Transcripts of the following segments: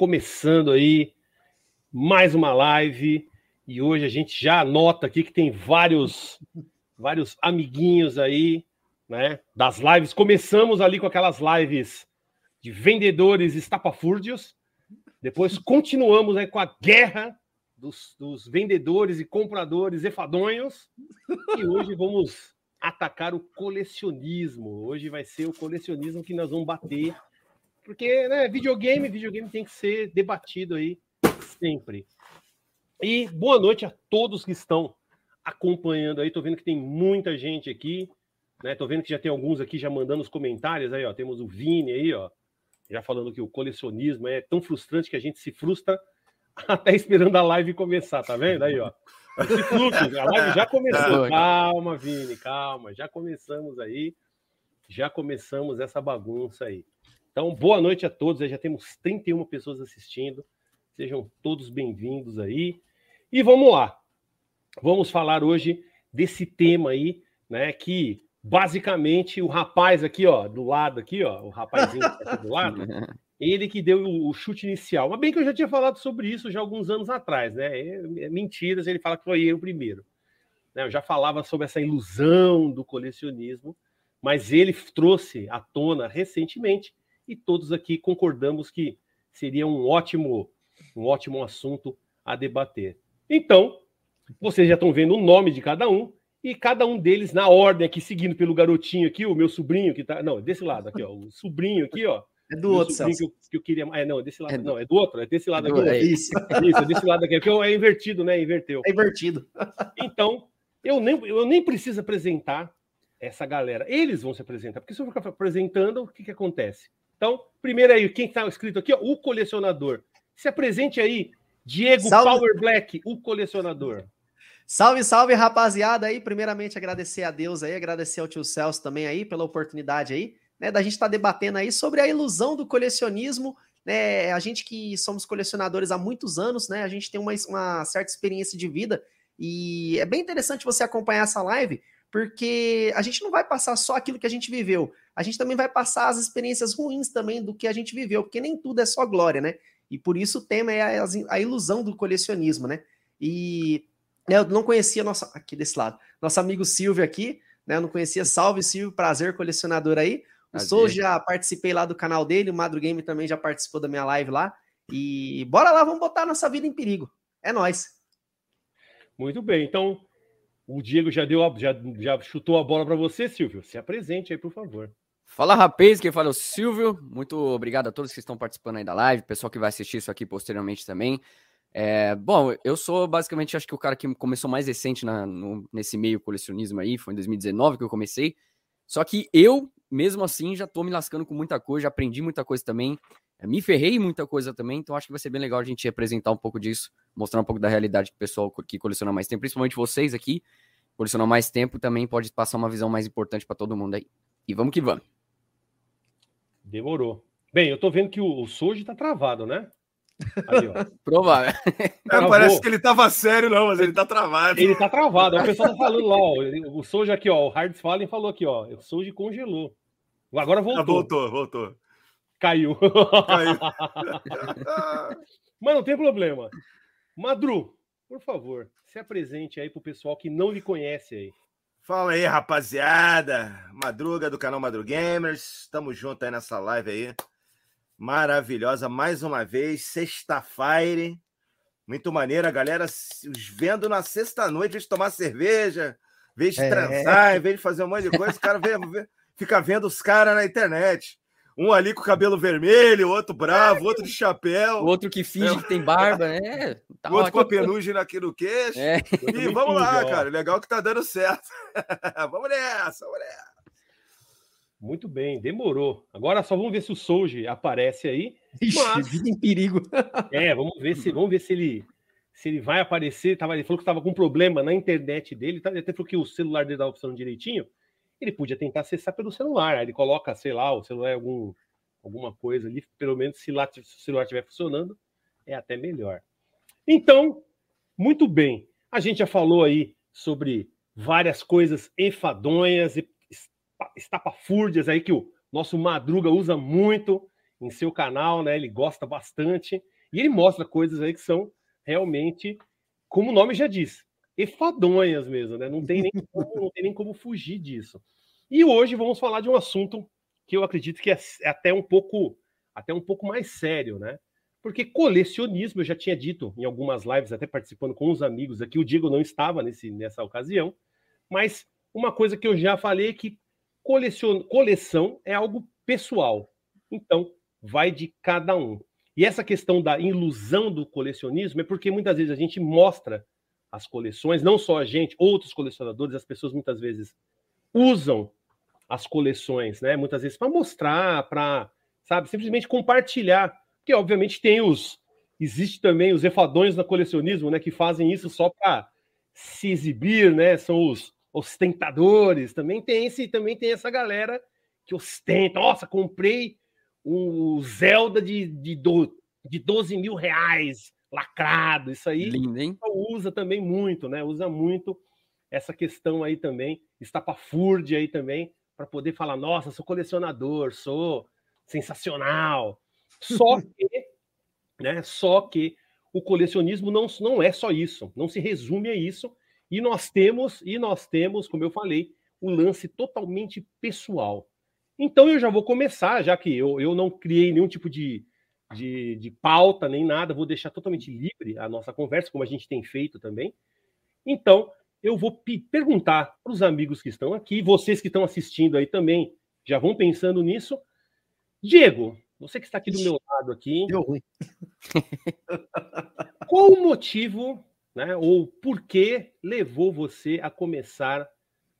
começando aí mais uma live e hoje a gente já anota aqui que tem vários vários amiguinhos aí, né, das lives. Começamos ali com aquelas lives de vendedores estapafúrdios. Depois continuamos aí com a guerra dos, dos vendedores e compradores efadonhos. E hoje vamos atacar o colecionismo. Hoje vai ser o colecionismo que nós vamos bater. Porque, né, videogame, videogame tem que ser debatido aí sempre. E boa noite a todos que estão acompanhando aí. Tô vendo que tem muita gente aqui, né? Tô vendo que já tem alguns aqui já mandando os comentários aí, ó. Temos o Vini aí, ó, já falando que o colecionismo é tão frustrante que a gente se frustra até esperando a live começar, tá vendo aí, ó? Esse fluxo, a live já começou. Calma, Vini, calma. Já começamos aí. Já começamos essa bagunça aí. Então, boa noite a todos. Já temos 31 pessoas assistindo. Sejam todos bem-vindos aí. E vamos lá. Vamos falar hoje desse tema aí, né? Que basicamente o rapaz aqui, ó, do lado aqui, ó, o rapazinho que tá aqui do lado, ele que deu o, chute inicial. Mas bem que eu já tinha falado sobre isso já alguns anos atrás, né? É, é mentiras, ele fala que foi eu o primeiro. Né? Eu já falava sobre essa ilusão do colecionismo, mas ele trouxe à tona recentemente e todos aqui concordamos que seria um ótimo, um ótimo assunto a debater. Então, vocês já estão vendo o nome de cada um e cada um deles na ordem aqui, seguindo pelo garotinho aqui, o meu sobrinho que tá. Não, desse lado aqui, ó. O sobrinho aqui, ó. É do outro, Celso. Que eu, que eu, queria. É, não, desse lado. É do... Não, é do outro, é desse lado é aqui. É isso. isso, é desse lado aqui. Porque é invertido, né? Inverteu. É invertido. Então, eu nem, eu nem preciso apresentar essa galera. Eles vão se apresentar, porque se eu ficar apresentando, o que, que acontece? Então, primeiro aí, quem está escrito aqui, ó, o colecionador. Se apresente aí, Diego salve. Power Black, o colecionador. Salve, salve, rapaziada aí. Primeiramente, agradecer a Deus aí, agradecer ao tio Celso também aí pela oportunidade aí né, da gente estar tá debatendo aí sobre a ilusão do colecionismo. Né, a gente que somos colecionadores há muitos anos, né, a gente tem uma, uma certa experiência de vida e é bem interessante você acompanhar essa live, porque a gente não vai passar só aquilo que a gente viveu, a gente também vai passar as experiências ruins também do que a gente viveu, porque nem tudo é só glória, né? E por isso o tema é a, a ilusão do colecionismo, né? E né, eu não conhecia nossa aqui desse lado, nosso amigo Silvio aqui, né? Eu não conhecia. Salve Silvio, prazer colecionador aí. O Sou já participei lá do canal dele, o Madro Game também já participou da minha live lá. E bora lá, vamos botar nossa vida em perigo. É nós. Muito bem, então o Diego já deu, já, já chutou a bola para você, Silvio. Se apresente aí, por favor. Fala, rapaz, quem fala é o Silvio. Muito obrigado a todos que estão participando aí da live, pessoal que vai assistir isso aqui posteriormente também. É, bom, eu sou basicamente, acho que o cara que começou mais recente na, no, nesse meio colecionismo aí, foi em 2019 que eu comecei. Só que eu mesmo assim, já tô me lascando com muita coisa, já aprendi muita coisa também, eh, me ferrei muita coisa também, então acho que vai ser bem legal a gente apresentar um pouco disso, mostrar um pouco da realidade que o pessoal que coleciona mais tempo, principalmente vocês aqui, colecionam mais tempo, também pode passar uma visão mais importante para todo mundo aí. E vamos que vamos. Demorou. Bem, eu tô vendo que o, o Soji tá travado, né? Provável. É, parece que ele tava sério, não, mas ele tá travado. Ele tá travado. O pessoal tá falando lá, ó. O Soji aqui, ó. O Hard Fallen falou aqui, ó. O Soji congelou. Agora voltou. Ah, voltou, voltou. Caiu. Caiu. Mas não tem problema. Madru, por favor, se apresente aí pro pessoal que não lhe conhece aí. Fala aí, rapaziada. Madruga do canal Madrugamers. Tamo junto aí nessa live aí maravilhosa mais uma vez, sexta-feira. Muito maneira, galera os vendo na sexta-noite, vez de tomar cerveja, vez de é. transar, em vez de fazer um monte de coisa, o cara vê, vê, fica vendo os caras na internet. Um ali com o cabelo vermelho, outro bravo, outro de chapéu. O outro que finge é. que tem barba, né? Tá outro com a penugem aqui no queixo. É. E vamos lá, cara. Legal que tá dando certo. vamos nessa, vamos nessa. Muito bem, demorou. Agora só vamos ver se o Souji aparece aí. Ixi, mas... vida em perigo. é, vamos ver se vamos ver se ele se ele vai aparecer. Tava, ele falou que estava com problema na internet dele. Tá? Ele até falou que o celular dele estava funcionando direitinho. Ele podia tentar acessar pelo celular. Aí ele coloca, sei lá, o celular algum alguma coisa ali. Pelo menos se, lá, se o celular estiver funcionando, é até melhor. Então, muito bem. A gente já falou aí sobre várias coisas enfadonhas e estapafúrdias aí que o nosso Madruga usa muito. em seu canal, né? Ele gosta bastante e ele mostra coisas aí que são realmente, como o nome já diz, efadonhas mesmo, né? Não tem nem como, não tem nem como fugir disso. E hoje vamos falar de um assunto que eu acredito que é, é até um pouco até um pouco mais sério, né? Porque colecionismo, eu já tinha dito em algumas lives, até participando com os amigos aqui, o Diego não estava nesse, nessa ocasião, mas uma coisa que eu já falei é que colecion... coleção é algo pessoal. Então, vai de cada um. E essa questão da ilusão do colecionismo é porque muitas vezes a gente mostra as coleções, não só a gente, outros colecionadores, as pessoas muitas vezes usam as coleções, né? Muitas vezes para mostrar, para, sabe, simplesmente compartilhar. Porque, obviamente, tem os. Existe também os efadões no colecionismo, né? Que fazem isso só para se exibir, né? São os ostentadores. Também tem esse, também tem essa galera que ostenta. Nossa, comprei o Zelda de, de, do, de 12 mil reais lacrado. Isso aí Lindo, hein? usa também muito, né? Usa muito essa questão aí também, estapafúrdia aí também, para poder falar, nossa, sou colecionador, sou sensacional. Só que, né? Só que o colecionismo não, não é só isso, não se resume a isso. E nós temos, e nós temos, como eu falei, o um lance totalmente pessoal. Então eu já vou começar, já que eu, eu não criei nenhum tipo de, de, de pauta nem nada, vou deixar totalmente livre a nossa conversa, como a gente tem feito também. Então, eu vou perguntar para os amigos que estão aqui, vocês que estão assistindo aí também, já vão pensando nisso. Diego, você que está aqui do meu lado aqui. Deu ruim. Qual o motivo, né, ou por que levou você a começar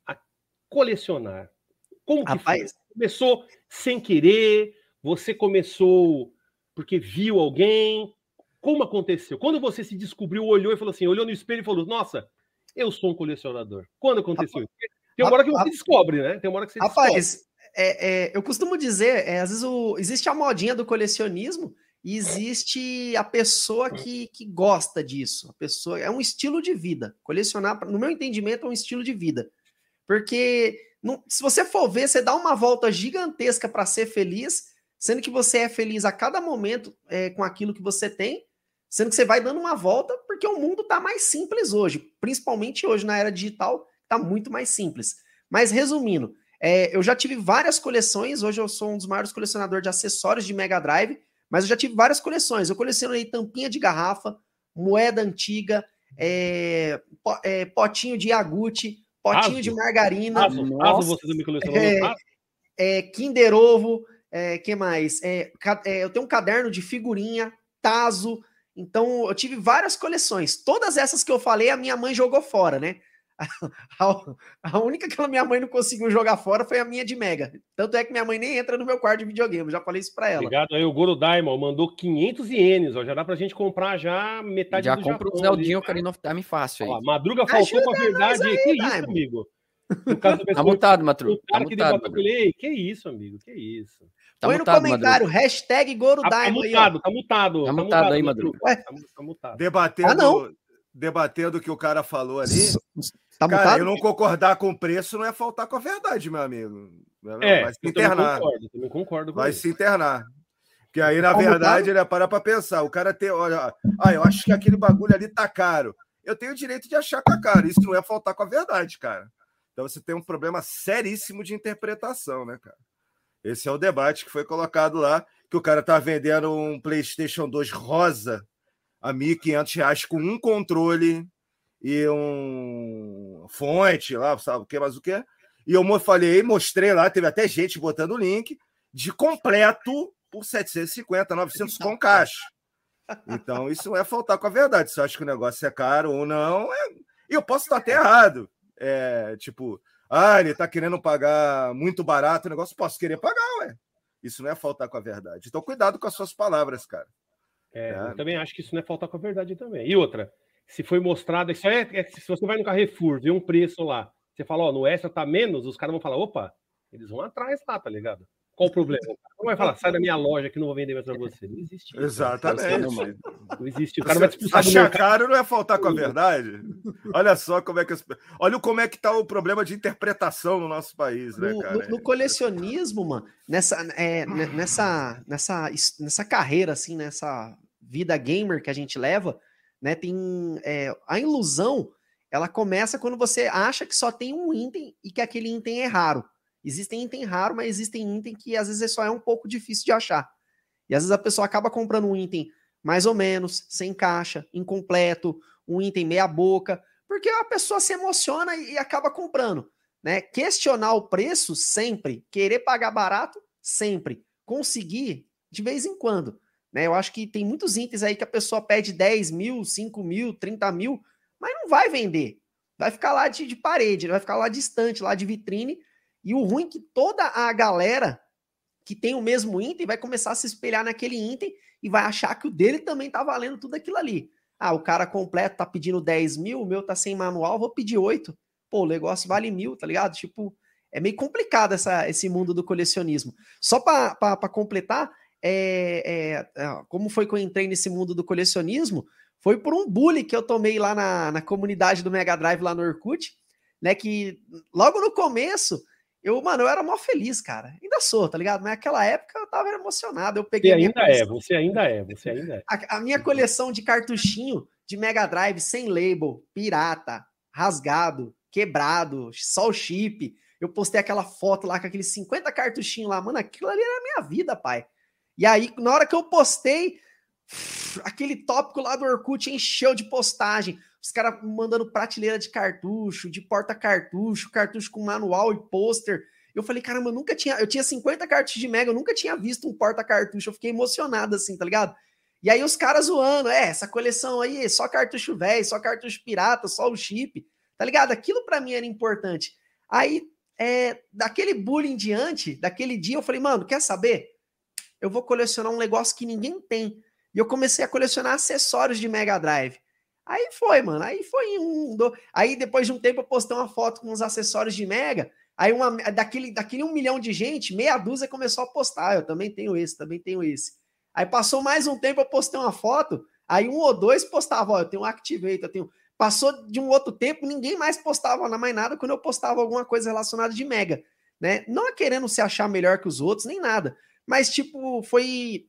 a colecionar? Como que Rapaz? Começou sem querer? Você começou porque viu alguém? Como aconteceu? Quando você se descobriu, olhou e falou assim, olhou no espelho e falou: "Nossa, eu sou um colecionador". Quando aconteceu? Tem uma hora que você descobre, né? Tem uma hora que você Rapaz, descobre. é, é, eu costumo dizer, é, às vezes o, existe a modinha do colecionismo e existe a pessoa que, que gosta disso. A pessoa é um estilo de vida. Colecionar, no meu entendimento, é um estilo de vida. Porque não, se você for ver, você dá uma volta gigantesca para ser feliz, sendo que você é feliz a cada momento é, com aquilo que você tem, sendo que você vai dando uma volta porque o mundo está mais simples hoje, principalmente hoje na era digital, está muito mais simples. Mas resumindo, é, eu já tive várias coleções, hoje eu sou um dos maiores colecionadores de acessórios de Mega Drive, mas eu já tive várias coleções. Eu colecionei tampinha de garrafa, moeda antiga, é, é, potinho de iogurte, potinho de margarina. Nossa. Aso você também colecionou? É, é, Kinder Ovo, é, que mais? É, é, eu tenho um caderno de figurinha, Tazo. Então, eu tive várias coleções. Todas essas que eu falei, a minha mãe jogou fora, né? A, a única que a minha mãe não conseguiu jogar fora foi a minha de Mega. Tanto é que minha mãe nem entra no meu quarto de videogame. Já falei isso pra ela. Obrigado aí, o Goro Daimon mandou 500 ienes, ó, já dá pra gente comprar já metade Já do compra o Zeldinho? Ocarina of Time fácil aí. Ó, Madruga faltou com a verdade. que isso, Daimon. amigo? No caso Tá mutado, o Matru. Tá que mutado, debateu ele, "Ei, que isso, amigo, que isso. Tá Põe mutado, no comentário, hashtag Goro Tá, tá Daimon aí, ó. mutado, tá mutado. Tá mutado aí, Madruga. Ué? Tá, tá mutado. Debatendo, Ah, não. debatendo o que o cara falou ali. Tá cara, mutado? eu não concordar com o preço não é faltar com a verdade, meu amigo. É, vai se eu também internar. concordo, também concordo com Vai isso. se internar. Porque aí, na Como verdade, ele é para pra pensar. O cara tem, olha, ah, eu acho que aquele bagulho ali tá caro. Eu tenho o direito de achar que é caro. Isso não é faltar com a verdade, cara. Então você tem um problema seríssimo de interpretação, né, cara? Esse é o debate que foi colocado lá, que o cara tá vendendo um PlayStation 2 rosa a 1.500 reais com um controle e um fonte lá, sabe o que, mais o que. E eu falei, mostrei lá, teve até gente botando o link de completo por 750, 900 com caixa. Então, isso não é faltar com a verdade. Se eu acho que o negócio é caro ou não, é... eu posso estar até errado. É, tipo, ah, ele está querendo pagar muito barato o negócio, posso querer pagar, ué. Isso não é faltar com a verdade. Então, cuidado com as suas palavras, cara. É, É. Eu também acho que isso não é faltar com a verdade também. E outra, se foi mostrado, isso é, é se você vai no Carrefour, vê um preço lá, você fala, ó, no extra tá menos, os caras vão falar, opa, eles vão atrás lá, tá ligado? Qual o problema? Não vai falar, sai da minha loja que não vou vender mais pra você. Não existe isso. Exatamente. Não, mano. Não existe. O cara vai te expulsar Achar caro não é faltar com a verdade. Olha só como é que. Olha como é que tá o problema de interpretação no nosso país, né, cara? No, no colecionismo, mano, nessa, é, nessa, nessa, nessa carreira, assim, nessa vida gamer que a gente leva, né? Tem é, a ilusão. Ela começa quando você acha que só tem um item e que aquele item é raro. Existem itens raros, mas existem itens que às vezes só é um pouco difícil de achar. E às vezes a pessoa acaba comprando um item mais ou menos, sem caixa, incompleto, um item meia boca, porque a pessoa se emociona e, acaba comprando, né? Questionar o preço sempre, querer pagar barato sempre, conseguir de vez em quando, né? Eu acho que tem muitos itens aí que a pessoa pede 10 mil, 5 mil, 30 mil, mas não vai vender, vai ficar lá de, de parede, vai ficar lá distante, lá de vitrine, e o ruim é que toda a galera que tem o mesmo item vai começar a se espelhar naquele item e vai achar que o dele também tá valendo tudo aquilo ali. Ah, o cara completo tá pedindo 10 mil, o meu tá sem manual, vou pedir 8. Pô, o negócio vale mil, tá ligado? Tipo, é meio complicado essa, esse mundo do colecionismo. Só para completar, é, é, é, como foi que eu entrei nesse mundo do colecionismo? Foi por um bullying que eu tomei lá na, na comunidade do Mega Drive, lá no Orkut, né? Que logo no começo eu, mano, eu era mó feliz, cara. Ainda sou, tá ligado? Mas naquela época eu tava emocionado. Eu peguei. Você ainda é, você ainda é, você ainda é. A, a, minha coleção de cartuchinho de Mega Drive sem label, pirata, rasgado, quebrado, só o chip. Eu postei aquela foto lá com aqueles 50 cartuchinhos lá, mano. Aquilo ali era a minha vida, pai. E aí, na hora que eu postei, aquele tópico lá do Orkut encheu de postagem os caras mandando prateleira de cartucho, de porta-cartucho, cartucho com manual e pôster. Eu falei, caramba, eu nunca tinha. Eu tinha 50 cartuchos de Mega, eu nunca tinha visto um porta-cartucho. Eu fiquei emocionado assim, tá ligado? E aí os caras zoando, é, essa coleção aí, só cartucho velho, só cartucho pirata, só o chip, tá ligado? Aquilo para mim era importante. Aí, é, daquele bullying diante, daquele dia, eu falei, mano, quer saber? Eu vou colecionar um negócio que ninguém tem. E eu comecei a colecionar acessórios de Mega Drive. Aí foi, mano. Aí foi um. Do... Aí depois de um tempo eu postei uma foto com os acessórios de Mega. Aí uma, daquele, daquele um milhão de gente, meia dúzia começou a postar. Eu também tenho esse, também tenho esse. Aí passou mais um tempo, eu postei uma foto. Aí um ou dois postavam, ó, eu tenho um Activate, eu tenho. Passou de um outro tempo, ninguém mais postava mais nada quando eu postava alguma coisa relacionada de Mega, né? Não é querendo se achar melhor que os outros, nem nada. Mas, tipo, foi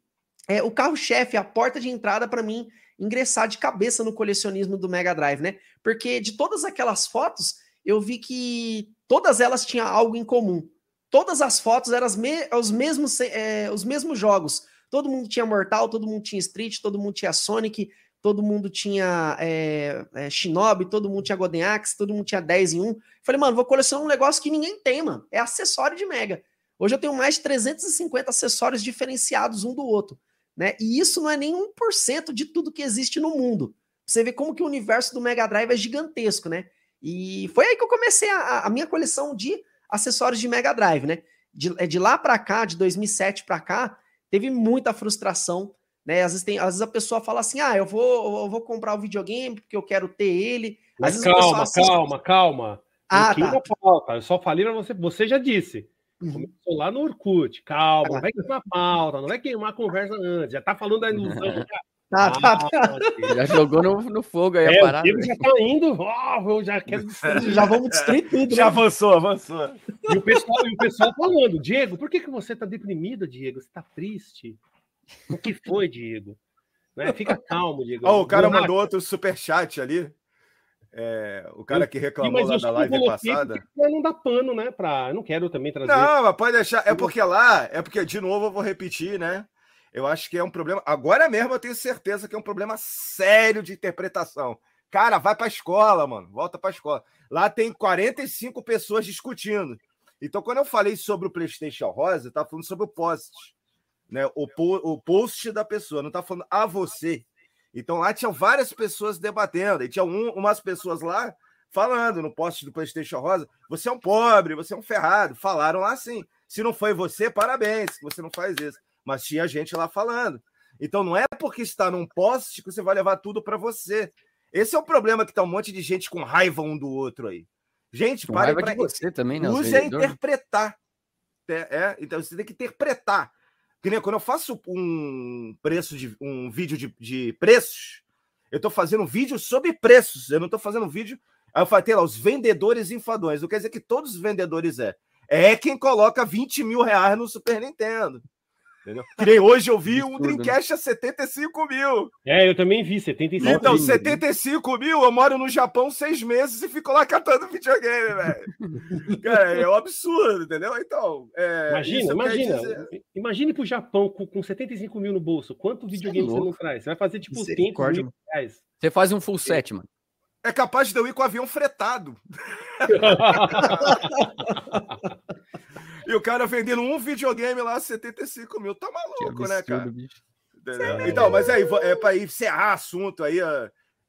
é, o carro-chefe, a porta de entrada para mim ingressar de cabeça no colecionismo do Mega Drive, né? Porque de todas aquelas fotos, eu vi que todas elas tinham algo em comum. Todas as fotos eram me os, mesmos, é, os mesmos jogos. Todo mundo tinha Mortal, todo mundo tinha Street, todo mundo tinha Sonic, todo mundo tinha é, é, Shinobi, todo mundo tinha Golden Axe, todo mundo tinha 10 em 1. Falei, mano, vou colecionar um negócio que ninguém tem, mano. É acessório de Mega. Hoje eu tenho mais de 350 acessórios diferenciados um do outro. Né? E isso não é nem 1% de tudo que existe no mundo. Você vê como que o universo do Mega Drive é gigantesco, né? E foi aí que eu comecei a, a minha coleção de acessórios de Mega Drive, né? De, é de lá para cá, de 2007 para cá, teve muita frustração, né? Às vezes, tem, às vezes a pessoa fala assim: ah, eu vou, eu vou comprar o videogame porque eu quero ter ele. Mas calma, calma, calma. Ah, tá. Pauta. Eu só falei você, você já disse. Uhum. Começou lá no Orkut, calma, não vai queimar pauta, não vai queimar a conversa antes, já tá falando da ilusão. Tá, tá, tá. Já jogou no, no fogo aí é, a parada. O já tá indo, oh, já quero já vamos destruir tudo. Já né? avançou, avançou. E o pessoal, e o pessoal falando, Diego, por que, que você tá deprimido, Diego? Você tá triste? O que foi, Diego? Né? Fica calmo, Diego. Oh, o cara mandou outro superchat ali. É, o cara que reclamou lá da live passada. Não dá pano, né? Pra... Eu não quero também trazer. Não, mas pode deixar. É porque lá, é porque, de novo, eu vou repetir, né? Eu acho que é um problema. Agora mesmo eu tenho certeza que é um problema sério de interpretação. Cara, vai pra escola, mano. Volta pra escola. Lá tem 45 pessoas discutindo. Então, quando eu falei sobre o PlayStation Rosa, eu tava falando sobre o post. Né? O, po o post da pessoa, não tá falando a você. Então lá tinham várias pessoas debatendo, e tinha um, umas pessoas lá falando no post do PlayStation Rosa: você é um pobre, você é um ferrado. Falaram lá assim. Se não foi você, parabéns, que você não faz isso. Mas tinha gente lá falando. Então não é porque está num post que você vai levar tudo para você. Esse é o problema que tá um monte de gente com raiva um do outro aí. Gente, com para você também, né? Use é interpretar. É, é, então você tem que interpretar. Que nem quando eu faço um preço de um vídeo de, de preços, eu estou fazendo um vídeo sobre preços. Eu não estou fazendo um vídeo. Aí eu falei, lá, os vendedores enfadões. Não quer dizer que todos os vendedores é. É quem coloca 20 mil reais no Super Nintendo. Entendeu? Que nem hoje eu vi um Dreamcast a 75 mil. É, eu também vi, 75 mil. Então, 75 mil, eu moro no Japão seis meses e fico lá catando videogame, velho. Cara, é um absurdo, entendeu? Então. É, imagina, imagina. Dizer... Imagine pro Japão com, com 75 mil no bolso. Quanto videogame você, é você não traz? Você vai fazer tipo 5 mil reais. Você faz um full set, mano. É capaz de eu ir com o avião fretado. E o cara vendendo um videogame lá, 75 mil. Tá maluco, né, cara? É então, mas aí, é para encerrar assunto aí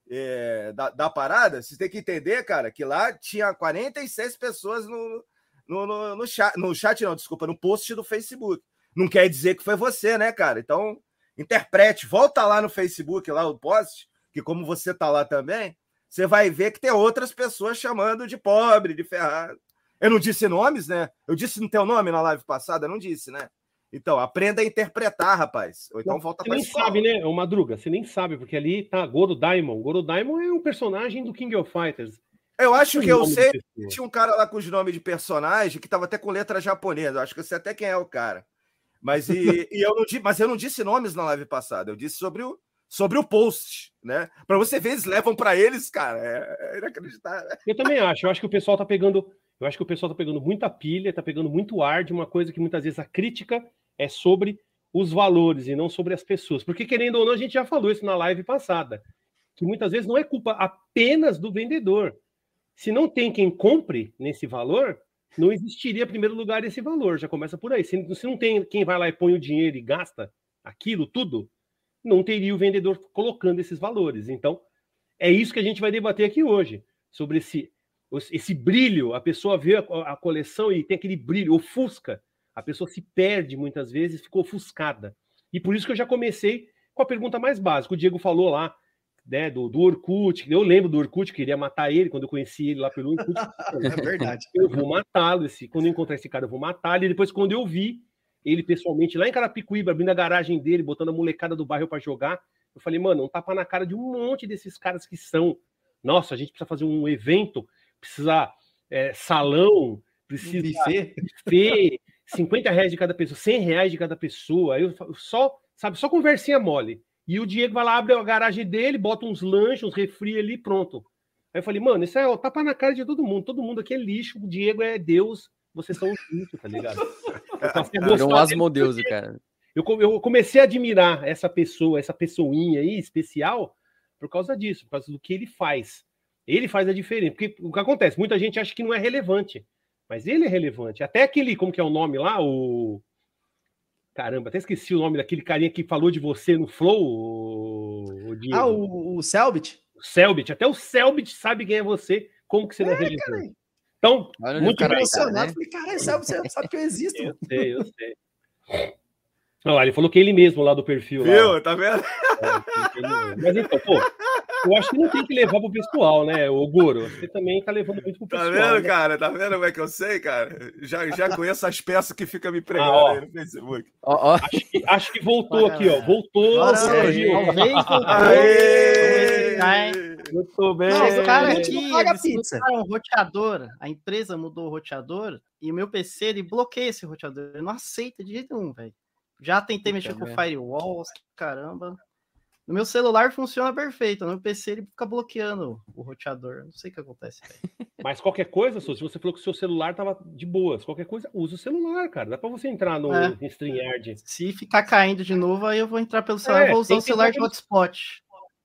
é, da, da, parada, você tem que entender, cara, que lá tinha 46 pessoas no, no, no, no, chat. No chat, não, desculpa, no post do Facebook. Não quer dizer que foi você, né, cara? Então, interprete, volta lá no Facebook, lá o post, que como você tá lá também, você vai ver que tem outras pessoas chamando de pobre, de ferrado. Eu não disse nomes, né? Eu disse no teu nome na live passada, não disse, né? Então, aprenda a interpretar, rapaz. Ou então volta para Você nem sabe, né, o Madruga? Você nem sabe, porque ali tá Goro Daimon. Goro Daimon é um personagem do King of Fighters. Eu acho que eu sei. Tinha um cara lá com os nomes de personagem que tava até com letra japonesa. Eu acho que eu sei até quem é o cara. Mas, e, e eu não disse, mas eu não disse nomes na live passada. Eu disse sobre o, sobre o post, né? Para você ver, eles levam para eles, cara. É, é inacreditável. Eu também acho. Eu acho que o pessoal tá pegando eu acho que o pessoal está pegando muita pilha, está pegando muito ar de uma coisa que muitas vezes a crítica é sobre os valores e não sobre as pessoas. Porque, querendo ou não, a gente já falou isso na live passada, que muitas vezes não é culpa apenas do vendedor. Se não tem quem compre nesse valor, não existiria, em primeiro lugar, esse valor. Já começa por aí. Se, se não tem quem vai lá e põe o dinheiro e gasta aquilo tudo, não teria o vendedor colocando esses valores. Então, é isso que a gente vai debater aqui hoje, sobre esse esse brilho, a pessoa vê a, coleção e tem aquele brilho, ofusca. A pessoa se perde muitas vezes, ficou ofuscada. E por isso que eu já comecei com a pergunta mais básica. O Diego falou lá, né, do, do Orkut. Eu lembro do Orkut, queria matar ele quando eu conheci ele lá pelo Orkut. é verdade. Eu vou matá-lo. Quando eu encontrar esse cara, eu vou matá-lo. E depois, quando eu vi ele pessoalmente lá em Carapicuíba, abrindo a garagem dele, botando a molecada do bairro para jogar, eu falei, mano, um tapa na cara de um monte desses caras que são. Nossa, a gente precisa fazer um evento precisa é, salão, precisa buffet. buffet, 50 reais de cada pessoa, 100 reais de cada pessoa. Aí eu só, sabe, só conversinha mole. E o Diego vai lá, abre a garagem dele, bota uns lanches, uns refri ali, pronto. Aí eu falei, mano, isso é ó, tapa na cara de todo mundo. Todo mundo aqui é lixo, o Diego é Deus, vocês são lixo, tá ligado? Virou um asmodeus, cara. Eu, eu comecei a admirar essa pessoa, essa pessoinha aí, especial, por causa disso, por causa do que ele faz. Ele faz a diferença. Porque o que acontece? Muita gente acha que não é relevante. Mas ele é relevante. Até aquele, como que é o nome lá? O. Caramba, até esqueci o nome daquele carinha que falou de você no Flow. O... Ah, o, o Selbit? O Selbit. Até o Selbit sabe quem é você. Como que você é, não é relevante? Cara. Então, Olha muito emocionado. Cara, né? Falei, caralho, Selbit, você sabe que eu existo. eu sei, eu sei. Olha, ele falou que ele mesmo lá do perfil. Viu? Lá, tá vendo? É, mas então, pô, eu acho que não tem que levar pro pessoal, né, o Goro? Você também tá levando muito pro tá pessoal. Tá vendo, né? cara? Tá vendo como é que eu sei, cara? Já, já conheço as peças que fica me pregando ah, aí no Facebook. Ó, ó. Acho, que, acho que voltou aqui, ó. Voltou. Talvez voltou. Muito bem. Não, o cara aqui, paga pizza. um roteador, a empresa mudou o roteador e o meu PC ele bloqueia esse roteador. Ele não aceita de jeito nenhum, velho. Já tentei mexer com o firewall, caramba. No meu celular funciona perfeito, no meu PC ele fica bloqueando o roteador. Não sei o que acontece. Mas qualquer coisa, se você falou que o seu celular tava de boas, qualquer coisa, usa o celular, cara. Dá para você entrar no é. StreamYard. Se ficar caindo de novo, aí eu vou entrar pelo celular, é, vou usar o celular de hotspot.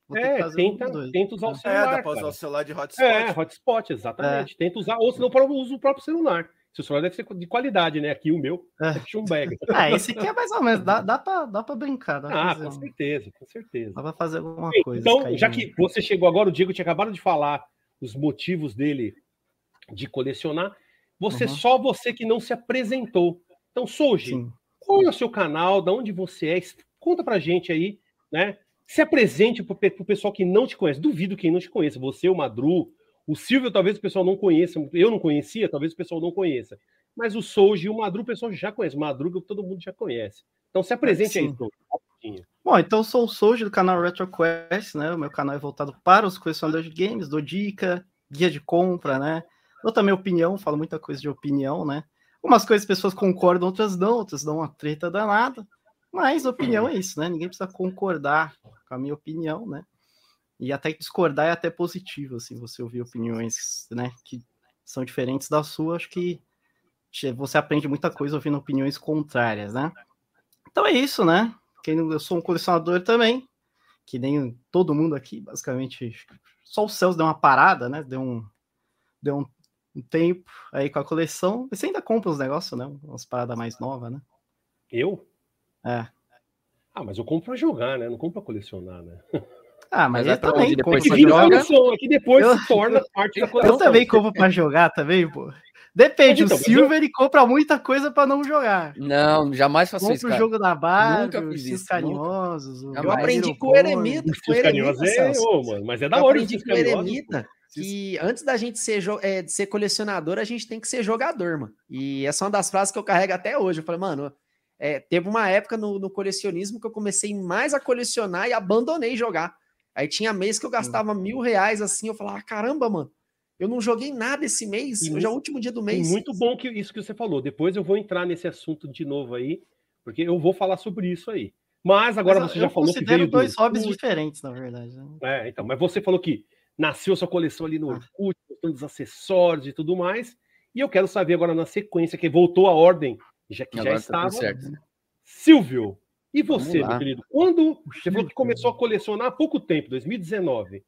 Vou é, tenta, tenta usar o celular. É, dá para usar o celular de hotspot. É, hotspot, exatamente. É. Tenta usar, ou se não, usa o próprio celular. Seu celular deve ser de qualidade, né? Aqui o meu é, é chumbega. Ah, esse aqui é mais ou menos, dá, dá, pra, dá pra brincar. Dá ah, com certeza, com certeza. Dá pra fazer alguma coisa. Então, já que você chegou agora, o Diego tinha acabado de falar os motivos dele de colecionar, você uhum. só você que não se apresentou. Então, Soji, qual é o seu canal, de onde você é? Conta pra gente aí, né? Se apresente pro, pro pessoal que não te conhece. Duvido quem não te conheça. Você, o Madru, o Silvio, talvez o pessoal não conheça, eu não conhecia, talvez o pessoal não conheça. mas o Souji e o Madruga o pessoal já conhece. Madruga todo mundo já conhece. Então se apresente aí, Souji. Bom, então eu sou o Souji do canal RetroQuest, né? O meu canal é voltado para os colecionadores de games, dou dica, guia de compra, né? Dou também opinião, falo muita coisa de opinião, né? Umas coisas as pessoas concordam, outras não, outras dão uma treta danada. Mas opinião é isso, né? Ninguém precisa concordar com a minha opinião, né? E até discordar é até positivo, assim, você ouvir opiniões, né, que são diferentes da sua, acho que você aprende muita coisa ouvindo opiniões contrárias, né? Então é isso, né? Eu sou um colecionador também, que nem todo mundo aqui, basicamente. Só o Celso deu uma parada, né? Deu um, deu um, um tempo aí com a coleção. Você ainda compra os negócios, né? Umas paradas mais novas, né? Eu? É. Ah, mas eu compro pra jogar, né? Não compro pra colecionar, né? Ah, mas, mas é também depois que joga. que depois eu... se torna parte da coleção. Eu também compro pra jogar também, pô. Depende, então, o Silver eu... ele compra muita coisa para não jogar. Não, jamais faço isso. Compra o jogo da Barbie, os carinhosos. Eu aprendi com o Eremita. Com o Eremita é, oh, mano, mas é da hora. Eu aprendi com o Eremita que antes da gente ser, é, de ser colecionador, a gente tem que ser jogador, mano. E essa é uma das frases que eu carrego até hoje. Eu falei, mano, é, teve uma época no, no, colecionismo que eu comecei mais a colecionar e abandonei jogar. Aí tinha mês que eu gastava mil reais assim, eu falava, caramba, mano, eu não joguei nada esse mês, e hoje é o último dia do mês. muito bom que isso que você falou. Depois eu vou entrar nesse assunto de novo aí, porque eu vou falar sobre isso aí. Mas agora mas você já falou que veio dois do... hobbies diferentes, na verdade. Né? É, então, mas você falou que nasceu sua coleção ali no ah. Orkut, ah. dos acessórios e tudo mais. E eu quero saber agora na sequência que voltou a ordem, já que agora já tá estava. Certo, né? Silvio, e você, meu querido? Quando você falou que começou a colecionar há pouco tempo, 2019.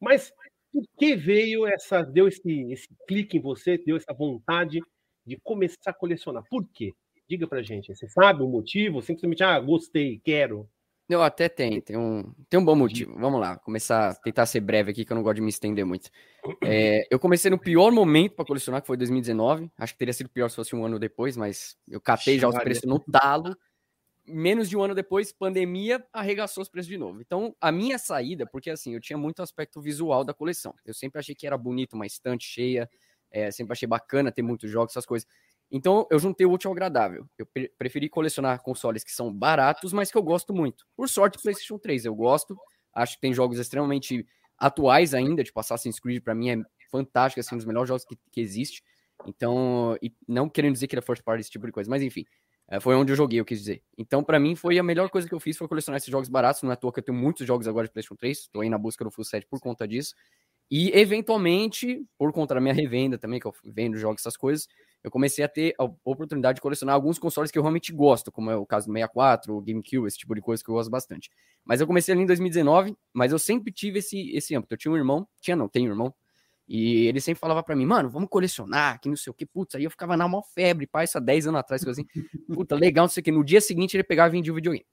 Mas por que veio essa, deu esse, esse clique em você, deu essa vontade de começar a colecionar? Por quê? Diga pra gente. Você sabe o motivo? Simplesmente, ah, gostei, quero. Eu até tem, tem um, tem um bom motivo. Vamos lá, começar, tentar ser breve aqui, que eu não gosto de me estender muito. É, eu comecei no pior momento para colecionar, que foi 2019. Acho que teria sido pior se fosse um ano depois, mas eu catei já os preços no talo menos de um ano depois, pandemia, arregaçou os preços de novo. Então, a minha saída, porque assim, eu tinha muito aspecto visual da coleção. Eu sempre achei que era bonito, uma estante cheia, é, sempre achei bacana ter muitos jogos, essas coisas. Então, eu juntei o útil ao agradável. Eu pre preferi colecionar consoles que são baratos, mas que eu gosto muito. Por sorte, PlayStation 3 eu gosto. Acho que tem jogos extremamente atuais ainda, tipo Assassin's Creed, para mim é fantástico, assim, um dos melhores jogos que, que existe. Então, e não querendo dizer que ele é first party, esse tipo de coisa, mas enfim. É, foi onde eu joguei, eu quis dizer. Então, para mim, foi a melhor coisa que eu fiz foi colecionar esses jogos baratos. Não é à toa que eu tenho muitos jogos agora de PlayStation 3. Estou aí na busca do Full Set por conta disso. E, eventualmente, por conta da minha revenda também, que eu vendo jogos, essas coisas, eu comecei a ter a oportunidade de colecionar alguns consoles que eu realmente gosto, como é o caso do 64, o GameCube, esse tipo de coisa que eu gosto bastante. Mas eu comecei ali em 2019, mas eu sempre tive esse, esse âmbito. Eu tinha um irmão, tinha não, tenho um irmão, e ele sempre falava para mim, mano, vamos colecionar, que não sei o que, putz, aí eu ficava na maior febre, pai, isso há 10 anos atrás, coisa assim, puta, legal, não sei o que. No dia seguinte ele pegava e vendia o videogame.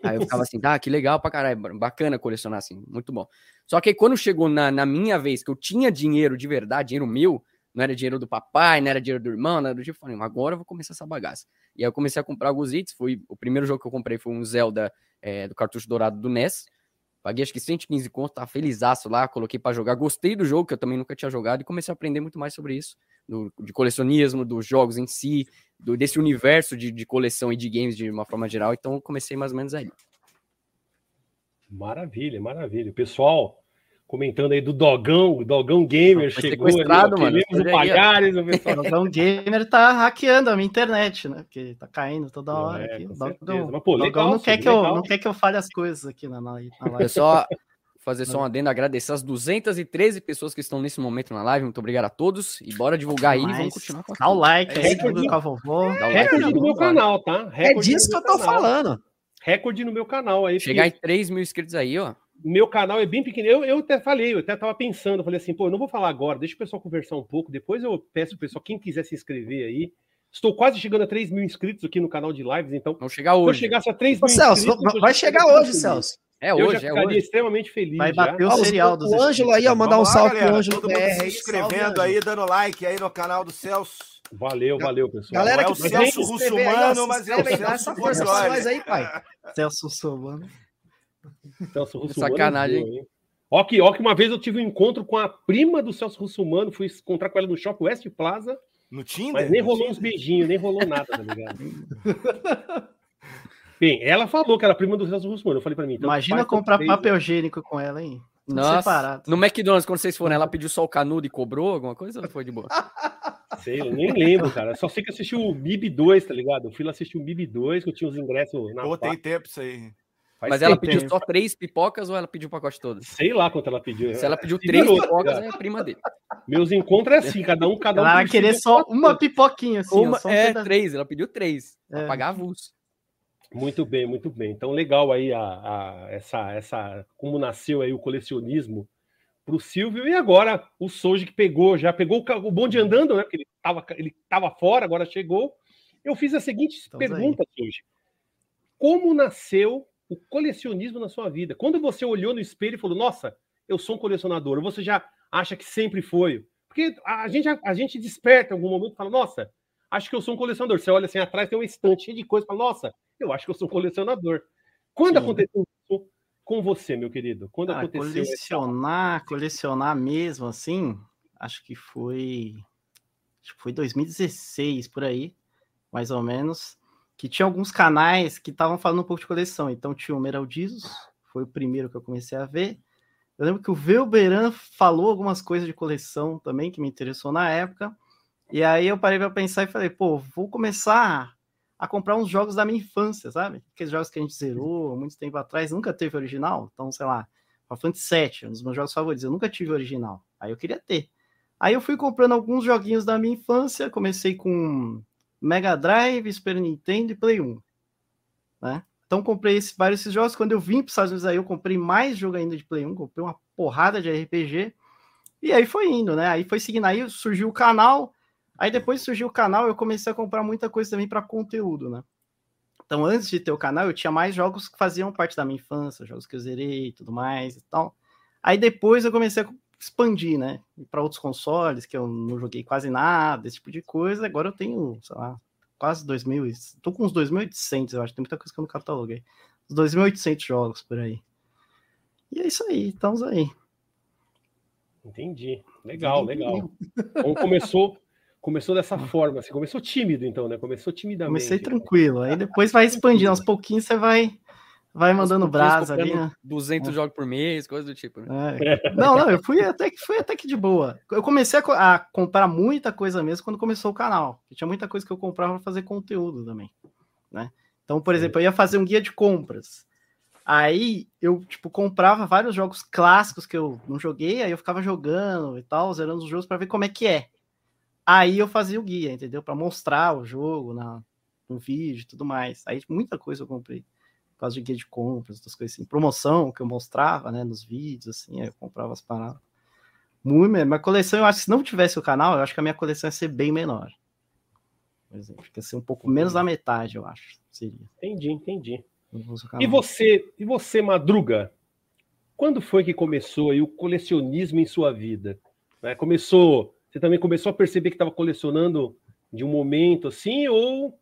Aí eu ficava assim, ah, que legal pra caralho, bacana colecionar assim, muito bom. Só que aí quando chegou na, na minha vez, que eu tinha dinheiro de verdade, dinheiro meu, não era dinheiro do papai, não era dinheiro do irmão, não era do tipo, falei, agora eu vou começar essa bagaça. E aí eu comecei a comprar alguns itens, foi, o primeiro jogo que eu comprei foi um Zelda é, do cartucho dourado do NES, Paguei acho que 115 conto, tava felizaço lá, coloquei para jogar. Gostei do jogo, que eu também nunca tinha jogado, e comecei a aprender muito mais sobre isso, do, de colecionismo, dos jogos em si, do, desse universo de, de coleção e de games de uma forma geral. Então comecei mais ou menos aí. Maravilha, maravilha. Pessoal, comentando aí do Dogão, o Dogão Gamer Foi chegou ali, mano. O Pagares, o pessoal. Dogão Gamer tá hackeando a minha internet, né? Porque tá caindo toda hora é, aqui. O Dogão, Mas, pô, legal, não, quer que eu, não quer que eu fale as coisas aqui na, na, live. Pessoal, fazer só um adendo, agradecer as 213 pessoas que estão nesse momento na live. Muito obrigado a todos. E bora divulgar aí, Mas, vamos continuar com Dá o like é, aí, com a vovó. Dá o like recorde no meu canal, tá? é disso que eu tô canal. falando. Recorde no meu canal aí. Chegar em 3 mil inscritos aí, ó meu canal é bem pequeno. Eu, eu até falei, eu até tava pensando, falei assim, pô, eu não vou falar agora, deixa o pessoal conversar um pouco, depois eu peço o pessoal, quem quiser se inscrever aí. Estou quase chegando a 3 mil inscritos aqui no canal de lives, então. Vamos chegar hoje. Se eu chegasse a 3 mil Celso, inscritos, vai chegar hoje, Celso. É hoje, eu já é ficaria hoje. extremamente feliz. Vai bater já. o serial dos O Ângelo aí, ó, mandar um salve pro Ângelo. Todo mundo se inscrevendo aí, dando like aí no canal do Celso. Valeu, valeu, pessoal. Galera que é o Celso Russomano, mas é o Celso Russomano. aí, pai. Celso Russomano. Celso Russomano. Sacanagem. Hein? Ó que, ó que uma vez eu tive um encontro com a prima do Celso Russomano, fui encontrar com ela no Shopping West Plaza. No Tinder? Mas nem No rolou Tinder? uns beijinhos, nem rolou nada, tá ligado? Bem, ela falou que era prima do Celso Russomano. Eu falei pra mim. então Imagina comprar três- papel higiênico com ela, hein? Nossa, separado. no McDonald's, quando vocês foram, ela pediu só o canudo e cobrou alguma coisa ou foi de boa? Sei, eu nem lembro, cara. Só sei que assisti o MIB 2, tá ligado? Eu fui lá assistir o MIB 2, que eu tinha os ingressos na Pô, tem tempo isso aí. Faz Mas ela pediu tempo. só três pipocas ou ela pediu o pacote todo? Sei lá quanto ela pediu. Se ela pediu Se três virou, pipocas, é prima dele. Meus encontros é assim, cada um, cada um. Ela vai querer só uma pipoquinha, assim. Uma, só um é, pedaço. três, ela pediu três. Pra É. pagar avulso. Muito bem, muito bem. Então, legal aí a, a- essa, essa. Como nasceu aí o colecionismo pro Silvio. E agora o Soji que pegou, já pegou o, o bonde andando, né? Porque ele tava, ele tava fora, agora chegou. Eu fiz a seguinte Estamos pergunta, Soji. Como nasceu o colecionismo na sua vida? Quando você olhou no espelho e falou, nossa, eu sou um colecionador, você já acha que sempre foi? Porque a gente, a gente desperta em algum momento e fala, nossa, acho que eu sou um colecionador. Você olha assim atrás, tem uma estante cheia de coisa, e fala, nossa, eu acho que eu sou um colecionador. Quando Sim. aconteceu isso com você, meu querido? Quando Cara, aconteceu essa- colecionar, colecionar mesmo, assim, acho que foi. Acho que foi 2016 por aí, mais ou menos. Que tinha alguns canais que estavam falando um pouco de coleção. Então tinha o Meraldisos, foi o primeiro que eu comecei a ver. Eu lembro que o Velberan falou algumas coisas de coleção também, que me interessou na época. E aí eu parei para pensar e falei, pô, vou começar a comprar uns jogos da minha infância, sabe? Aqueles jogos que a gente zerou muito tempo atrás, nunca teve original. Então, sei lá, Final Fantasy VII, um dos meus jogos favoritos. Eu nunca tive original. Aí eu queria ter. Aí eu fui comprando alguns joguinhos da minha infância. Comecei com Mega Drive, Super Nintendo e Play 1. Né? Então comprei esse, vários desses jogos. Quando eu vim para os Estados Unidos aí, eu comprei mais jogo ainda de Play 1. Comprei uma porrada de RPG. E aí foi indo, né? Aí foi seguindo. Aí surgiu o canal. Aí depois surgiu o canal, eu comecei a comprar muita coisa também para conteúdo, né? Então, antes de ter o canal, eu tinha mais jogos que faziam parte da minha infância, jogos que eu zerei e tudo mais e tal. Aí depois eu comecei a expandir, né? Para outros consoles, que eu não joguei quase nada, esse tipo de coisa. Agora eu tenho, sei lá, quase 2.000. e- Tô com uns 2.800, eu acho. Tem muita coisa que eu não cataloguei. Uns 2.800 jogos por aí. E é isso aí, estamos aí. Entendi. Legal, legal. Então começou, começou dessa forma, assim, começou tímido, então, né? Começou timidamente. Comecei tranquilo. Aí depois vai expandindo, aos pouquinhos você vai, vai mandando brasa ali, né? 200 jogos por mês, coisa do tipo. Né? É. Não, não, eu fui até que fui até que de boa. Eu comecei a, a comprar muita coisa mesmo quando começou o canal. Tinha muita coisa que eu comprava para fazer conteúdo também, né? Então, por exemplo, eu ia fazer um guia de compras. Aí eu tipo comprava vários jogos clássicos que eu não joguei, aí eu ficava jogando e tal, zerando os jogos para ver como é que é. Aí eu fazia o guia, entendeu? Para mostrar o jogo na, no vídeo e tudo mais. Aí muita coisa eu comprei por causa de guia de compras, outras coisas assim. Promoção que eu mostrava, né, nos vídeos, assim, aí eu comprava as paradas. Muito mesmo. Mas coleção, eu acho que se não tivesse o canal, eu acho que a minha coleção ia ser bem menor. Por exemplo, ia ser um pouco menos da metade, eu acho. Seria. Entendi, entendi. E você, e você, Madruga? Quando foi que começou aí o colecionismo em sua vida? Né, Começou, você também começou a perceber que estava colecionando de um momento assim, ou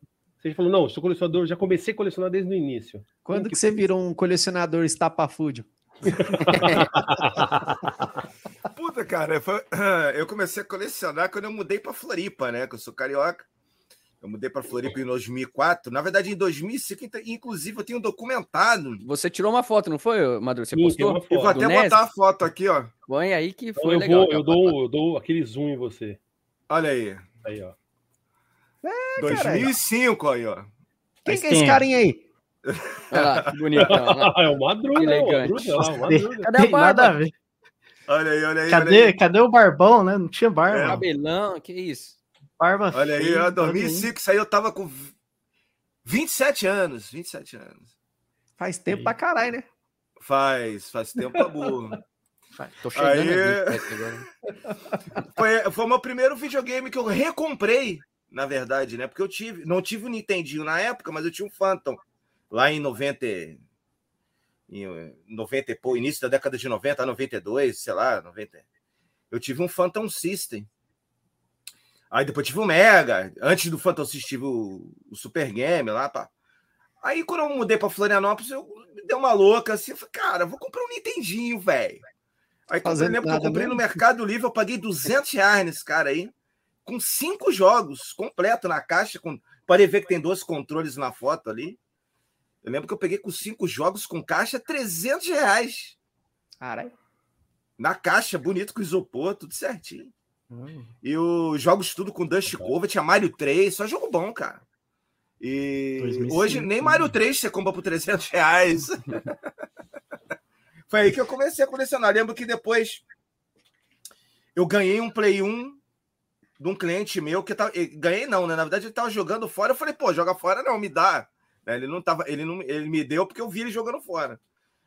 você falou, não, sou colecionador, já comecei a colecionar desde o início. Quando que que você virou um colecionador estapafúdio? Puta, cara, foi- eu comecei a colecionar quando eu mudei pra Floripa, né? Que eu sou carioca. Eu mudei pra Floripa em 2004. Na verdade, em 2005, então, inclusive, eu tenho documentado. Você tirou uma foto, não foi, Maduro? Você Sim, postou? uma Eu vou até botar a foto aqui, ó. Põe aí que Então foi eu, legal. vou, eu, dou, eu dou aquele zoom em você. Olha aí. Aí, ó. 2005, aí, ó. Quem que é esse carinha aí? Olha lá, que lá. é o Madruga, Que é o elegante. Madruga, é o Madruga. Cadê a Tem nada a barba? ver. Olha aí, olha aí. Cadê, Olha aí, cadê o barbão, né? Não tinha barba. É. Cabelão, que isso? Barba olha aí ó, 2005. Isso aí eu tava com 27 anos. 27 anos. Faz tempo pra caralho, né? Faz, faz tempo pra burro. Tô chegando Aí- a 27 agora. Foi, foi o meu primeiro videogame que eu recomprei, na verdade, né? Porque eu tive, não tive o Nintendinho na época, mas eu tinha um Phantom lá em 90, em eh, 90 e pô, início da década de 90, 92, sei lá, 90. Eu tive um Phantom System. Aí depois tive o Mega, antes do Phantom System tive o, o Super Game lá, pá. Aí quando eu mudei para Florianópolis, eu me dei uma louca assim, eu falei, cara, vou comprar um Nintendinho, velho. Aí quando eu lembro que eu comprei no mesmo? Mercado Livre, eu paguei 200 reais nesse cara aí. Com cinco jogos completo na caixa. Com... Pode ver que tem dois controles na foto ali. Eu lembro que eu peguei com cinco jogos com caixa 300 reais. Caralho. Na caixa, bonito com isopor, tudo certinho. Hum. E os jogos tudo com Dust Cover, tinha Mario 3, só jogo bom, cara. E 2005, hoje nem Mario 3 você compra por 300 reais. Foi aí que eu comecei a colecionar. Lembro que depois eu ganhei um Play 1 de um cliente meu que tava. Ganhei não, né? Na verdade, ele tava jogando fora. Eu falei, pô, joga fora não, me dá. Né, ele não tava, ele não, ele me deu porque eu vi ele jogando fora.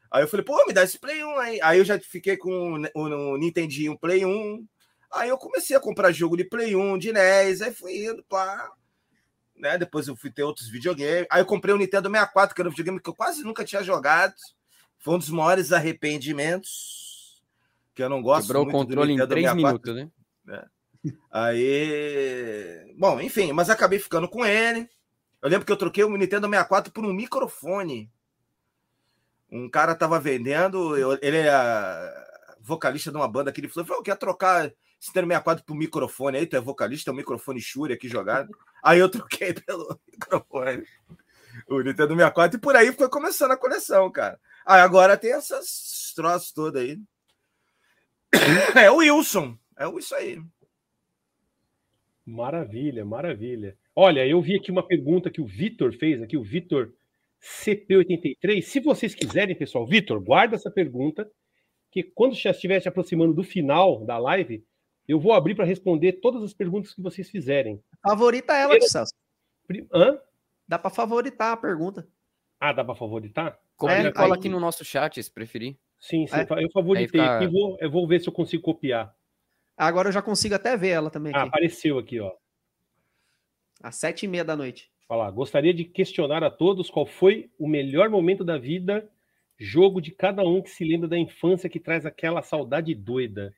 Aí eu falei, pô, me dá esse Play 1 aí. Aí eu já fiquei com o, o Nintendinho Play 1. Aí eu comecei a comprar jogo de Play 1, de NES, aí fui indo, pá. Né? Depois eu fui ter outros videogames. Aí eu comprei o Nintendo 64, que era um videogame que eu quase nunca tinha jogado. Foi um dos maiores arrependimentos. Que eu não gosto Quebrou muito o controle em 3 minutos, né? É. Aí. Bom, enfim, mas acabei ficando com ele. Eu lembro que eu troquei o Nintendo 64 por um microfone. Um cara tava vendendo, eu, ele é vocalista de uma banda que ele falou: eu quero trocar esse Nintendo 64 por microfone aí, tu é vocalista, é um microfone Shure aqui jogado. Aí eu troquei pelo microfone. O Nintendo 64 e por aí foi começando a coleção, cara. Aí agora tem essas troços todas aí. É o Wilson. É isso aí. Maravilha, maravilha. Olha, eu vi aqui uma pergunta que o Vitor fez aqui, o Vitor CP83. Se vocês quiserem, pessoal, Vitor, guarda essa pergunta, que quando já estiver se aproximando do final da live, eu vou abrir para responder todas as perguntas que vocês fizerem. Favorita ela, Primeira... Celso. Hã? Dá para favoritar a pergunta. Ah, dá para favoritar? Copia é, cola aqui no nosso chat, se preferir. Sim, sim. É. Eu favoritei. Fica... Vou, eu vou ver se eu consigo copiar. Agora eu já consigo até ver ela também. Ah, apareceu aqui, ó. Às sete e meia da noite. Olha gostaria de questionar a todos qual foi o melhor momento da vida, jogo de cada um que se lembra da infância que traz aquela saudade doida,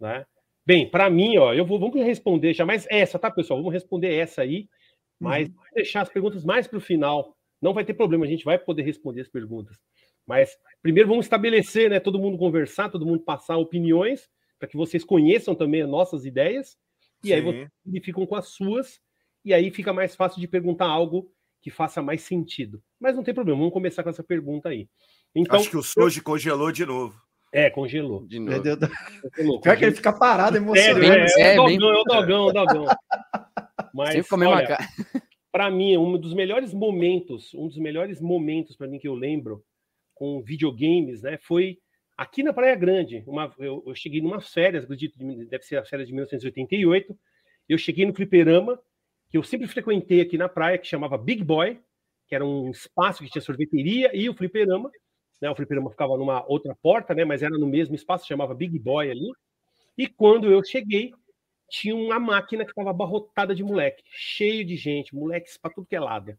né? Bem, para mim, ó, eu vou vamos responder já mais essa, tá, pessoal? Vamos responder essa aí, mas uhum. deixar as perguntas mais para o final. Não vai ter problema, a gente vai poder responder as perguntas. Mas primeiro vamos estabelecer, né? Todo mundo conversar, todo mundo passar opiniões, para que vocês conheçam também as nossas ideias, e Sim. aí vocês ficam com as suas e aí fica mais fácil de perguntar algo que faça mais sentido. Mas não tem problema, vamos começar com essa pergunta aí. Então, Acho que o Soji eu... congelou de novo. É, congelou. De novo. Congelou, Pior que ele fica parado, emocionado. É, é, é, o dogão, é o dogão, é o dogão. Mas, olha, para mim, um dos melhores momentos, um dos melhores momentos para mim que eu lembro com videogames, né, foi aqui na Praia Grande. Uma, eu, eu cheguei numa férias, acredito, deve ser a férias de 1988. Eu cheguei no fliperama que eu sempre frequentei aqui na praia, que chamava Big Boy, que era um espaço que tinha sorveteria e o fliperama. Né? O fliperama ficava numa outra porta, né? mas era no mesmo espaço, chamava Big Boy ali. E quando eu cheguei, tinha uma máquina que estava abarrotada de moleque, cheio de gente, moleques para tudo que é lado.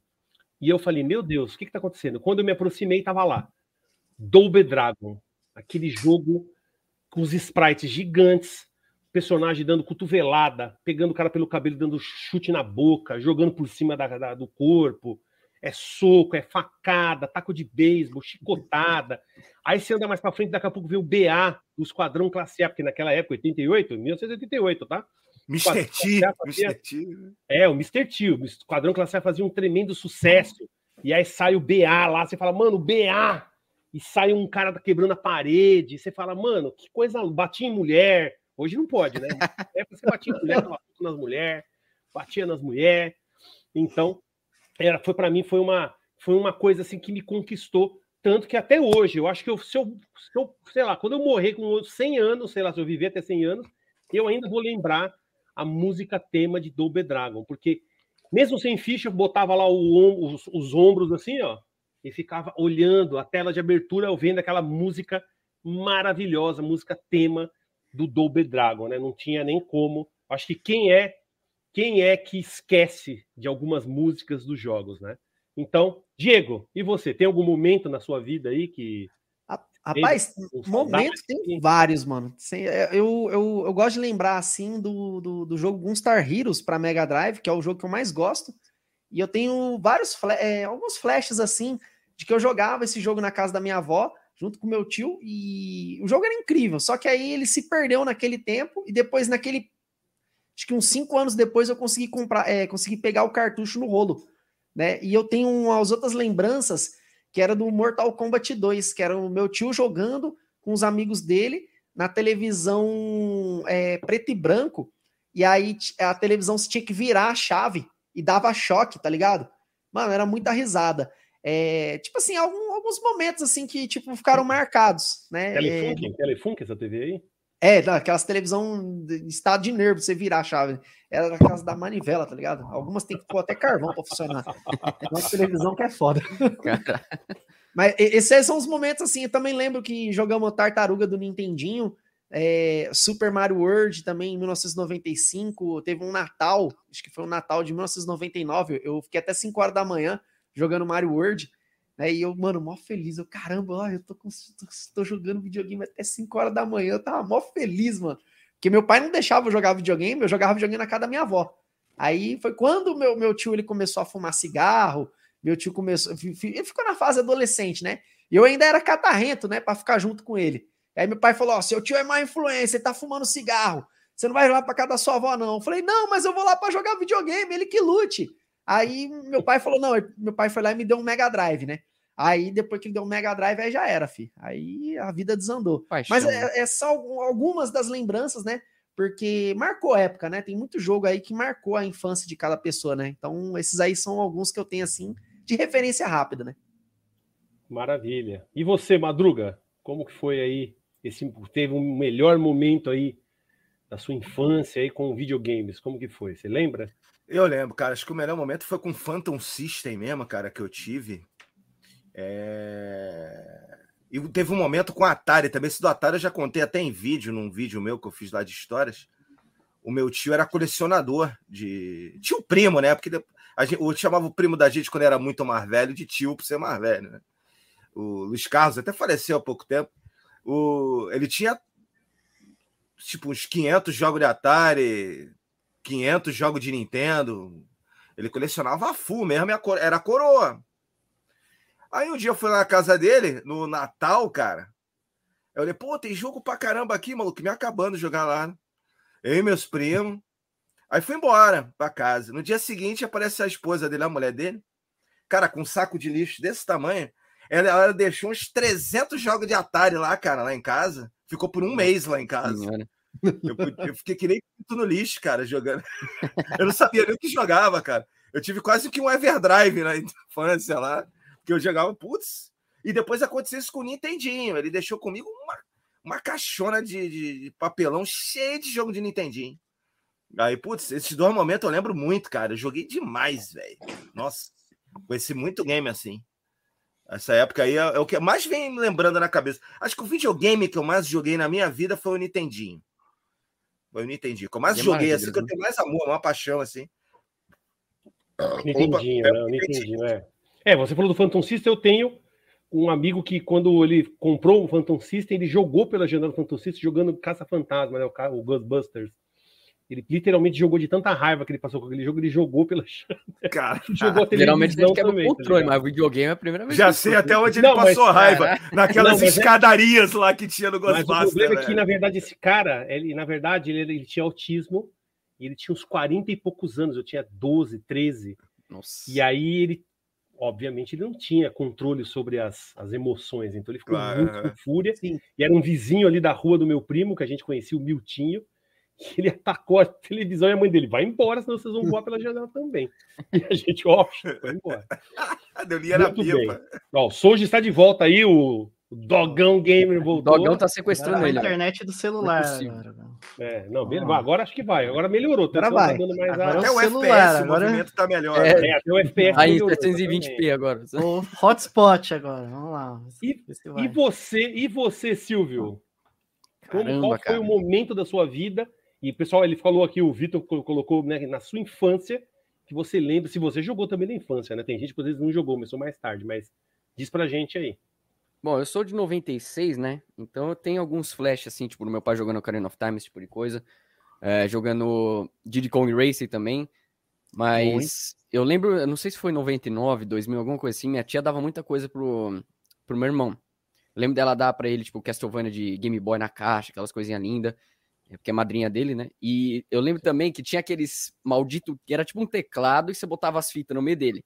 E eu falei, meu Deus, o que está acontecendo? Quando eu me aproximei, estava lá. Double Dragon, aquele jogo com os sprites gigantes, personagem dando cotovelada, pegando o cara pelo cabelo, dando chute na boca, jogando por cima da, da, do corpo. É soco, é facada, taco de beisebol, chicotada. Aí você anda mais para frente, daqui a pouco vê o BA, o Esquadrão Classe A, porque naquela época, 88, 1988, tá? Mr. T, fazia... T. Né? É, o Mr. T, o Esquadrão Classe A fazia um tremendo sucesso. E aí sai o BA lá, você fala, mano, BA! E sai um cara quebrando a parede, você fala, mano, que coisa, batia em mulher, Hoje não pode, né? É você batia mulher, nas mulheres, batia nas mulheres. Então, era, foi para mim foi uma, foi uma coisa assim que me conquistou tanto que até hoje, eu acho que eu, se, eu, se eu, sei lá, quando eu morrer com 100 anos, sei lá, se eu viver até 100 anos, eu ainda vou lembrar a música tema de Double Dragon, porque mesmo sem ficha, eu botava lá o, os, os ombros assim, ó, e ficava olhando a tela de abertura, vendo aquela música maravilhosa, música tema do Double Dragon, né? Não tinha nem como. Acho que quem é quem é que esquece de algumas músicas dos jogos, né? Então, Diego, e você? Tem algum momento na sua vida aí que Rapaz, momentos tem vários, mano. É, eu, eu, eu gosto de lembrar, assim, do, do, do jogo Gunstar Heroes para Mega Drive, que é o jogo que eu mais gosto. E eu tenho vários, é, alguns flashes, assim, de que eu jogava esse jogo na casa da minha avó junto com meu tio, e o jogo era incrível, só que aí ele se perdeu naquele tempo, e depois naquele. acho que uns cinco anos depois eu consegui comprar, é, consegui pegar o cartucho no rolo, né? E eu tenho umas outras lembranças que era do Mortal Kombat 2, que era o meu tio jogando com os amigos dele na televisão é, preto e branco, e aí a televisão tinha que virar a chave e dava choque, tá ligado? Mano, era muita risada. É, tipo assim, algum, alguns momentos assim que tipo ficaram marcados, né? Telefunk, é, Telefunk essa TV aí? É, aquelas televisão de estado de nervo, você virar a chave. Era aquelas da manivela, tá ligado? Algumas tem que pôr até carvão pra funcionar. Uma televisão que é foda. Mas esses são os momentos assim. Eu também lembro que jogamos Tartaruga do Nintendinho, é, Super Mario World também em 1995. Teve um Natal, acho que foi um Natal de 1999. Eu fiquei até 5 horas da manhã jogando Mario World. Né? E eu, mano, mó feliz. Eu, caramba, ó, eu tô, com, tô, tô, jogando videogame até 5 horas da manhã. Eu tava mó feliz, mano. Porque meu pai não deixava eu jogar videogame, eu jogava videogame na casa da minha avó. Aí foi quando meu, meu tio ele começou a fumar cigarro, meu tio começou. Ele ficou na fase adolescente, né? E eu ainda era catarrento, né? Pra ficar junto com ele. Aí meu pai falou: Ó, seu tio é má influência, ele tá fumando cigarro. Você não vai lá pra casa da sua avó, não. Eu falei: Não, mas eu vou lá para jogar videogame, ele que lute. Aí meu pai falou: Não, meu pai foi lá e me deu um Mega Drive, né? Aí depois que ele deu um Mega Drive, aí já era, fi. Aí a vida desandou. Paixão. Mas é, é, só algumas das lembranças, né? Porque marcou época, né? Tem muito jogo aí que marcou a infância de cada pessoa, né? Então, esses aí são alguns que eu tenho, assim, de referência rápida, né? Maravilha. E você, Madruga? Como que foi aí? Esse, teve um melhor momento aí da sua infância aí com videogames? Como que foi? Você lembra? Eu lembro, cara. Acho que o melhor momento foi com Phantom System mesmo, cara, que eu tive. É... E teve um momento com a Atari também. Esse do Atari eu já contei até em vídeo, num vídeo meu que eu fiz lá de histórias. O meu tio era colecionador de. Tio primo, né? Porque a gente, eu chamava o primo da gente quando era muito mais velho de tio por ser mais velho, né? O Luiz Carlos até faleceu há pouco tempo. O... Ele tinha tipo uns 500 jogos de Atari, 500 jogos de Nintendo. Ele colecionava a full mesmo, era coroa. Aí um dia eu fui na casa dele, no Natal, cara. Eu falei, pô, tem jogo pra caramba aqui, maluco, me acabando de jogar lá. Eu e meus primos. Aí fui embora pra casa. No dia seguinte aparece a esposa dele, a mulher dele. Cara, com um saco de lixo desse tamanho. Ela, ela deixou uns 300 jogos de Atari lá, cara, lá em casa. Ficou por um mês lá em casa. Eu, eu, fiquei que nem no lixo, cara, jogando. Eu não sabia nem o que jogava, cara. Eu tive quase que um Everdrive na infância lá que eu jogava, putz. E depois aconteceu isso com o Nintendinho. Ele deixou comigo uma, uma caixona de, de papelão cheia de jogo de Nintendinho. Aí, putz, esses dois momentos eu lembro muito, cara. Eu joguei demais, velho. Nossa, conheci muito game assim. Essa época aí é, é, o que mais vem me lembrando na cabeça. Acho que o videogame que eu mais joguei na minha vida foi o Nintendinho. Foi o Nintendinho. Que eu mais é joguei, assim, que eu tenho mais amor, uma paixão, assim. Nintendinho, Opa, né? O Nintendinho, é. É, você falou do Phantom System, eu tenho um amigo que, quando ele comprou o Phantom System, ele jogou pela janela do Phantom System jogando Caça-Fantasma, né? O, o Ghostbusters. Ele literalmente jogou de tanta raiva que ele passou com aquele jogo, ele jogou pela Cara, jogou Geralmente ele quebra o controle, tá mas o videogame é a primeira vez. Já sei até onde ele não, passou mas, raiva. Cara, naquelas não, é escadarias é... lá que tinha no Ghostbusters. Mas o problema é que, na verdade, esse cara, ele, na verdade, ele, ele tinha autismo e ele tinha uns 40 e poucos anos. Eu tinha 12, 13. Nossa. E aí ele obviamente ele não tinha controle sobre as, as emoções, então ele ficou claro. muito com fúria. Sim. E era um vizinho ali da rua do meu primo, que a gente conhecia, o Miltinho, que ele atacou a televisão e a mãe dele, vai embora, senão vocês vão voar pela janela também. E a gente, ó, foi embora. Deu linha na pipa. Ó, o Soji está de volta aí, o Dogão Gamer voltou. O Dogão tá sequestrando ele. A internet do celular. É, não, beleza, agora acho que vai. Agora melhorou. Agora vai. Tá mais agora até o celular, FPS, agora... o movimento tá melhor. É, é até o FPS. Aí, 720p agora. O hotspot agora. Vamos lá. E, e você, e você, Silvio? Como, Caramba, qual foi cara. o momento da sua vida? E pessoal, ele falou aqui, o Vitor colocou né, na sua infância, que você lembra, se você jogou também na infância, né? Tem gente que às vezes não jogou, começou mais tarde, mas diz pra gente aí. Bom, eu sou de 96, né? Então eu tenho alguns flashes, assim, tipo, do meu pai jogando Ocarina of Time, esse tipo de coisa. É, jogando Diddy Kong Racing também. Mas Muito. eu lembro, eu não sei se foi 99, 2000, alguma coisa assim, minha tia dava muita coisa pro, pro meu irmão. Eu lembro dela dar para ele, tipo, Castlevania de Game Boy na caixa, aquelas coisinhas lindas. Porque é madrinha dele, né? E eu lembro também que tinha aqueles maldito que era tipo um teclado e você botava as fitas no meio dele.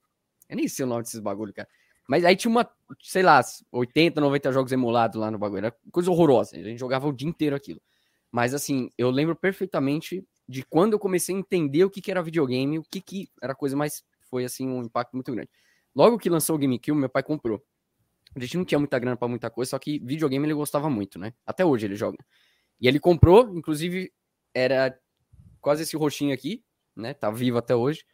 Eu nem sei o nome desses bagulho, cara. Mas aí tinha uma, sei lá, 80, 90 jogos emulados lá no bagulho. Era coisa horrorosa. A gente jogava o dia inteiro aquilo. Mas assim, eu lembro perfeitamente de quando eu comecei a entender o que, que era videogame, o que, que era coisa mais. Foi assim, um impacto muito grande. Logo que lançou o GameCube, meu pai comprou. A gente não tinha muita grana para muita coisa, só que videogame ele gostava muito, né? Até hoje ele joga. E ele comprou, inclusive, era quase esse roxinho aqui, né? Tá vivo até hoje.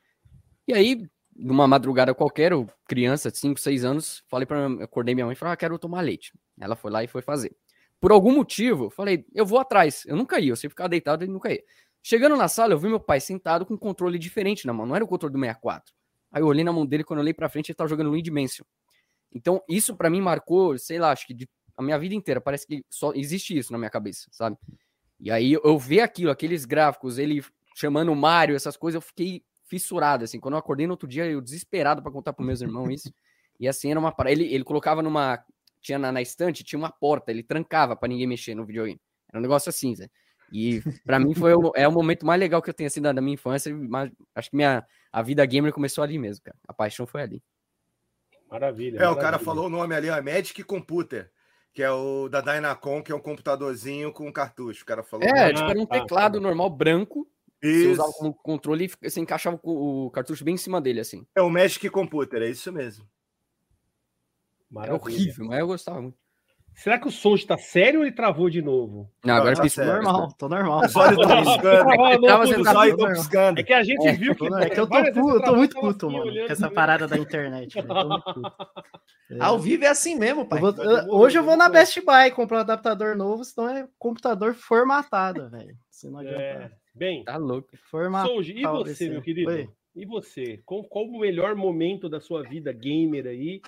E aí, numa madrugada qualquer, eu, criança, 5, 6 anos, falei para acordei minha mãe e falei: ah, quero tomar leite". Ela foi lá e foi fazer. Por algum motivo, falei: "Eu vou atrás". Eu nunca ia, eu sempre ficava deitado e nunca ia. Chegando na sala, eu vi meu pai sentado com um controle diferente na mão, não era o controle do 64. Aí eu olhei na mão dele, quando eu olhei para frente, ele tava jogando Luigi Dimension. Então, isso para mim marcou, sei lá, acho que de, a minha vida inteira. Parece que só existe isso na minha cabeça, sabe? E aí eu ver aquilo, aqueles gráficos, ele chamando o Mario, essas coisas, eu fiquei fissurado, assim. Quando eu acordei no outro dia, eu desesperado para contar para meus irmãos isso. E assim era uma ele ele colocava numa tinha na, na estante, tinha uma porta, ele trancava para ninguém mexer no videogame. Era um negócio assim, Zé. E para mim foi o, é o momento mais legal que eu tenho assim da, da minha infância, mas acho que minha a vida gamer começou ali mesmo, cara. A paixão foi ali. Maravilha. É, maravilha. o cara falou o nome ali, ó, Magic Computer, que é o da Dynacon, que é um computadorzinho com cartucho. O cara falou. É, tipo, era um ah, teclado ah, normal branco. Isso. Você usava como controle e você encaixava o cartucho bem em cima dele, assim. É o Magic Computer, é isso mesmo. Maravilha. É horrível, mas eu gostava muito. Será que o som está sério ou ele travou de novo? Não, agora tá piscou normal, tô normal. Os olhos estão piscando. É que a gente viu que. É que eu tô, eu tô muito puto, mano, com essa parada da internet. É. Ao vivo é assim mesmo, pai. Eu vou, eu, hoje eu vou na Best Buy comprar um adaptador novo, senão é computador formatado, velho. É. Bem, tá louco. Formatado. e você, meu querido? Oi. E você? Qual, qual o melhor momento da sua vida gamer aí?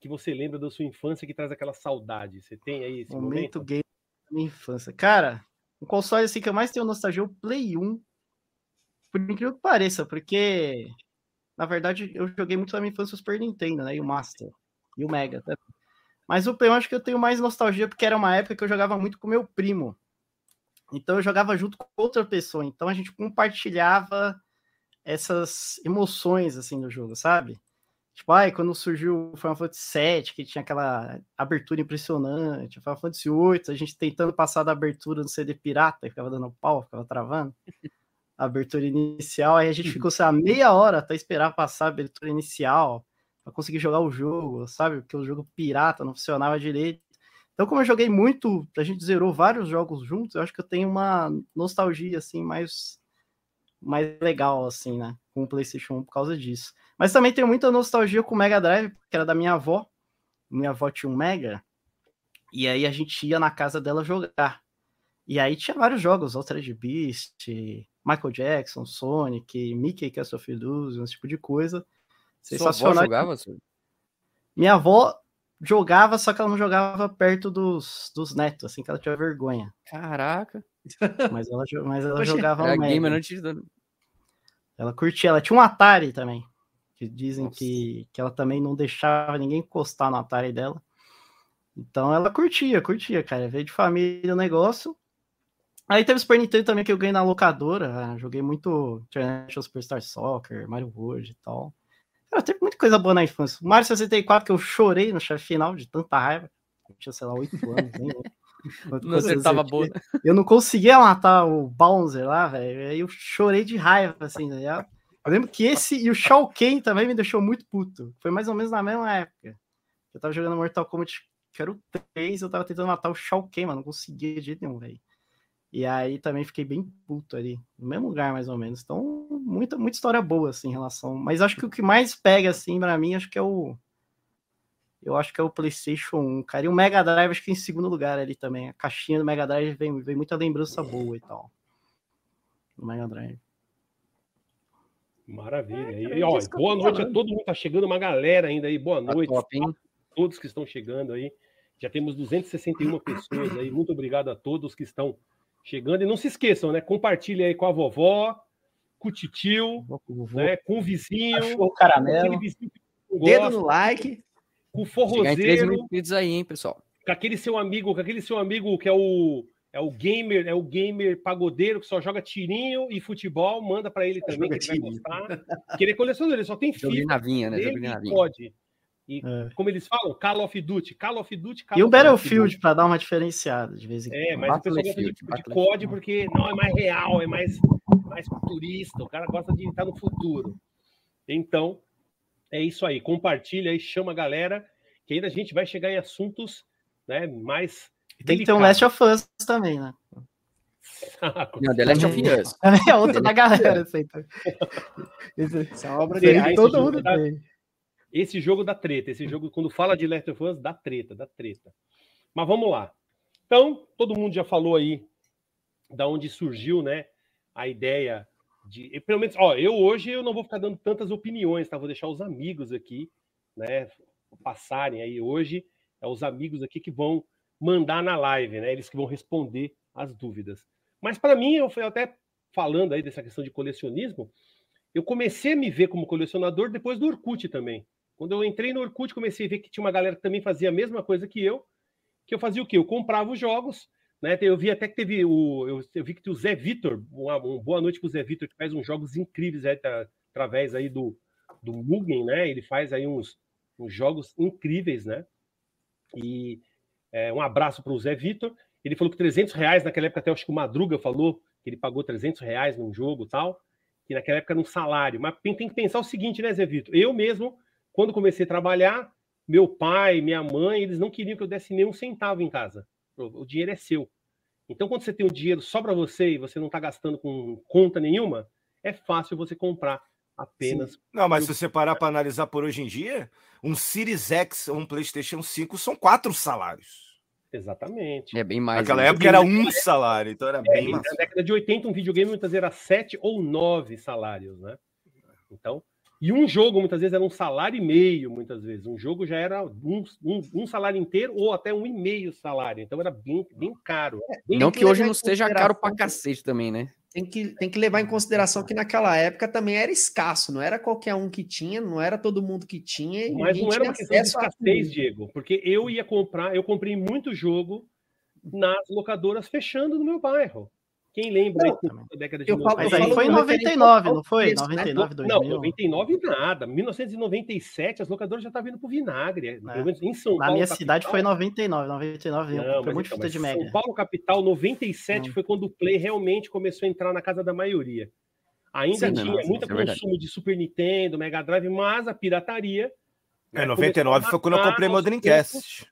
Que você lembra da sua infância que traz aquela saudade? Você tem aí esse momento? Momento game da minha infância. Cara, o console assim que eu mais tenho nostalgia é o Play 1. Por incrível que pareça, porque na verdade eu joguei muito na minha infância o Super Nintendo, né? E o Master. E o Mega. Tá? Mas o Play 1 acho que eu tenho mais nostalgia porque era uma época que eu jogava muito com meu primo. Então eu jogava junto com outra pessoa. Então a gente compartilhava essas emoções assim no jogo, sabe? Tipo, ai, quando surgiu o Final Fantasy VII, que tinha aquela abertura impressionante, o Final Fantasy VIII, a gente tentando passar da abertura no CD pirata, ficava dando pau, ficava travando. A abertura inicial, aí a gente ficou, sei lá, meia hora até esperar passar a abertura inicial para conseguir jogar o jogo, sabe? Porque o jogo pirata não funcionava direito. Então, como eu joguei muito, a gente zerou vários jogos juntos, eu acho que eu tenho uma nostalgia, assim, mais, mais legal, assim, né? Com o PlayStation 1 por causa disso. Mas também tenho muita nostalgia com o Mega Drive, que era da minha avó. Minha avó tinha um Mega. E aí a gente ia na casa dela jogar. E aí tinha vários jogos, Altered Beast, Michael Jackson, Sonic, Mickey Castle of Illusion, esse tipo de coisa. Sensacional. Sua avó jogava? Senhor? Minha avó jogava, só que ela não jogava perto dos, dos netos, assim, que ela tinha vergonha. Caraca. Mas ela, mas ela jogava Era gamer antes do... Ela curtia, ela tinha um Atari também que dizem que, que ela também não deixava ninguém encostar no Atari dela. Então ela curtia, curtia, cara. Veio de família o negócio. Aí teve o Super Nintendo também que eu ganhei na locadora. Né? Joguei muito International Superstar Soccer, Mario World e tal. Cara, teve muita coisa boa na infância. O Mario 64 que eu chorei no chefe final de tanta raiva. Eu tinha, sei lá, 8 anos, nem Não acertava boa. Eu não conseguia matar o Bowser lá, velho. Aí eu chorei de raiva, assim. Né? Eu lembro que esse e o Shao Kahn também me deixou muito puto. Foi mais ou menos na mesma época. Eu tava jogando Mortal Kombat, que era o 3, eu tava tentando matar o Shao Kahn, mas não conseguia de jeito nenhum, velho. E aí também fiquei bem puto ali, no mesmo lugar mais ou menos. Então, muita, muita história boa, assim, em relação. Mas acho que o que mais pega, assim, pra mim, acho que é o. Eu acho que é o PlayStation 1, cara. E o Mega Drive, acho que é em segundo lugar ali também. A caixinha do Mega Drive vem, vem muita lembrança boa e tal. No Mega Drive. Maravilha. É, e, ó, boa noite a todo mundo. Tá chegando uma galera ainda aí. Boa tá noite a todos que estão chegando aí. Já temos 261 pessoas aí. Muito obrigado a todos que estão chegando. E não se esqueçam, né? Compartilhe aí com a vovó, com o titio, né? com o vizinho. o caramelo. Vizinho Dedo no like. Com o forrozeiro. aí, hein, pessoal. Com aquele seu amigo, com aquele seu amigo que é o é o gamer, é o gamer pagodeiro que só joga tirinho e futebol, manda para ele também, que ele vai gostar. Que ele é colecionador, ele só tem Joguinho FIFA. na vinha, né? Ele Joguinho na vinha. pode. E É. como eles falam, Call of Duty, Call of Duty, Call E o. Battlefield, pra dar uma diferenciada de vez em quando. É, mas o pessoal gosta de, de. COD porque não é mais real, é mais, mais futurista. O cara gosta de estar no futuro. Então, é isso aí. Compartilha aí, chama a galera, que ainda a gente vai chegar em assuntos né, mais. E tem que ter um. Last of Us também, né? Não, The Last of Us. É outro da galera, esse aí. tá. Esse, Essa é uma obra de aí Ah, todo mundo tá- tem. Esse jogo dá treta. Esse jogo, quando fala de Last of Us, dá treta, dá treta. Mas vamos lá. Então, todo mundo já falou aí da onde surgiu, né, a ideia de, pelo menos, ó, eu hoje eu não vou ficar dando tantas opiniões, tá? Vou deixar os amigos aqui, né, passarem aí hoje, é os amigos aqui que vão mandar na live, né? Eles que vão responder as dúvidas. Mas para mim, eu fui até falando aí dessa questão de colecionismo, eu comecei a me ver como colecionador depois do Orkut também. Quando eu entrei no Orkut, comecei a ver que tinha uma galera que também fazia a mesma coisa que eu, que eu fazia o quê? Eu comprava os jogos, né? Eu vi até que teve o. Eu, eu vi que o Zé Vitor, uma, uma boa noite pro Zé Vitor, que faz uns jogos incríveis aí, tá, através aí do, do Mugen, né? Ele faz aí uns, uns jogos incríveis, né? E é, um abraço para o Zé Vitor. Ele falou que 300 reais, naquela época, até acho que o Madruga falou que ele pagou 300 reais num jogo e tal, que naquela época era um salário. Mas tem, tem que pensar o seguinte, né, Zé Vitor? Eu mesmo, quando comecei a trabalhar, meu pai, minha mãe, eles não queriam que eu desse nenhum centavo em casa. O, dinheiro é seu. Então, quando você tem o dinheiro só para você e você não está gastando com conta nenhuma, é fácil você comprar apenas. Não, mas se você parar para analisar por hoje em dia, um Series X ou um PlayStation 5 são quatro salários. Exatamente. É bem mais. Naquela né? época era um salário, então era É, bem e mais. na década de 80, um videogame muitas vezes era sete ou nove salários, né? Então, e um jogo muitas vezes era um salário e meio, muitas vezes. Um jogo já era um, um, um salário inteiro ou até um e meio salário. Então era bem, bem caro. Bem Não que que hoje não em esteja caro pra cacete também, né? Tem que, tem que levar em consideração que naquela época também era escasso, não era qualquer um que tinha, não era todo mundo que tinha. e Mas não era uma questão de escassez. Diego, porque eu ia comprar, eu comprei muito jogo nas locadoras fechando no meu bairro. Quem lembra Não, da década de eu falo- Mas eu aí foi em com referência 99, ao não foi? preço, né? 99, Não, 2000. 99 nada. 1997 as locadoras já estavam vindo pro vinagre. Pelo menos em São Na Paulo. minha capital. cidade foi 99, 99 eu Não, comprei mas muito então, fita de São Mega. Paulo capital 97 Não. foi quando o Play realmente começou a entrar na casa da maioria. Ainda Sim, tinha não, muito é verdade. consumo de Super Nintendo, Mega Drive, mas a pirataria É, né, 99 começou a foi quando eu comprei meu Dreamcast.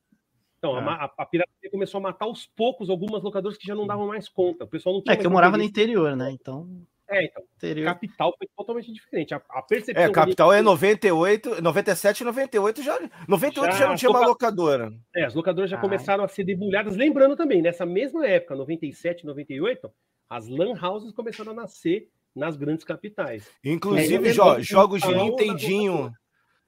Então, a Ah. ma- a, a pirataria começou a matar aos poucos algumas locadoras que já não davam mais conta. O pessoal não tinha É que eu morava no interior, né? Então, É, então. interior. Capital foi totalmente diferente. A, a percepção. É, capital é gente- 98, 97 e 98 já. 98 já, Já não tinha uma toca- locadora. É, as locadoras já Ah. começaram a ser debulhadas. Lembrando também, nessa mesma época, 97, 98, as lan houses começaram a nascer nas grandes capitais. Inclusive, É, jo- jogos de Nintendinho.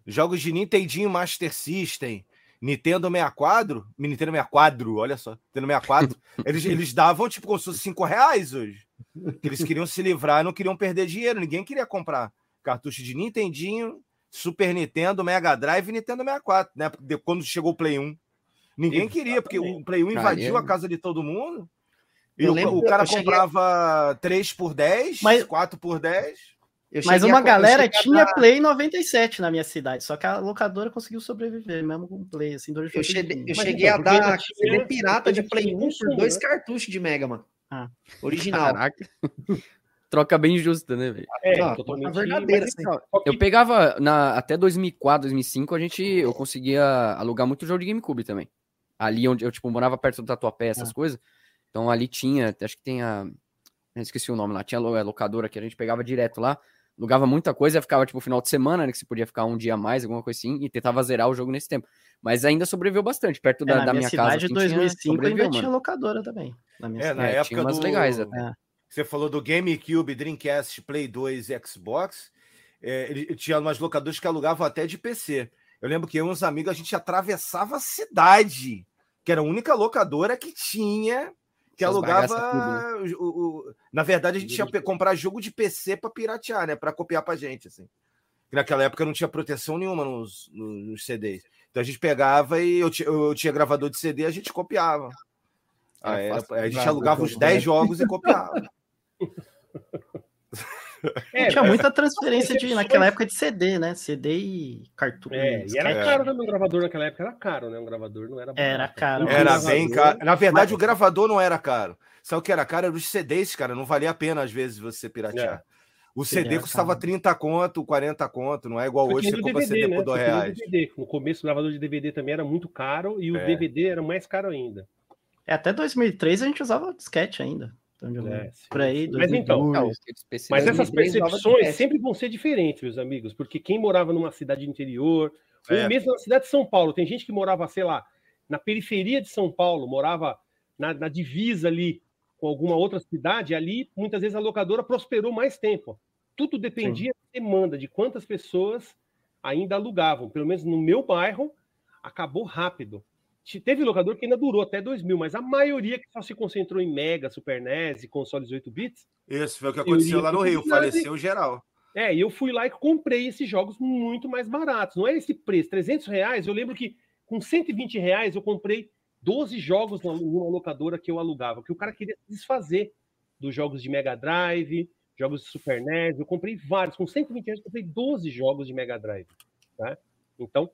Jogos de Nintendinho Master System. Nintendo 64, Nintendo 64, olha só, Nintendo 64, eles, eles davam tipo como se fosse 5 reais hoje. Eles queriam se livrar, não queriam perder dinheiro, ninguém queria comprar cartucho de Nintendinho, Super Nintendo, Mega Drive e Nintendo 64, né? De- Quando chegou o Play 1. Ninguém queria, porque o Play 1 Cara, invadiu é- a casa de todo mundo. E Eu o, lembro o cara eu cheguei- comprava 3 por 10, Mas- 4 por 10. Mas uma a- galera a tinha dar- Play 97 na minha cidade, só que a locadora conseguiu sobreviver, mesmo com Play, assim, dois Eu cheguei, eu cheguei então, a dar CD pirata de Play tinha 1 por dois cartuchos de Mega Man. Ah. Original. Caraca. Troca bem justa, né, velho? É, Ah, totalmente. verdadeira, assim. então, que- Eu pegava na, até 2004, 2005, a gente eu conseguia alugar muito jogo de GameCube também. Ali onde eu tipo morava perto do Tatuapé, essas coisas. Então ali tinha, acho que tem a eu esqueci o nome lá, tinha a locadora que a gente pegava direto lá, alugava muita coisa, ficava tipo final de semana, né, que você podia ficar um dia a mais, alguma coisa assim, e tentava zerar o jogo nesse tempo. Mas ainda sobreviveu bastante, perto É, da, na da minha, minha cidade, casa. assim, de tinha- 2005 ainda sobreviveu, tinha mano. locadora também. Na minha É, cidade. na É, tinha época umas do... legais até. É. Você falou do GameCube, Dreamcast, Play 2 e Xbox. É, ele tinha umas locadoras que alugavam até de PC. Eu lembro que eu e uns amigos a gente atravessava a cidade, que era a única locadora que tinha, que alugava. bagaças o, o- Na verdade, a gente ia pe- comprar jogo de PC para piratear, né? Para copiar pra gente, assim. Que naquela época não tinha proteção nenhuma nos, nos CDs. Então a gente pegava e eu, eu tinha gravador de CD, a gente copiava. Era, a gente alugava uns 10 jogos e copiava. É, tinha muita transferência de, naquela época de CD, né? CD e cartucho. É, e era é. caro também um gravador naquela época, era caro, né? Um gravador não era barato. Era caro. Era bem caro. Na verdade, mas... o gravador não era caro. O que era caro? Era os CDs, cara. Não valia a pena, às vezes, você piratear. É. O CD custava caro. 30 conto, 40 conto, não é igual hoje, você compra DVD, CD né? por 2 reais. DVD. No começo, o gravador de DVD também era muito caro e o é. DVD era mais caro ainda. É, até 2003 a gente usava disquete ainda. É, por aí, mas então, mas essas percepções sempre vão ser diferentes, meus amigos, porque quem morava numa cidade interior, é. ou mesmo na cidade de São Paulo, tem gente que morava, sei lá, na periferia de São Paulo, morava na, na divisa ali com alguma outra cidade, ali muitas vezes a locadora prosperou mais tempo. Tudo dependia Sim. da demanda, de quantas pessoas ainda alugavam. Pelo menos no meu bairro, acabou rápido. Teve locador que ainda durou até 2000, mas a maioria que só se concentrou em Mega, Super NES e consoles 8 bits. Isso foi o que aconteceu lá no Rio, faleceu geral. É, e eu fui lá e comprei esses jogos muito mais baratos. Não é esse preço, 300 reais. Eu lembro que com 120 reais eu comprei 12 jogos numa locadora que eu alugava, que o cara queria se desfazer dos jogos de Mega Drive, jogos de Super NES. Eu comprei vários, com 120 reais eu comprei 12 jogos de Mega Drive. Tá? Então,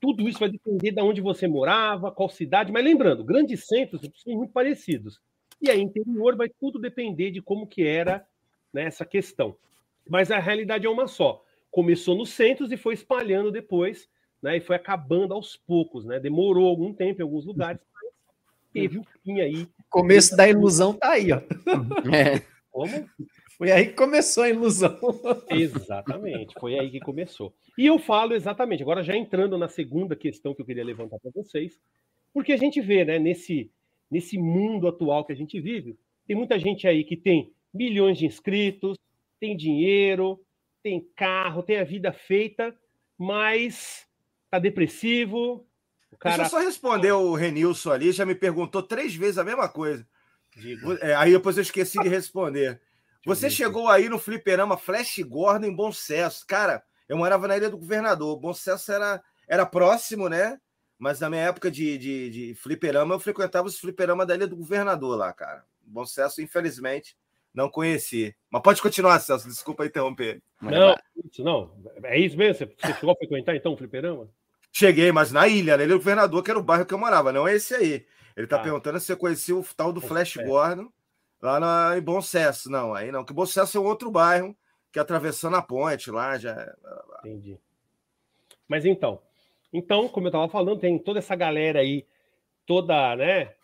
tudo isso vai depender de onde você morava, qual cidade. Mas lembrando, grandes centros são muito parecidos. E aí, interior, vai tudo depender de como que era né, essa questão. Mas a realidade é uma só. Começou nos centros e foi espalhando depois, né? E foi acabando aos poucos, né? Demorou algum tempo em alguns lugares, mas teve um fim aí. O começo da ilusão tá aí, ó. É. Como? Foi aí que começou a ilusão. Exatamente, foi aí que começou. E eu falo exatamente, agora já entrando na segunda questão que eu queria levantar para vocês, porque a gente vê, né, nesse, nesse mundo atual que a gente vive, tem muita gente aí que tem milhões de inscritos, tem dinheiro, tem carro, tem a vida feita, mas tá depressivo. O cara... Deixa eu só responder o Renilson ali, já me perguntou três vezes a mesma coisa. É, aí depois eu esqueci de responder. Você chegou aí no fliperama Flash Gordon em Bom Sucesso. Cara, eu morava na Ilha do Governador. Bom Sucesso era, era próximo, né? Mas na minha época de, de, de fliperama, eu frequentava os fliperama da Ilha do Governador lá, cara. Bom Sucesso, infelizmente, não conheci. Mas pode continuar, Celso. Desculpa interromper. Não, isso não. É isso mesmo? Você chegou a frequentar, então, o fliperama? Cheguei, mas na ilha, na Ilha do Governador, que era o bairro que eu morava, não é esse aí. Ele tá ah. perguntando se você conhecia o tal do Flash Gordon. Lá na, em Bom Sucesso, não, aí não, que Bom Sucesso é um outro bairro que é atravessando a ponte lá já. É, Entendi. Mas então, então, como eu estava falando, tem toda essa galera aí, toda, né,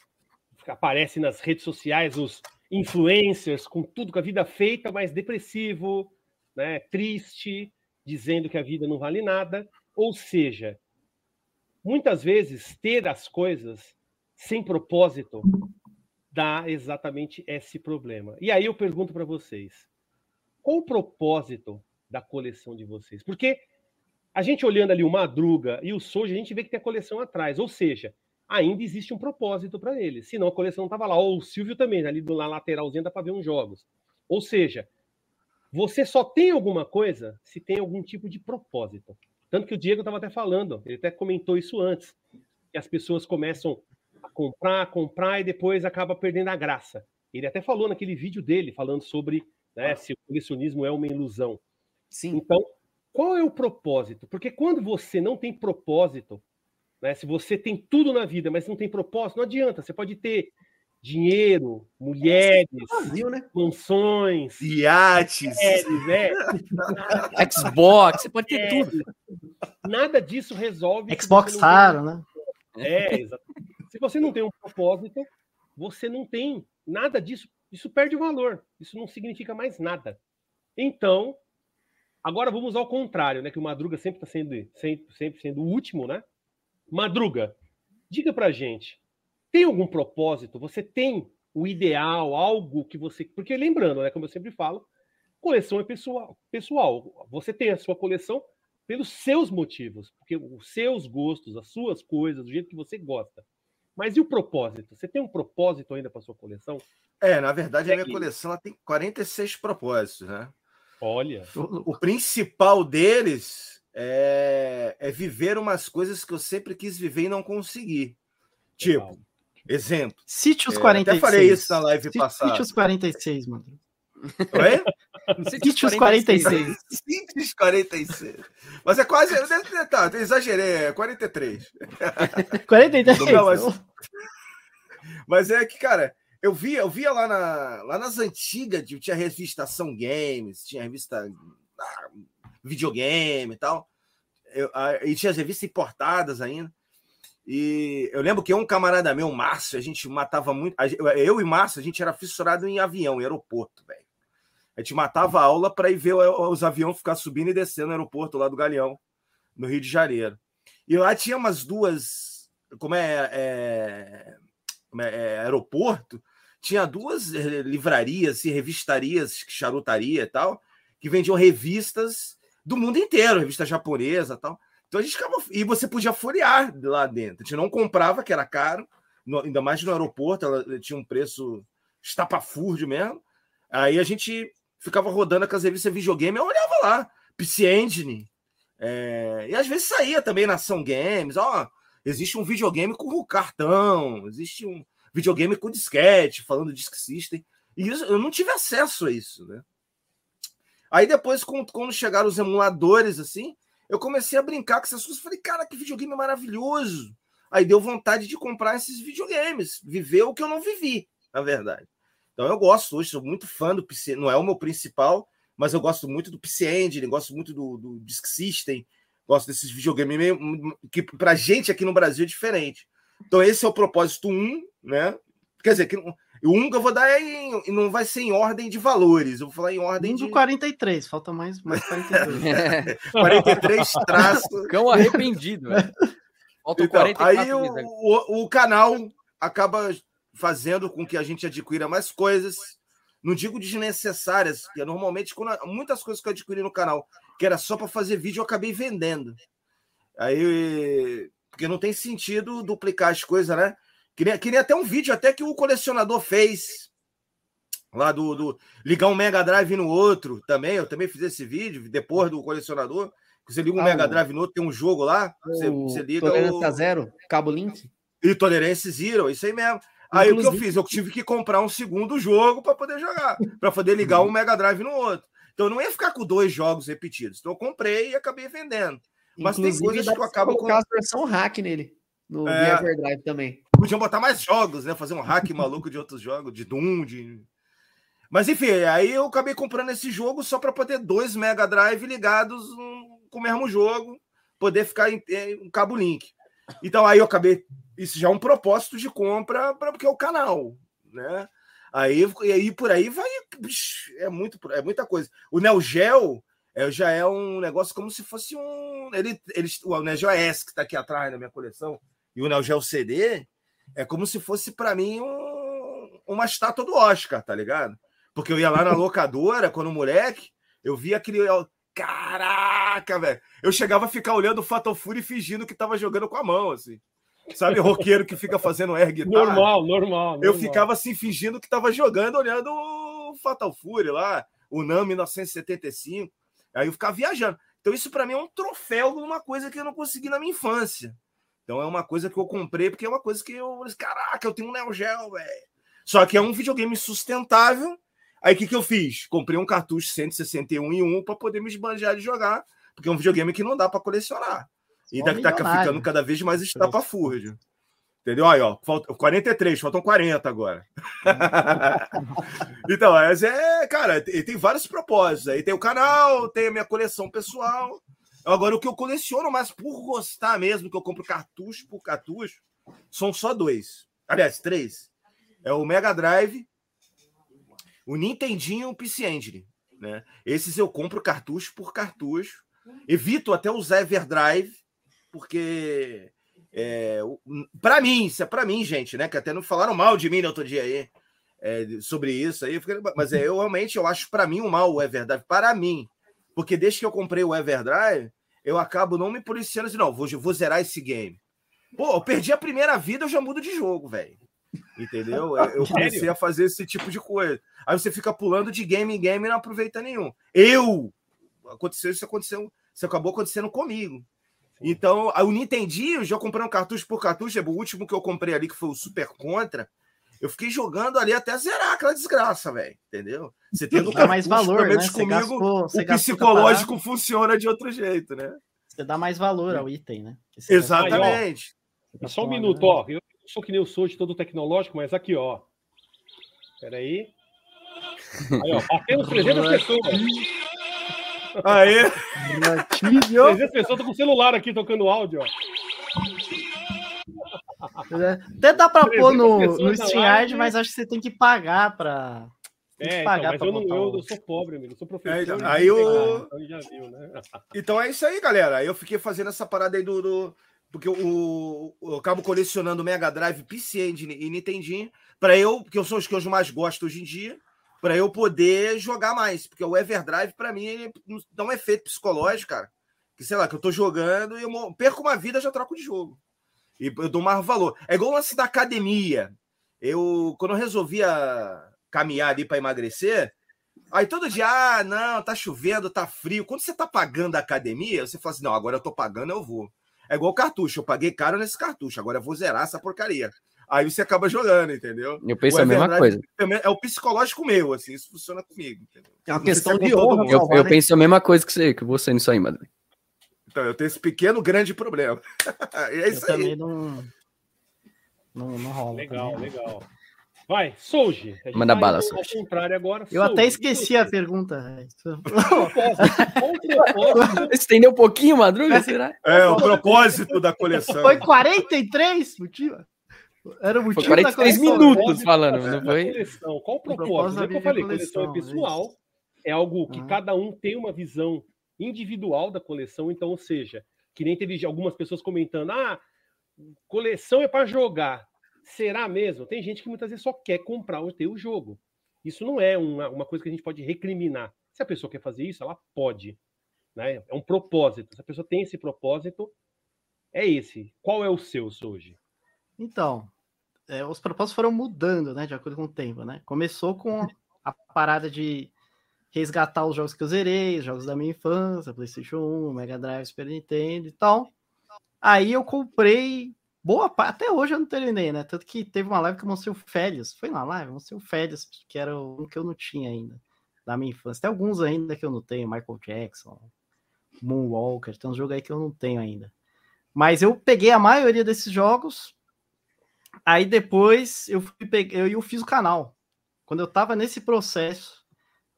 aparece nas redes sociais, os influencers com tudo com a vida feita, mas depressivo, né, triste, dizendo que a vida não vale nada, ou seja, muitas vezes ter as coisas sem propósito dá exatamente esse problema. E aí eu pergunto para vocês: qual o propósito da coleção de vocês? Porque a gente olhando ali o Madruga e o Soja, a gente vê que tem a coleção atrás, ou seja, ainda existe um propósito para eles. Senão a coleção não estava lá. Ou o Silvio também, ali na lateralzinha dá para ver uns jogos. Ou seja, você só tem alguma coisa se tem algum tipo de propósito. Tanto que o Diego estava até falando, ele até comentou isso antes, que as pessoas começam comprar, comprar e depois acaba perdendo a graça. Ele até falou naquele vídeo dele, falando sobre né, se o colecionismo é uma ilusão. Sim. Então, qual é o propósito? Porque quando você não tem propósito, né, se você tem tudo na vida, mas não tem propósito, não adianta. Você pode ter dinheiro, mulheres, vazio, né? mansões, iates, né? Xbox, você pode ter é, tudo. Nada disso resolve. Xbox caro, né? É, exatamente. Se você não tem um propósito, você não tem nada disso. Isso perde valor. Isso não significa mais nada. Então, agora vamos ao contrário, né? Que o Madruga sempre está sendo sempre, sempre sendo o último, né? Madruga, diga pra gente, tem algum propósito? Você tem o ideal, algo que você. Porque lembrando, né? Como eu sempre falo, coleção é pessoal. Pessoal, você tem a sua coleção pelos seus motivos, porque os seus gostos, as suas coisas, do jeito que você gosta. Mas e o propósito? Você tem um propósito ainda para sua coleção? É, na verdade, a minha coleção ela tem 46 propósitos, né? Olha. O, o principal deles é, é, viver umas coisas que eu sempre quis viver e não consegui. Tipo, Exemplo. Sítios É, 46. até falei isso na live Sí- passada. Sítios 46, mano. Oi? Sítios 46. Sítios 46. Mas é quase. Tá, eu exagerei, é 43. 43. Não, mas- Mas é que, cara, eu via, eu via lá, na, lá nas antigas, tinha revista Ação Games, tinha revista ah, videogame e tal. Eu- a- e tinha as revistas importadas ainda. E eu lembro que um camarada meu, Márcio, a gente matava muito. Eu e Márcio, a gente era fissurado em avião, em aeroporto, velho. A gente matava a aula para ir ver os aviões ficar subindo e descendo no aeroporto lá do Galeão, no Rio de Janeiro. E lá tinha umas duas. Como é, é- como é, é, aeroporto, tinha duas eh, livrarias e revistarias, charutaria e tal, que vendiam revistas do mundo inteiro, revista japonesa tal. Então a gente ficava. E você podia folhear lá dentro. A gente não comprava, que era caro, no- ainda mais no aeroporto, ela tinha um preço estapafúrdio mesmo. Aí a gente ficava rodando com as revistas videogame, eu olhava lá, PC Engine. é, e às vezes saía também na Ação Games, ó, existe um videogame com cartão, existe um videogame com disquete, falando Disk System. E isso, eu não tive acesso a isso, né? Aí depois, quando chegaram os emuladores, assim, eu comecei a brincar com essas coisas. Falei, cara, que videogame maravilhoso. Aí deu vontade de comprar esses videogames, viver o que eu não vivi, na verdade. Então eu gosto hoje, sou muito fã do PC, não é o meu principal, mas eu gosto muito do PC Engine, gosto muito do, do Disk System, gosto desses videogames meio, que pra gente aqui no Brasil é diferente. Então esse é o propósito 1, né? Quer dizer, que, o 1 que eu vou dar em, não vai ser em ordem de valores, eu vou falar em ordem Tem de do 43, falta mais, mais 42. 43 traços. Cão arrependido, velho. Faltam Então, 44 aí o, o, o canal acaba fazendo com que a gente adquira mais coisas, não digo desnecessárias, porque normalmente quando, muitas coisas que eu adquiri no canal, que era só para fazer vídeo, eu acabei vendendo. Aí, porque não tem sentido duplicar as coisas, né? Queria, queria até um vídeo até que o colecionador fez lá do, do ligar um Mega Drive no outro também. Eu também fiz esse vídeo depois do colecionador. que Você liga um Ah, Mega Drive no outro, tem um jogo lá, você, O você liga. Tolerância o- zero, cabo link. e Tolerance Zero, isso aí mesmo. Aí o que eu Inclusive- fiz? Eu tive que comprar um segundo jogo para poder jogar, para poder ligar um Mega Drive no outro. Então eu não ia ficar com dois jogos repetidos. Então eu comprei e acabei vendendo. Mas tem coisas que eu acabo colocar a versão hack nele. No É. Everdrive também. Podiam botar mais jogos, né? Fazer um hack maluco de outros jogos, de Doom, de. Mas enfim, aí eu acabei comprando esse jogo só para poder dois Mega Drive ligados hum, com o mesmo jogo, poder ficar em, em um cabo link. Então aí eu acabei. Isso já é um propósito de compra para porque é o canal, né? Aí, e aí por aí vai. É, muito, é muita coisa. O Neo Geo é, já é um negócio como se fosse um. Ele, ele, o Neo Geo S que está aqui atrás na minha coleção, e o Neo Geo CD, é como se fosse para mim um- uma estátua do Oscar, tá ligado? Porque eu ia lá na locadora, quando moleque, eu via aquele. eu- Caraca, velho! Eu chegava a ficar olhando o Fatal Fury fingindo que tava jogando com a mão, assim. Sabe, roqueiro que fica fazendo air guitar? Normal, normal. Eu normal. ficava assim, fingindo que tava jogando, olhando o Fatal Fury lá, o NAM 1975. Aí eu ficava viajando. Então, isso para mim é um troféu de uma coisa que eu não consegui na minha infância. Então, é uma coisa que eu comprei, porque é uma coisa que eu. Caraca, eu tenho um Neo Geo, velho. Só que é um videogame sustentável. Aí o que, que eu fiz? Comprei um cartucho 161 em 1 para poder me esbanjar de jogar, porque é um videogame que não dá para colecionar. E deve estar milionário. ficando cada vez mais estapafúrdio. Entendeu? Aí, ó, falta 43, faltam 40 agora. então, mas é, cara, tem, tem vários propósitos. Aí tem o canal, tem a minha coleção pessoal. Agora, o que eu coleciono, mas por gostar mesmo, que eu compro cartucho por cartucho, são só dois. Aliás, três. É o Mega Drive, o Nintendinho e o PC Engine. Né? Esses eu compro cartucho por cartucho. Evito até usar Everdrive, porque é, para mim, isso é para mim, gente, né? Que até não falaram mal de mim no outro dia aí é, sobre isso aí. eu fiquei- Mas é, eu realmente eu acho para mim um mal o Everdrive, para mim. Porque desde que eu comprei o Everdrive, eu acabo não me policiando assim, não, vou, vou zerar esse game. Pô, eu perdi a primeira vida, eu já mudo de jogo, velho. Entendeu? Eu- Eu comecei a fazer esse tipo de coisa. Aí você fica pulando de game em game e não aproveita nenhum. Eu! Aconteceu, isso aconteceu, isso acabou acontecendo comigo. Então, o Nintendinho, já comprando cartucho por cartucho, o último que eu comprei ali, que foi o Super Contra, eu fiquei jogando ali até zerar aquela desgraça, velho. Entendeu? Você tem dá mais valor, pelo menos né? comigo, gastou, o psicológico funciona de outro jeito, né? Você dá mais valor ao item, né? Exatamente. Aí, ó, só um minuto, ó. Eu sou que nem eu sou de todo tecnológico, mas aqui, ó. Peraí. Aí, ó. Batemos 300 pessoas. Aê! 300 pessoas, tô com o celular aqui tocando áudio, ó. Até dá pra pôr no, no StreamYard, mas acho que você tem que pagar pra. É, então, mas eu, não, eu, eu, sou pobre, amigo. Eu sou professor. É, então, aí eu... Então, já viu, né? então é isso aí, galera. Eu fiquei fazendo essa parada aí do. do... Porque eu, eu, acabo colecionando Mega Drive, PC e Nintendinho, para eu, que eu sou os que eu mais gosto hoje em dia, para eu poder jogar mais. Porque o Everdrive, para mim, ele dá um efeito psicológico, cara. Que sei lá, que eu tô jogando e eu perco uma vida já troco de jogo. E eu dou mais valor. É igual o lance da academia. Eu, quando eu resolvia caminhar ali para emagrecer, aí todo dia, ah, não, tá chovendo, tá frio. Quando você tá pagando a academia, você fala assim: não, agora eu tô pagando, eu vou. É igual cartucho, eu paguei caro nesse cartucho, agora eu vou zerar essa porcaria. Aí você acaba jogando, entendeu? Eu penso a mesma coisa. É o psicológico meu, assim, isso funciona comigo. Entendeu? É uma questão de honra. Eu, eu penso a mesma coisa que você, que você nisso aí, mano. Então, eu tenho esse pequeno, grande problema. é isso eu aí. também não, não, não rola. Legal, também. legal. Vai, Souji. Manda bala, Souji. Contrário agora. Eu até esqueci a pergunta. Estendeu um pouquinho, Madruga? Será? É, o propósito da coleção. Foi 43 motivo. Era o motivo foi 43 minutos falando, não foi? Coleção. Qual o propósito? É que eu falei, coleção é pessoal. É algo que cada um tem uma visão individual da coleção. Então, ou seja, que nem teve algumas pessoas comentando: ah, coleção é para jogar. Será mesmo? Tem gente que muitas vezes só quer comprar ou ter o jogo. Isso não é uma, uma coisa que a gente pode recriminar. Se a pessoa quer fazer isso, ela pode. Né? É um propósito. Se a pessoa tem esse propósito, é esse. Qual é o seu hoje? Então, é, os propósitos foram mudando, né, de acordo com o tempo, né? Começou com a parada de resgatar os jogos que eu zerei, os jogos da minha infância, PlayStation 1, Mega Drive, Super Nintendo e tal. Aí eu comprei boa parte, até hoje eu não terminei, né? Tanto que teve uma live que eu mostrei o Férias, foi na live, eu mostrei o Férias, que era um que eu não tinha ainda, da minha infância. Tem alguns ainda que eu não tenho, Michael Jackson, Moonwalker, tem uns jogos aí que eu não tenho ainda. Mas eu peguei a maioria desses jogos, aí depois eu, fui, eu, eu fiz o canal. Quando eu tava nesse processo,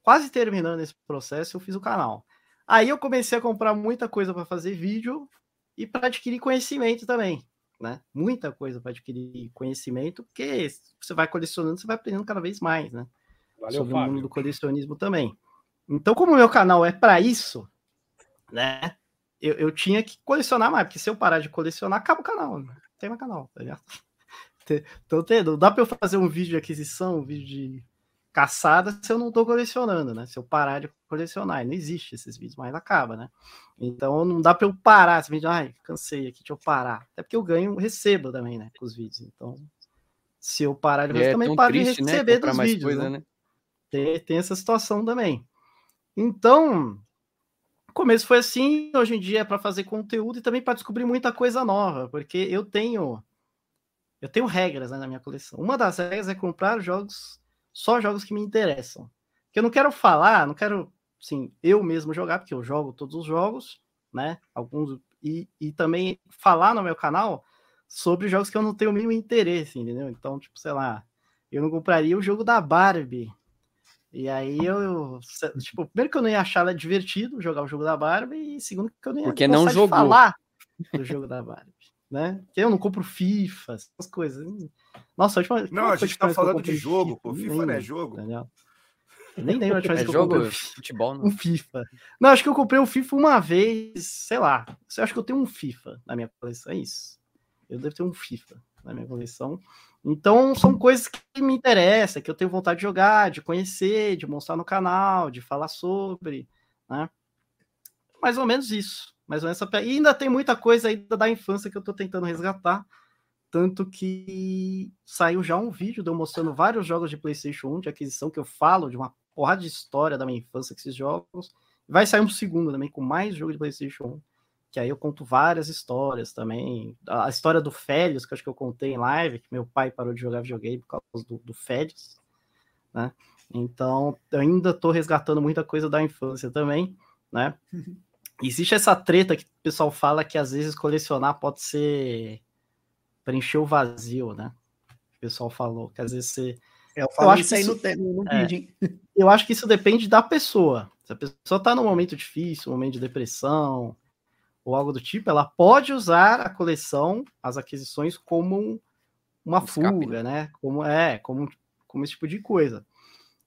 quase terminando esse processo, eu fiz o canal. Aí eu comecei a comprar muita coisa para fazer vídeo e para adquirir conhecimento também, né? Muita coisa para adquirir conhecimento, porque você vai colecionando, você vai aprendendo cada vez mais, né? Valeu, Sobre Fábio. o mundo do colecionismo também. Então, como o meu canal é para isso, né? Eu, eu, tinha que colecionar mais, porque se eu parar de colecionar, acaba o canal. Né? Tem meu canal, tá ligado? Então, não dá para eu fazer um vídeo de aquisição, um vídeo de caçada se eu não estou colecionando, né? Se eu parar de colecionar, não existe esses vídeos, mas acaba, né? Então não dá para eu parar esse vídeo, ai, cansei aqui, deixa eu parar. Até porque eu ganho, recebo também, né, com os vídeos. Então, se eu parar de ver, é, também paro de né, receber né? dos vídeos, coisa, né? né? Tem, tem essa situação também. Então, o começo foi assim, hoje em dia é para fazer conteúdo e também para descobrir muita coisa nova, porque eu tenho eu tenho regras né, na minha coleção. Uma das regras é comprar jogos só jogos que me interessam. Que eu não quero falar, não quero, assim, eu mesmo jogar, porque eu jogo todos os jogos, né? Alguns e, e também falar no meu canal sobre jogos que eu não tenho o mínimo interesse, entendeu? Então, tipo, sei lá, eu não compraria o jogo da Barbie. E aí eu, tipo, primeiro que eu não ia achar ela divertido jogar o jogo da Barbie, e segundo que eu não ia Porque não jogou. falar do jogo da Barbie né? Que eu não compro FIFA, essas coisas. Nossa, a última. Não, a gente tá falando de jogo, pô. FIFA não é jogo. Entendeu? nem lembro a última vez é que jogo, eu comprei futebol, não. um FIFA. Não, acho que eu comprei o um FIFA uma vez, sei lá. Eu acho que eu tenho um FIFA na minha coleção, é isso. Eu devo ter um FIFA na minha coleção. Então, são coisas que me interessam, que eu tenho vontade de jogar, de conhecer, de mostrar no canal, de falar sobre, né? Mais ou menos isso. Mais ou menos essa... E ainda tem muita coisa aí da infância que eu estou tentando resgatar. Tanto que saiu já um vídeo de eu mostrando vários jogos de PlayStation 1 de aquisição, que eu falo de uma porrada de história da minha infância com esses jogos. Vai sair um segundo também com mais jogo de PlayStation 1 que aí eu conto várias histórias também. A história do Félios, que acho que eu contei em live, que meu pai parou de jogar videogame por causa do, do Félios, né? Então, eu ainda estou resgatando muita coisa da infância também, né? Existe essa treta que o pessoal fala que às vezes colecionar pode ser preencher o vazio, né? O pessoal falou que às vezes você. É, eu, eu acho isso aí isso... no, no é, vídeo, Eu acho que isso depende da pessoa. Se a pessoa está num momento difícil, um momento de depressão, ou algo do tipo, ela pode usar a coleção, as aquisições, como uma um fuga, né? né? Como, é, como, como esse tipo de coisa.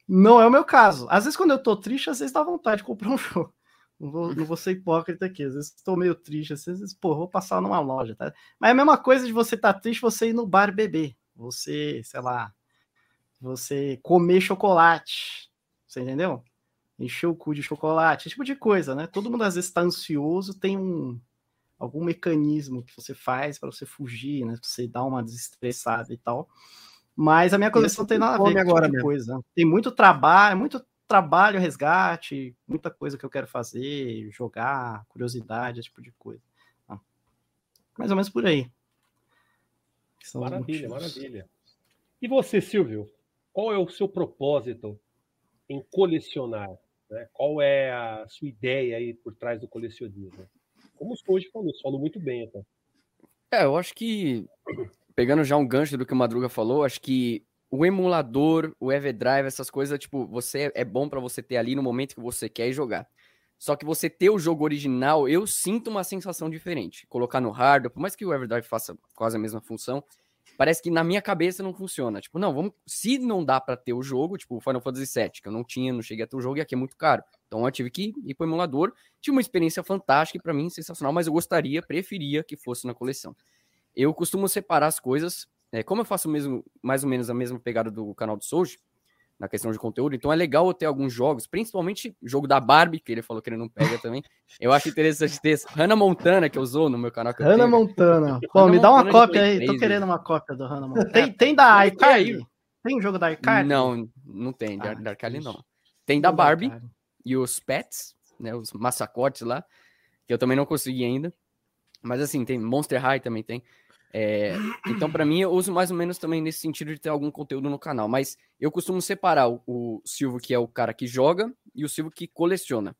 Não é o meu caso. Às vezes, quando eu tô triste, às vezes dá vontade de comprar um jogo. Não vou, não vou ser hipócrita aqui. Às vezes estou meio triste, às vezes, pô, vou passar numa loja, tá? Mas é a mesma coisa de você estar tá triste, você ir no bar beber. Você, sei lá, você comer chocolate. Você entendeu? Encher o cu de chocolate, esse tipo de coisa, né? Todo mundo às vezes está ansioso, tem um algum mecanismo que você faz para você fugir, né? Você dar uma desestressada e tal. Mas a minha coleção tem nada a ver com agora tipo coisa. Tem muito trabalho, muito trabalho, resgate, muita coisa que eu quero fazer, jogar, curiosidade, esse tipo de coisa. Ah, mais ou menos por aí. Maravilha, maravilha. E você, Silvio? Qual é o seu propósito em colecionar? Né? Qual é a sua ideia aí por trás do colecionismo? Como o hoje falou, falou muito bem, então. É, eu acho que pegando já um gancho do que o Madruga falou, acho que o emulador, o Everdrive, essas coisas, tipo, você é bom para você ter ali no momento que você quer jogar. Só que você ter o jogo original, eu sinto uma sensação diferente. Colocar no hardware, por mais que o Everdrive faça quase a mesma função, parece que na minha cabeça não funciona. Tipo, não, vamos. Se não dá para ter o jogo, tipo, o Final Fantasy VII, que eu não tinha, não cheguei a ter o jogo e aqui é muito caro. Então eu tive que ir pro emulador. Tive uma experiência fantástica e para mim sensacional, mas eu gostaria, preferia que fosse na coleção. Eu costumo separar as coisas. É, como eu faço mesmo, mais ou menos a mesma pegada do canal do Soji, na questão de conteúdo, então é legal eu ter alguns jogos, principalmente jogo da Barbie, que ele falou que ele não pega também. Eu acho interessante ter esse. Hannah Montana, que usou no meu canal. Hannah Montana. Pô, me dá uma cópia aí. Tô querendo uma cópia do Hannah Montana. Tem, tem da iCarly? Tem jogo da iCarly? Não, não tem. Ah, da iCarly não. Tem da Barbie e os Pets, né? Os massacotes lá, que eu também não consegui ainda. Mas assim, tem Monster High também tem. É, então, para mim, eu uso mais ou menos também nesse sentido de ter algum conteúdo no canal. Mas eu costumo separar o, o Silvio, que é o cara que joga, e o Silvio que coleciona.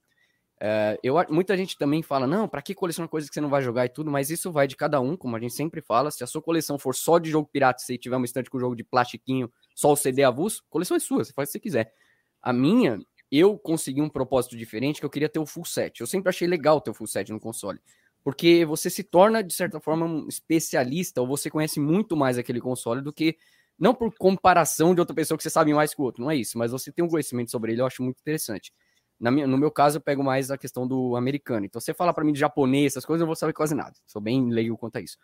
É, eu, muita gente também fala, não, para que colecionar coisas que você não vai jogar e tudo, mas isso vai de cada um, como a gente sempre fala. Se a sua coleção for só de jogo pirata, se tiver uma estante com jogo de plastiquinho, só o CD avulso, coleção é sua, você faz o que você quiser. A minha, eu consegui um propósito diferente, que eu queria ter o full set. Eu sempre achei legal ter o full set no console porque você se torna, de certa forma, um especialista, ou você conhece muito mais aquele console do que, não por comparação de outra pessoa que você sabe mais que o outro, não é isso, mas você tem um conhecimento sobre ele, eu acho muito interessante. Minha, no meu caso, eu pego mais a questão do americano. Então, você fala para mim de japonês, essas coisas, eu vou saber quase nada. Sou bem leigo quanto a isso.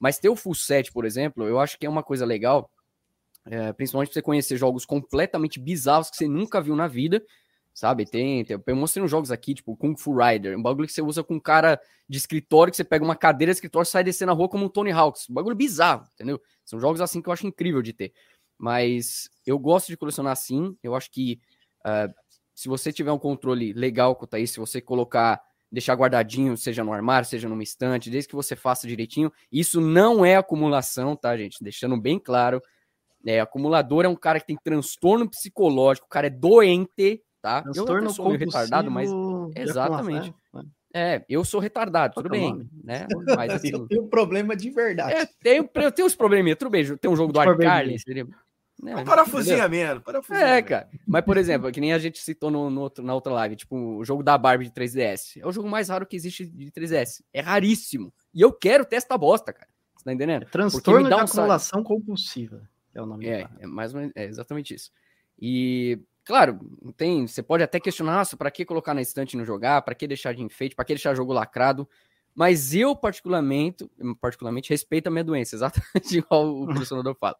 Mas ter o full set, por exemplo, eu acho que é uma coisa legal, é, principalmente pra você conhecer jogos completamente bizarros que você nunca viu na vida, sabe? Tem, tem, eu mostrei uns jogos aqui, tipo Kung Fu Rider, um bagulho que você usa com um cara de escritório, que você pega uma cadeira de escritório e sai descendo na rua como um Tony Hawks. Um bagulho bizarro, entendeu? São jogos assim que eu acho incrível de ter. Mas eu gosto de colecionar assim, eu acho que uh, se você tiver um controle legal quanto a isso, se você colocar, deixar guardadinho, seja no armário, seja numa estante, desde que você faça direitinho, isso não é acumulação, tá, gente? Deixando bem claro. É, acumulador é um cara que tem transtorno psicológico, o cara é doente, tá? Transtorno eu sou meio retardado, mas exatamente. Né? É, eu sou retardado, tudo bem, nome? né? Mas assim, eu tenho problema de verdade. É, tenho, eu tenho uns probleminha, tudo bem. Tem um jogo do Arcade, seria... Não, parafusinha mesmo, parafusinha É, cara. Mas, por exemplo, que nem a gente citou no, no outro, na outra live, tipo, o jogo da Barbie de 3DS. É o jogo mais raro que existe de 3DS. É raríssimo. E eu quero ter esta bosta, cara. Você tá entendendo? É transtorno de um acumulação compulsiva. É o nome É, é mais ou menos, é exatamente isso. E Claro, tem, você pode até questionar, para que colocar na estante e não jogar, para que deixar de enfeite, para que deixar jogo lacrado, mas eu particularmente, particularmente respeito a minha doença, exatamente igual o colecionador fala.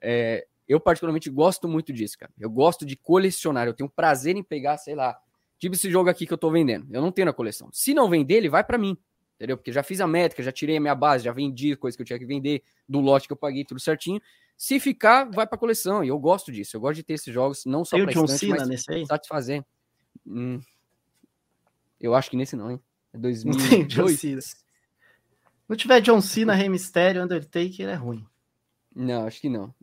É, eu particularmente gosto muito disso, cara. Eu gosto de colecionar, eu tenho prazer em pegar, sei lá, tipo esse jogo aqui que eu tô vendendo. Eu não tenho na coleção. Se não vender, ele vai para mim, entendeu? Porque já fiz a métrica, já tirei a minha base, já vendi coisa que eu tinha que vender, do lote que eu paguei, tudo certinho. Se ficar, vai para coleção. E eu gosto disso. Eu gosto de ter esses jogos, não só para estante, mas satisfazer. Hum, eu acho que nesse não, hein? É 2002. Não tiver John Cena, Rey Mysterio, Undertaker, é ruim. Não, acho que não.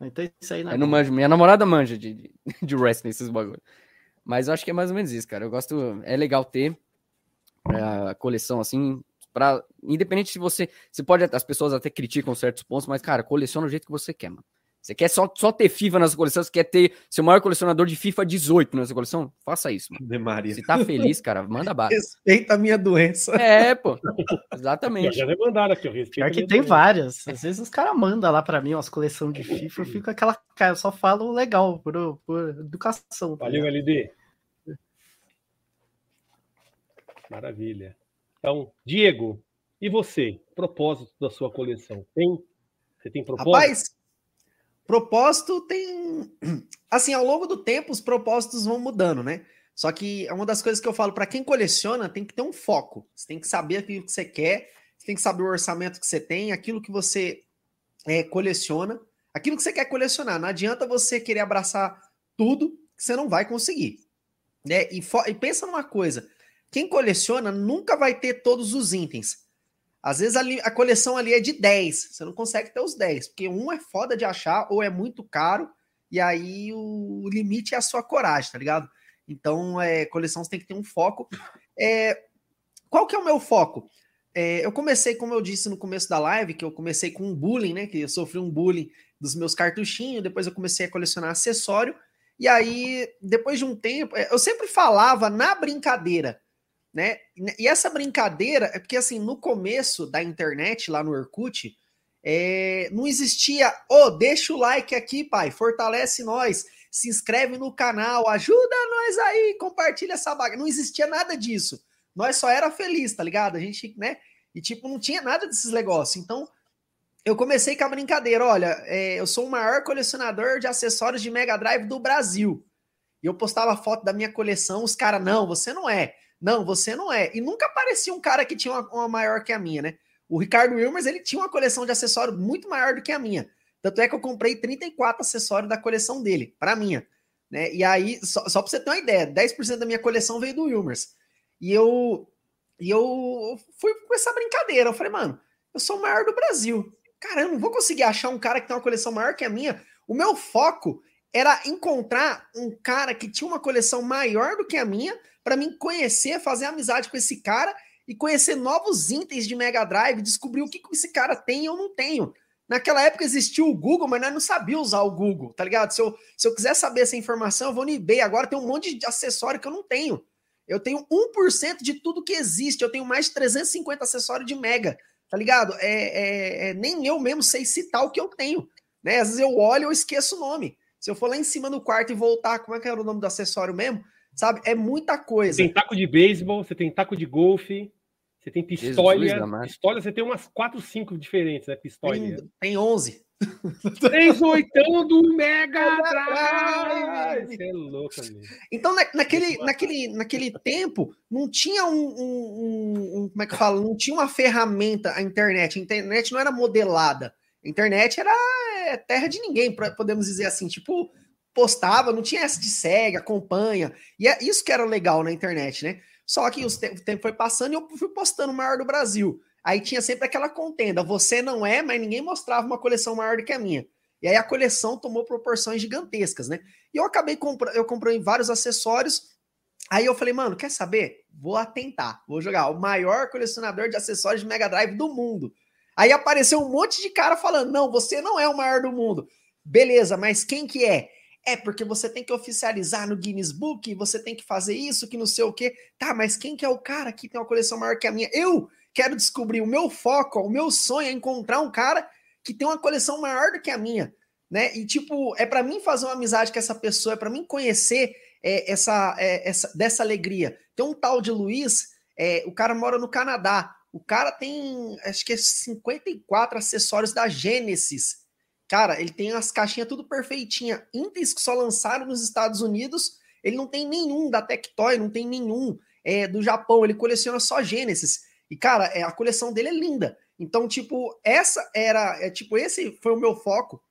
Então isso aí não é não manjo, Minha namorada manja de, de, de wrestling, esses bagulho. Mas eu acho que é mais ou menos isso, cara. Eu gosto. É legal ter é, a coleção assim. Pra, independente se você. Você pode. As pessoas até criticam certos pontos, mas, cara, coleciona do jeito que você quer, mano. Você quer só, só ter FIFA na sua coleção? Você quer ter seu maior colecionador de FIFA 18 na sua coleção? Faça isso. Mano. Se tá feliz, cara, manda bala. Respeita a minha doença. É, pô. Exatamente. Já mandaram aqui, eu respeito. que tem várias. Às vezes os caras mandam lá pra mim umas coleções de FIFA, eu fico aquela. Cara, eu só falo legal, por, por educação. Tá Valeu, LD. Maravilha. Então, Diego, e você? Propósito da sua coleção? Tem? Você tem propósito? Rapaz, propósito tem. Assim, ao longo do tempo, os propósitos vão mudando, né? Só que é uma das coisas que eu falo para quem coleciona, tem que ter um foco. Você tem que saber aquilo que você quer, você tem que saber o orçamento que você tem, aquilo que você é, coleciona, aquilo que você quer colecionar. Não adianta você querer abraçar tudo que você não vai conseguir. Né? E, e pensa numa coisa: quem coleciona nunca vai ter todos os itens. Às vezes a, a, coleção ali é de 10, você não consegue ter os 10, porque um é foda de achar ou é muito caro, e aí o limite é a sua coragem, tá ligado? Então, é, coleção você tem que ter um foco. É, qual que é o meu foco? É, eu comecei, como eu disse no começo da live, que eu comecei com um bullying, né? Que eu sofri um bullying dos meus cartuchinhos, depois eu comecei a colecionar acessório, e aí, depois de um tempo, é, eu sempre falava na brincadeira, né? E essa brincadeira é porque, assim, no começo da internet, lá no Orkut, é, não existia, oh, deixa o like aqui, pai, fortalece nós, se inscreve no canal, ajuda nós aí, compartilha essa baga. Não existia nada disso. Nós só era feliz, tá ligado? A gente, né? E, tipo, não tinha nada desses negócios. Então, eu comecei com a brincadeira. Olha, é, eu sou o maior colecionador de acessórios de Mega Drive do Brasil. E eu postava foto da minha coleção, os caras, não, você não é. Não, você não é. E nunca aparecia um cara que tinha uma, uma maior que a minha, né? O Ricardo Wilmers, ele tinha uma coleção de acessórios muito maior do que a minha. Tanto é que eu comprei 34 acessórios da coleção dele, para minha. Né? E aí, só, só para você ter uma ideia, 10% da minha coleção veio do Wilmers. E eu, e eu fui com essa brincadeira. Eu falei, mano, eu sou o maior do Brasil. Cara, eu não vou conseguir achar um cara que tem uma coleção maior que a minha. O meu foco era encontrar um cara que tinha uma coleção maior do que a minha para mim conhecer, fazer amizade com esse cara e conhecer novos itens de Mega Drive, descobrir o que, que esse cara tem e eu não tenho. Naquela época existia o Google, mas nós não sabia usar o Google, tá ligado? Se eu, se eu quiser saber essa informação, eu vou no eBay. Agora tem um monte de acessório que eu não tenho. Eu tenho 1% de tudo que existe. Eu tenho mais de 350 acessórios de Mega, tá ligado? É, é, é, nem eu mesmo sei citar o que eu tenho. Né? Às vezes eu olho e eu esqueço o nome. Se eu for lá em cima do quarto e voltar, como é que era o nome do acessório mesmo? Sabe? É muita coisa. Você tem taco de beisebol, você tem taco de golfe, você tem pistola. Pistola, você tem umas 4, 5 diferentes, né? Pistola. Tem, tem 11. Três oitão do Mega Drive! Você é louco, amigo. Então, na, naquele, naquele, naquele tempo, não tinha um, um, um, Como é que fala? Não tinha uma ferramenta, a internet. A internet não era modelada. A internet era é, terra de ninguém, podemos dizer assim. Tipo, postava, não tinha essa de segue, acompanha. E é isso que era legal na internet, né? Só que o tempo foi passando e eu fui postando o maior do Brasil. Aí tinha sempre aquela contenda, você não é, mas ninguém mostrava uma coleção maior do que a minha. E aí a coleção tomou proporções gigantescas, né? E eu acabei comprando, eu comprei vários acessórios. Aí eu falei, mano, quer saber? Vou atentar, vou jogar o maior colecionador de acessórios de Mega Drive do mundo. Aí apareceu um monte de cara falando: "Não, você não é o maior do mundo". Beleza, mas quem que é? É porque você tem que oficializar no Guinness Book, você tem que fazer isso, que não sei o quê. Tá, mas quem que é o cara que tem uma coleção maior que a minha? Eu quero descobrir o meu foco, o meu sonho é encontrar um cara que tem uma coleção maior do que a minha, né? E tipo, é para mim fazer uma amizade com essa pessoa, é para mim conhecer é, essa, é, essa dessa alegria. Tem um tal de Luiz, é, o cara mora no Canadá. O cara tem, acho que é 54 acessórios da Genesis. Cara, ele tem as caixinhas tudo perfeitinha. Itens que só lançaram nos Estados Unidos, ele não tem nenhum da Tectoy, não tem nenhum é, do Japão. Ele coleciona só Genesis. E, cara, é, a coleção dele é linda. Então, tipo, essa era. É, tipo, esse foi o meu foco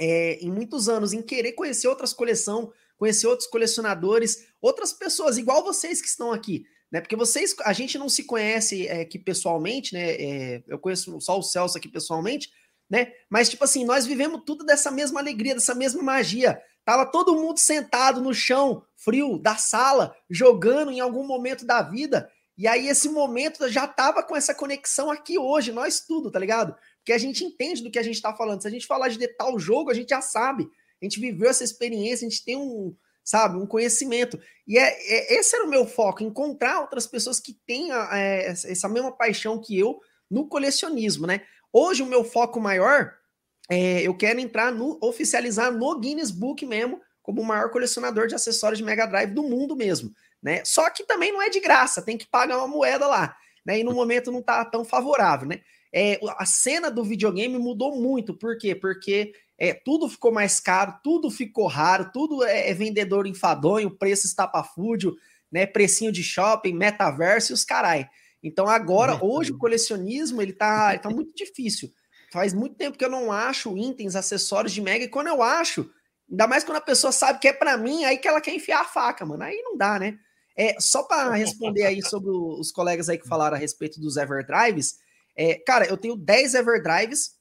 é, em muitos anos, em querer conhecer outras coleções, conhecer outros colecionadores, outras pessoas, igual vocês que estão aqui. né? Porque vocês, a gente não se conhece é, aqui pessoalmente, né? É, eu conheço só o Celso aqui pessoalmente, né? Mas, tipo assim, nós vivemos tudo dessa mesma alegria, dessa mesma magia. Tava todo mundo sentado no chão, frio, da sala, jogando em algum momento da vida. E aí, esse momento já tava com essa conexão aqui hoje, nós tudo, tá ligado? Porque a gente entende do que a gente tá falando. Se a gente falar de tal jogo, a gente já sabe. A gente viveu essa experiência, a gente tem um, sabe, um conhecimento. E é, é esse era o meu foco, encontrar outras pessoas que tenham é, essa mesma paixão que eu no colecionismo, né? Hoje o meu foco maior é, eu quero entrar no oficializar no Guinness Book mesmo, como o maior colecionador de acessórios de Mega Drive do mundo mesmo, né? Só que também não é de graça, tem que pagar uma moeda lá, né? E no momento não tá tão favorável, né? É, a cena do videogame mudou muito, por quê? Porque é, tudo ficou mais caro, tudo ficou raro, tudo é, é vendedor enfadonho, preço estapafúdio, né? Precinho de shopping, metaverso e os carai. Então agora, hoje o colecionismo ele tá, ele tá muito difícil. Faz muito tempo que eu não acho itens, acessórios de Mega, e quando eu acho, ainda mais quando a pessoa sabe que é para mim, aí que ela quer enfiar a faca, mano. Aí não dá, né? É, só para responder aí sobre os colegas aí que falaram a respeito dos Everdrives, é, cara, eu tenho 10 Everdrives,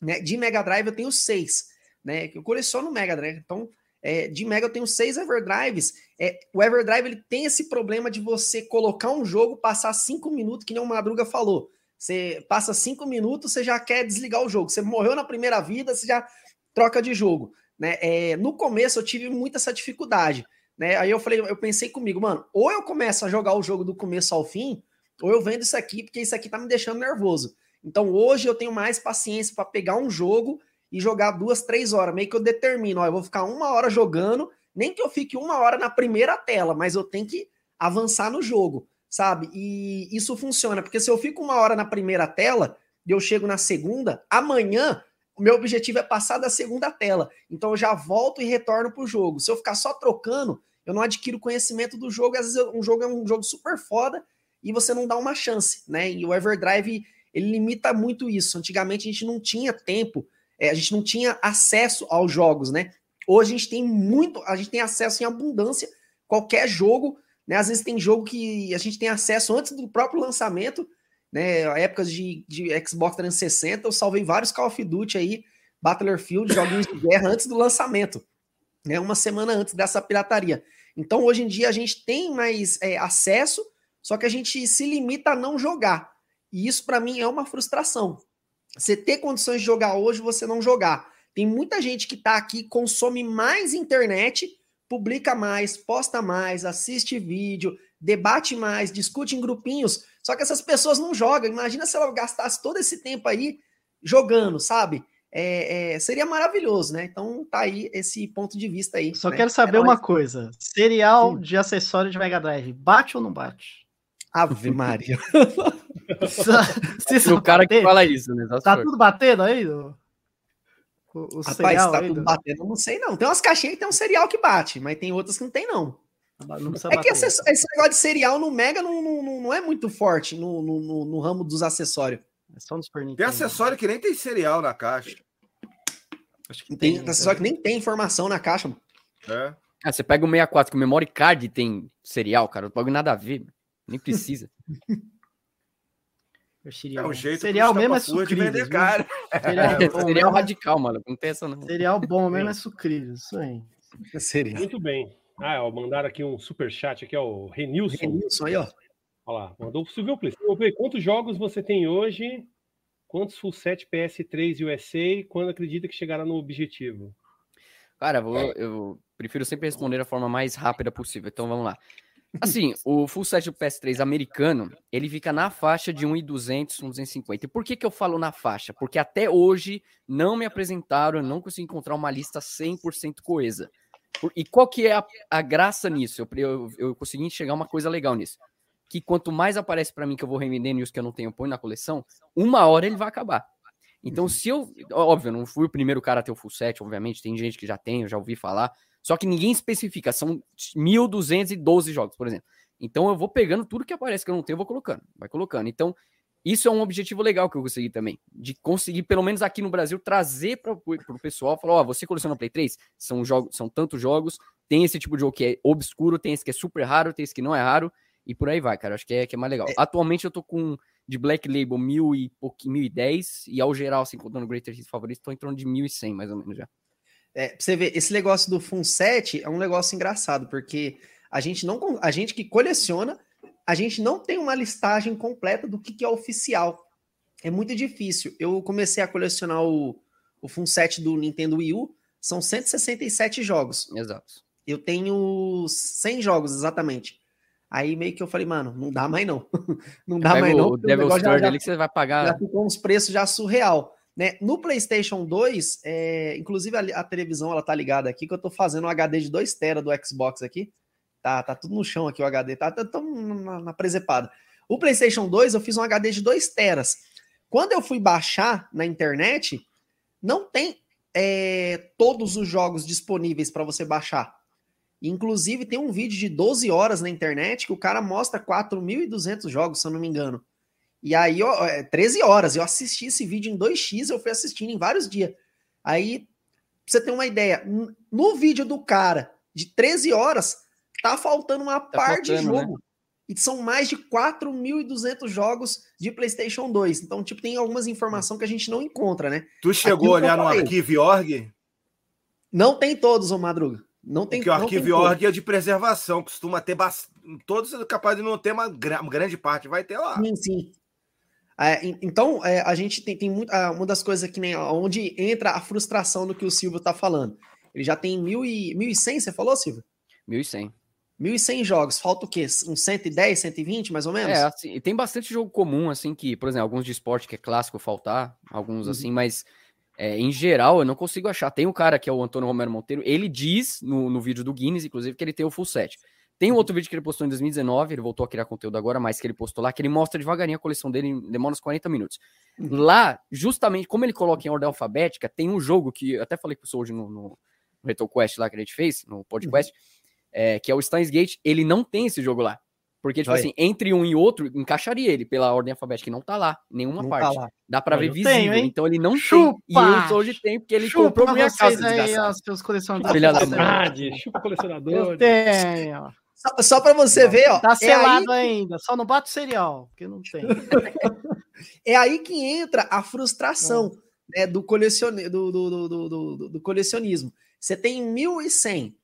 né? De Mega Drive eu tenho 6, né? Que eu coleciono Mega Drive. Então, é, de Mega eu tenho 6 Everdrives. É, o Everdrive ele tem esse problema de você colocar um jogo, passar 5 minutos, que nem o Madruga falou. Você passa cinco minutos, você já quer desligar o jogo. Você morreu na primeira vida, você já troca de jogo. Né? É, no começo eu tive muita essa dificuldade. Né? Aí eu falei, eu pensei comigo, mano, ou eu começo a jogar o jogo do começo ao fim, ou eu vendo isso aqui, porque isso aqui tá me deixando nervoso. Então hoje eu tenho mais paciência para pegar um jogo e jogar duas, três horas. Meio que eu determino, ó, eu vou ficar uma hora jogando, nem que eu fique uma hora na primeira tela, mas eu tenho que avançar no jogo sabe? E isso funciona, porque se eu fico uma hora na primeira tela e eu chego na segunda, amanhã o meu objetivo é passar da segunda tela. Então eu já volto e retorno pro jogo. Se eu ficar só trocando, eu não adquiro conhecimento do jogo. Às vezes um jogo é um jogo super foda e você não dá uma chance, né? E o Everdrive ele limita muito isso. Antigamente a gente não tinha tempo, é, a gente não tinha acesso aos jogos, né? Hoje a gente tem muito, a gente tem acesso em abundância. Qualquer jogo né? Às vezes tem jogo que a gente tem acesso antes do próprio lançamento, né? Épocas de, de Xbox 360, eu salvei vários Call of Duty aí, Battlefield, joguinhos de guerra antes do lançamento, né? Uma semana antes dessa pirataria. Então, hoje em dia, a gente tem mais é, acesso, só que a gente se limita a não jogar. E isso, para mim, é uma frustração. Você ter condições de jogar hoje, você não jogar. Tem muita gente que está aqui, consome mais internet publica mais, posta mais, assiste vídeo, debate mais, discute em grupinhos. Só que essas pessoas não jogam. Imagina se ela gastasse todo esse tempo aí jogando, sabe? É, é, seria maravilhoso, né? Então tá aí esse ponto de vista aí. Só né? quero saber é uma nóis. coisa: serial Sim. de acessório de Mega Drive, bate ou não bate? Ave Maria. o cara que fala isso, né? Tá tudo batendo aí? O, o Rapaz, tá tudo batendo, não sei não. Tem umas caixinhas que tem um cereal que bate, mas tem outras que não tem, não. não é que esse, esse, negócio de cereal no Mega não, não, não é muito forte no, no, no ramo dos acessórios. É só nos Tem acessório que nem tem cereal na caixa. Acho que tem, tem acessório que nem tem informação na caixa. Mano. É. Ah, você pega o 64, que o memory card tem cereal, cara. Não pode nada a ver. Nem precisa. Cereal, é um jeito cereal mesmo é sucrilhos. Cara. Cereal, é, cereal radical, mano. Não tem essa não. Cereal bom mesmo é sucrilhos. Isso aí. Cereal. Muito bem. Ah, ó, mandaram aqui um super chat aqui, ó, o Renilson. Renilson aí, ó. Olha lá, mandou o Silvio Play. Silvio quantos jogos você tem hoje? Quantos full set PS3 USA? Quando acredita que chegará no objetivo? Cara, vou, eu prefiro sempre responder da forma mais rápida possível. Então vamos lá. Assim, o full set do PS3 americano, ele fica na faixa de 1.200, 1.250. E por que que eu falo na faixa? Porque até hoje não me apresentaram, eu não consegui encontrar uma lista 100% coesa. E qual que é a, a graça nisso? Eu, eu, eu, consegui enxergar uma coisa legal nisso. Que quanto mais aparece para mim que eu vou revendendo os que eu não tenho põe na coleção, uma hora ele vai acabar. Então, se eu. Óbvio, eu não fui o primeiro cara a ter o full set, obviamente, tem gente que já tem, eu já ouvi falar. Só que ninguém especifica, são 1.212 jogos, por exemplo. Então eu vou pegando tudo que aparece que eu não tenho, eu vou colocando, vai colocando. Então, isso é um objetivo legal que eu consegui também, de conseguir, pelo menos aqui no Brasil, trazer para o pessoal, falar, ó, oh, você coleciona Play 3? São, jogos, são tantos jogos, tem esse tipo de jogo que é obscuro, tem esse que é super raro, tem esse que não é raro, e por aí vai, cara. Acho que é, que é mais legal. Atualmente eu tô com de Black Label 1000 e pouquinho, 1010 e ao geral, assim, contando Greater Hits favoritos, tô em torno de 1100 mais ou menos já. É, pra você ver, esse negócio do Fun 7 é um negócio engraçado, porque a gente não a gente que coleciona, a gente não tem uma listagem completa do que, que é oficial. É muito difícil. Eu comecei a colecionar o, o Fun 7 do Nintendo Wii U, são 167 jogos. Exato. Eu tenho 100 jogos, exatamente. Aí meio que eu falei, mano, não dá mais não. não dá Pega mais não. o Devil's Third já ali que você vai pagar. já ficou uns preços já surreal. Né? No PlayStation 2, é, inclusive a, a televisão ela tá ligada aqui, que eu tô fazendo um HD de 2 TB do Xbox aqui. Tá, tá tudo no chão aqui o HD, tá, tá tão na, na presepada. O PlayStation 2 eu fiz um HD de 2 teras. Quando eu fui baixar na internet, não tem é, todos os jogos disponíveis para você baixar. Inclusive, tem um vídeo de 12 horas na internet que o cara mostra 4.200 jogos, se eu não me engano. E aí, ó, é, 13 horas, eu assisti esse vídeo em 2x, eu fui assistindo em vários dias. Aí, pra você ter uma ideia, no vídeo do cara de 13 horas, tá faltando uma par de faltando, né? jogo. E são mais de 4.200 jogos de PlayStation 2. Então, tipo, tem algumas informações que a gente não encontra, né? Tu chegou Aquilo a olhar no falei. arquivo.org? Não tem todos, ô Madruga. Não tem Porque o não tem arquivo.org é de preservação, costuma ter bastante. Todos é capaz de não ter uma grande parte, vai ter lá. Sim, sim. É, en- então, é, a gente tem, tem muito, ah, uma das coisas que nem onde entra a frustração do que o Silvio tá falando. Ele já tem mil e, 1.100, você falou, Silvio? 1100. 1.100 jogos. Falta o quê? Uns 110, 120, mais ou menos? É, assim, e tem bastante jogo comum, assim, que, por exemplo, alguns de esporte que é clássico faltar, alguns Uhum. assim, mas é, em geral eu não consigo achar. Tem um cara que é o Antônio Romero Monteiro, ele diz no, no vídeo do Guinness, inclusive, que ele tem o full set. Tem um outro vídeo que ele postou em 2019, ele voltou a criar conteúdo agora, mas que ele postou lá, que ele mostra devagarinho a coleção dele, em- demora uns 40 minutos. Uhum. Lá, justamente, como ele coloca em ordem alfabética, tem um jogo que eu até falei com o hoje no, no RetroQuest lá que a gente fez, no podcast, é, que é o Steins Gate, ele não tem esse jogo lá. Porque, tipo assim, entre um e outro, encaixaria ele pela ordem alfabética, que não tá lá, nenhuma Não tá parte. lá. Dá pra Ó, ver eu visível, tenho, então ele não Chupa! tem. E eu hoje tem, porque ele Chupa comprou minha casa, aí, ó, seus colecionadores. Filha da Eu mãe. Chupa colecionador. tenho. Só, só para você ver, ó. Tá é, aí, selado ainda, só não bate o cereal, porque não tem. é aí que entra a frustração né, do, colecione, do, do, do, do, do- do colecionismo. Você tem 1.100.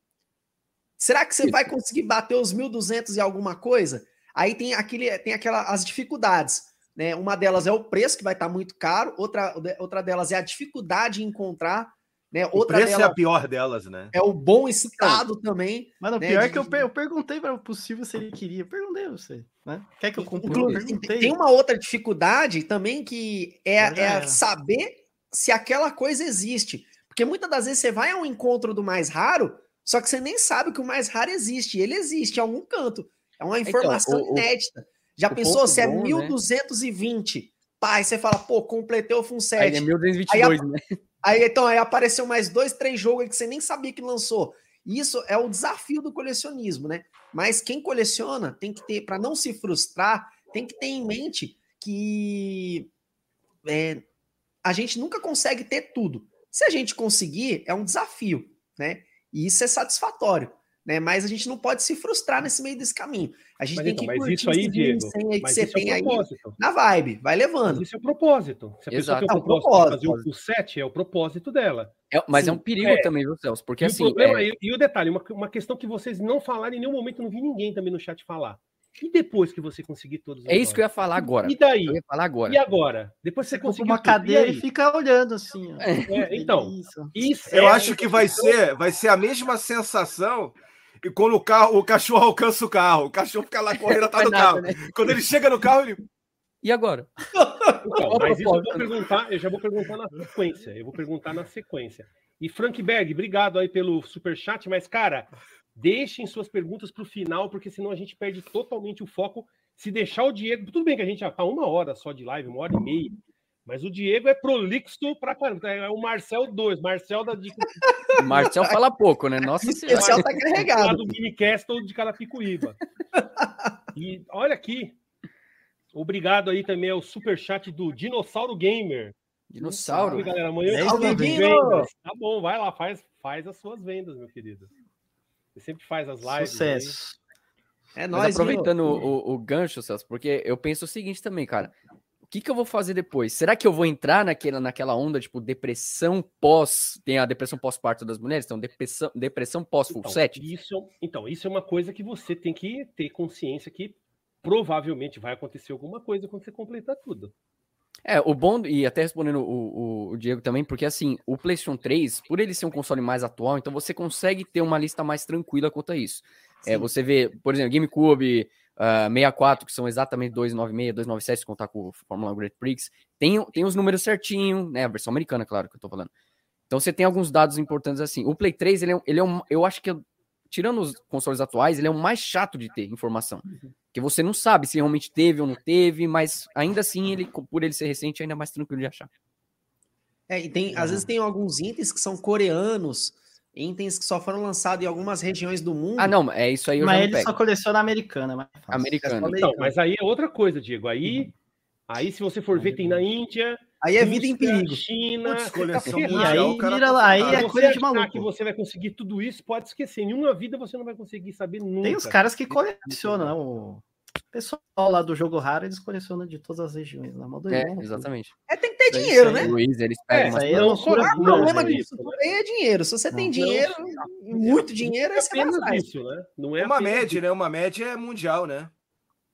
Será que você vai conseguir bater os 1.200 e alguma coisa? Aí tem, aquele, tem aquela, as dificuldades. Né? Uma delas é o preço, que vai estar muito caro. Outra, outra delas é a dificuldade em encontrar. Né? O Outra preço é delas a pior delas, né? é o bom estado também. Mas o Né, pior é de- que eu, per- eu perguntei para o possível se ele queria. Eu perguntei a você, né? Quer que eu compre? Perguntei. tem uma outra dificuldade também que é, é era. saber se aquela coisa existe. Porque muitas das vezes você vai a um encontro do mais raro, só que você nem sabe que o mais raro existe. Ele existe em algum canto. É uma informação Então, o- inédita. Já pensou se é bom, né? 1220? Pai, você fala, pô, completei o Fun Aí 7. é 1222, né? Aí então aí apareceu mais dois, três jogos que você nem sabia que lançou. Isso é o desafio do colecionismo, né? Mas quem coleciona tem que ter, para não se frustrar, tem que ter em mente que é, a gente nunca consegue ter tudo. Se a gente conseguir, é um desafio, né? E isso é satisfatório, né? Mas a gente não pode se frustrar nesse meio desse caminho. A gente Mas tem então, que mas curtir isso aí, Diego, 1.100 aí que Mas você isso é tem o aí propósito. na vibe, vai Mas levando. isso é o propósito. Se a pessoa Exato. tem É o o propósito de fazer propósito. o, o set, é o propósito dela. É- mas Sim. é um perigo É. também, viu, Celso? Porque e, assim. o problema, é- e, e o detalhe, uma, uma questão que vocês não falaram em nenhum momento, eu não vi ninguém também no chat falar. E depois que você conseguir todos os é isso que eu ia falar agora. E daí? Eu ia falar agora. E agora? Depois você conseguiu uma tudo, e cadeira e, fica olhando assim. É, então, Isso. isso Eu é acho que vai ser, vai ser a mesma sensação e quando o carro, o cachorro alcança o carro, o cachorro fica lá correndo atrás do carro. né? Quando ele chega no carro, ele E agora? Então, mas isso eu vou perguntar, eu já vou perguntar na sequência. Eu vou perguntar na sequência. E Frank Berg, obrigado aí pelo superchat, mas, cara, deixem suas perguntas para o final, porque senão a gente perde totalmente o foco. Se deixar o Diego. Tudo bem que a gente já tá uma hora só de live, uma hora e meia. Mas o Diego é prolixo pra caramba. É o Marcel 2, Marcel da dica O Marcel fala pouco, né? Nossa O especial senhora. tá lá carregado. do Minicastle de Carapicuíba. E olha aqui. Obrigado aí também ao superchat do Dinossauro Gamer. Dinossauro. Salve, galera. Amanhã eu vendas. Tá bom, vai lá, faz, faz as suas vendas, meu querido. Você sempre faz as lives. aí. Sucesso. É Mas nóis, aproveitando o, o, o gancho, Celso, porque eu penso o seguinte também, cara. O que, que eu vou fazer depois? Será que eu vou entrar naquela, naquela onda, tipo, depressão pós. Tem a depressão pós-parto das mulheres? Então, depressão, depressão pós-full Então, set? isso, então, isso é uma coisa que você tem que ter consciência que provavelmente vai acontecer alguma coisa quando você completar tudo. É, o bom, e até respondendo o, o, o Diego também, porque assim, o PlayStation 3, por ele ser um console mais atual, então você consegue ter uma lista mais tranquila quanto a isso. É, você vê, por exemplo, GameCube, uh, 64, que são exatamente 296, 297, se contar com o Fórmula Grand Prix, tem, tem os números certinho, né? A versão americana, claro, que eu tô falando. Então você tem alguns dados importantes assim. O Play 3, ele é, um- ele é um. Eu acho que, tirando os consoles atuais, ele é o mais chato de ter informação. Porque você não sabe se realmente teve ou não teve, mas ainda assim, ele, por ele ser recente, ainda é mais tranquilo de achar. É, e tem, às vezes tem alguns itens que são coreanos, itens que só foram lançados em algumas regiões do mundo. Ah, não, é isso aí eu Mas ele pego. só coleciona americana, mas é fácil. Americano. Então, mas aí é outra coisa, Diego. Aí, aí se você for ver, tem na Índia, Aí é vida em perigo. China, Putz, tá coleção. E mundial, aí, cara tá lá, aí é você coisa de maluco. que você vai conseguir tudo isso, pode esquecer. Em uma vida você não vai conseguir saber nunca. Tem os caras que colecionam, né? O pessoal lá do jogo raro, eles colecionam de todas as regiões. Na moda É, exatamente. É, tem que ter dinheiro, né? Luiz, eles É, pegam umas é não loucura só O pura, problema né? disso tudo aí é dinheiro. Se você tem Não. dinheiro, muito dinheiro, aí você vai isso, né? Não é Uma média, né? Uma média é mundial, né?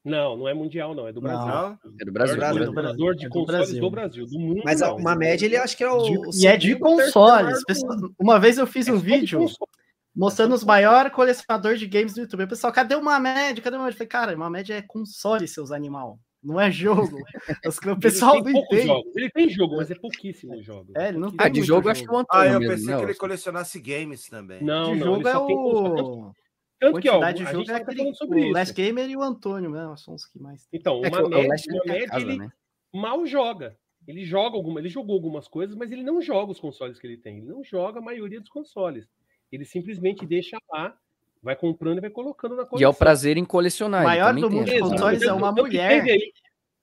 Não, não é mundial, não. É do Brasil. Não? É do Brasil. É Brasil, do colecionador de É do Brasil. do Brasil. Do mundo, Mas não. uma média, ele acho que é o. De- e é de consoles. Pessoal-. Uma vez eu fiz É um vídeo console. Mostrando os maiores colecionadores de games do YouTube. O pessoal, cadê uma média? Cadê uma média? Eu falei, cara, uma média é console, seus animal. Não é jogo. Os- O pessoal ele não tem poucos entende. jogos. Ele tem jogo, mas é pouquíssimos jogos. É, ele não Ah, de muito jogo, acho que é o Ah, Antônio eu mesmo, pensei né, que ele colecionasse games também. Não, de não. jogo ele é só tem console. o. Tanto que, ó, Quantidade de a jogo gente é tá aquele. falando sobre O isso. Last Gamer e o Antônio, né? São os que mais tem. Então, É o- tem a média casa, ele né? mal joga. Ele joga alguma, ele jogou algumas coisas, mas ele não joga os consoles que ele tem. Ele não joga a maioria dos consoles. Ele simplesmente deixa lá, vai comprando e vai colocando na coleção. E é o prazer em colecionar. O maior do mundo de consoles é uma que mulher. aí-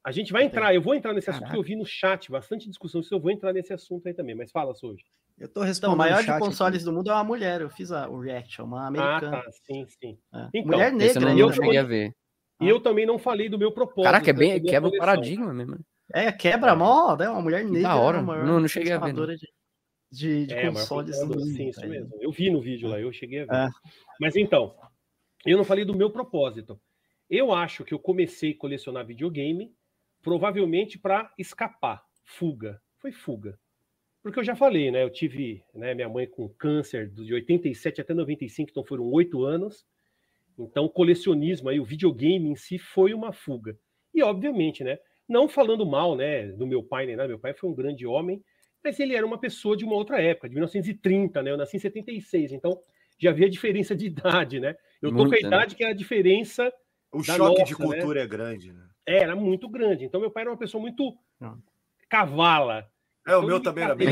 a gente vai entrar, eu vou entrar nesse assunto Caraca. que eu vi no chat, bastante discussão, se eu vou entrar nesse assunto aí também, mas fala, Soji. Eu tô Então, respondendo o maior o chat de consoles aqui. do mundo é uma mulher. Eu fiz a, o reaction, uma Ah, americana. tá, sim, sim. É. Então, mulher eu negra não, E não eu cheguei a ver. E eu também não falei do meu propósito. Caraca, é da bem, quebra o paradigma mesmo. né? É, quebra mó, né? Uma mulher negra. da hora. é maior Não- não cheguei a ver, De, de, de É, consoles do mundo. sim, isso mesmo. Eu vi no vídeo lá, eu cheguei a ver. É. Mas então, eu não falei do meu propósito. Eu acho que eu comecei a colecionar videogame provavelmente para escapar, fuga. Foi fuga. Porque eu já falei, né? Eu tive né, minha mãe com câncer de 87 até 95, então foram oito anos. Então, o colecionismo aí, o videogame em si foi uma fuga. E, obviamente, né? Não falando mal, né, do meu pai nem nada, meu pai foi um grande homem, mas ele era uma pessoa de uma outra época, de 1930, né? Eu nasci em 76, então já havia diferença de idade, né? Eu tô com a Muita, né? idade que é a diferença O Da choque nossa, de cultura é grande, né? era muito grande. Então, meu pai era uma pessoa muito Não. cavala. É, o Então, meu ele também era bem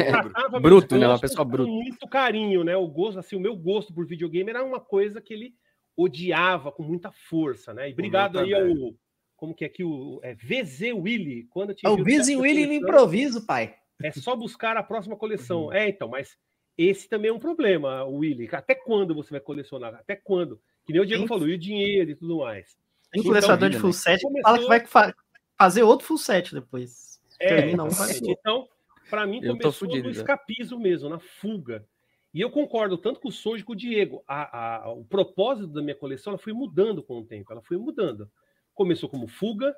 Bruto, né? Uma pessoa com bruta. muito carinho, né? O gosto, assim, o meu gosto por videogame era uma coisa que ele odiava com muita força, né? E obrigado aí ao como que é aqui o é VZ Willy, quando eu te É o nessa Willy no improviso, pai. É só buscar a próxima coleção. Uhum. É, então, mas esse também é um problema, Willy. Até quando você vai colecionar? Até quando? Que nem o Diego Sim. falou, e o dinheiro e tudo mais. Tem Então, colecionador de full né? set Começou- fala que vai fa- fazer outro full set depois. É, um, outro. Então, para mim, Eu começou fudido no já. escapismo mesmo, na fuga. E eu concordo tanto com o Soji com o Diego. A, a- o propósito da minha coleção ela foi mudando com o tempo, ela foi mudando. Começou como fuga,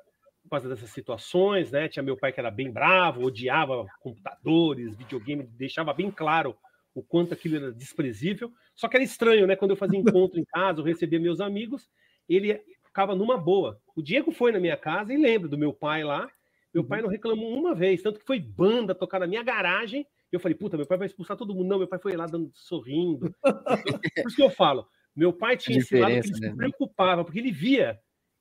por causa dessas situações, né? Tinha meu pai que era bem bravo, odiava computadores, videogame, deixava bem claro o quanto aquilo era desprezível. Só que era estranho, né? Quando eu fazia encontro em casa, eu recebia meus amigos, ele ficava numa boa. O Diego foi na minha casa e lembra do meu pai lá. Meu pai não reclamou uma vez, tanto que foi banda tocar na minha garagem. Eu falei, puta, meu pai vai expulsar todo mundo. Não, meu pai foi lá dando, sorrindo. Por isso que eu falo, meu pai tinha esse lado que ele diferença, se né? preocupava, porque ele via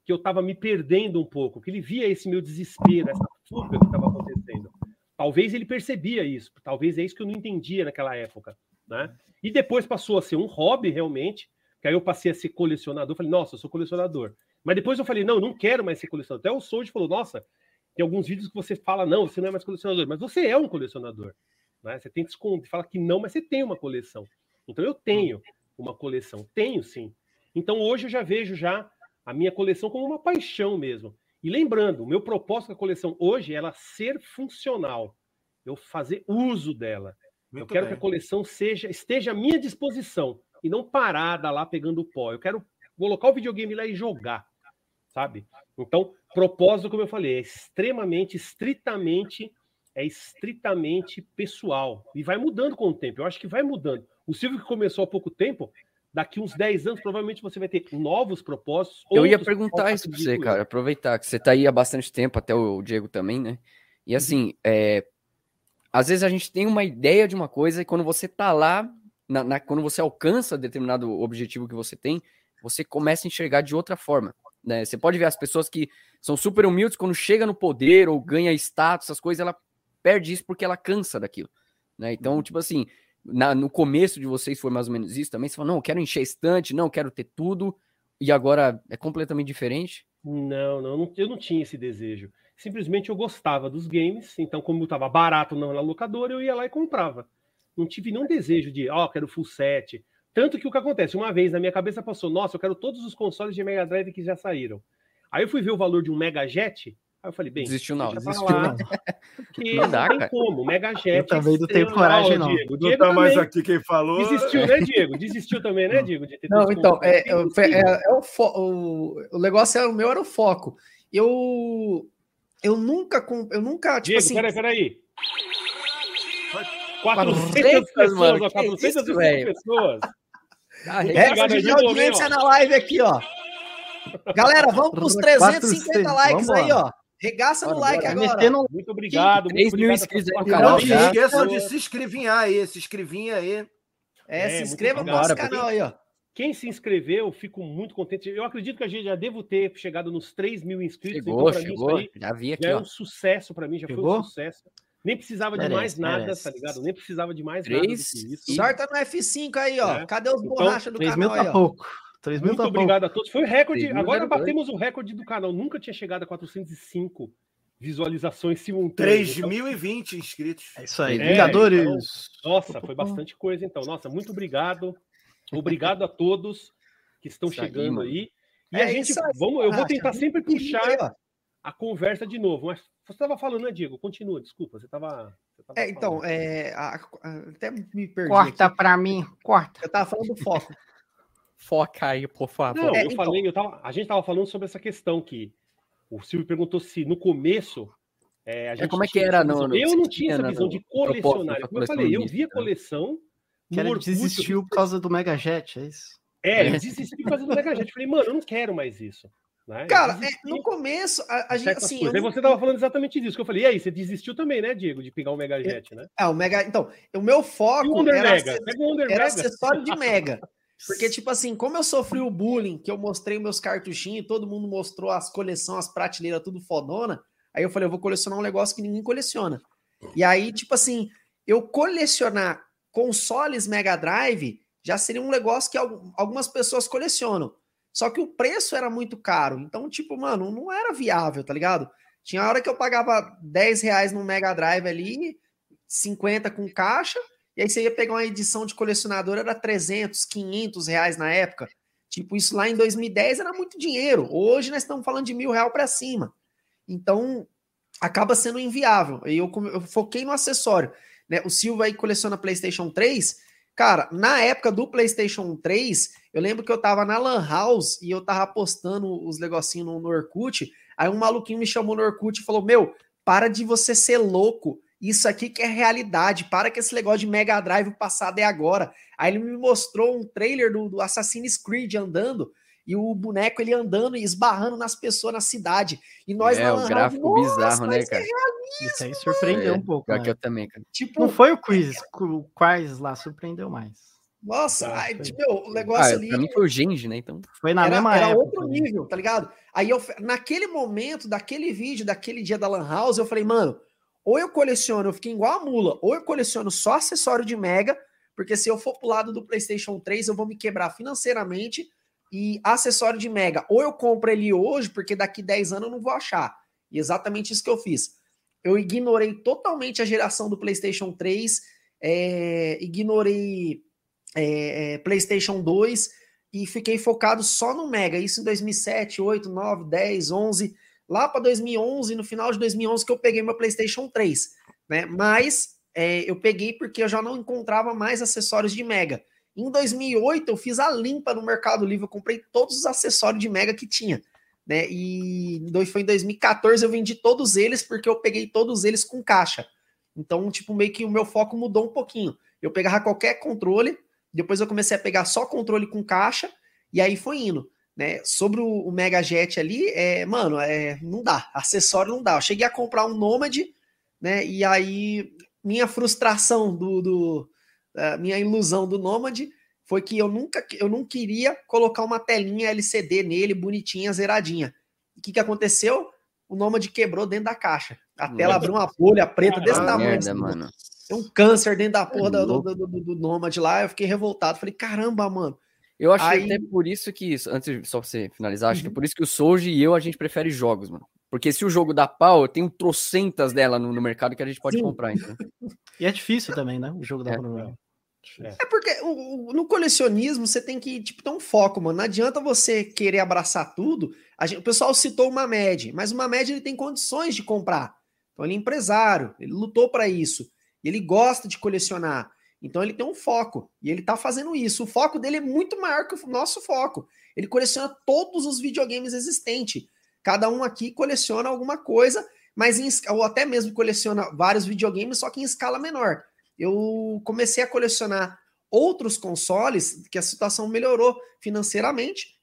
que eu estava me perdendo um pouco, que ele via esse meu desespero, essa fuga que estava acontecendo. Talvez ele percebia isso, talvez é isso que eu não entendia naquela época, né? E depois passou a ser um hobby realmente, que aí eu passei a ser colecionador, falei, nossa, eu sou colecionador. Mas depois eu falei, não, não quero mais ser colecionador. Até o Soji falou, nossa, tem alguns vídeos que você fala, não, você não é mais colecionador, mas você é um colecionador. Né? Você tem que esconder, fala que não, mas você tem uma coleção. Então eu tenho uma coleção, tenho sim. Então hoje eu já vejo já a minha coleção como uma paixão mesmo. E lembrando, o meu propósito com a coleção hoje é ela ser funcional. Eu fazer uso dela. Muito eu quero bem. que a coleção seja esteja à minha disposição e não parada lá pegando pó. Eu quero colocar o videogame lá e jogar, sabe? Então, propósito, como eu falei, é extremamente, estritamente, é estritamente pessoal e vai mudando com o tempo. Eu acho que vai mudando. O Silvio que começou há pouco tempo, daqui uns 10 anos, provavelmente você vai ter novos propósitos. Eu ia perguntar isso para você, cara. Aproveitar que você está aí há bastante tempo, até o Diego também, né? E uhum. assim, uhum. é, às vezes a gente tem uma ideia de uma coisa e quando você tá lá, na, na, quando você alcança determinado objetivo que você tem, você começa a enxergar de outra forma. Né? Você pode ver as pessoas que são super humildes, quando chega no poder ou ganha status, essas coisas, ela perde isso porque ela cansa daquilo. Né? Então, uhum. tipo assim, na, no começo de vocês foi mais ou menos isso também? Você falou, não, eu quero encher estante, não, quero ter tudo, e agora é completamente diferente? Não, não, eu não tinha esse desejo. Simplesmente eu gostava dos games, então, como estava barato na locadora, eu ia lá e comprava. Não tive nenhum desejo de, ó, oh, quero full set. Tanto que o que acontece, uma vez na minha cabeça passou, nossa, eu quero todos os consoles de Mega Drive que já saíram. Aí eu fui ver o valor de um Mega Jet, Aí eu falei, bem. Desistiu não, desistiu lá, não. Porque não, dá, não tem cara. como. Mega Jet. Eu também não tenho coragem, não. Diego. Não Diego tá mais aqui quem falou. Desistiu, né, Diego? Desistiu também, né, Diego? não, então, é, é, é, é o, o, o negócio é, o meu era o foco. Eu. Eu nunca. Eu nunca. Tipo Diego, assim, peraí, peraí. 400 pessoas, mano, 400 pessoas. Ah, Recorde de audiência na live aqui, ó. Galera, vamos para os 350 likes aí, ó. Regaça no like agora. Metendo... Muito obrigado. 3 mil inscritos aí canal. Não esqueçam de se inscrever aí, se inscrevinha aí. É, é se inscreva no nosso canal aí, ó. Quem se inscreveu, eu fico muito contente. Eu acredito que a gente já devo ter chegado nos 3 mil inscritos. Chegou, então, chegou. Mim, já vi aqui. Já é um sucesso para mim, já chegou? foi um sucesso. Nem precisava merece, de mais nada, merece. tá ligado? Nem precisava de mais 3, nada. Sorta no F5 aí, ó. É. Cadê os então, borrachas do canal tá aí, pouco. Ó? 3 mil Muito tá obrigado a todos. Foi o recorde. Agora batemos o recorde do canal. Nunca tinha chegado a 405 visualizações simultâneas. 3.020 inscritos. É isso aí. É, Vingadores. Então, nossa, foi bastante coisa então. Nossa, muito obrestado. Obrigado a todos que estão isso chegando aí. aí. E é a gente, vamos, eu vou tentar sempre puxar a conversa de novo. Mas você estava falando, né, Diego? Continua, desculpa. Você estava. É, então, é, a, a, até me perdi. Corta para mim, corta. Eu estava falando do foco. Foca aí, por favor. Não, é, eu então... falei, eu tava, a gente estava falando sobre essa questão que o Silvio perguntou se no começo. É, a é, gente é, como é que era? No, eu não tinha essa visão de colecionário. Como eu falei, eu via coleção. Que ele desistiu por causa do Megajet, é isso? É, ele desistiu por causa do Megajet. Eu falei, mano, eu não quero mais isso. Né? Cara, é, no começo, a, a gente. Assim, eu... Aí você estava falando exatamente disso, que eu falei, e aí, você desistiu também, né, Diego, de pegar o Megajet, né? É, o Mega. Então, o meu foco era, Mega. era acessório de Mega. Porque, tipo assim, como eu sofri o bullying, que eu mostrei meus cartuchinhos, todo mundo mostrou as coleções, as prateleiras, tudo fodona. Aí eu falei, eu vou colecionar um negócio que ninguém coleciona. E aí, tipo assim, eu colecionar consoles Mega Drive já seria um negócio que algumas pessoas colecionam. Só que o preço era muito caro. Então, tipo, mano, não era viável, tá ligado? Tinha hora que eu pagava 10 reais no Mega Drive ali, 50 com caixa, e aí você ia pegar uma edição de colecionador, era 300, 500 reais na época. Tipo, isso lá em 2010 era muito dinheiro. Hoje nós estamos falando de mil real para cima. Então, acaba sendo inviável. E eu, eu, foquei no acessório. Né? O Silva aí coleciona PlayStation 3. Cara, na época do PlayStation 3, eu lembro que eu tava na Lan House e eu tava postando os negocinhos no, no Orkut. Aí um maluquinho me chamou no Orkut e falou: Meu, para de você ser louco. Isso aqui que é realidade. Para que esse negócio de Mega Drive o passado é agora. Aí ele me mostrou um trailer do, do Assassin's Creed andando e o boneco ele andando e esbarrando nas pessoas na cidade. E nós é, o gráfico bizarro, né, cara? É Isso aí surpreendeu é, um pouco. Né? eu também, cara. Tipo, não foi o quiz, o Quais lá surpreendeu mais. Nossa, ah, ai, tipo, o negócio ah, ali. Pra mim foi o Genji, né? Então. Foi na era, mesma era época. outro nível, tá ligado? Aí eu, naquele momento, daquele vídeo, daquele dia da Lan House, eu falei, mano, ou eu coleciono, eu fiquei igual a mula, ou eu coleciono só acessório de Mega, porque se eu for pro lado do PlayStation 3, eu vou me quebrar financeiramente. E acessório de Mega, ou eu compro ele hoje, porque daqui 10 anos eu não vou achar. E exatamente isso que eu fiz. Eu ignorei totalmente a geração do PlayStation 3, é, ignorei é, é, PlayStation 2, e fiquei focado só no Mega. Isso em 2007, 8, 9, 10, 11. Lá para 2011, no final de 2011, que eu peguei meu PlayStation 3. Né? Mas é, eu peguei porque eu já não encontrava mais acessórios de Mega. Em 2008, eu fiz a limpa no Mercado Livre. Eu comprei todos os acessórios de Mega que tinha. Né? E foi em 2014 eu vendi todos eles porque eu peguei todos eles com caixa. Então, tipo, meio que o meu foco mudou um pouquinho. Eu pegava qualquer controle, depois eu comecei a pegar só controle com caixa, e aí foi indo. Né? Sobre o, o Mega Jet ali, é, mano, é, não dá. Acessório não dá. Eu cheguei a comprar um Nomad, né? E aí minha frustração do, do minha ilusão do Nomad foi que eu nunca eu não queria colocar uma telinha LCD nele bonitinha, zeradinha. O que, que aconteceu? O Nomad quebrou dentro da caixa. A tela abriu uma bolha preta desse tamanho. Merda, assim, mano. Tem um câncer dentro da porra é do, do, do, do, Nomad lá. Eu fiquei revoltado. Falei, caramba, mano. Eu acho Aí... até por isso que, antes só pra você finalizar, acho uhum. que é por isso que o Soji e eu a gente prefere jogos, mano. Porque se o jogo dá pau, eu tenho trocentas dela no, no mercado que a gente pode Sim. comprar, então. E é difícil também, né? O jogo dá é. problema. É. é porque o, o, no colecionismo você tem que tipo, ter um foco, mano. Não adianta você querer abraçar tudo. Gente, o pessoal citou uma média, mas uma média ele tem condições de comprar. Então ele é empresário, ele lutou para isso. Ele gosta de colecionar. Então ele tem um foco e ele tá fazendo isso. O foco dele é muito maior que o nosso foco. Ele coleciona todos os videogames existentes. Cada um aqui coleciona alguma coisa, mas em, ou até mesmo coleciona vários videogames, só que em escala menor eu comecei a colecionar outros consoles que a situação melhorou financeiramente.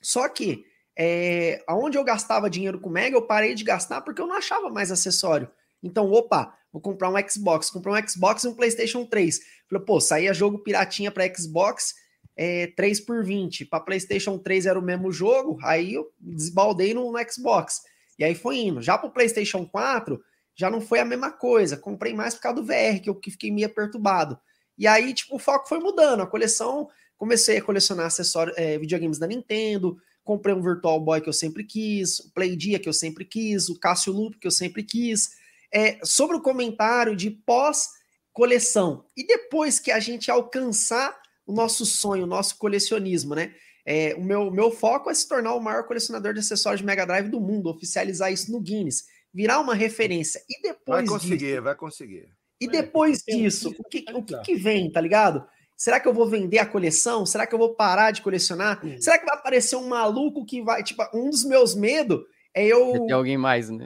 Só que é, aonde eu gastava dinheiro com Mega, eu parei de gastar porque eu não achava mais acessório. Então, opa, vou comprar um Xbox, comprar um Xbox e um PlayStation 3. Falei, pô, saía jogo piratinha para Xbox, é, 3 por 20. Para PlayStation 3 era o mesmo jogo, aí eu desbaldei no, no Xbox. E aí foi indo. Já para o PlayStation 4, já não foi a mesma coisa. Comprei mais por causa do VR, que eu que fiquei meio perturbado. E aí, tipo, o foco foi mudando. A coleção, comecei a colecionar acessórios, é, videogames da Nintendo, comprei um Virtual Boy que eu sempre quis, o Play Dia que eu sempre quis, o Cássio Loop que eu sempre quis. É, sobre o comentário de pós-coleção. E depois que a gente alcançar o nosso sonho, o nosso colecionismo, né? É, o meu, meu foco é se tornar o maior colecionador de acessórios de Mega Drive do mundo, oficializar isso no Guinness virar uma referência. E depois. Vai conseguir, disso, vai conseguir. E depois é, disso, o, que, o que, que, vem, tá ligado? Será que eu vou vender a coleção? Será que eu vou parar de colecionar? Uhum. Será que vai aparecer um maluco que vai. Tipo, um dos meus medos é eu. Tem alguém mais, né?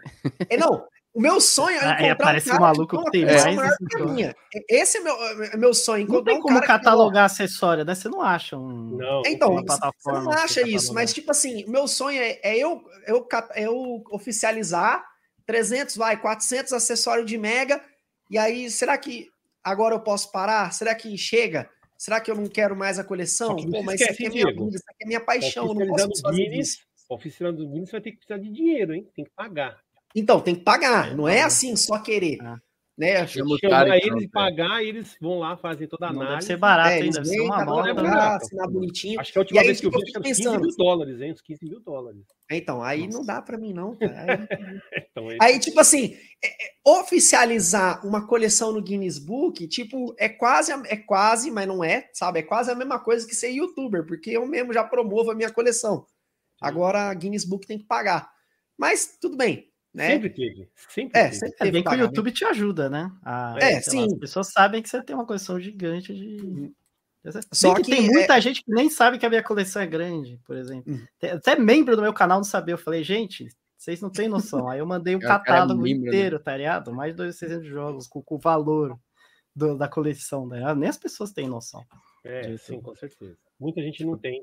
É, não. O meu sonho é ah, encontrar ah, um, um maluco que tem mais. Que a minha. Esse é meu, é meu sonho. Não tem um como catalogar que... acessório, né? Você não acha um. Não, então, você não acha isso, mas tipo assim, o meu sonho é, é eu, eu, eu oficializar 300, vai, 400 acessórios de Mega. E aí, será que agora eu posso parar? Será que chega? Será que eu não quero mais a coleção? Pô, mas isso aqui, é minha vida, isso aqui é minha paixão. Eu não posso fazer Guinness, isso. Oficina do Guinness vai ter que precisar de dinheiro, hein? Tem que pagar. Então, tem que pagar. Não é assim só querer. Ah. Né? Chama chamar eles e pagar, eles vão lá, fazem toda a análise. Deve ser barato, é, hein? Deve ser uma nota. Pagar, assinar bonitinho. Acho que a última vez que eu vi, era 15 mil dólares, hein? Uns 15 mil dólares. Então, aí Nossa. não dá para mim, não. Aí, então, é aí, tipo assim, é, é, oficializar uma coleção no Guinness Book, tipo, é quase, é quase, mas não é, sabe? É quase a mesma coisa que ser youtuber, porque eu mesmo já promovo a minha coleção. Agora, a Guinness Book tem que pagar. Mas tudo bem, né? Sempre teve. Sempre é, teve. sempre teve. É bem que o YouTube te ajuda, né? A, é, sim. Lá, as pessoas sabem que você tem uma coleção gigante de. Só que, que, tem muita é... gente que nem sabe que a minha coleção é grande, por exemplo. Hum. Até membro do meu canal não sabia. Eu falei, gente, vocês não têm noção. Aí eu mandei o catálogo né? inteiro, tá ligado? Mais de 2.600 jogos, com, com o valor do, da coleção. Né? Nem as pessoas têm noção. É, sim, com certeza. Muita gente não tem.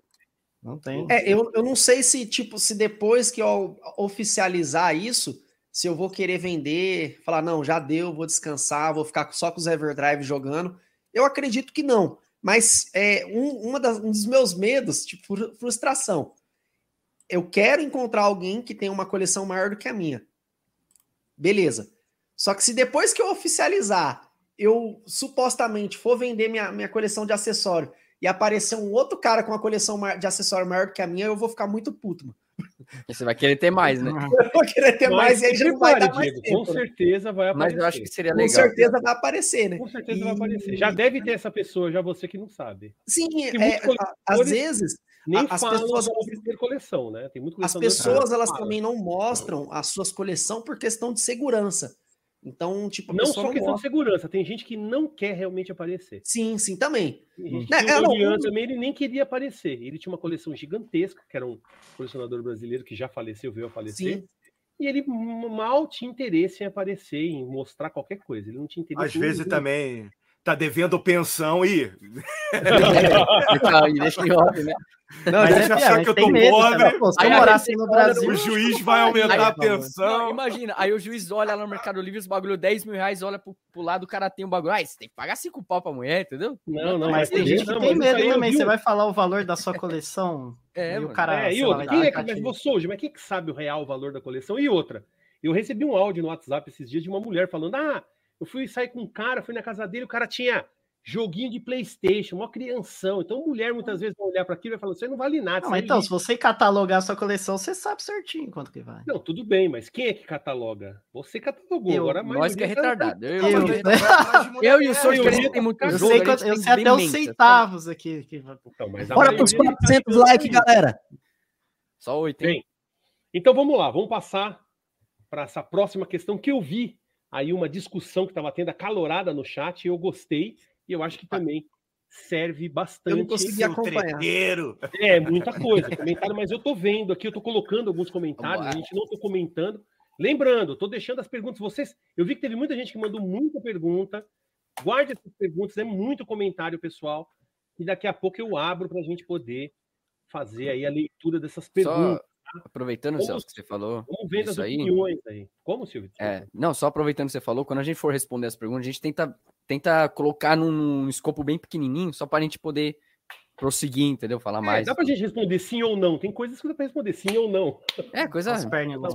Não tem. É, eu, eu não sei se, tipo, se depois que eu oficializar isso, se eu vou querer vender, falar, não, já deu, vou descansar, vou ficar só com os Everdrive jogando. Eu acredito que não. Mas é um, uma das, um dos meus medos, tipo, frustração. Eu quero encontrar alguém que tenha uma coleção maior do que a minha. Beleza. Só que se depois que eu oficializar, eu supostamente for vender minha, minha coleção de acessório e aparecer um outro cara com uma coleção de acessório maior do que a minha, eu vou ficar muito puto, mano. Você vai querer ter mais, né? Eu vou querer ter Mas mais e aí já não vai dar mais tempo, Com né? certeza vai aparecer. Mas eu acho que seria legal. Com certeza vai aparecer, né? Com certeza e... vai aparecer. Já deve ter essa pessoa, já você que não sabe. Sim, é, às vezes nem as pessoas- primeira coleção, né? Tem muito As colecionador que pessoas, elas fala. também não mostram as suas coleções por questão de segurança. Então, tipo, Não só questão de segurança, tem gente que não quer realmente aparecer. Sim, sim, também. Né, é, não, também ele nem queria aparecer. Ele tinha uma coleção gigantesca, que era um colecionador brasileiro que já faleceu, veio a falecer. Sim. E ele mal tinha interesse em aparecer, em mostrar qualquer coisa. Ele não tinha interesse Às vezes nenhum. também tá devendo pensão e né? Não, Mas mas é, achar que eu tô medo, pobre. Pô, se aí eu a morasse no Brasil, o juiz vai aumentar Aí, a Não, pensão. imagina, aí o juiz olha lá no Mercado Livre, os bagulho 10 mil reais, olha pro, pro lado, o cara tem um bagulho. Ah, você tem que pagar cinco pau pra mulher, entendeu? Não, não, mas tem mas gente não, que tem mas isso medo também. Você vai falar o valor da sua coleção É, e o cara. É, e lá, outra, vai quem é que, mas você hoje, mas quem que sabe o real valor da coleção? E outra, eu recebi um áudio no WhatsApp esses dias de uma mulher falando: ah, eu fui sair com um cara, fui na casa dele, o cara tinha joguinho de Playstation, uma crianção. Então, mulher muitas vezes vai olhar para aquilo e vai falar: você não vale nada. Não, isso é então, lixo." se você catalogar a sua coleção, você sabe certinho quanto que vai. Não, tudo bem, mas quem é que cataloga? Você catalogou. Eu, agora a Nós que é retardado. Eu, Eu, eu, né? eu e o eu que tem muito Eu jogo, sei, quanto- eu sei até os centavos aqui. que Então, mas Bora pros maioria tá 400 ligando likes, galera. Só oito, hein? Bem, então vamos lá, vamos passar para essa próxima questão que eu vi aí uma discussão que estava tendo acalorada no chat, e eu gostei, e eu acho que também serve bastante. consegui Seu acompanhar. treteiro. É, muita coisa, comentário, mas eu tô vendo aqui, eu tô colocando alguns comentários, a gente não tô comentando. Lembrando, tô deixando as perguntas, vocês, eu vi que teve muita gente que mandou muita pergunta. Guarde essas perguntas, é muito comentário, pessoal, e daqui a pouco eu abro para a gente poder fazer aí a leitura dessas perguntas. Aproveitando, Como- Celso, que você falou. Vamos ver as isso aí. opiniões aí. Como, Silvio? É, não, só aproveitando que você falou, quando a gente for responder as perguntas, a gente tenta, tenta colocar num, escopo bem pequenininho, só pra gente poder prosseguir, entendeu? Falar É, mais. dá pra gente responder sim ou não. Tem coisas que dá pra responder sim ou não. É, coisa. As pernas ó.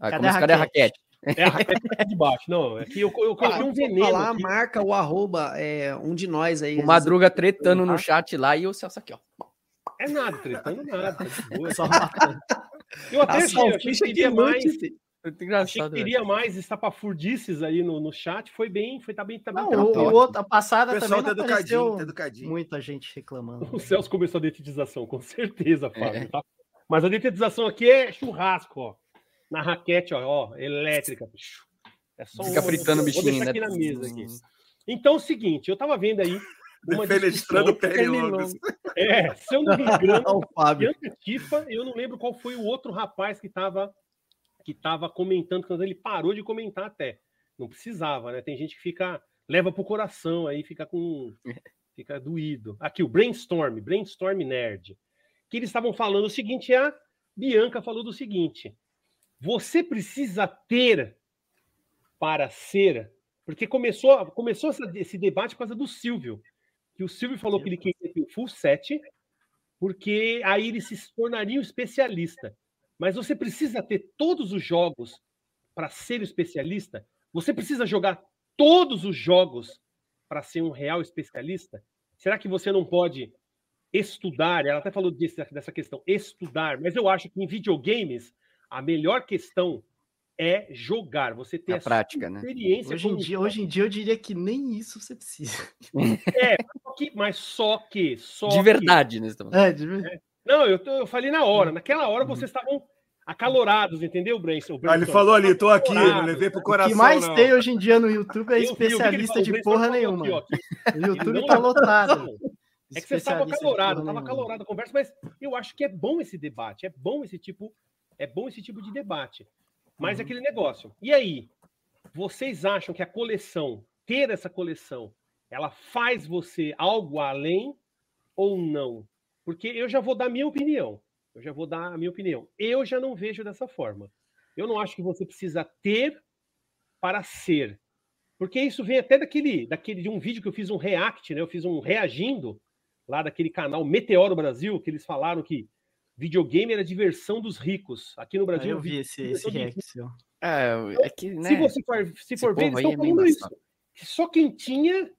Ah, Cadê como a cadê a raquete? É a raquete de baixo. Não, é que eu, eu coloquei um Ah, veneno. falar, aqui. marca o arroba, é, um de nós aí. O Madruga tretando Tá? no chat lá e o Celso aqui, ó. É nada, tretando nada. tá boa. Só matando. Eu até achei, eu achei que que teria mais, achei que velho. teria mais estapafurdices aí no, no chat. Foi bem, foi tá bem, tá bem Não, tranquilo. o, o outro, a passada O pessoal também tá educadinho, tá educadinho. muita gente reclamando. O Celso começou a detetização, com certeza, Fábio. É. tá? Mas a detetização aqui é churrasco, ó. Na raquete, ó, ó elétrica. É só Fica uma- fritando o Vou bichinho, deixar né? aqui na mesa aqui. Então, é o seguinte, eu tava vendo aí uma Defenestrando discussão... pernilongos. É, se eu não me engano, o. Bianca Tifa, eu não lembro qual foi o outro rapaz que estava que tava comentando, quando ele parou de comentar até. Não precisava, né? Tem gente que fica leva pro coração aí, fica com fica doído. Aqui o Brainstorm, Brainstorm Nerd. Que eles estavam falando o seguinte, a Bianca falou do seguinte: você precisa ter para ser, porque começou começou esse debate por causa do Silvio, que o Silvio falou que ele queria ter o full set, porque aí ele se tornaria um especialista. Mas você precisa ter todos os jogos para ser um especialista? Você precisa jogar todos os jogos para ser um real especialista? Será que você não pode estudar? Ela até falou desse, dessa questão, estudar, mas eu acho que em videogames a melhor questão é jogar. Você ter A a prática, né? experiência Hoje em, dia, hoje em dia eu diria que nem isso você precisa. É, que- mas só que, só De que- verdade, né? você tá. É, de verdade. Não, eu, tô- eu falei na hora. Naquela hora vocês estavam acalorados, entendeu, Brainstorm? Ah, ele falou ali, tô aqui, não levei pro O coração. que mais não. tem hoje em dia no YouTube é Eu vi, eu vi que ele especialista o de porra nenhuma. aqui, ó, que O YouTube tá lotado. É que você estava acalorado, estava acalorado a conversa, mas eu acho que é bom esse debate, é bom esse tipo, é bom esse tipo de debate. Mas é Uhum. aquele negócio. E aí, vocês acham que a coleção, ter essa coleção, ela faz você algo além ou não? Porque eu já vou dar a minha opinião. Eu já vou dar a minha opinião. Eu já não vejo dessa forma. Eu não acho que você precisa ter para ser. Porque isso vem até daquele, daquele de um vídeo que eu fiz um react, né? Eu fiz um reagindo lá daquele canal Meteoro Brasil, que eles falaram que videogame era a diversão dos ricos. Aqui no Brasil, eu vi esse, esse react. É, é que, né? se você for, se for ver, eles estão é bem falando isso. Que Só quem tinha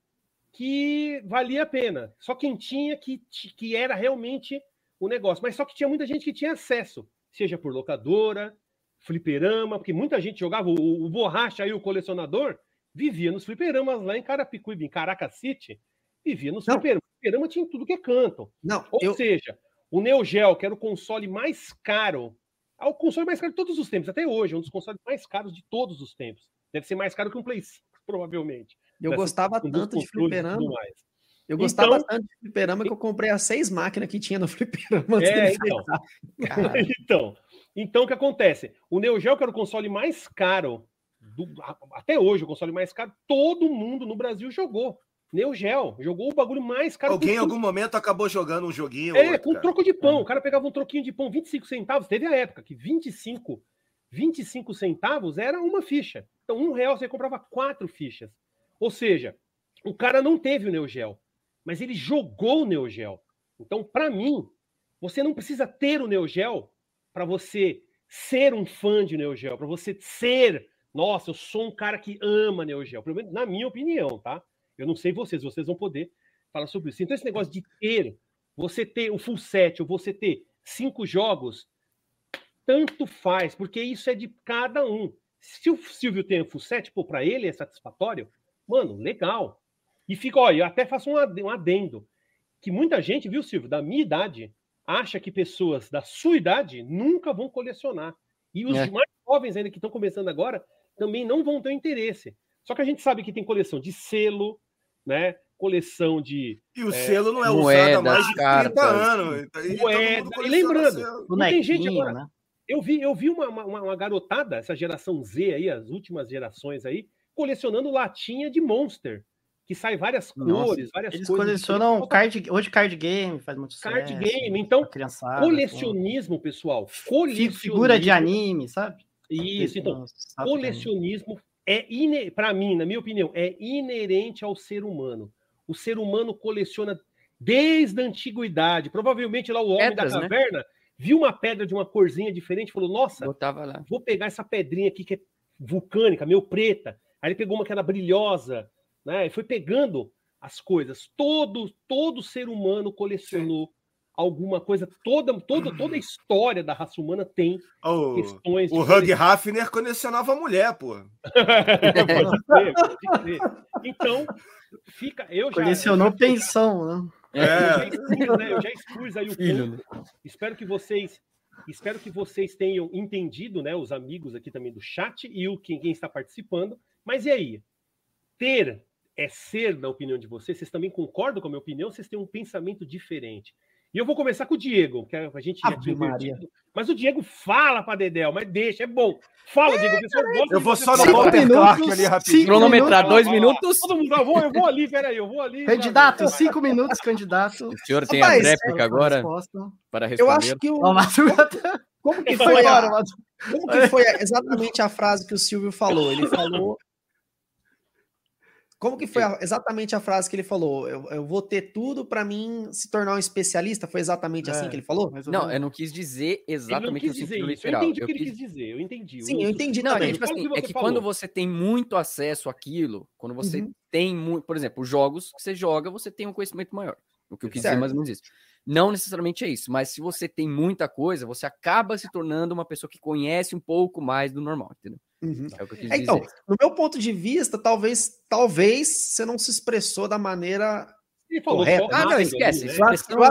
que valia a pena. Só quem tinha que, que era realmente o negócio. Mas só que tinha muita gente que tinha acesso, seja por locadora, fliperama, porque muita gente jogava. O, o borracha aí, o colecionador, vivia nos fliperamas lá em Carapicuíba, em Caracas City, vivia nos fliperamas. Fliperama tinha tudo que é canto. Não, Ou eu, seja, O Neo Geo, que era o console mais caro, é o console mais caro de todos os tempos, até hoje, é um dos consoles mais caros de todos os tempos. Deve ser mais caro que um Play 5, provavelmente. Eu gostava tanto de fliperama. Eu gostava então, tanto de fliperama que eu comprei as seis máquinas que tinha no fliperama. É, então. então. Então, o que acontece? O Neo Geo, que era o console mais caro, do, até hoje, o console mais caro, todo mundo no Brasil jogou. Neo Geo, jogou o bagulho mais caro. Alguém em algum momento acabou jogando um joguinho. É, outro, com um troco de pão. É. O cara pegava um troquinho de pão, 25 centavos. Teve a época que 25, 25 centavos era uma ficha. Então, um real você comprava quatro fichas. Ou seja, o cara não teve o Neo Geo mas ele jogou o Neo Geo. Então, para mim, você não precisa ter o Neo Geo para você ser um fã de Neo Geo, para você ser, nossa, eu sou um cara que ama Neo Geo, pelo menos na minha opinião, tá? Eu não sei vocês, vocês vão poder falar sobre isso. Então, esse negócio de ter, você ter o full set, ou você ter cinco jogos, tanto faz, porque isso é de cada um. Se o Silvio tem o full set, pô, para ele é satisfatório, mano, legal. E fica, olha, eu até faço um adendo, que muita gente, viu, Silvio, da minha idade, acha que pessoas da sua idade nunca vão colecionar. E os é. mais jovens ainda que estão começando agora também não vão ter interesse. Só que a gente sabe que tem coleção de selo, né? Coleção de. E o é, selo não é usado há mais de 30 anos. E, moeda. e lembrando, não tem gente agora. Né? Eu vi, eu vi uma, uma, uma, garotada, essa geração Z aí, as últimas gerações aí, colecionando latinha de Monster que sai várias Nossa, cores, várias eles coisas. Eles colecionam card, hoje card game faz muito Card sucesso, game, então colecionismo, pô. pessoal, colecionismo. Figura de anime, sabe? Isso, então, colecionismo é para mim, na minha opinião, é inerente ao ser humano. O ser humano coleciona desde a antiguidade. Provavelmente lá o homem Pedras, da né? caverna né? viu uma pedra de uma corzinha diferente, falou: "Nossa, vou pegar essa pedrinha aqui que é vulcânica, meio preta". Aí ele pegou uma que era brilhosa, né? E foi pegando as coisas. Todo, todo ser humano colecionou alguma coisa. Toda, toda, toda a história da raça humana tem oh, questões. O Hug Hafner colecionava mulher, pô. Então, fica. Eu já, Colecionou pensão, né? É. Eu, já expus, né? eu já expus aí o Filho. Né? Espero que vocês. Espero que vocês tenham entendido, né? Os amigos aqui também do chat e o quem, quem está participando. Mas e aí? Ter é ser, na opinião de vocês? Vocês também concordam com a minha opinião? Vocês têm um pensamento diferente? E eu vou começar com o Diego, que a gente já tinha Mas o Diego fala para Dedel, mas deixa, é bom. Fala, Diego. É, eu vou só no Walter Clark ali rapidinho. Cronometrar dois minutos. Todo mundo, eu vou, eu vou ali, peraí, eu vou ali. Candidato, cinco minutos, candidato. O senhor tem Rapaz, a réplica é, agora para responder. Eu acho que o... Como que foi, a... Como que foi exatamente a frase que o Silvio falou? Ele falou como que foi a, exatamente a frase que ele falou? Eu, eu vou ter tudo para mim se tornar um especialista? Foi exatamente assim é, assim que ele falou? Não, eu não quis dizer exatamente quis o sentido literal. Eu entendi o que ele quis dizer, eu entendi. Sim, eu entendi não, também. É, tipo assim, é que falou. quando você tem muito acesso àquilo, quando você uhum. tem muito, por exemplo, os jogos que você joga, você tem um conhecimento maior. O que eu quis certo. dizer mais ou menos isso. Não necessariamente é isso, mas se você tem muita coisa, você acaba se tornando uma pessoa que conhece um pouco mais do normal, entendeu? Uhum. É, é então, no meu ponto de vista, talvez, talvez você não se expressou da maneira correta. Ah, não, esquece. Né? Eu acho, eu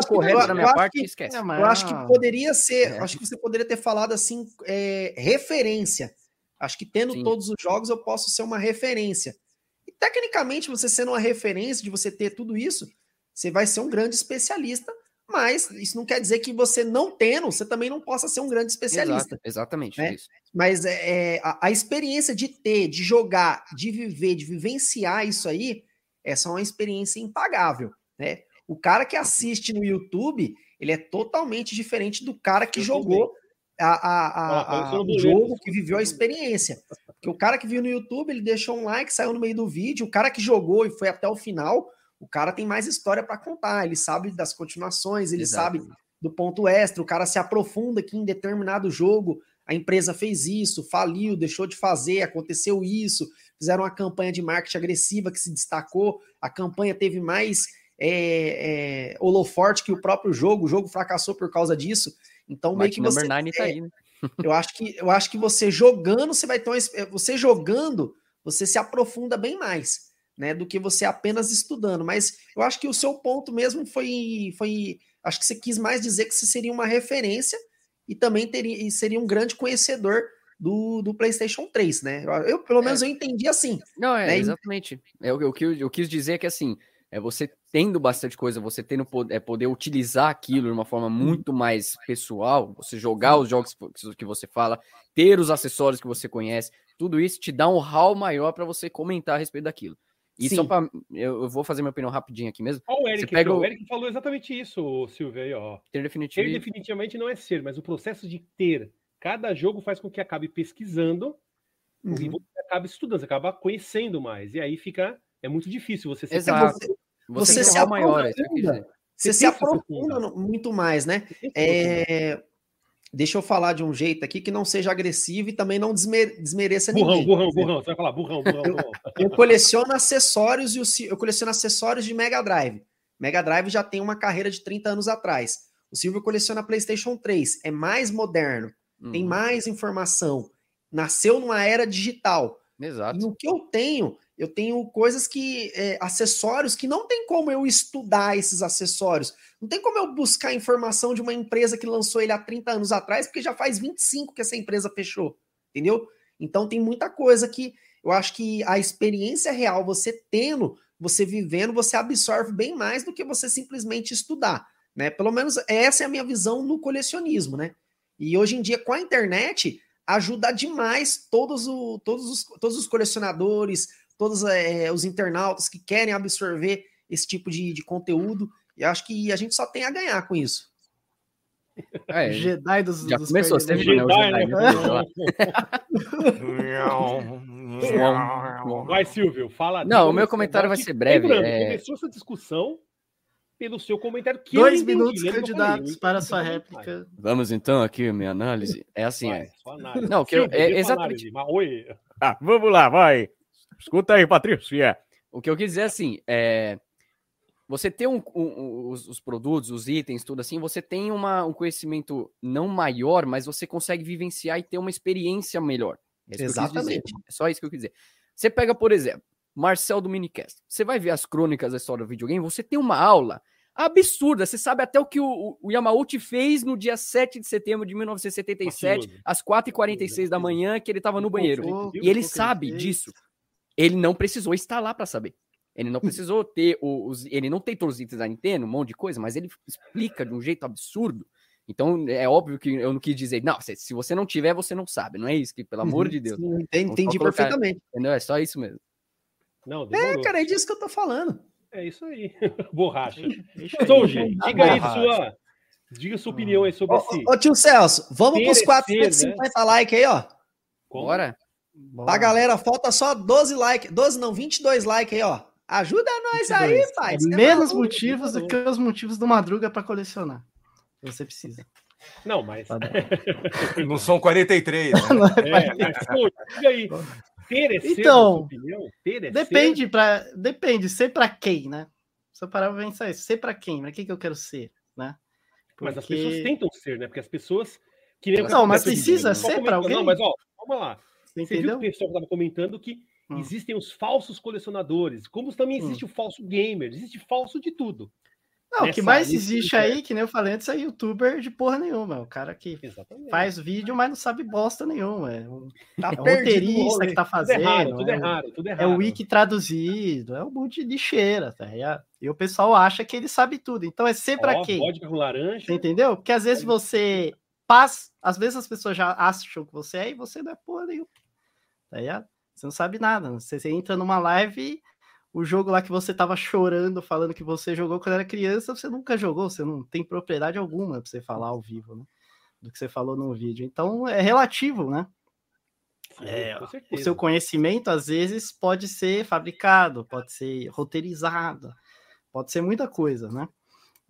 parte, que, esquece. Eu acho que poderia ser, é. acho que você poderia ter falado assim, é, referência. Acho que tendo Sim. todos os jogos, eu posso ser uma referência. E tecnicamente, você sendo uma referência de você ter tudo isso, você vai ser um grande especialista mas isso não quer dizer que você não tendo, você também não possa ser um grande especialista. Exato, exatamente né? isso. Mas é, é, a, a, experiência de ter, de jogar, de viver, de vivenciar isso aí, essa é uma experiência impagável, né? O cara que assiste no YouTube, ele é totalmente diferente do cara que Eu jogou a, a, a, o jogo, que viveu a experiência. Porque o cara que viu no YouTube, ele deixou um like, saiu no meio do vídeo, o cara que jogou e foi até o final, o cara tem mais história para contar, ele sabe das continuações, ele Exato. sabe do ponto extra, o cara se aprofunda que em determinado jogo a empresa fez isso, faliu, deixou de fazer, aconteceu isso, fizeram uma campanha de marketing agressiva que se destacou, a campanha teve mais é, é, holoforte que o próprio jogo, o jogo fracassou por causa disso. Então, meio que você. Tá é, aí, né? eu, acho que, eu acho que você jogando, você vai ter uma, Você jogando, você se aprofunda bem mais né, do que você apenas estudando. Mas eu acho que o seu ponto mesmo foi, foi Acho que você quis mais dizer que você seria uma referência e também teria, e seria um grande conhecedor do, do PlayStation 3, né? Eu, pelo menos, é. eu entendi assim. Não, é, né? exatamente. É, o, o, que eu, eu quis dizer é que, assim, é você tendo bastante coisa, você tendo é, poder utilizar aquilo de uma forma uhum. muito mais pessoal, você jogar os jogos que você fala, ter os acessórios que você conhece, tudo isso te dá um hall maior para você comentar a respeito daquilo. E Sim. só para eu, vou fazer minha opinião rapidinho aqui mesmo. Olha o Eric, pega o... o Eric falou exatamente isso, Silvio aí, ó. Ter definitivo... Ter definitivamente não é ser, mas o processo de ter cada jogo faz com que acabe pesquisando uhum. e você acabe estudando, você acaba conhecendo mais. E aí fica é muito difícil você se Exato. Você, você, se maior, é você, você se aprofunda muito mais, né? É... Deixa eu falar de um jeito aqui que não seja agressivo e também não desmereça burrão, ninguém. Burrão, burrão, burrão. Você vai falar burrão, burrão, burrão. Eu, eu coleciono acessórios e o, eu coleciono acessórios de Mega Drive. Mega Drive já tem uma carreira de 30 anos atrás. O Silvio coleciona PlayStation 3, é mais moderno, hum. tem uhum. mais informação, nasceu numa era digital. Exato. E o que eu tenho eu tenho coisas que. É, acessórios que não tem como eu estudar esses acessórios. Não tem como eu buscar informação de uma empresa que lançou ele há 30 anos atrás, porque já faz 25 que essa empresa fechou. Entendeu? Então tem muita coisa que eu acho que a experiência real, você tendo, você vivendo, você absorve bem mais do que você simplesmente estudar. Né? Pelo menos essa é a minha visão no colecionismo, né? E hoje em dia, com a internet, ajuda demais todos, o, todos, os, todos os colecionadores, todos é, os internautas que querem absorver esse tipo de, de conteúdo. E acho que a gente só tem a ganhar com isso. É, Jedi dos. Já dos começou sempre, Jedi, né? Jedi, né? Vai, Silvio, fala. Não, o meu comentário vai ser breve. Lembrando, é... começou essa discussão pelo seu comentário. Que Dois minutos entendi, candidatos para sua réplica. Vamos então aqui, minha análise. É assim, vai, é. Não, que eu, é exatamente. Análise, oi. Ah, vamos lá, vai. Escuta aí, Patrícia. O que eu quis dizer é assim, é, você tem um, um, os, os, produtos, os itens, tudo assim, você tem uma, um conhecimento não maior, mas você consegue vivenciar e ter uma experiência melhor. É Exatamente. É só isso que eu quis dizer. Você pega, por exemplo, Marcel do Minicast. Você vai ver as crônicas da história do videogame, você tem uma aula absurda. Você sabe até o que o, o Yamauchi fez no dia 7 de setembro de 1977, às 4h46 da manhã, que ele estava no banheiro. E ele sabe disso ele não precisou estar lá para saber. Ele não precisou ter os. Ele não tem todos os itens da Nintendo, um monte de coisa, mas ele explica de um jeito absurdo. Então é óbvio que eu não quis dizer, não, se, se você não tiver, você não sabe. Não é isso, que, pelo amor uhum, de Deus. Sim, entendi, entendi colocar, perfeitamente. Entendeu? É só isso mesmo. Não, é, cara, é disso que eu tô falando. É isso aí. Borracha. Mas, ô, gente, diga aí sua. Diga sua opinião aí sobre esse. Ô, tio Celso, vamos pros 450 né? likes aí, ó. Bora. Bora. A galera, falta só 12 likes. 12 não, 22 likes aí, ó. Ajuda nós 22. aí, pai. É menos motivos do que os motivos do Madruga para colecionar. Você precisa. Não, mas. Tá não são 43. Né? é, mas, pô, aí. então, opinião, depende para depende ser para quem, né? Se eu parar pra pensar isso, ser para quem, para quem que eu quero ser, né? Porque... Mas as pessoas tentam ser, né? Porque as pessoas Não, mas precisa ser para alguém. Não, mas ó, vamos lá. Você, viu o pessoal estava comentando que hum. existem os falsos colecionadores, como também existe hum. o falso gamer, existe falso de tudo. Não, o que mais existe aí, que nem eu falei antes, é youtuber de porra nenhuma. O cara que Exatamente. faz vídeo, mas não sabe bosta nenhuma. É um, tá é um roteirista que tá fazendo. Tudo errado, tudo, é, errado, tudo errado. É o wiki traduzido, é um monte de lixeira, tá E o pessoal acha que ele sabe tudo. Então é ser pra quem? Vodka com laranja. Entendeu? Porque às vezes você passa, às vezes as pessoas já acham que você é e você não é porra nenhuma. Tá ligado? Você não sabe nada. Você, você entra numa live o jogo lá que você tava chorando, falando que você jogou quando era criança, você nunca jogou, você não tem propriedade alguma para você falar ao vivo, né? Do que você falou no vídeo. Então é relativo, né? É, o seu conhecimento às vezes pode ser fabricado, pode ser roteirizado, pode ser muita coisa, né?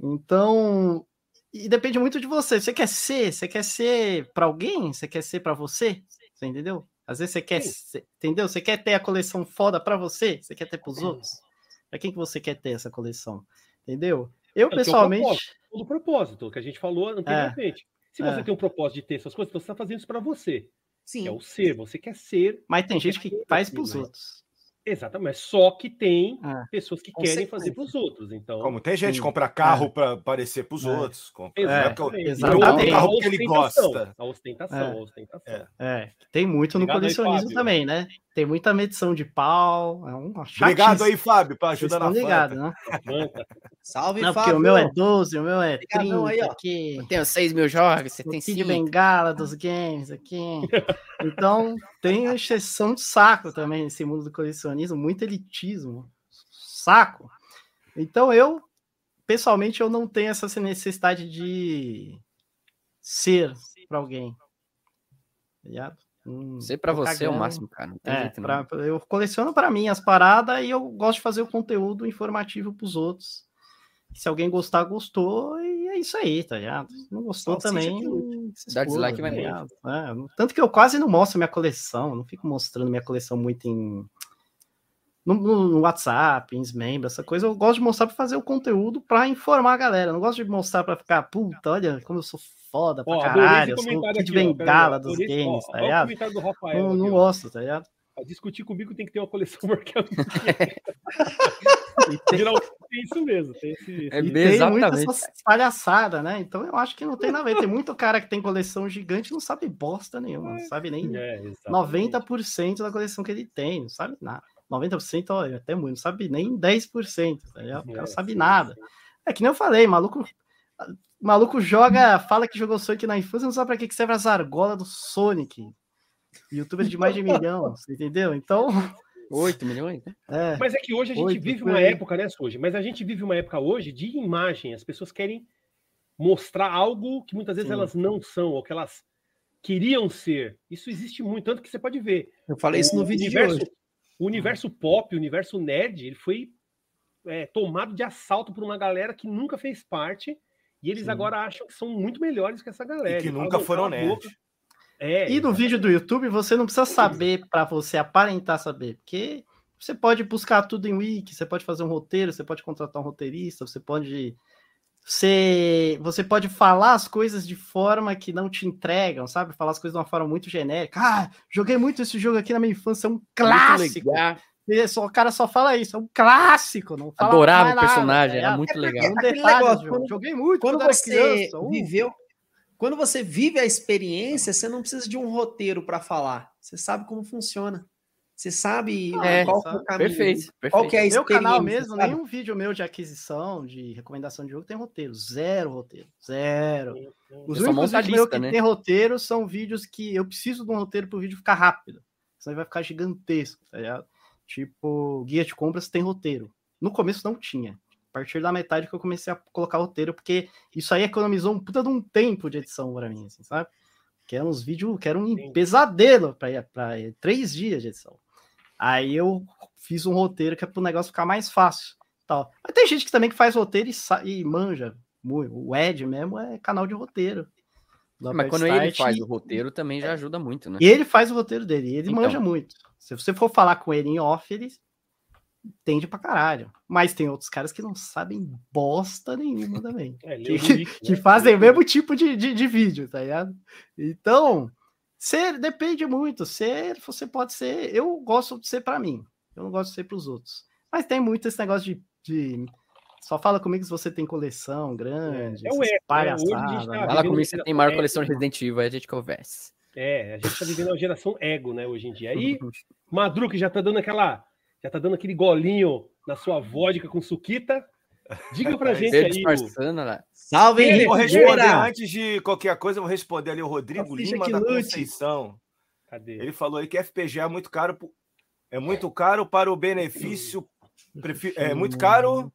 Então, e depende muito de você. Você quer ser, você quer ser para alguém, você quer ser para você, você entendeu? Às vezes você quer, Sim. entendeu? Você quer ter a coleção foda para você, você quer ter para os outros. Para quem que você quer ter essa coleção? Entendeu? Eu, é, pessoalmente. É o propósito, propósito que a gente falou anteriormente. É, Se você é. tem um propósito de ter essas coisas, você está fazendo isso para você. Sim. Que é o ser, você quer ser. Mas tem gente que faz para os outros. Exatamente, só que tem É, pessoas que querem fazer para os outros. Então, Como tem gente que compra carro para aparecer para os É. outros. Compra, é eu- exatamente. não é o a carro que ele ostentação, gosta. A ostentação, É. a ostentação. É. É, tem muito no Obrigado aí, colecionismo Fábio. também, né? Tem muita medição de pau. É uma Obrigado aí. Fábio, para Vocês ajudar na Fanta. né? Salve, Não, Fábio. o meu é 12, o meu é 30 Obrigadão aí, ó. aqui. Tenho 6 mil jogos, você O tem Kid 5. Bengala dos games aqui. Então, tem uma exceção de saco também nesse mundo do colecionismo, muito elitismo. Saco. Então, eu, pessoalmente, eu não tenho essa necessidade de ser para alguém. Tá ligado? Hum, Ser pra tô você é o cagando. máximo, cara. Não tem É, jeito, pra- eu coleciono para mim as paradas e eu gosto de fazer o conteúdo informativo pros outros. Se alguém gostar, gostou, e é isso aí, tá ligado? Se não gostou Salsicha também. que Dá dislike vai tá embora. ligado? É, tanto que eu quase não mostro minha coleção, não fico mostrando minha coleção muito em. No, no- no WhatsApp, em membro, essa coisa, eu gosto de mostrar para fazer o conteúdo para informar a galera. Eu não gosto de mostrar para ficar, puta, olha como eu sou foda pra Ó, caralho, eu sou o comentário Kid Bengala ó, dos adorei esse- ó, games, tá ó o ligado? comentário do Rafael. Não, aqui, não gosto, tá ligado? A discutir comigo tem que ter uma coleção. E tem, tem isso mesmo. Tem esse, É tem exatamente. palhaçada, né? Então eu acho que não tem nada a ver. Tem muito cara que tem coleção gigante e não sabe bosta nenhuma, não sabe nem É, exatamente. 90% da coleção que ele tem, não sabe nada. 90%, ó, é até muito, não sabe nem 10%, tá ligado? O cara É, não sabe sim, nada. sim. É que nem eu falei, maluco. Maluco joga, fala que jogou Sonic na infância, não sabe pra que que serve as argolas do Sonic. Youtuber de mais de milhão, você entendeu? Então, 8 milhões? né? é. Mas é que hoje a gente Oito, vive por uma época, né, hoje? Mas a gente vive uma época hoje de imagem. As pessoas querem mostrar algo que muitas vezes Sim. elas não são, ou que elas queriam ser. Isso existe muito, tanto que você pode ver. Eu falei isso no o vídeo universo, de hoje. O universo pop, o universo nerd, ele foi é, tomado de assalto por uma galera que nunca fez parte, e eles Sim. agora acham que são muito melhores que essa galera. E que nunca foram nerds. É, E no vídeo do YouTube você não precisa saber para você aparentar saber, porque você pode buscar tudo em wiki, você pode fazer um roteiro, você pode contratar um roteirista, você pode você, você pode falar as coisas de forma que não te entregam, sabe? Falar as coisas de uma forma muito genérica. Ah, joguei muito esse jogo aqui na minha infância, é um clássico. Muito legal. E só- o cara só fala isso, é um clássico, não fala Adorava o nada, personagem, tá era ligado? muito É legal. Um detalhe negócio, quando- Joguei muito Quando era você criança, uh. viveu, quando você vive a experiência, você não precisa de um roteiro para falar. Você sabe como funciona. Você sabe É, qual é o caminho. Perfeito, perfeito. Qual que é a Meu canal mesmo, sabe? nenhum vídeo meu de aquisição, de recomendação de jogo tem roteiro. Zero roteiro. Zero. Os Eu só únicos vídeos meus lista, que né? tem roteiro são vídeos que eu preciso de um roteiro pro vídeo ficar rápido. Senão ele vai ficar gigantesco, tá ligado? Tipo, guia de compras tem roteiro. No começo não tinha. A partir da metade que eu comecei a colocar roteiro, porque isso aí economizou um puta de um tempo de edição pra mim, assim, sabe? Que eram uns vídeos, que era um Entendi. pesadelo pra, pra três dias de edição. Aí eu fiz um roteiro que é pro negócio ficar mais fácil. Tal. Mas tem gente que também que faz roteiro e, e manja. muito. O Ed mesmo é canal de roteiro. do Mas quando Upstart, ele faz e- o roteiro também já ajuda muito, né? E ele faz o roteiro dele, e ele Então. manja muito. Se você for falar com ele em off, ele entende pra caralho. Mas tem outros caras que não sabem bosta nenhuma também. É, lê que, o link, que né? fazem o o mesmo tipo de, de, de vídeo, tá ligado? Então, ser depende muito. Ser, você pode ser. Eu gosto de ser pra mim. Eu não gosto de ser pros outros. Mas tem muito esse negócio de. de- só fala comigo se você tem coleção grande. É o essas eco, né? Tá né? Fala comigo se tem maior coleção de. Resident Evil, aí a gente conversa. É, a gente tá vivendo uma geração ego, né, hoje em dia. Aí, Madru, que já tá dando aquela. Já tá dando aquele golinho na sua vodka com suquita. Diga pra gente aí. disfarçando lá. Salve, Ele- Henrique Vou responder antes de qualquer coisa, eu vou responder ali o Rodrigo Salsicha Lima da lute. Conceição. Cadê? Ele falou aí que FPGA é muito caro, é muito caro para o benefício, prefi- é muito caro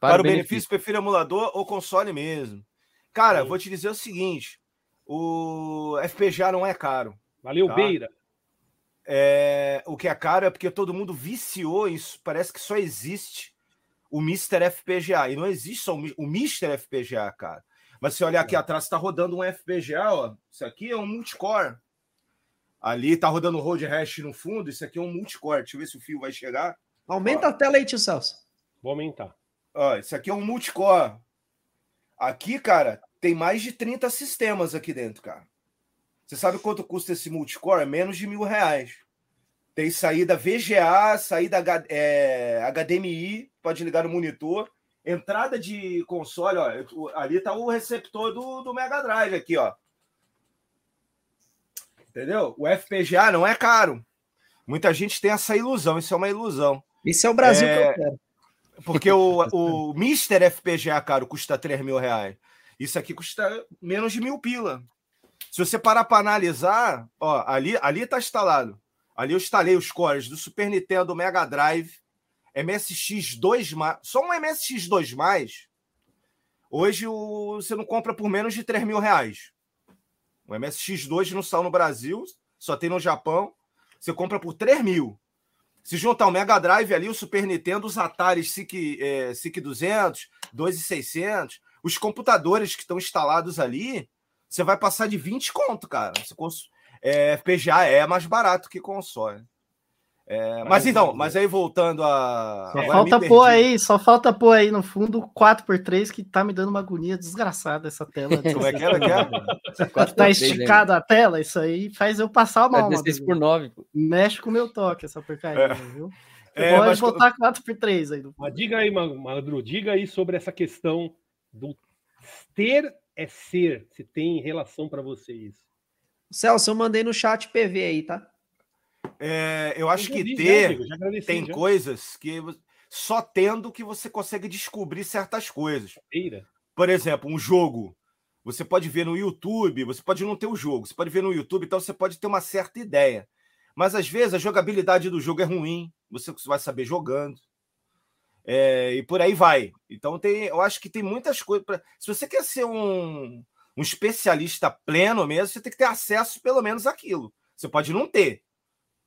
para, o benefício, prefiro emulador ou console mesmo. Cara, Sim. vou te dizer o seguinte, o FPGA não é caro. Valeu, Tá. Beira. É, o que é caro é porque todo mundo viciou isso. Parece que só existe o Mr. FPGA. E não existe só o, Mr. FPGA, cara. Mas se olhar aqui atrás, está rodando um FPGA, ó. Isso aqui é um multicore. Ali tá rodando o Road Hash no fundo. Isso aqui é um multicore. Deixa eu ver se o fio vai chegar. Aumenta a tela aí, tio Celso. Vou aumentar. Ó, isso aqui é um multicore. Aqui, cara, tem mais de 30 sistemas aqui dentro, cara. Você sabe quanto custa esse multicore? É menos de mil reais. Tem saída VGA, saída é, HDMI, pode ligar no monitor. Entrada de console, ó, ali tá o receptor do, do Mega Drive aqui, ó. Entendeu? O FPGA não é caro. Muita gente tem essa ilusão, isso é uma ilusão. Isso é o Brasil é... que eu quero. Porque o, o Mr. FPGA, caro, custa 3 mil reais. Isso aqui custa menos de mil pila. Se você parar para analisar, ó, ali ali está instalado. Ali eu instalei os cores do Super Nintendo, Mega Drive, MSX2+, só um MSX2+, hoje você não compra por menos de 3 mil reais. O MSX2 não saiu no Brasil, só tem no Japão. Você compra por 3 mil. Se juntar o Mega Drive ali, o Super Nintendo, os Atari SIC, é, SIC 200, 2600, os computadores que estão instalados ali, você vai passar de 20 conto, cara. Você cons... é, FPGA é mais barato que console. É, mas então, mas aí voltando a. Só falta pôr aí, só falta pôr aí no fundo 4x3 que tá me dando uma agonia desgraçada essa tela. Como é que era? Que é? tá esticada a tela, isso aí faz eu passar mal. É 16 por 9. Mexe com o meu toque, essa porcaria, é. viu? É, pode mas... botar 4x3 aí. Mas diga aí, Madru, diga aí sobre essa questão do ter é ser, se tem relação para você isso. Celso, eu mandei no chat PV aí, tá? É, eu acho eu que ter agradeci, tem já. coisas que só tendo que você consegue descobrir certas coisas. Por exemplo, um jogo. Você pode ver no YouTube, você pode não ter o jogo, você pode ver no YouTube, então você pode ter uma certa ideia. Mas às vezes a jogabilidade do jogo é ruim, você vai saber jogando. É, e por aí vai. Então tem, eu acho que tem muitas coisas. Pra... Se você quer ser um, um especialista pleno mesmo, você tem que ter acesso pelo menos àquilo. Você pode não ter,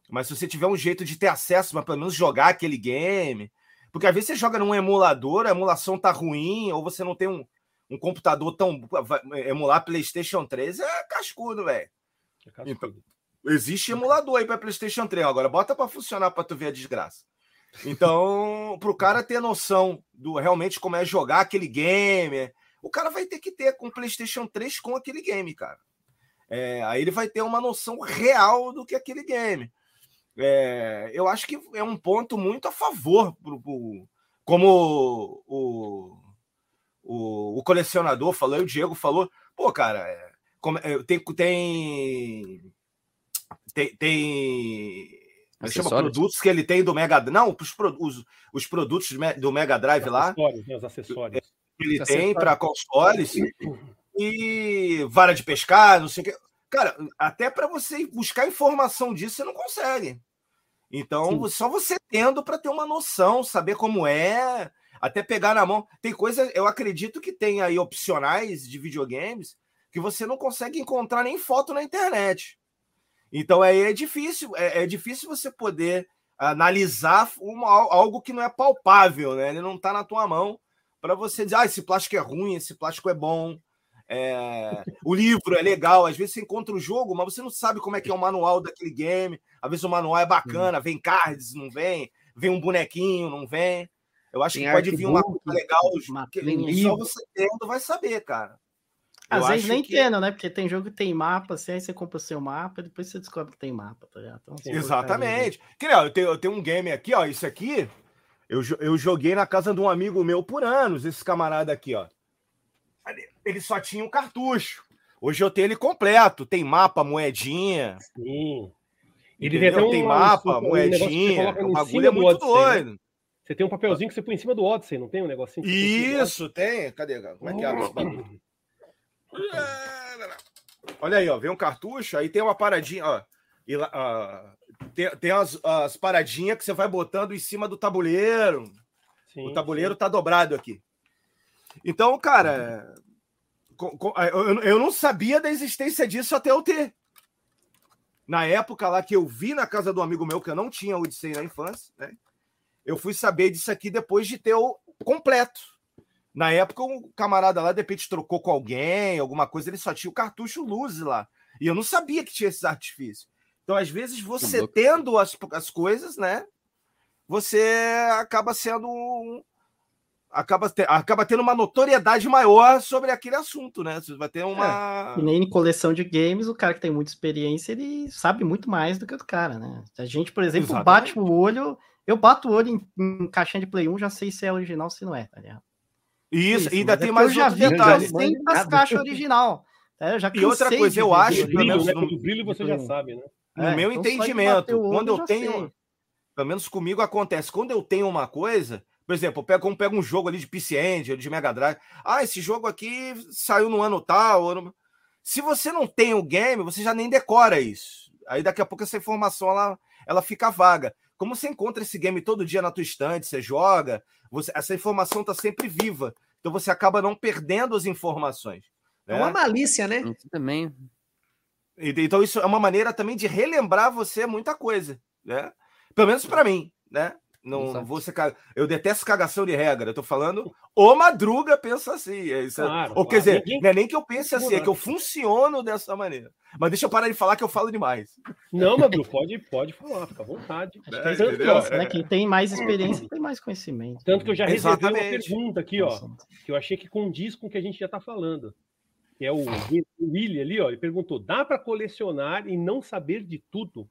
mas se você tiver um jeito de ter acesso, mas pelo menos jogar aquele game. Porque às vezes você joga num emulador, a emulação tá ruim, ou você não tem um, um computador tão. Emular PlayStation 3 é cascudo, velho. É então, existe emulador aí para PlayStation 3. Agora bota para funcionar para tu ver a desgraça. Então, para o cara ter noção do realmente como é jogar aquele game, o cara vai ter que ter com o PlayStation 3 com aquele game, cara. É, aí ele vai ter uma noção real do que é aquele game. É, eu acho que é um ponto muito a favor, pro, pro, como o, o, o, colecionador falou, o Diego falou, pô, cara, é, é tem, tem, tem, tem chama produtos que ele tem do Mega Não, os, os, os produtos do Mega Drive os lá. Né, os acessórios. Ele tem para consoles e vara de pescar, não sei o que. Cara, até para você buscar informação disso, você não consegue. Então, Sim. só você tendo para ter uma noção, saber como é, até pegar na mão. Tem coisa, eu acredito que tem aí opcionais de videogames que você não consegue encontrar nem foto na internet. Então aí é difícil, é, é difícil você poder analisar uma, algo que não é palpável, né? Ele não está na tua mão para você dizer, ah, esse plástico é ruim, esse plástico é bom. É... o livro é legal, às vezes você encontra o jogo, mas você não sabe como é que é o manual daquele game. Às vezes o manual é bacana, vem cards, não vem, vem um bonequinho, não vem. Eu acho Tem que pode vir uma coisa legal, que só você tendo vai saber, cara. Às vezes nem que... tendo, né? Porque tem jogo que tem mapa, assim, aí você compra o seu mapa, depois você descobre que tem mapa, tá ligado? Então, Exatamente. Que, eu, tenho, eu tenho um game aqui, ó. Isso aqui, eu, eu joguei na casa de um amigo meu por anos, esse camarada aqui, ó. Ele só tinha um cartucho. Hoje eu tenho ele completo. Tem mapa, moedinha. Sim. Ele tem, tem mapa, um, moedinha. Um o bagulho é muito Odyssey, né? doido. Né? Você tem um papelzinho que você põe em cima do Odyssey, não tem um negocinho? Isso, tem. Cadê? Como é que abre esse bagulho? Olha aí, ó, vem um cartucho, aí tem uma paradinha, ó. E, uh, tem, tem as, as paradinhas que você vai botando em cima do tabuleiro. Sim, o tabuleiro sim. tá dobrado aqui. Então, cara, com, com, eu, não sabia da existência disso até eu ter. Na época lá que eu vi na casa do amigo meu, que eu não tinha Odyssey na infância, né? Eu fui saber disso aqui depois de ter o completo. Na época, um camarada lá, de repente, trocou com alguém, alguma coisa, ele só tinha o cartucho luz lá. E eu não sabia que tinha esses artifícios. Então, às vezes, você tendo as, as coisas, né? Você acaba sendo um, acaba, te, acaba tendo uma notoriedade maior sobre aquele assunto, né? Você vai ter uma. É, e nem em coleção de games, o cara que tem muita experiência, ele sabe muito mais do que o cara, né? A gente, por exemplo, Exatamente. bate o olho. Eu bato o olho em, em, caixinha de Play 1, já sei se é original se não é, tá ligado? Isso, Isso ainda é tem mais eu já vi detalhes. Tem as caixas original. É, e outra coisa, eu acho. que brilho, né? no, brilho você já sabe, né? No é, meu então entendimento, quando eu tenho. Sei. Pelo menos comigo acontece. Quando eu tenho uma coisa, por exemplo, eu pego, como pego um jogo ali de PC Engine, de Mega Drive. Ah, esse jogo aqui saiu no ano tal. No... Se você não tem o game, você já nem decora isso. Aí daqui a pouco essa informação ela, ela fica vaga. Como você encontra esse game todo dia na tua estante, você joga, você, essa informação está sempre viva. Então você acaba não perdendo as informações. Né? É uma malícia, né? Isso também. Então isso é uma maneira também de relembrar você muita coisa, né? Pelo menos para mim, né? Não, não vou ser Eu detesto cagação de regra. Eu tô falando, o Madruga pensa assim. É isso. Claro, Ou claro. quer dizer, Ninguém... não é nem que eu pense assim, é que eu funciono dessa maneira. Mas deixa eu parar de falar que eu falo demais. Não, Madruga, pode, pode falar, fica à vontade. É, é, tanto, que, né? Quem tem mais experiência tem mais conhecimento. Tanto que eu já recebi Exatamente. uma pergunta aqui, ó, que eu achei que condiz com o que a gente já tá falando. Que é o William ali, ó. Ele perguntou: dá para colecionar e não saber de tudo?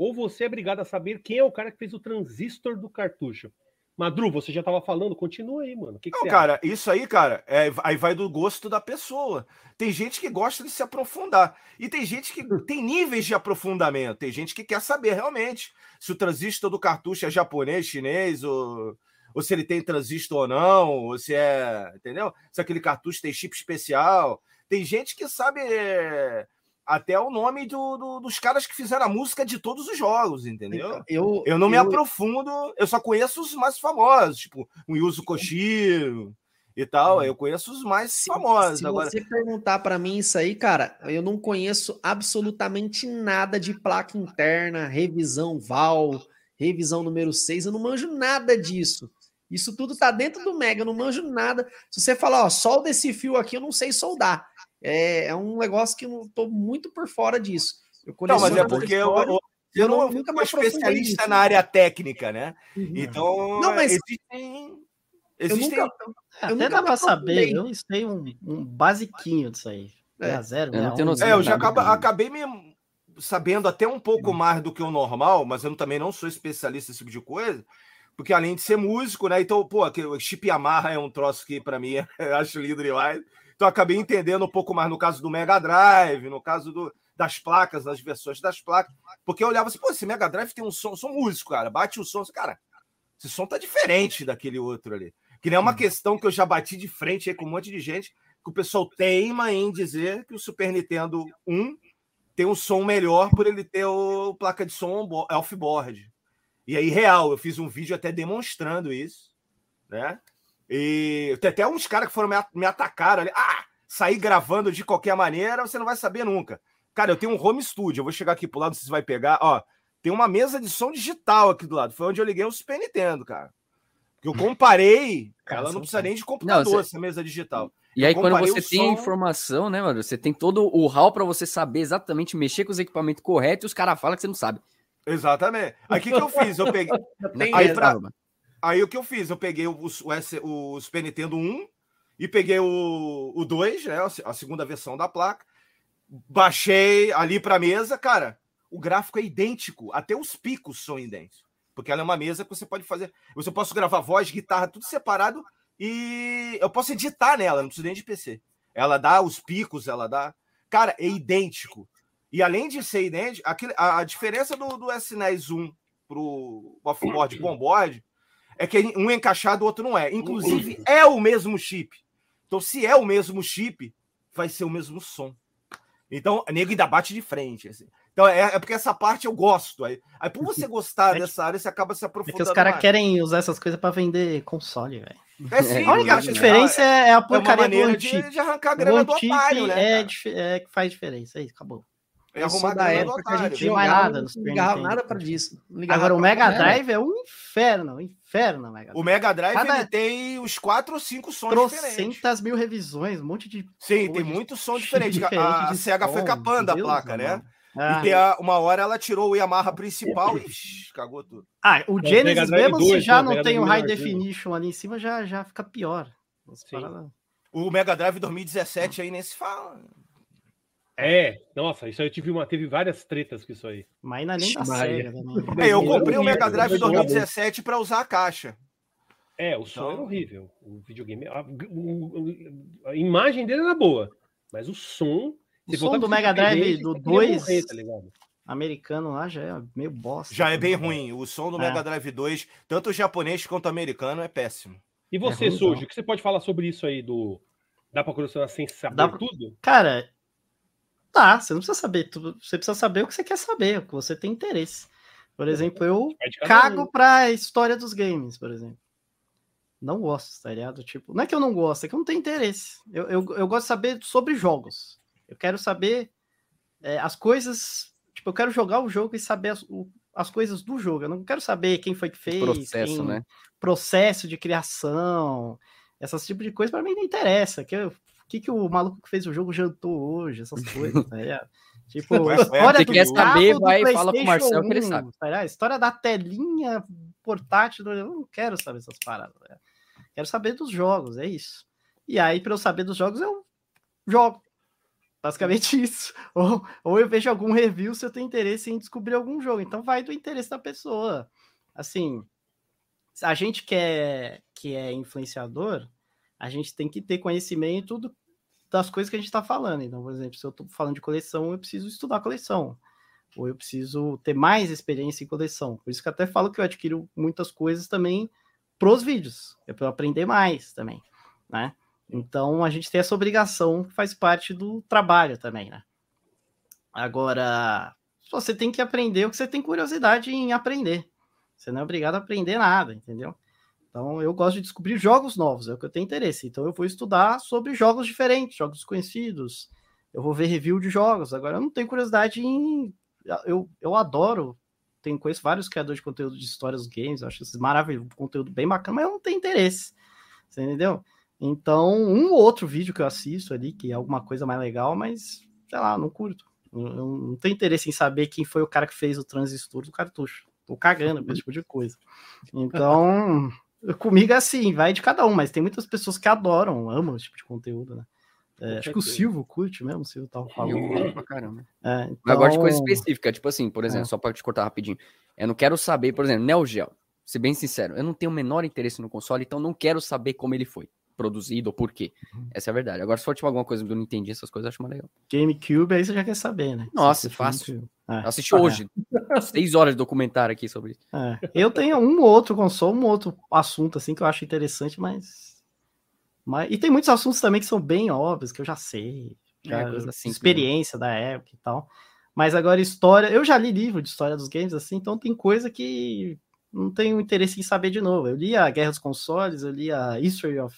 Ou você é obrigado a saber quem é o cara que fez o transistor do cartucho. Madru, você já estava falando, continua aí, mano. Que que não, cara, acha? isso aí, cara, é, aí vai do gosto da pessoa. Tem gente que gosta de se aprofundar. E tem gente que tem níveis de aprofundamento. Tem gente que quer saber realmente se o transistor do cartucho é japonês, chinês, ou, ou se ele tem transistor ou não, ou se é. Entendeu? Se aquele cartucho tem chip especial. Tem gente que sabe. É até o nome do, do, dos caras que fizeram a música de todos os jogos, entendeu? Eu, eu não eu... me aprofundo, eu só conheço os mais famosos, tipo o Yuzo Koshiro e tal. Eu conheço os mais se, famosos. Se Agora... você perguntar para mim isso aí, cara, eu não conheço absolutamente nada de placa interna, revisão VAL, revisão número 6, eu não manjo nada disso. Isso tudo tá dentro do Mega, eu não manjo nada. Se você falar, ó, solda esse fio aqui, eu não sei soldar. É, é um negócio que eu estou muito por fora disso. Eu não, mas é porque eu, eu, eu não, nunca sou especialista na área técnica, né? Uhum. Então, não, mas existem. existem... Eu nunca, eu Até nunca dá para saber, eu sei um, um basiquinho disso aí. É, a zero, eu, não noção, é, eu já acaba, acabei me sabendo até um pouco mais do que o normal, mas eu também não sou especialista nesse tipo de coisa, porque além de ser músico, né? Então, pô, o chip Yamaha é um troço que para mim eu acho lindo demais. Então acabei entendendo um pouco mais no caso do Mega Drive, no caso do, das placas, das versões das placas, porque eu olhava assim, pô, esse Mega Drive tem um som, sou músico, cara, bate o som, cara, esse som tá diferente daquele outro ali. Que nem é uma questão que eu já bati de frente aí com um monte de gente, que o pessoal teima em dizer que o Super Nintendo 1 tem um som melhor por ele ter o placa de som off-board. E aí, real, eu fiz um vídeo até demonstrando isso, né? E tem até uns caras que foram me, me atacar ali. Ah, sair gravando de qualquer maneira, você não vai saber nunca. Cara, eu tenho um home studio, eu vou chegar aqui pro lado, se você vai pegar. Ó, tem uma mesa de som digital aqui do lado. Foi onde eu liguei o Super Nintendo, cara. Porque eu comparei, cara, ela não precisa nem de computador, não, você... essa mesa digital. E aí, quando você tem som... informação, né, mano? Você tem todo o hall para você saber exatamente mexer com os equipamentos corretos e os caras falam que você não sabe. Exatamente. Aí o que, que eu fiz? Eu peguei. aí, pra... Aí o que eu fiz? Eu peguei o, o, o Super Nintendo 1 e peguei o, o 2, né, a segunda versão da placa, baixei ali para a mesa, cara, o gráfico é idêntico, até os picos são idênticos, porque ela é uma mesa que você pode fazer, você posso gravar voz, guitarra, tudo separado e eu posso editar nela, não preciso nem de PC. Ela dá os picos, ela dá, cara, é idêntico. E além de ser idêntico, a, a diferença do, do SNES 1 pro offboard, onboard, é que um é encaixado, o outro não é. Inclusive, é o mesmo chip. Então, se é o mesmo chip, vai ser o mesmo som. Então, nego ainda bate de frente. Assim. Então, é, é, porque essa parte eu gosto. Aí, aí por você gostar é dessa área, você acaba se aprofundando. É que os caras querem usar essas coisas para vender console, velho. É sim, a única diferença é, é a porcaria é do de, de arrancar a grana do otário, né? É, é que faz diferença. É isso, acabou. É arrumar da época que a gente não nada, não ligava nada para disso. Agora, o Mega Drive é um inferno, um inferno. Mega o Mega Drive Cada... ele tem os quatro ou cinco sons Trocentas mil revisões, um monte de. Sim, tem muito som diferente. diferente a, a Sega foi capando a placa, né? Ah. E a, uma hora ela tirou o Yamaha principal e cagou tudo. Ah, o Genesis mesmo, 2, se já né? não tem o High Definition ali em cima, já, já fica pior. O Mega Drive 2017 aí nem se fala. É, nossa, isso aí eu tive uma, teve várias tretas com isso aí. Mas ainda nem da SEGA É, eu comprei o Mega Drive 2017 para usar a caixa. É, o som então... era horrível. O videogame. A, a, a, imagem dele era boa, mas o som. O som do Mega Drive do 2 tá americano lá já é meio bosta. Já é bem ruim. O som do é. Mega Drive 2, tanto o japonês quanto o americano, é péssimo. E você, é Sujo, o que você pode falar sobre isso aí do. Dá pra colecionar sem saber Dá... tudo? Cara, tá, você não precisa saber tudo. Você precisa saber o que você quer saber, o que você tem interesse. Por exemplo, eu cago pra história dos games, por exemplo. Não gosto, tá ligado? Tipo, não é que eu não gosto, é que eu não tenho interesse. Eu, eu, eu gosto de saber sobre jogos. Eu quero saber é, as coisas. Tipo, eu quero jogar o jogo e saber as, o, as coisas do jogo. Eu não quero saber quem foi que fez. Processo, quem, né? Processo de criação. Essas tipo de coisa para mim não interessa. Que o que, que o maluco que fez o jogo jantou hoje? Essas coisas, tá ligado? Tipo, a história do quer saber, vai e fala pro Marcel 1, que ele sabe. Tá história da telinha portátil, eu não quero saber essas paradas. Né? Quero saber dos jogos, é isso. E aí, para eu saber dos jogos, eu jogo. Basicamente isso. Ou, ou eu vejo algum review se eu tenho interesse em descobrir algum jogo. Então vai do interesse da pessoa. Assim, a gente que é, que é influenciador, a gente tem que ter conhecimento do, das coisas que a gente está falando. Então, por exemplo, se eu estou falando de coleção, eu preciso estudar coleção. Ou eu preciso ter mais experiência em coleção. Por isso que até falo que eu adquiro muitas coisas também pros vídeos, é para aprender mais também, né? Então a gente tem essa obrigação que faz parte do trabalho também, né? Agora, você tem que aprender o que você tem curiosidade em aprender. Você não é obrigado a aprender nada, entendeu? Então eu gosto de descobrir jogos novos, é o que eu tenho interesse. Então eu vou estudar sobre jogos diferentes, jogos desconhecidos. Eu vou ver review de jogos. Agora eu não tenho curiosidade em. Eu, eu adoro tenho, conheço vários criadores de conteúdo de histórias dos games, eu acho isso maravilhoso, conteúdo bem bacana, mas eu não tenho interesse. Você entendeu? Então, um ou outro vídeo que eu assisto ali, que é alguma coisa mais legal, mas, sei lá, não curto. Eu não tenho interesse em saber quem foi o cara que fez o transistor do cartucho. Tô cagando com esse tipo de coisa. Então, comigo é assim, vai de cada um, mas tem muitas pessoas que adoram, amam esse tipo de conteúdo, né? É, acho que o Silvio curte mesmo, o Silvio tava falando. Eu pra caramba. É, então... Eu gosto de coisa específica, tipo assim, por exemplo, é. só para te cortar rapidinho. Eu não quero saber, por exemplo, Neo Geo. Ser bem sincero, eu não tenho o menor interesse no console, então não quero saber como ele foi produzido ou por quê. Uhum. Essa é a verdade. Agora, se for tipo alguma coisa do Nintendo, essas coisas eu acho mais legal. GameCube, aí você já quer saber, né? Nossa, fácil. É. Assisti hoje. Seis horas de documentário aqui sobre isso. É. Eu tenho um ou outro console, um outro assunto assim que eu acho interessante, mas mas, e tem muitos assuntos também que são bem óbvios, que eu já sei. Já, é, assim, experiência da época e tal. Mas agora, história. Eu já li livro de história dos games, assim, então tem coisa que não tenho interesse em saber de novo. Eu li a Guerra dos Consoles, eu li a History of,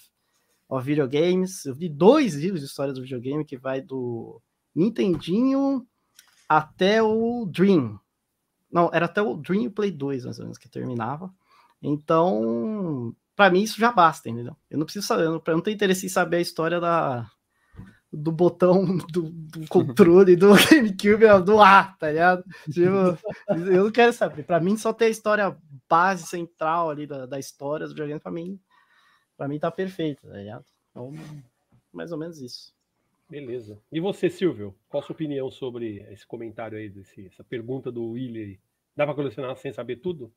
of Video Games, eu li dois livros de história do videogame que vai do Nintendinho até o Dream. Não, era até o Dream Play 2, mais ou menos, que terminava. Então, para mim isso já basta, entendeu? Eu não preciso saber, eu não, não tenho interesse em saber a história da, do botão do, do controle do GameCube do A, tá ligado? Tipo, eu não quero saber. Para mim, só ter a história base central ali da, da história do videogame, para mim, para mim tá perfeito, tá ligado? Então, mais ou menos isso. Beleza. E você, Silvio? Qual a sua opinião sobre esse comentário aí, desse, essa pergunta do William? Dá para colecionar sem saber tudo?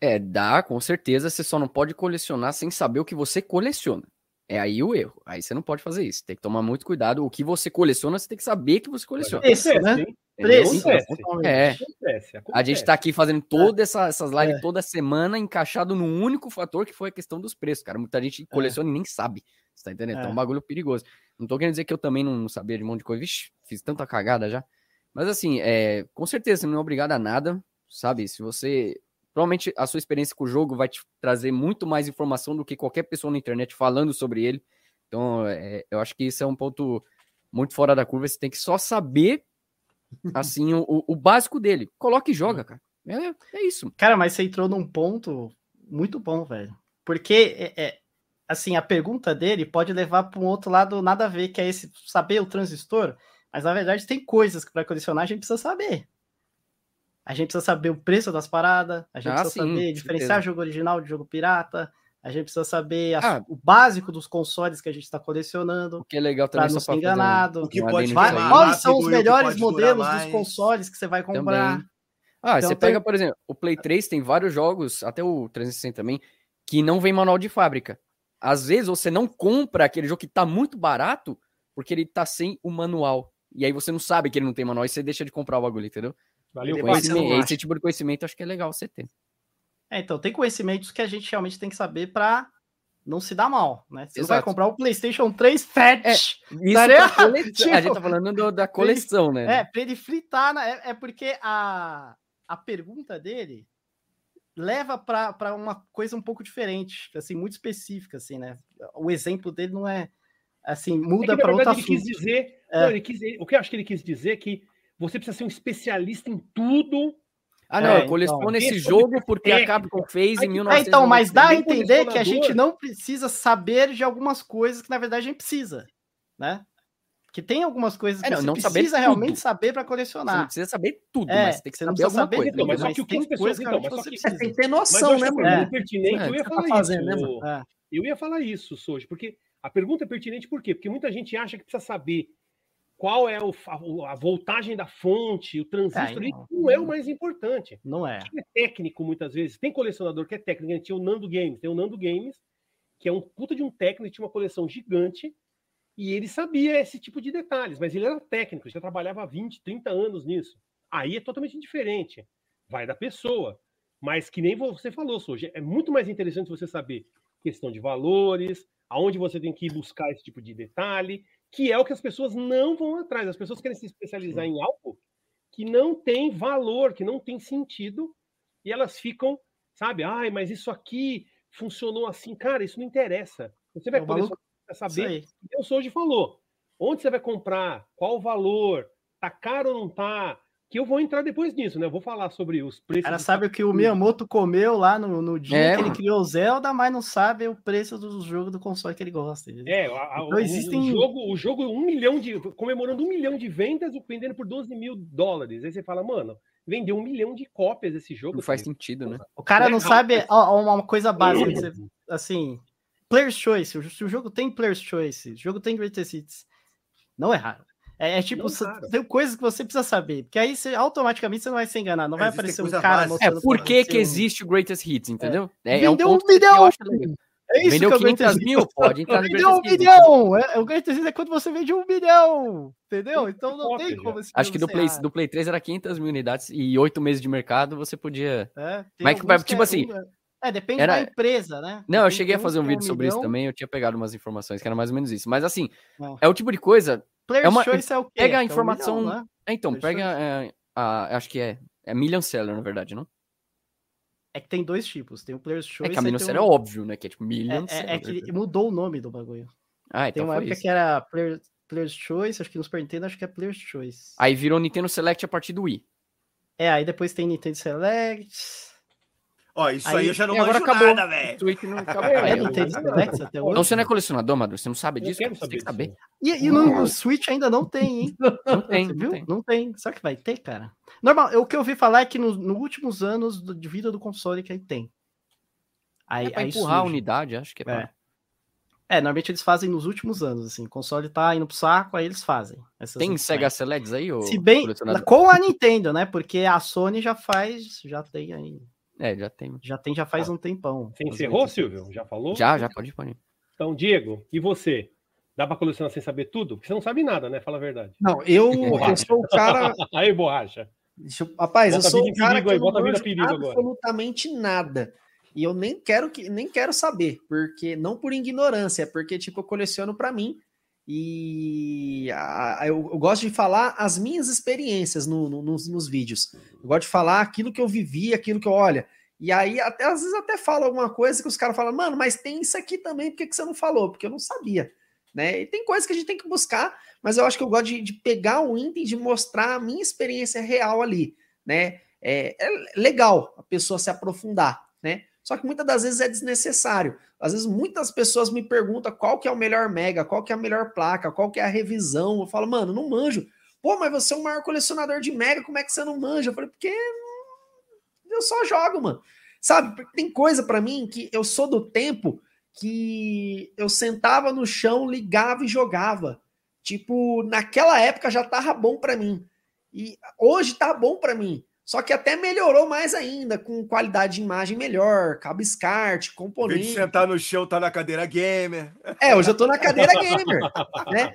É, dá, com certeza. Você só não pode colecionar sem saber o que você coleciona. É aí o erro. Aí você não pode fazer isso. Tem que tomar muito cuidado. O que você coleciona, você tem que saber que você coleciona. Preço, né? Preço. É. Acontece, acontece. A gente tá aqui fazendo todas essa, essas lives é. toda semana, encaixado num único fator que foi a questão dos preços, cara. Muita gente é. coleciona é. e nem sabe. Você tá entendendo? É. é um bagulho perigoso. Não tô querendo dizer que eu também não sabia de um monte de coisa. Vixe, fiz tanta cagada já. Mas assim, é, com certeza, você não é obrigado a nada, sabe? Se você Provavelmente a sua experiência com o jogo vai te trazer muito mais informação do que qualquer pessoa na internet falando sobre ele. Então, é, eu acho que isso é um ponto muito fora da curva. Você tem que só saber, assim, o, o básico dele. Coloque e joga, cara. É, é, isso. Cara, mas você entrou num ponto muito bom, velho. Porque, é, é, assim, a pergunta dele pode levar para um outro lado nada a ver, que é esse saber o transistor. Mas na verdade tem coisas que para colecionar a gente precisa saber. A gente precisa saber o preço das paradas, a gente Ah, precisa sim, saber diferenciar certeza. jogo original de jogo pirata, a gente precisa saber as- Ah. o básico dos consoles que a gente está colecionando, O que é legal para também, não ser enganado. O que um pode aí. Quais são os melhores modelos dos consoles que você vai comprar? Também. Ah, Então você tem- pega, por exemplo, o Play 3 tem vários jogos, até o 360 também, que não vem manual de fábrica. Às vezes você não compra aquele jogo que tá muito barato, porque ele tá sem o manual. E aí você não sabe que ele não tem manual e você deixa de comprar o bagulho, entendeu? Valeu, Conhecimento, esse tipo de conhecimento acho que é legal você ter. É, então, tem conhecimentos que a gente realmente tem que saber para não se dar mal, né? Você não vai comprar o PlayStation 3 Fat. É, É, Isso cole- tipo, A gente tá falando do- da coleção, né? pra ele fritar. na- É, é porque a, a pergunta dele leva para uma coisa um pouco diferente, assim, muito específica, assim, né? O exemplo dele não é assim, É muda na para outro ele assunto. quis dizer. É. Não, ele quis, o que eu acho que ele quis dizer é que você precisa ser um especialista em tudo. Ah, não, É, eu coleciono então, esse jogo porque a. Capcom fez Aí em que- 1990. É, então, mas dá a entender que a gente não precisa saber de algumas coisas que na verdade a gente precisa, né? Que tem algumas coisas É, que não, você não saber precisa tudo. realmente saber para Você não colecionar. precisa saber tudo, É, mas tem que você não saber precisa alguma saber coisa. Então, mas só mas que o que tem as pessoas. que Então, mas só que. você É, tem precisa. que ter Mas noção, acho né, a mano? pergunta É. pertinente, É, eu ia Você tá falar fazendo, né, isso. mano? É. Eu ia falar isso, Soji, porque a pergunta é pertinente por quê? Porque muita gente acha que precisa saber qual é o o- a voltagem da fonte, o transistor, É, e não. não é o mais importante. Não é. É técnico, muitas vezes, tem colecionador que é técnico, a gente tinha o Nando Games, tem o Nando Games, que é um puta de um técnico, tinha uma coleção gigante, e ele sabia esse tipo de detalhes, mas ele era técnico, já trabalhava há 20, 30 anos nisso. Aí é totalmente diferente. Vai da pessoa. Mas que nem você falou, Soja, é muito mais interessante você saber questão de valores, aonde você tem que ir buscar esse tipo de detalhe, que é o que as pessoas não vão atrás. As pessoas querem se especializar em algo que não tem valor, que não tem sentido, e elas ficam, sabe, ai, mas isso aqui funcionou assim. Cara, isso não interessa. Você vai É, o maluco- saber o que o hoje falou. Onde você vai comprar? Qual o valor? Tá caro ou não tá? Que eu vou entrar depois nisso, né? Eu vou falar sobre os O preços. cara dos sabe o que o Miyamoto comeu lá no, no dia É, que ele criou o Zelda, mas não sabe o preço do jogo do console que ele gosta. entendeu? É, a- a- Então o- existem- o, jogo, o jogo, um milhão de. comemorando um milhão de vendas e vendendo por 12 mil dólares. Aí você fala, mano, vendeu um milhão de cópias desse jogo. Não faz sentido, né? O cara É não sabe ó, uma coisa básica, que você- assim, Player's Choice, o- se o jogo tem Player's Choice, o jogo tem Greatest Hits, não é raro. É, é tipo, Não, tem coisas que você precisa saber, porque aí você automaticamente você não vai se enganar, não vai Existem aparecer um cara. É, mostrando por pra que que um- existe o Greatest Hits, entendeu? É, é Vendeu um ponto eu milhão! É isso Vendeu que é o 500 Greatest Hits. mil, pode entrar no Vendeu um milhão! É, o Greatest Hits é quando você vende um milhão, entendeu? Então não tem como Acho que do Play, do Play 3 era 500 mil unidades e 8 meses de mercado você podia. É, Mas, tipo é assim, um- é, depende era- da empresa, né? Não, eu Tem- cheguei a tem fazer um é vídeo sobre isso milhão. também, eu tinha pegado umas informações que era mais ou menos isso. Mas assim, Não. é o tipo de coisa. Player's é uma- Choice é o quê? pega a É um informação- milhão, né? É, Então, Fechou pega. é, a, acho que é. É Million Seller, na verdade, não? É que tem dois tipos. Tem o Player's Choice. É que a Million tem Seller é um- óbvio, né? Que é tipo Million é, Seller. é, é que mudou o nome do bagulho. Ah, Tem então uma foi época isso. que era Player, Player's Choice, acho que no Super Nintendo acho que é Player's Choice. Aí virou Nintendo Select a partir do Wii. É, aí depois tem Nintendo Select. Ó, isso aí, Aí- eu já não agora manjo acabou. nada, velho. Switch não acabou. É, não, Select até hoje. Então você não é colecionador, Maduro. Você não sabe Eu disso? quero Você saber tem que saber. E, e no, no Switch ainda não tem, hein? Não tem, Você não viu? tem. Não tem. Será que vai ter, cara? Normal, o que eu ouvi falar é que nos nos últimos anos de vida do console que aí tem. Aí, É pra aí empurrar a surge. unidade, acho que é pra... É. É, normalmente eles fazem nos últimos anos, assim. O console tá indo pro saco, aí eles fazem. essas Tem. Sega Selects aí, ou Se bem, com a Nintendo, né? Porque a Sony já faz, já tem aí, É, já tem. já tem, já faz um tempão. Você encerrou. Silvio? Já falou? Já, já, pode ir. Então, Diego, e você? Dá pra colecionar sem saber tudo? Porque você não sabe nada, né? Fala a verdade. Não, eu, eu sou o cara. Aí, borracha. Deixa eu- rapaz, Bota eu sou o cara que aí, não manjo absolutamente nada. E eu nem quero que nem quero saber, porque não por ignorância, é porque tipo eu coleciono pra mim e a- eu, eu gosto de falar as minhas experiências no- no- nos, nos vídeos. Eu gosto de falar aquilo que eu vivi, aquilo que eu olha. E aí até às vezes até falo alguma coisa que os caras falam, mano, mas tem isso aqui também, por que, que você não falou? Porque eu não sabia. Né? E tem coisas que a gente tem que buscar, mas eu acho que eu gosto de, de pegar o item de mostrar a minha experiência real ali, né? É, é legal a pessoa se aprofundar, né? Só que muitas das vezes é desnecessário. Às vezes muitas pessoas me perguntam qual que é o melhor mega, qual que é a melhor placa, qual que é a revisão. Eu falo, mano, não manjo. Pô, mas você é o maior colecionador de Mega, como é que você não manja? Eu falei, porque eu só jogo, mano. Sabe, porque tem coisa para mim que eu sou do tempo que eu sentava no chão, ligava e jogava. Tipo, naquela época já tava bom para mim. E hoje tá bom para mim. Só que até melhorou mais ainda, com qualidade de imagem melhor, cabo SCART, componente. Em vez de sentar no chão, tá na cadeira gamer. É, hoje eu tô na cadeira gamer, né?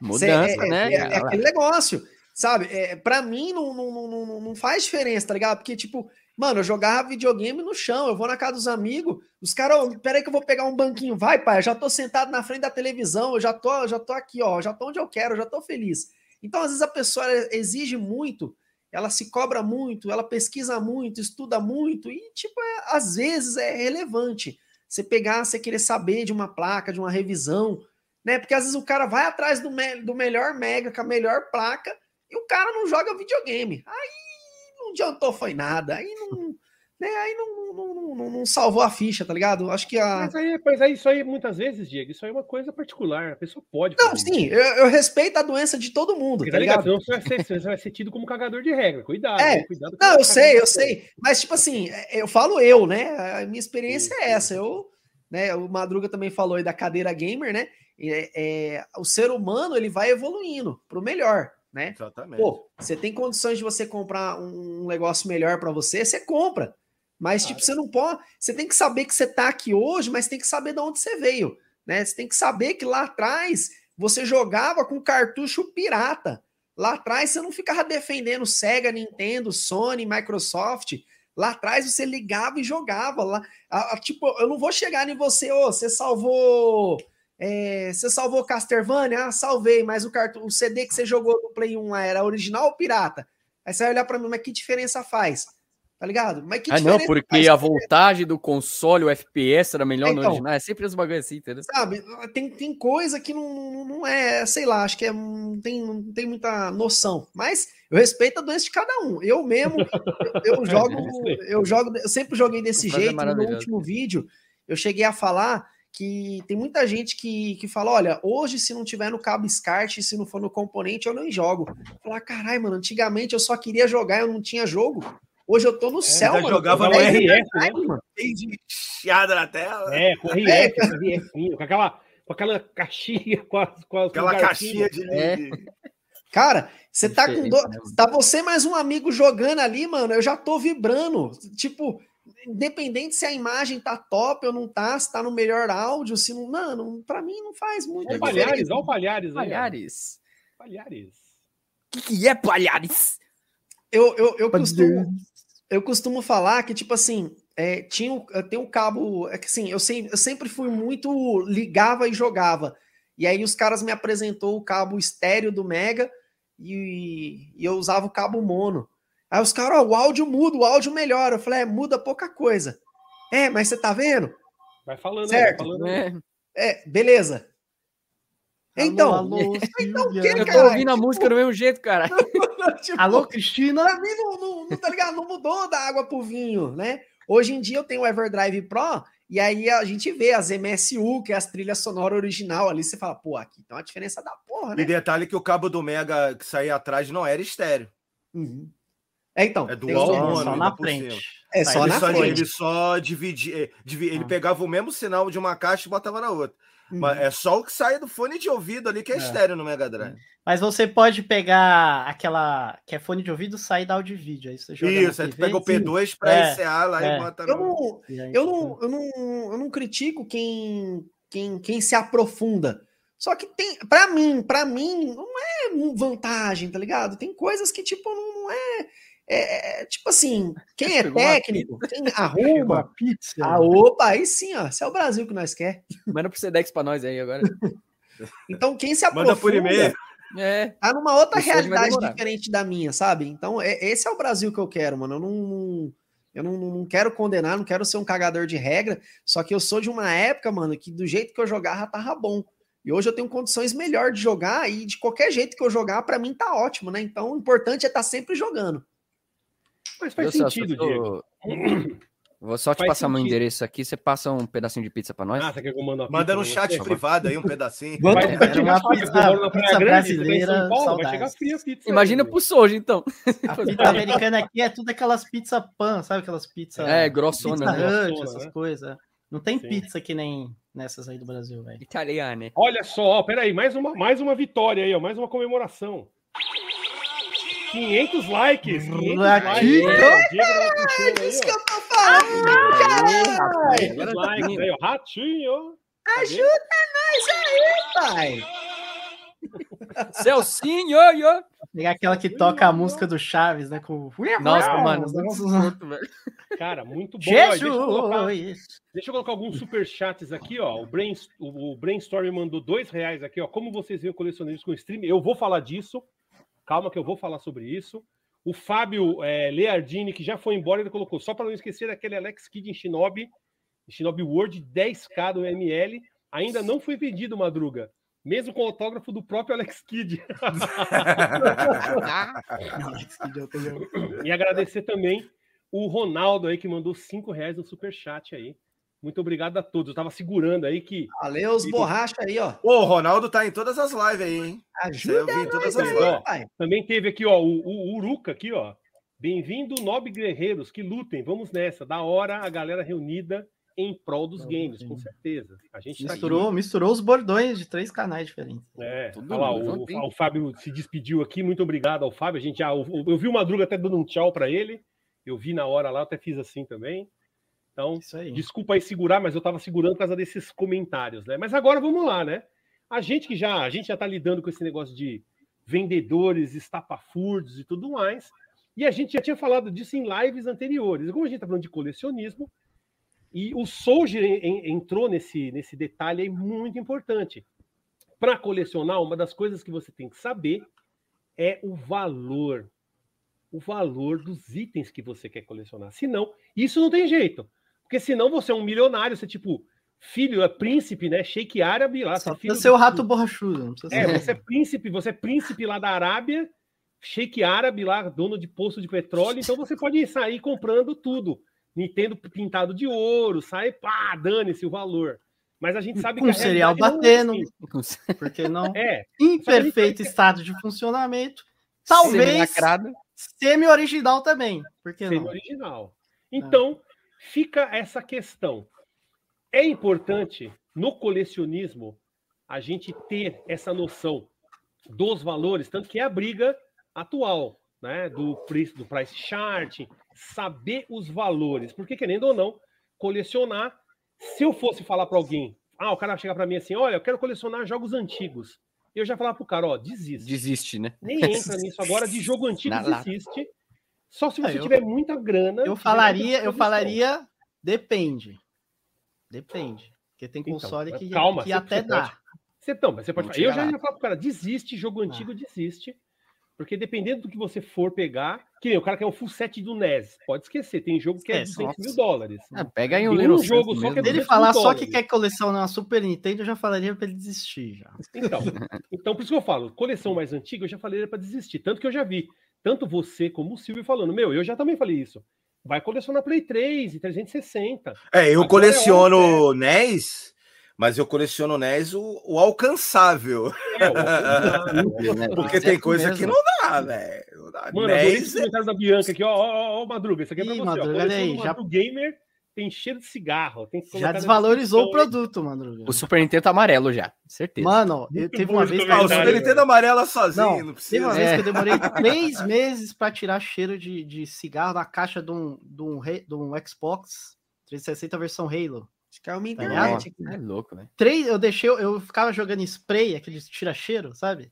Mudança, é, né? É, é, aquele negócio, sabe? É, pra mim não, não, não, não faz diferença, tá ligado? Porque, tipo, mano, eu jogava videogame no chão, eu vou na casa dos amigos, os caras, oh, peraí que eu vou pegar um banquinho, vai, pai, eu já tô sentado na frente da televisão, eu já tô, já tô aqui, ó, já tô onde eu quero, eu já tô feliz. Então, às vezes a pessoa exige muito ela se cobra muito, ela pesquisa muito, estuda muito, e, tipo, é, às vezes é relevante você pegar, você querer saber de uma placa, de uma revisão, né? Porque às vezes o cara vai atrás do, me do melhor Mega, com a melhor placa, e o cara não joga videogame. Aí não adiantou, foi nada. Aí não né, aí não, não, não, não, salvou a ficha, tá ligado? Acho que a. Mas aí, mas aí, isso aí, muitas vezes, Diego, isso aí é uma coisa particular. A pessoa pode. Não, sim, eu, eu, respeito a doença de todo mundo, Porque, tá ligado? Senão você vai, ser, você vai ser tido como cagador de regra. Cuidado. É. Cuidado não, eu sei, eu sei. Mas, tipo assim, é, eu falo eu, né? A minha experiência é essa. Eu, né, o Madruga também falou aí da cadeira gamer, né? É, é, o ser humano ele vai evoluindo pro melhor, né? Exatamente. Pô, você tem condições de você comprar um negócio melhor para você, você compra. Mas, tipo, você não pode. Você tem que saber que você tá aqui hoje, mas tem que saber de onde você veio. Né? Você tem que saber que lá atrás você jogava com cartucho pirata. Lá atrás você não ficava defendendo Sega, Nintendo, Sony, Microsoft. Lá atrás você ligava e jogava. Lá, a, a, tipo, eu não vou chegar em você, ô, oh, você salvou. É, você salvou Castlevania? Ah, salvei, mas o, cartu o CD que você jogou no Play 1 era original ou pirata? Aí você vai olhar para mim, mas que diferença faz? Tá ligado? Mas que ah, não, porque a voltagem do console, o FPS era melhor então, no original. É sempre os bagulho assim, entendeu? Sabe, tem, tem coisa que não, não é, sei lá, acho que é, não, tem, não tem muita noção. Mas eu respeito a doença de cada um. Eu mesmo, eu, eu jogo, eu jogo, eu sempre joguei desse jeito. É no último vídeo, eu cheguei a falar que tem muita gente que, que fala: olha, hoje, se não tiver no cabo SCART, se não for no componente, eu não jogo. Falar, caralho, mano, antigamente eu só queria jogar, eu não tinha jogo. Hoje eu tô no é, céu, mano. jogava no RF, né? de chiada na tela. É, com RF, é. RF, com aquela, com aquela caixinha, com, a, com aquela caixinha de. É. Cara, você tá com do... Né, tá você mais um amigo jogando ali, mano. Eu já tô vibrando. Tipo, independente se a imagem tá top ou não tá, se tá no melhor áudio, se não. Mano, pra mim não faz muito. Olha o Palhares, olha o Palhares. Palhares. Palhares. O que, que é Palhares? Eu, eu, eu costumo eu costumo falar que, tipo assim, é, tinha, tem um cabo. É que assim, eu, sempre, eu sempre fui muito. ligava e jogava. E aí os caras me apresentou o cabo estéreo do Mega e, e eu usava o cabo mono. Aí os caras, ó, o áudio muda, o áudio melhora. Eu falei, é, muda pouca coisa. É, mas você tá vendo? Vai falando, certo? Vai falando. É. é, beleza. Então, alô, então que, eu tô ouvindo a música do mesmo jeito, cara. tipo, alô, Cristina? Pra mim não, não, não, tá ligado? Não mudou da água pro vinho, né? Hoje em dia eu tenho o Everdrive Pro e aí a gente vê as MSU, que é as trilhas sonoras original ali, você fala, pô, aqui tem uma diferença da porra, né? E detalhe que o cabo do Mega que saía atrás não era estéreo. Uhum. É, então. É dual mono, só na frente. É só ele na só, frente. Ele só dividia, eh, ele ah. pegava o mesmo sinal de uma caixa e botava na outra. Uhum. É só o que sai do fone de ouvido ali que é, é. estéreo no Mega Drive. Mas você pode pegar aquela que é fone de ouvido sair da áudio e vídeo. Aí você joga Isso, aí tu pega o P2 para é, ECA lá é. e bota eu no... não, eu, não, eu, não, eu não critico quem, quem, quem se aprofunda. Só que tem, para mim, para mim, não é vantagem, tá ligado? Tem coisas que, tipo, não é é, é, tipo assim, quem é técnico, quem arruma. a pizza. Ah, opa, aí sim, ó. Esse é o Brasil que nós quer. Manda pro Sedex pra nós aí agora. então, quem se aprofunda. Manda por e-mail. É. Tá numa outra realidade diferente da minha, sabe? Então, é, esse é o Brasil que eu quero, mano. Eu não. Eu não, não, quero condenar, não quero ser um cagador de regra, só que eu sou de uma época, mano, que do jeito que eu jogava tava bom. E hoje eu tenho condições melhor de jogar e de qualquer jeito que eu jogar, para mim tá ótimo, né? Então o importante é estar tá sempre jogando. Mas faz sentido, Diego. Vou só te Faz passar meu sentido. endereço aqui, você passa um pedacinho de pizza pra nós? Ah, você quer que eu mande uma Manda no chat você? privado aí um pedacinho. Vai, chegar uma fria, pizza- porque eu moro na Praia pizza Grande, você em brasileira, São Paulo, vai chegar. Imagina aí, pro Sojo, então. A pizza americana aqui é tudo aquelas pizza pan, sabe aquelas pizzas. É, grossona, Pizza né? Hut, Grossona, essas né? coisas. Não tem Sim. pizza que nem nessas aí do Brasil, velho. Italiane. Olha só, ó, peraí, mais uma, mais uma vitória aí, ó, mais uma comemoração. 500 likes. 500 likes. Tá aí, Isso ó. que eu tô falando, caralho! 500 likes aí, ó. Ratinho. Ajuda nós aí, pai! Celcinho, yo! Pegar aquela que toca a música do Chaves, né? Com... Nossa, Ah, mano. Cara, muito bom. ó, Deixa eu, colocar, Jesus! deixa eu colocar alguns superchats aqui, ó. O, Brain, o, Brainstorm mandou dois reais aqui, ó. Como vocês veem o colecionismo com stream? Eu vou falar disso. Calma que eu vou falar sobre isso. O Fábio é, Leardini, que já foi embora, ele colocou, só para não esquecer daquele Alex Kidd em Shinobi, em Shinobi World, 10k do ML, ainda não foi vendido, Madruga. Mesmo com o autógrafo do próprio Alex Kidd. E agradecer também o Ronaldo aí, que mandou 5 reais no superchat aí. Muito obrigado a todos. Eu tava segurando aí que. Valeu os borracha aí, ó. Pô, o Ronaldo tá em todas as lives aí, hein? Ajuda Eu vi em todas as aí, lives. pai. Também teve aqui, ó, o, o Uruca aqui, ó. Bem-vindo, Nobre Guerreiros, que lutem. Vamos nessa. Da hora a galera reunida em prol dos games, com certeza. A gente tá. Misturou, misturou os bordões de três canais diferentes. É, Tudo olha lá, o, o Fábio se despediu aqui. Muito obrigado ao Fábio. A gente já, o- eu vi o Madruga até dando um tchau para ele. Eu vi na hora lá, até fiz assim também. Então, aí. Desculpa aí segurar, mas eu estava segurando por causa desses comentários, né? Mas agora vamos lá, né? A gente que já a gente já está lidando com esse negócio de vendedores, estapafurdos e tudo mais, e a gente já tinha falado disso em lives anteriores. Como a gente está falando de colecionismo, e o Soldier en- en- entrou nesse, nesse detalhe aí muito importante. Para colecionar, uma das coisas que você tem que saber é o valor. O valor dos itens que você quer colecionar. Senão, isso não tem jeito. Porque senão você é um milionário, você tipo, filho, é príncipe, né? Sheik árabe lá. Só você é filho ser o do- rato borrachudo. Não É, ser... você é príncipe, você é príncipe lá da Arábia, sheik árabe lá, dono de poço de petróleo, então você pode sair comprando tudo. Nintendo pintado de ouro, sai, pá, dane-se o valor. Mas a gente sabe Com que a cereal não é batendo. assim. Porque não? É, Em perfeito estado de funcionamento. Talvez semi-original também. Por que sendo não? original. Então, fica essa questão. É importante no colecionismo a gente ter essa noção dos valores, tanto que é a briga atual, né, do price, do price chart, saber os valores, porque querendo ou não, colecionar, se eu fosse falar para alguém, ah, o cara chegar para mim assim, olha, eu quero colecionar jogos antigos. Eu já falar pro cara, ó, desiste. Desiste, né? Nem entra nisso agora de jogo antigo, desiste. Só se Ah, você eu- tiver muita grana. Eu falaria, eu falaria, depende. Depende. Porque tem Então, console mas que, calma, que você- até dá. Você, não, mas você pode falar. Eu já ia falar pro cara, desiste, jogo antigo, desiste. Porque dependendo do que você for pegar, que nem o cara quer um full set do NES, pode esquecer, tem jogo que é Esquece, 200 mil dólares. Ah, pega aí um um jogo só que é ele 200 falar só que quer colecionar uma Super Nintendo, eu já falaria pra ele desistir já. Então, então, por isso que eu falo, coleção mais antiga, eu já falei para desistir. Tanto que eu já vi, tanto você como o Silvio falando, meu, eu já também falei isso. Vai colecionar Play 3 e 360. É, eu Agora é coleciono NES, mas eu coleciono NES o, o alcançável. É, o- né? Porque tem coisa que não dá, velho. Mano, NES, comentário da Bianca aqui, ó, ó, ó, ó, Madruga, isso aqui é pra Ih, você, Madruga, ó. aí, já- Gamer tem cheiro de cigarro. Tem que Já desvalorizou o produto, mano. O Super Nintendo tá amarelo já, certeza. Mano, eu teve uma vez que ah, o Super. Nintendo amarela sozinho, Não, não, Teve precisa. uma É. vez que eu demorei três meses pra tirar cheiro de, de cigarro na caixa de um, de, um, de um Xbox 360 versão Halo. Acho que é uma Tá internet. É louco, velho. Três, eu deixei, eu, ficava jogando spray, aqueles tira-cheiro, sabe?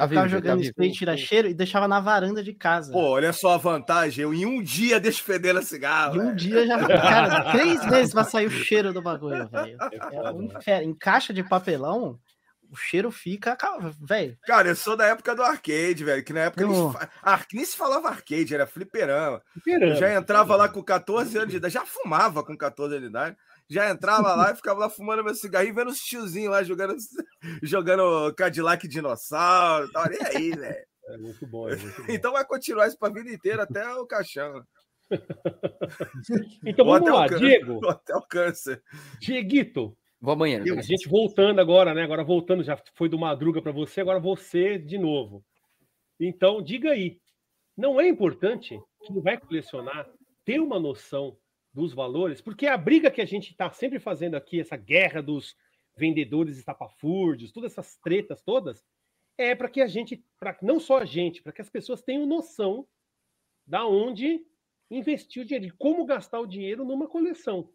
Tá ficava vivo, tá jogando vivo. spray tira-cheiro e deixava na varanda de casa. Pô, olha só a vantagem. Eu em um dia deixo fedendo a cigarro. e um velho. dia já. Cara, três meses pra sair o cheiro do bagulho, velho. É um inferno. Em caixa de papelão, o cheiro fica. ca- Velho, Cara, eu sou da época do arcade, velho. Que na época Eu- se, fa... ar- nem se falava arcade, era fliperama. Eu Fliperama, já entrava fliperama. lá com 14 anos de idade, já fumava com 14 anos de idade. Já entrava lá e ficava lá fumando meu cigarrinho, vendo os tiozinhos lá jogando, jogando Cadillac dinossauro e tal. E aí, velho? É muito bom, é muito bom. Então vai continuar isso pra vida inteira até o caixão. então Ou vamos até o lá, câncer. Diego. Até o câncer. Dieguito, Vou banheiro. a gente voltando agora, né? Agora voltando, já foi do Madruga para você, agora você de novo. Então, diga aí, não é importante quem vai colecionar ter uma noção dos valores? Porque a briga que a gente está sempre fazendo aqui, essa guerra dos vendedores estapafúrdios, todas essas tretas todas, é para que a gente, para não só a gente, para que as pessoas tenham noção da onde investir o dinheiro, de como gastar o dinheiro numa coleção.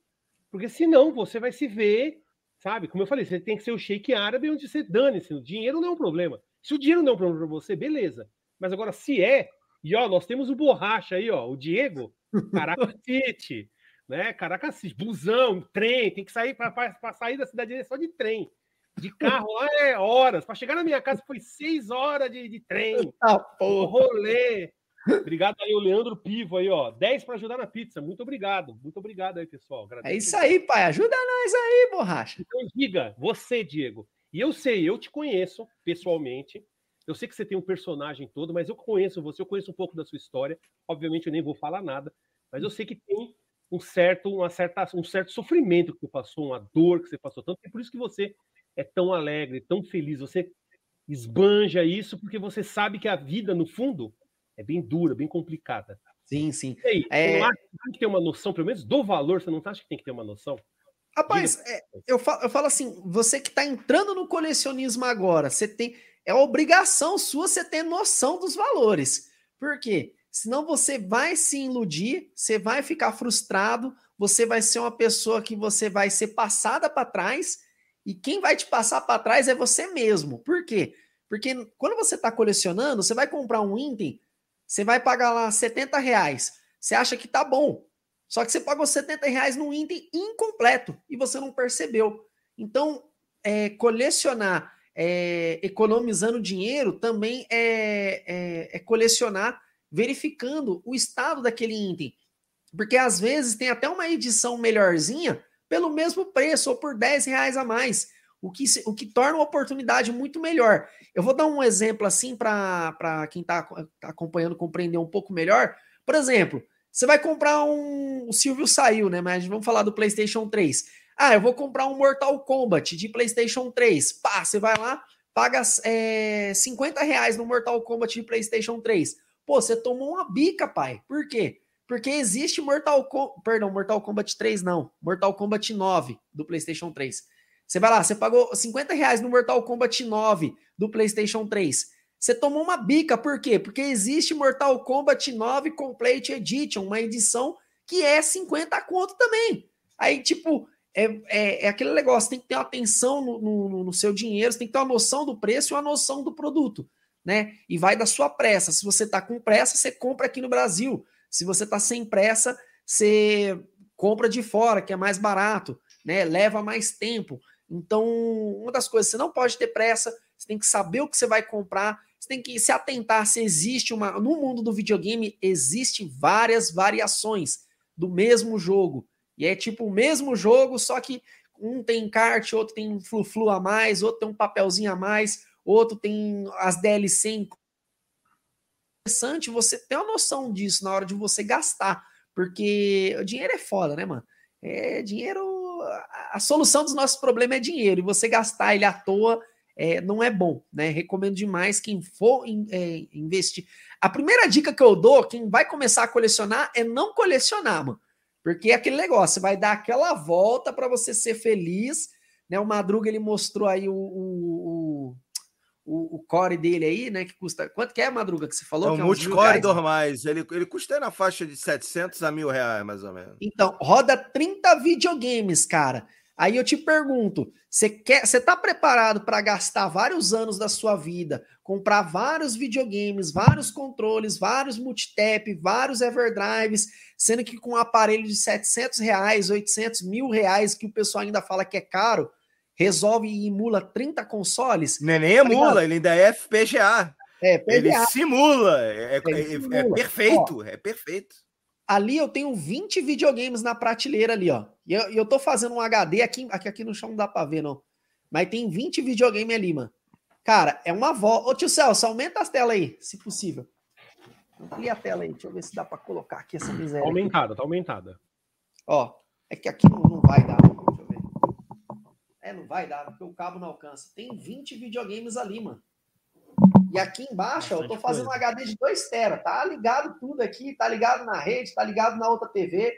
Porque senão você vai se ver, sabe? Como eu falei, você tem que ser o shake árabe onde você dane-se. O dinheiro não é um problema. Se o dinheiro não é um problema para você, beleza. Mas agora, se é, e ó, nós temos o borracha aí, ó, o Diego, Caracacete, né? Caracacete, busão, trem, tem que sair para sair da cidade é só de trem. De carro lá é horas. Para chegar na minha casa foi seis horas de, de trem. Ah, O porra. rolê. Obrigado aí, o Leandro Pivo aí, ó. 10 para ajudar na pizza. Muito obrigado. Muito obrigado aí, pessoal. É isso aí, pai. Ajuda nós aí, borracha. Então, diga, você, Diego. E eu sei, eu te conheço pessoalmente. Eu sei que você tem um personagem todo, mas eu conheço você, eu conheço um pouco da sua história. Obviamente, eu nem vou falar nada, mas eu sei que tem um certo, uma certa, um certo sofrimento que você passou, uma dor que você passou tanto. É por isso que você é tão alegre, tão feliz. Você esbanja isso porque você sabe que a vida, no fundo, é bem dura, bem complicada. Sim, sim. E aí, É- você não acha que tem que ter uma noção, pelo menos do valor, você não acha que tem que ter uma noção? Rapaz, é, eu, falo, eu falo assim, você que está entrando no colecionismo agora, você tem. É obrigação sua você ter noção dos valores. Por quê? Senão você vai se iludir, você vai ficar frustrado, você vai ser uma pessoa que você vai ser passada para trás, e quem vai te passar para trás é você mesmo. Por quê? Porque quando você está colecionando, você vai comprar um item, você vai pagar lá 70 reais. Você acha que tá bom. Só que você pagou 70 reais num item incompleto e você não percebeu. Então, é, colecionar é, economizando dinheiro também é, é, é colecionar verificando o estado daquele item. Porque às vezes tem até uma edição melhorzinha pelo mesmo preço ou por 10 reais a mais, o que, o que torna uma oportunidade muito melhor. Eu vou dar um exemplo assim para quem está acompanhando compreender um pouco melhor. Por exemplo, você vai comprar um. O Silvio saiu, né? Mas vamos falar do PlayStation 3. Ah, eu vou comprar um Mortal Kombat de PlayStation 3. Pá, você vai lá, paga é, 50 reais no Mortal Kombat de PlayStation 3. Pô, você tomou uma bica, pai. Por quê? Porque existe Mortal Kombat. Perdão, Mortal Kombat 3 não. Mortal Kombat 9 do PlayStation 3. Você vai lá, você pagou 50 reais no Mortal Kombat 9 do PlayStation 3. Você tomou uma bica, por quê? Porque existe Mortal Kombat 9 Complete Edition, uma edição que é 50 conto também. Aí, tipo, é, é, é aquele negócio, tem que ter atenção no, no, no seu dinheiro, você tem que ter uma noção do preço e uma noção do produto, né? E vai da sua pressa. Se você tá com pressa, você compra aqui no Brasil. Se você tá sem pressa, você compra de fora, que é mais barato, né? Leva mais tempo. Então, uma das coisas, você não pode ter pressa, você tem que saber o que você vai comprar, você tem que se atentar se existe uma. No mundo do videogame, existe várias variações do mesmo jogo. E é tipo o mesmo jogo, só que um tem kart, outro tem um flu-flu a mais, outro tem um papelzinho a mais, outro tem as DLC. Interessante você ter uma noção disso na hora de você gastar, porque o dinheiro é foda, né, mano? É dinheiro. a- solução dos nossos problemas é dinheiro, e você gastar ele à toa é, não é bom, né? Recomendo demais quem for in- é, investir. A primeira dica que eu dou, quem vai começar a colecionar, é não colecionar, mano. Porque é aquele negócio, vai dar aquela volta para você ser feliz, né? O Madruga ele mostrou aí o, o, o, o core dele aí, né? Que custa. Quanto que é, Madruga, que você falou? É um mil multicore reais? normais. Ele, ele custa na faixa de 700 a mil reais, mais ou menos. Então, roda 30 videogames, cara. Aí eu te pergunto, você quer, você tá preparado para gastar vários anos da sua vida, comprar vários videogames, vários controles, vários multitap, vários Everdrives, sendo que com um aparelho de 700 reais, 800 mil reais, que o pessoal ainda fala que é caro, resolve e emula 30 consoles? Nem, nem Tá emula, ele ainda é FPGA. É, Ele simula. É, é- Ele é- é simula. perfeito. É perfeito. ali eu tenho 20 videogames na prateleira ali, ó. E eu, eu tô fazendo um HD aqui, aqui, aqui no chão não dá pra ver, não. Mas tem 20 videogames ali, mano. Cara, é uma volta. Ô, tio Celso, aumenta as telas aí, se possível. amplia a tela aí, deixa eu ver se dá para colocar aqui essa miséria. Tá aumentada, tá aumentada. Ó, é que aqui não, não vai dar. É, não vai dar, porque o cabo não alcança. Tem 20 videogames ali, mano. E aqui embaixo, ó, eu tô fazendo um HD de 2 tera, tá ligado tudo aqui, tá ligado na rede, tá ligado na outra TV.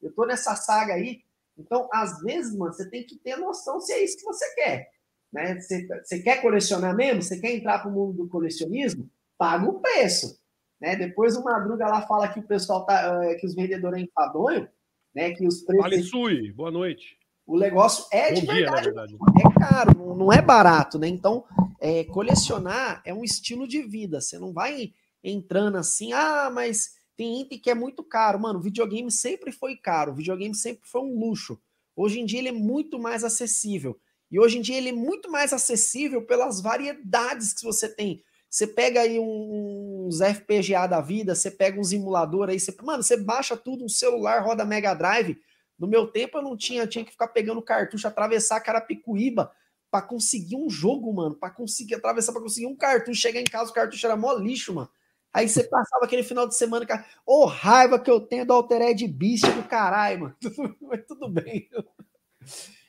Eu tô nessa saga aí. Então, às vezes, mano, você tem que ter noção se é isso que você quer. Né? Você, você quer colecionar mesmo? Você quer entrar para o mundo do colecionismo? Paga o preço. Né? Depois o Madruga lá fala que o pessoal tá, eh, que os vendedores é enfadonho, né? Que os preços. Vale Sui, boa noite. O negócio é de dia, verdade, verdade. É caro, não é barato, né? Então, é, colecionar é um estilo de vida. Você não vai entrando assim, ah, mas tem item que é muito caro. Mano, videogame sempre foi caro, videogame sempre foi um luxo. Hoje em dia ele é muito mais acessível. E hoje em dia ele é muito mais acessível pelas variedades que você tem. Você pega aí uns FPGA da vida, você pega uns emulador aí, você, mano, você baixa tudo, um celular roda Mega Drive. No meu tempo eu não tinha, eu tinha que ficar pegando cartucho, atravessar Carapicuíba para conseguir um jogo, mano, para conseguir atravessar, para conseguir um cartucho, chegar em casa o cartucho era mó lixo, mano. Aí você passava aquele final de semana, cara, ô oh, raiva que eu tenho do Altered Beast do caralho, mano. Mas tudo bem.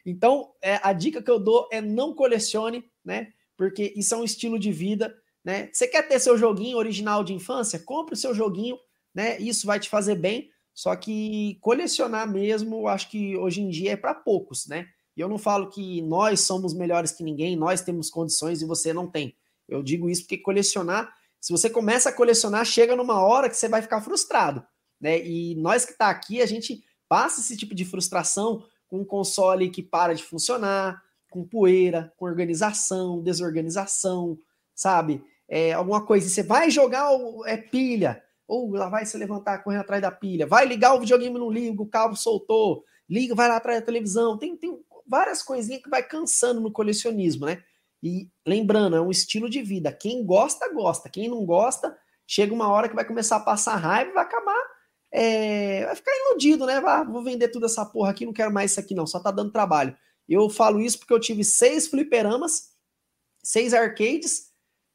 Então, é, a dica que eu dou é não colecione, né? Porque isso é um estilo de vida, né? Você quer ter seu joguinho original de infância? Compre o seu joguinho, né? Isso vai te fazer bem. Só que colecionar mesmo, acho que hoje em dia é para poucos, né? E eu não falo que nós somos melhores que ninguém, nós temos condições e você não tem. Eu digo isso porque colecionar, se você começa a colecionar, chega numa hora que você vai ficar frustrado, né? E nós que tá aqui, a gente passa esse tipo de frustração com um console que para de funcionar, com poeira, com organização, desorganização, sabe? É, alguma coisa. Você vai jogar é pilha, ou lá vai se levantar correndo atrás da pilha, vai ligar o videogame não liga, o cabo soltou, liga, vai lá atrás da televisão. Tem, tem várias coisinhas que vai cansando no colecionismo, né? E lembrando, é um estilo de vida. Quem gosta, gosta. Quem não gosta, chega uma hora que vai começar a passar raiva e vai acabar é, vai ficar iludido, né? Vai, vou vender tudo essa porra aqui, não quero mais isso aqui, não, só tá dando trabalho. Eu falo isso porque eu tive seis fliperamas, seis arcades,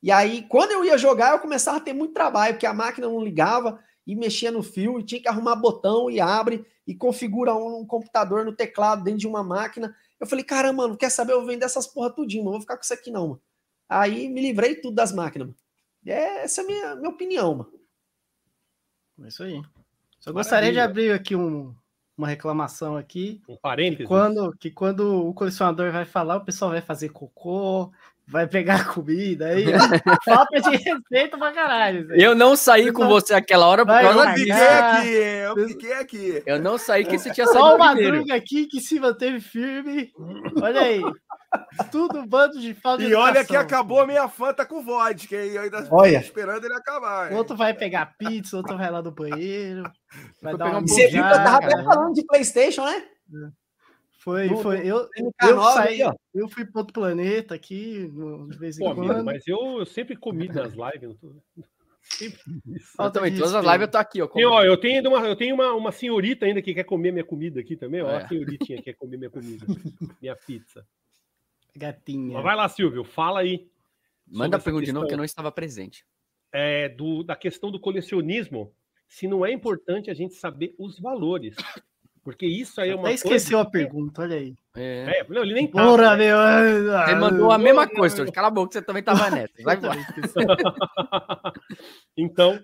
e aí, quando eu ia jogar, eu começava a ter muito trabalho, porque a máquina não ligava e mexia no fio, e tinha que arrumar botão e abre e configura um, um computador no teclado dentro de uma máquina. Eu falei, caramba, mano, quer saber? Eu vou vender essas porra tudinho, não vou ficar com isso aqui, não, mano. Aí me livrei tudo das máquinas, mano. É, essa é a minha, minha opinião, mano. É isso aí. Só gostaria de abrir aqui um, uma reclamação aqui. Um parênteses. Que quando, que quando o colecionador vai falar, o pessoal vai fazer cocô, vai pegar comida aí. falta de respeito pra caralho. Eu não saí com você aquela hora por causa disso. Eu fiquei aqui, eu fiquei aqui. Eu não saí que você tinha saído Só o Madruga aqui que se manteve firme. Olha aí. Tudo bando de falta E olha que acabou a minha fanta com vodka, e eu ainda olha. esperando ele acabar. Hein? Outro vai pegar pizza, outro vai lá do banheiro. Vai dar uma Você viu que eu tava até falando de Playstation, né? Foi, do, foi. Eu, eu, saí, eu fui para outro planeta aqui, de vez em Pô, quando. Amigo, mas eu, eu sempre comi nas lives. Eu tô... Sempre eu também, todas as lives eu tô aqui, ó. E, ó eu tenho, uma, eu tenho uma, uma senhorita ainda que quer comer minha comida aqui também, ó. É. A senhoritinha que quer comer minha comida, minha pizza. Gatinha. Mas vai lá, Silvio, fala aí. Manda a pergunta de novo que eu não estava presente. É, do, da questão do colecionismo, se não é importante a gente saber os valores. Porque isso aí é uma Até esqueceu a pergunta, olha aí. É. é não, ele nem tá. Porra, meu. Você mandou a mesma coisa, cala a boca, você também tava nessa. Vai então,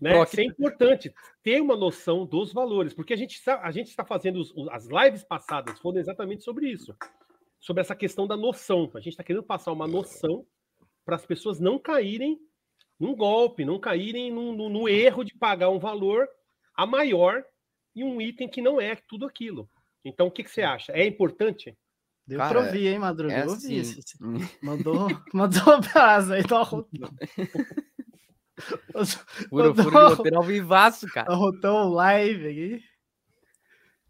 né, é importante ter uma noção dos valores, porque a gente, a gente está fazendo os, as lives passadas foram exatamente sobre isso sobre essa questão da noção. A gente está querendo passar uma noção para as pessoas não caírem num golpe, não caírem no, no, no, erro de pagar um valor a maior em um item que não é tudo aquilo. Então, o que, que você acha? É importante? Deu Cara, pra ouvir, hein, Madruga? É assim... Mandou, mandou um prazo aí, tá Furo, furo de lateral vivaço, cara. Arrotou live aqui.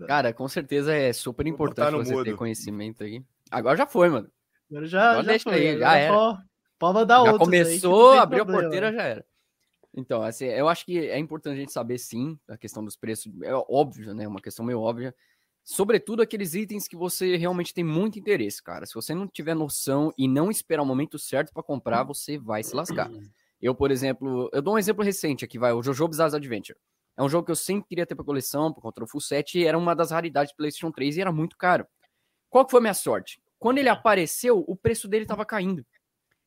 Cara, com certeza é super importante você mudo. ter conhecimento aí. Agora já foi, mano. Agora já, já deixa foi, aí, já, era. Pode, pode mandar já começou, abriu a porteira, já era. Então, assim, eu acho que é importante a gente saber sim a questão dos preços. É óbvio, né? Uma questão meio óbvia. Sobretudo aqueles itens que você realmente tem muito interesse, cara. Se você não tiver noção e não esperar o momento certo para comprar, você vai se lascar. Eu, por exemplo, eu dou um exemplo recente aqui, vai, o Jojo Bizarre Adventure. É um jogo que eu sempre queria ter pra coleção, por conta do Full Set, e era uma das raridades do PlayStation 3 e era muito caro. Qual que foi a minha sorte? Quando ele apareceu, o preço dele tava caindo.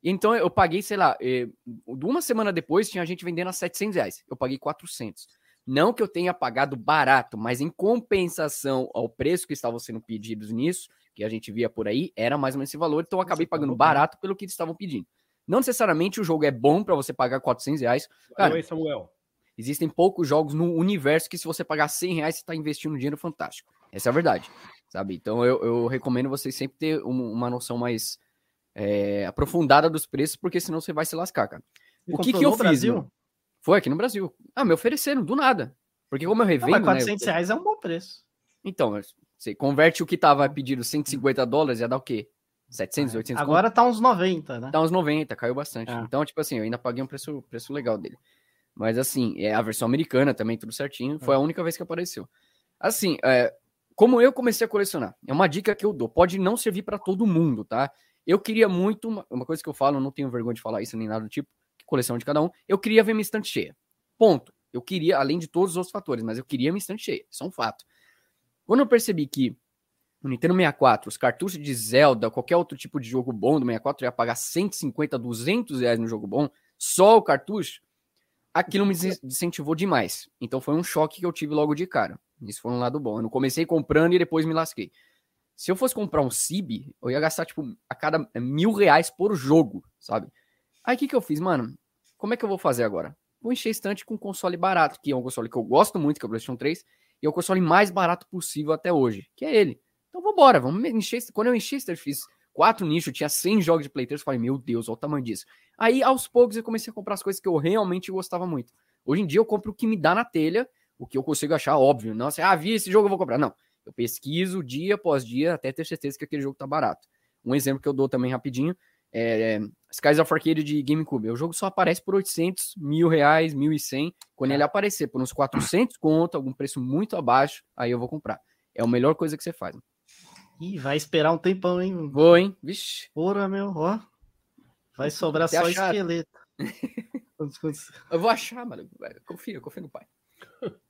Então eu paguei, sei lá, eh, uma semana depois tinha gente vendendo a 700 reais. Eu paguei 400. Não que eu tenha pagado barato, mas em compensação ao preço que estavam sendo pedidos nisso, que a gente via por aí, era mais ou menos esse valor. Então eu acabei pagando barato pelo que eles estavam pedindo. Não necessariamente o jogo é bom para você pagar 400 reais. Cara, Oi, Samuel. Existem poucos jogos no universo que, se você pagar 100 reais, você está investindo um dinheiro fantástico. Essa é a verdade, sabe? Então, eu, eu recomendo vocês sempre ter um, uma noção mais é, aprofundada dos preços, porque senão você vai se lascar, cara. E o que, que eu no fiz? Brasil? Foi aqui no Brasil. Ah, me ofereceram, do nada. Porque como eu Não, revendo, mas né, 400 eu- reais é um bom preço. Então, você converte o que tava pedido 150 dólares, ia dar o quê? 700, 800 conto? Agora tá uns 90, né? Tá uns 90, caiu bastante. É. Então, tipo assim, eu ainda paguei um preço, preço legal dele. Mas assim, é a versão americana também, tudo certinho. Foi a única vez que apareceu. Assim, é, como eu comecei a colecionar, é uma dica que eu dou. Pode não servir pra todo mundo, tá? Eu queria muito, uma, coisa que eu falo, não tenho vergonha de falar isso nem nada do tipo, coleção de cada um. Eu queria ver minha estante cheia. Ponto. Eu queria, além de todos os outros fatores, mas eu queria minha estante cheia. Isso é um fato. Quando eu percebi que o Nintendo 64, os cartuchos de Zelda, qualquer outro tipo de jogo bom do 64, eu ia pagar 150, 200 reais no jogo bom, só o cartucho, aquilo me desincentivou demais. Então foi um choque que eu tive logo de cara. Isso foi um lado bom. Eu não comecei comprando e depois me lasquei. Se eu fosse comprar um CIB, eu ia gastar, tipo, a cada mil reais por jogo, sabe? Aí o que, que eu fiz, mano? Como é que eu vou fazer agora? Vou encher estante com um console barato, que é um console que eu gosto muito, que é o PlayStation 3, e é o console mais barato possível até hoje, que é ele. Então vambora, vamos encher. Quando eu enchi eu fiz quatro nichos, tinha 100 jogos de Play 3, eu falei, meu Deus, olha o tamanho disso. Aí, aos poucos, eu comecei a comprar as coisas que eu realmente gostava muito. Hoje em dia, eu compro o que me dá na telha, o que eu consigo achar óbvio. Não assim, ah, vi esse jogo, eu vou comprar. Não. Eu pesquiso dia após dia até ter certeza que aquele jogo tá barato. Um exemplo que eu dou também rapidinho é, é Skies of Arcade de GameCube. O jogo só aparece por 800, mil reais, 1.100. Quando ele aparecer por uns 400 conto, algum preço muito abaixo, aí eu vou comprar. É a melhor coisa que você faz. Ih, vai esperar um tempão, hein? Vou, hein? Vixe. Porra, meu, ó. Vai sobrar Até só achar. esqueleto. Eu vou achar, mano. Confia, confia no pai.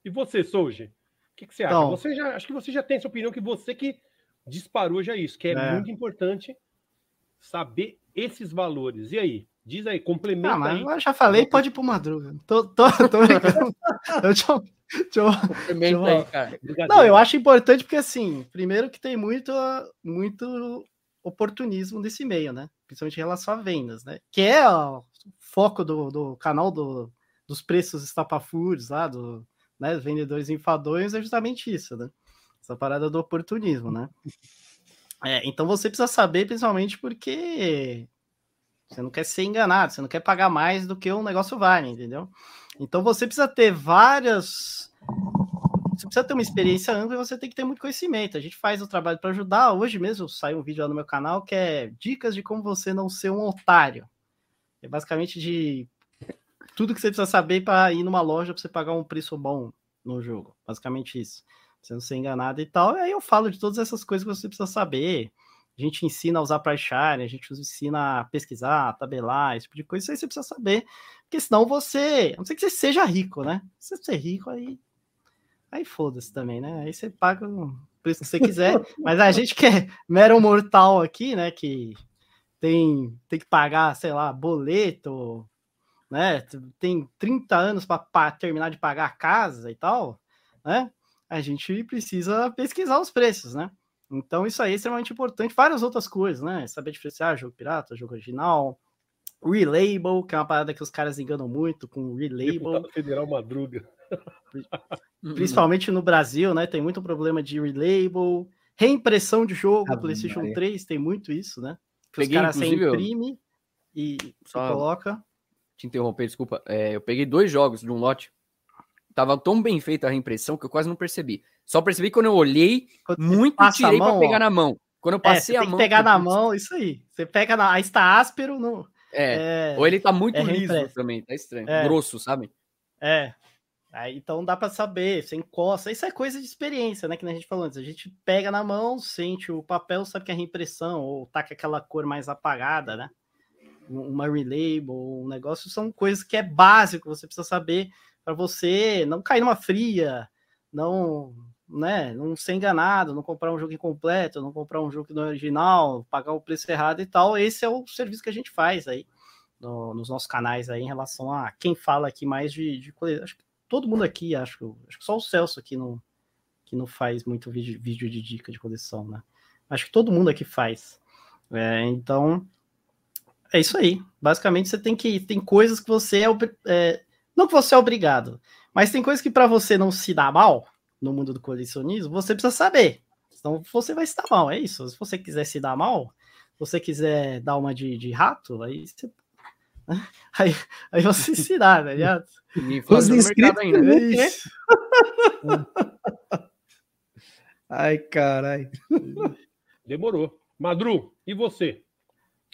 E você, Souji? O que, que você acha? Então- Você já, acho que você já tem essa opinião que você que disparou já isso, que é, É. muito importante saber esses valores. E aí? Diz aí, complementa Ah, mas aí. eu já falei, pode ir pro Madruga. Tô, tô, tô brincando. Deixa eu- deixa eu- Complementa eu- aí, cara. Não, eu acho importante porque, assim, primeiro que tem muito, muito oportunismo nesse meio, né? Principalmente em relação a vendas, né? Que é o foco do, do canal do, dos preços estapafúrios lá, do, né, vendedores enfadonhos, é justamente isso, né? Essa parada do oportunismo, né? É, então você precisa saber, principalmente porque você não quer ser enganado, você não quer pagar mais do que o negócio vale, entendeu? Então você precisa ter várias você precisa ter uma experiência ampla e você tem que ter muito conhecimento. A gente faz o trabalho para ajudar. Hoje mesmo saiu um vídeo lá no meu canal que é dicas de como você não ser um otário. É basicamente de tudo que você precisa saber para ir numa loja para você pagar um preço bom no jogo. Basicamente isso. Você não ser enganado e tal. E aí eu falo de todas essas coisas que você precisa saber. A gente ensina a usar sharing, a gente ensina a pesquisar, a tabelar, esse tipo de coisa. Isso aí você precisa saber. Porque senão você. A não ser que você seja rico, né? Se você ser rico, aí Aí foda-se também, né? Aí você paga o preço que você quiser. mas a gente que é mero mortal aqui, né? Que tem, tem que pagar, sei lá, boleto, né? Tem 30 anos para terminar de pagar a casa e tal, né? A gente precisa pesquisar os preços, né? Então isso aí é extremamente importante. Várias outras coisas, né? Saber diferenciar jogo pirata, jogo original. Relabel, que é uma parada que os caras enganam muito com relabel. Deputado Federal Madruga. Uhum. principalmente no Brasil, né? Tem muito problema de relabel, reimpressão de jogo, Ave PlayStation Maria. 3 tem muito isso, né? Que Peguei, os caras imprime e, e Só- coloca. Te interromper, desculpa. É, eu peguei dois jogos de um lote. Tava tão bem feita a reimpressão que eu quase não percebi. Só percebi quando eu olhei Quando muito e tirei mão, pra pegar ó. na mão. Quando eu É, passei você a tem mão. que pegar na putz, mão, isso aí. Você pega na. Aí está áspero, no, É. é, Ou ele tá muito é liso também, tá estranho. É. Grosso, sabe? É. Aí, então dá pra saber, você encosta. Isso é coisa de experiência, né? Que a gente falou antes. A gente pega na mão, sente o papel, sabe que é reimpressão, ou tá com aquela cor mais apagada, né? Uma relabel, um negócio, são coisas que é básico, você precisa saber para você não cair numa fria, não, né, não ser enganado, não comprar um jogo incompleto, não comprar um jogo não é original, pagar o preço errado e tal. Esse é o serviço que a gente faz aí no, nos nossos canais aí em relação a quem fala aqui mais de, de Acho que todo mundo aqui, acho, acho que só o Celso aqui não, que não faz muito vídeo, vídeo de dica de coleção, né? Acho que todo mundo aqui faz. É, então, é isso aí. Basicamente, você tem que. Tem coisas que você é, é não que você é obrigado, mas tem coisas que para você não se dar mal no mundo do colecionismo, você precisa saber. Senão você vai se dar mal, é isso. Se você quiser se dar mal, se você quiser dar uma de, de rato, aí você. Aí, aí você se dá, tá ligado? Os inscritos ainda. Né? Ai, caralho. Demorou. Madru, e você?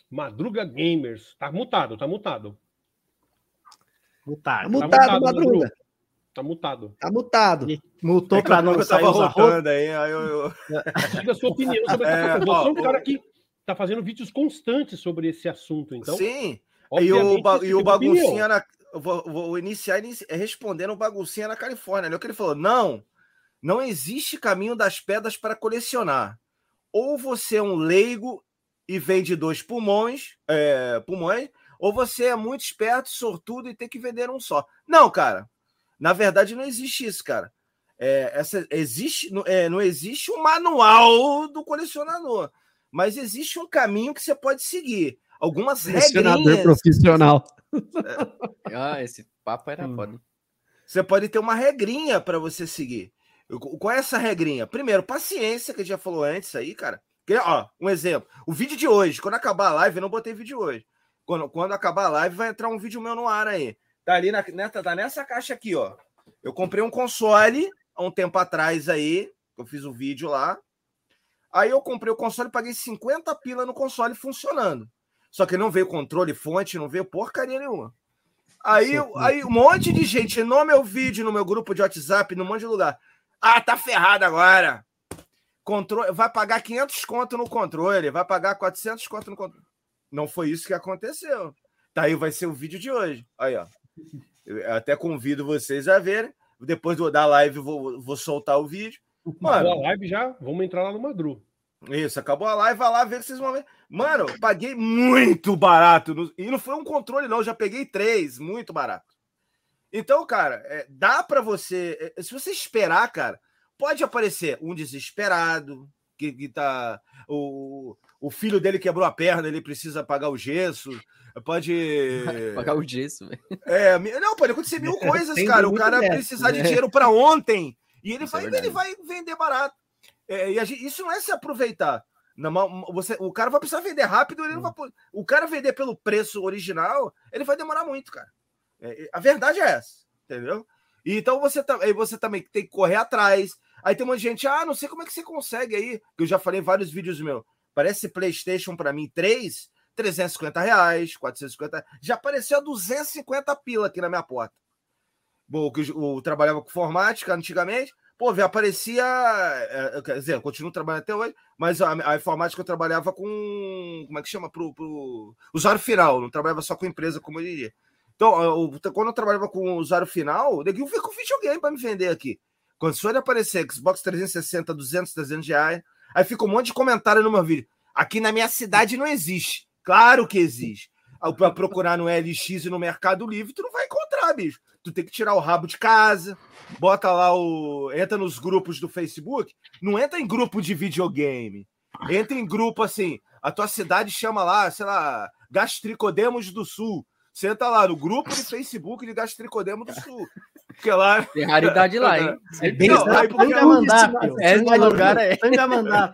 Madruga Gamers. Tá mutado, tá mutado. Mutado. Tá mutado, tá mutado Madruga. Tá mutado. Tá mutado. mutou é pra não sair rotando aí, aí eu, eu... Diga a sua opinião sobre essa é, Você é um cara que tá fazendo vídeos constantes sobre esse assunto, então. Sim. E o, ba e o baguncinha na, vou, vou, iniciar respondendo o baguncinha na Califórnia. Né? O que ele falou? Não, não existe caminho das pedras para colecionar. Ou você é um leigo e vende dois pulmões, é, pulmões, ou você é muito esperto, sortudo e tem que vender um só. Não, cara. Na verdade, não existe isso, cara. É, essa, existe, é, não existe um manual do colecionador, mas existe um caminho que você pode seguir. Algumas regrinhas. profissional. É. Ah, esse papo era hum. foda. Você pode ter uma regrinha para você seguir. Qual é essa regrinha? Primeiro, paciência, que a gente já falou antes aí, cara. Ó, um exemplo. O vídeo de hoje, quando acabar a live, eu não botei vídeo hoje. Quando, quando acabar a live, vai entrar um vídeo meu no ar aí. Tá ali na, nessa, tá nessa caixa aqui, ó. Eu comprei um console há um tempo atrás aí. Eu fiz o um vídeo lá. Aí eu comprei o console, paguei 50 pila no console funcionando. Só que não veio controle, fonte, não veio porcaria nenhuma. Aí, aí um monte de gente no meu vídeo, no meu grupo de WhatsApp, num monte de lugar. Ah, tá ferrado agora. Controle, vai pagar 500 conto no controle, vai pagar 400 conto no controle. Não foi isso que aconteceu. Tá aí vai ser o vídeo de hoje. Aí, ó. Eu até convido vocês a verem. Depois da live vou, vou soltar o vídeo. Mano, a live já, vamos entrar lá no Madru. Isso, acabou a live, vai lá ver que vocês vão ver. Mano, paguei muito barato. No... E não foi um controle, não. Eu já peguei três, muito barato. Então, cara, é, dá para você. É, se você esperar, cara, pode aparecer um desesperado, que, que tá. O, o filho dele quebrou a perna, ele precisa pagar o gesso. Pode. pagar o gesso, velho. É, não, pode acontecer mil coisas, cara. O cara precisar de né? dinheiro para ontem e ele, vai, é ele vai vender barato. É, e gente, isso não é se aproveitar. Não, você, o cara vai precisar vender rápido, ele não vai, o cara vender pelo preço original, ele vai demorar muito, cara. É, a verdade é essa, entendeu? E então você, aí você também tem que correr atrás. Aí tem um monte de gente, ah, não sei como é que você consegue aí, que eu já falei em vários vídeos meus. Parece PlayStation para mim 3, 350 reais, 450, já apareceu a 250 pila aqui na minha porta. Bom, que eu, trabalhava com informática antigamente, Pô, já aparecia. É, quer dizer, eu continuo trabalhando até hoje, mas a, a, informática eu trabalhava com. Como é que chama? Pro, pro usuário final, não trabalhava só com empresa, como eu diria. Então, eu, quando eu trabalhava com usuário final, eu vi com videogame para me vender aqui. Quando só ele aparecer Xbox 360, 200, 300 reais, aí fica um monte de comentário no meu vídeo. Aqui na minha cidade não existe. Claro que existe. Para procurar no LX e no Mercado Livre, tu não vai encontrar, bicho. Tu tem que tirar o rabo de casa, bota lá o. Entra nos grupos do Facebook. Não entra em grupo de videogame. Entra em grupo assim. A tua cidade chama lá, sei lá, Gastricodemos do Sul. Senta lá no grupo de Facebook de Gastricodemos do Sul. Porque lá. Tem raridade lá, hein? É bem não, aí porque é mandar, é no lugar é. mandar,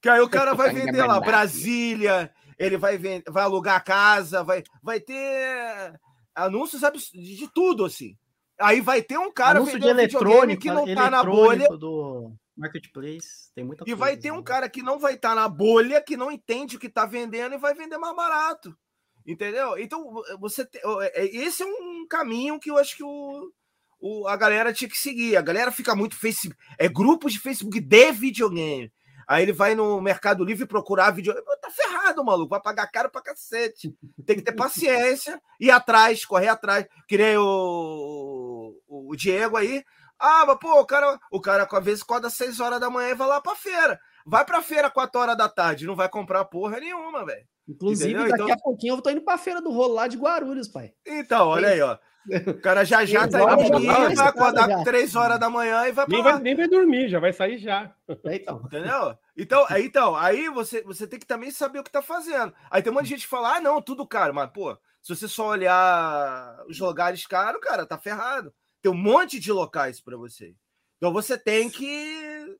Que aí o cara vai vender lá Brasília, ele vai vender, vai alugar a casa, vai, vai ter anúncios de tudo assim. Aí vai ter um cara Anúncio de eletrônico que não tá na bolha do marketplace, tem muita E vai ter um cara que não vai estar tá na bolha, que não entende o que tá vendendo e vai vender mais barato. Entendeu? Então, você te... É, esse é um caminho que eu acho que o, o, a galera tinha que seguir. A galera fica muito Facebook, é grupos de Facebook de videogame. Aí ele vai no Mercado Livre procurar videogame. Tá ferrado, maluco. Vai pagar caro pra cacete. Tem que ter paciência, ir atrás, correr atrás. Que nem o, o Diego aí. Ah, mas pô, o cara, o cara às vezes acorda às 6 horas da manhã e vai lá pra feira. Vai pra feira 4 horas da tarde, não vai comprar porra nenhuma, velho. Inclusive, Entendeu? daqui Então- a pouquinho eu tô indo pra feira do rolo lá de Guarulhos, pai. Então, olha aí, ó. O cara já já tá indo vai acordar já. 3 horas da manhã e vai pra Nem lá. vai, nem vai dormir, já vai sair já. É, Então, Entendeu? Então, aí, então, aí você, você tem que também saber o que tá fazendo. Aí tem um monte de gente que fala, ah, não, tudo caro, mas, pô, se você só olhar os lugares caros, cara, tá ferrado. Tem um monte de locais para você. Então você tem que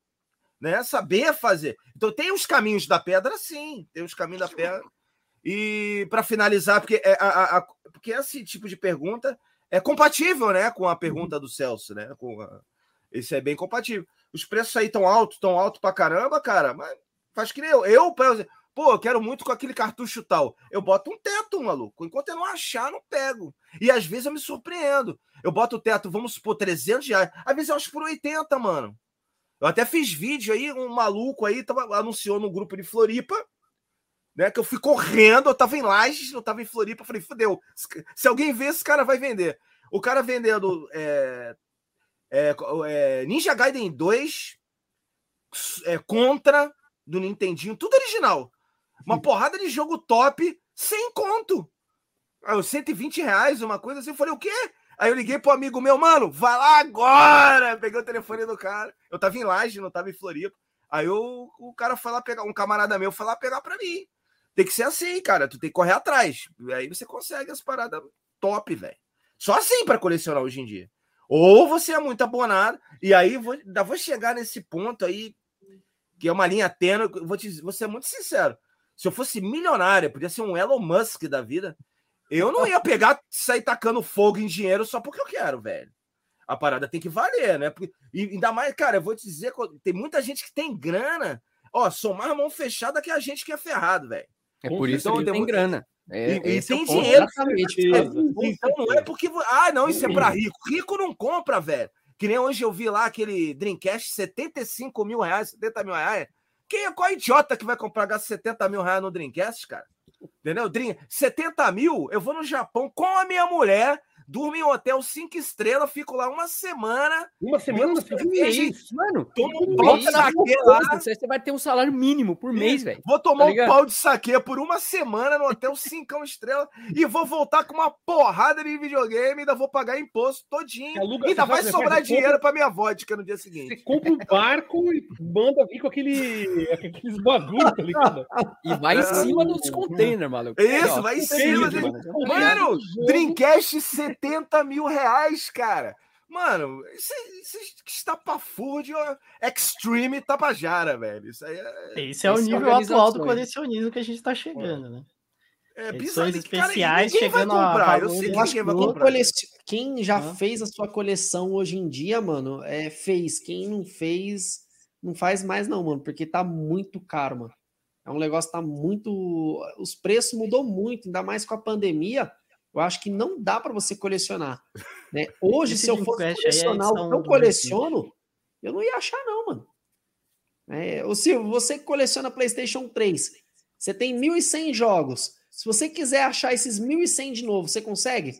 né, saber fazer. Então tem os caminhos da pedra, sim, tem os caminhos da pedra. E para finalizar, porque, é, a, a- a- porque esse tipo de pergunta é compatível, né, com a pergunta do Celso, né? Com a- esse é bem compatível. Os preços aí tão altos, tão alto pra caramba, cara, mas faz que nem eu. Eu, pô, eu quero muito com aquele cartucho tal. Eu boto um teto, maluco. Enquanto eu não achar, não pego. E às vezes eu me surpreendo. Eu boto o teto, vamos supor, 300 reais. Às vezes eu acho por 80, mano. Eu até fiz vídeo aí, um maluco aí tava, anunciou no grupo de Floripa, né? Que eu fui correndo, eu tava em Lages, eu tava em Floripa, eu falei, fudeu. se- alguém ver, esse cara vai vender. O cara vendendo é, é, é, Ninja Gaiden 2 é, contra do Nintendinho, tudo original. Uma porrada de jogo top, sem conto. Aí, os 120 reais, uma coisa assim. Eu falei, o quê? Aí eu liguei pro amigo meu, mano, vai lá agora! Peguei o telefone do cara. Eu tava em Laje, não tava em Floripa. Aí o, o cara foi lá pegar, um camarada meu foi lá pegar pra mim. Tem que ser assim, cara. Tu tem que correr atrás. Aí você consegue as paradas top, velho. Só assim pra colecionar hoje em dia. Ou você é muito abonado, e aí vou, ainda vou chegar nesse ponto aí, que é uma linha tênue. Vou, te, vou ser muito sincero. Se eu fosse milionário, podia ser um Elon Musk da vida, eu não ia pegar, sair tacando fogo em dinheiro só porque eu quero, velho. A parada tem que valer, né? Porque, e ainda mais, cara, eu vou te dizer, tem muita gente que tem grana. Ó, sou mais mão fechada que a gente que é ferrado, velho. É por isso Então, que ele tem tem grana. É, E- e é tem dinheiro. Então não é porque. Ah, não, isso é pra rico. Rico não compra, velho. Que nem hoje eu vi lá aquele Dreamcast, 75 mil reais, 70 mil reais. Quem é qual idiota que vai comprar gastar 70 mil reais no Dreamcast, cara? Entendeu? Dream, 70 mil, eu vou no Japão com a minha mulher, durmo em um hotel cinco estrelas, fico lá uma semana, Uma semana você fez Deus. isso. Mano, tomo um um pau mês de na saque lá. Você você vai ter um salário mínimo por mês, velho. Vou tomar Tá um ligado? pau de saque por uma semana no hotel Cincão Estrela e vou voltar com uma porrada de videogame, ainda vou pagar imposto todinho. Você aluga- ainda você vai faz- sobrar você compra- dinheiro para minha vodka no dia Você seguinte. compra um barco e manda vir com aquele, aqueles bagulho, tá ligado? E vai em cima dos containers, maluco. É Isso, Ó, vai em cima. Mano, Dreamcast 70 mil reais, cara. Mano, isso, é- isso é estapafúrdio extreme Tabajara, velho. Isso aí é, Esse é o é nível atual do colecionismo que a gente tá chegando, né? é Edições bizarro. Cara, especiais ninguém vai chegando a comprar. Eu sei que ninguém vai quem, comprar. coleci- quem já Hã? fez a sua coleção hoje em dia, mano, é, fez. Quem não fez, não faz mais não, mano, porque tá muito caro, mano. É um negócio que tá muito... Os preços mudou muito, ainda mais com a pandemia. Eu acho que não dá para você colecionar. né? Hoje, Esse se eu fosse é Dreamcast aí é colecionar o que eu coleciono, eu não ia achar não, mano. É, ô Silvio, você que coleciona PlayStation 3, você tem 1.100 jogos. Se você quiser achar esses 1.100 de novo, você consegue?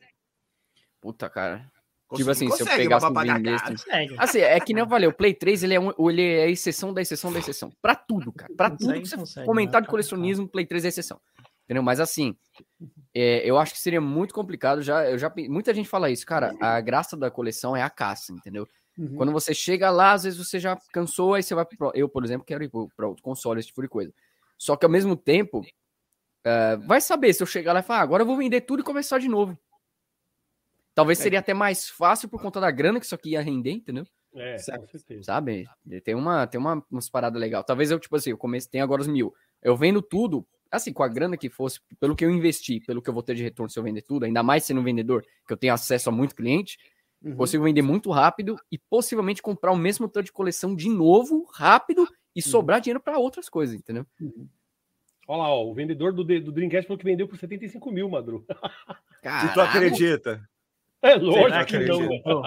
Puta, cara. Consegue- Tipo assim, se eu consegue, pegasse um. Consegue. Assim, é que nem eu falei, o Play 3 ele é, um, ele é a exceção da exceção da exceção. Pra tudo, cara. Pra tudo Consegue, que você consegue, comentar né? de colecionismo, Play 3 é exceção. Entendeu? Mas assim, é, eu acho que seria muito complicado. Já, eu já, muita gente fala isso, cara. A graça da coleção é a caça, entendeu? Uhum. Quando você chega lá, às vezes você já cansou, aí você vai pro. Eu, por exemplo, quero ir para outro console, esse tipo de coisa. Só que ao mesmo tempo, é, vai saber se eu chegar lá e falar, ah, agora eu vou vender tudo e começar de novo. Talvez seria até mais fácil por conta da grana que isso aqui ia render, entendeu? É, Certo. com certeza. Sabe? Tem uma, tem uma, umas paradas legais. Talvez eu, tipo assim, eu comece, tenho agora os mil. Eu vendo tudo, assim, com a grana que fosse, pelo que eu investi, pelo que eu vou ter de retorno se eu vender tudo, ainda mais sendo um vendedor, que eu tenho acesso a muito cliente, Uhum. consigo vender muito rápido e possivelmente comprar o mesmo tanto de coleção de novo, rápido, e sobrar dinheiro para outras coisas, entendeu? Olha lá, ó, o vendedor do, do Dreamcast falou que vendeu por 75 mil, Madru. Se tu acredita. É lógico que não.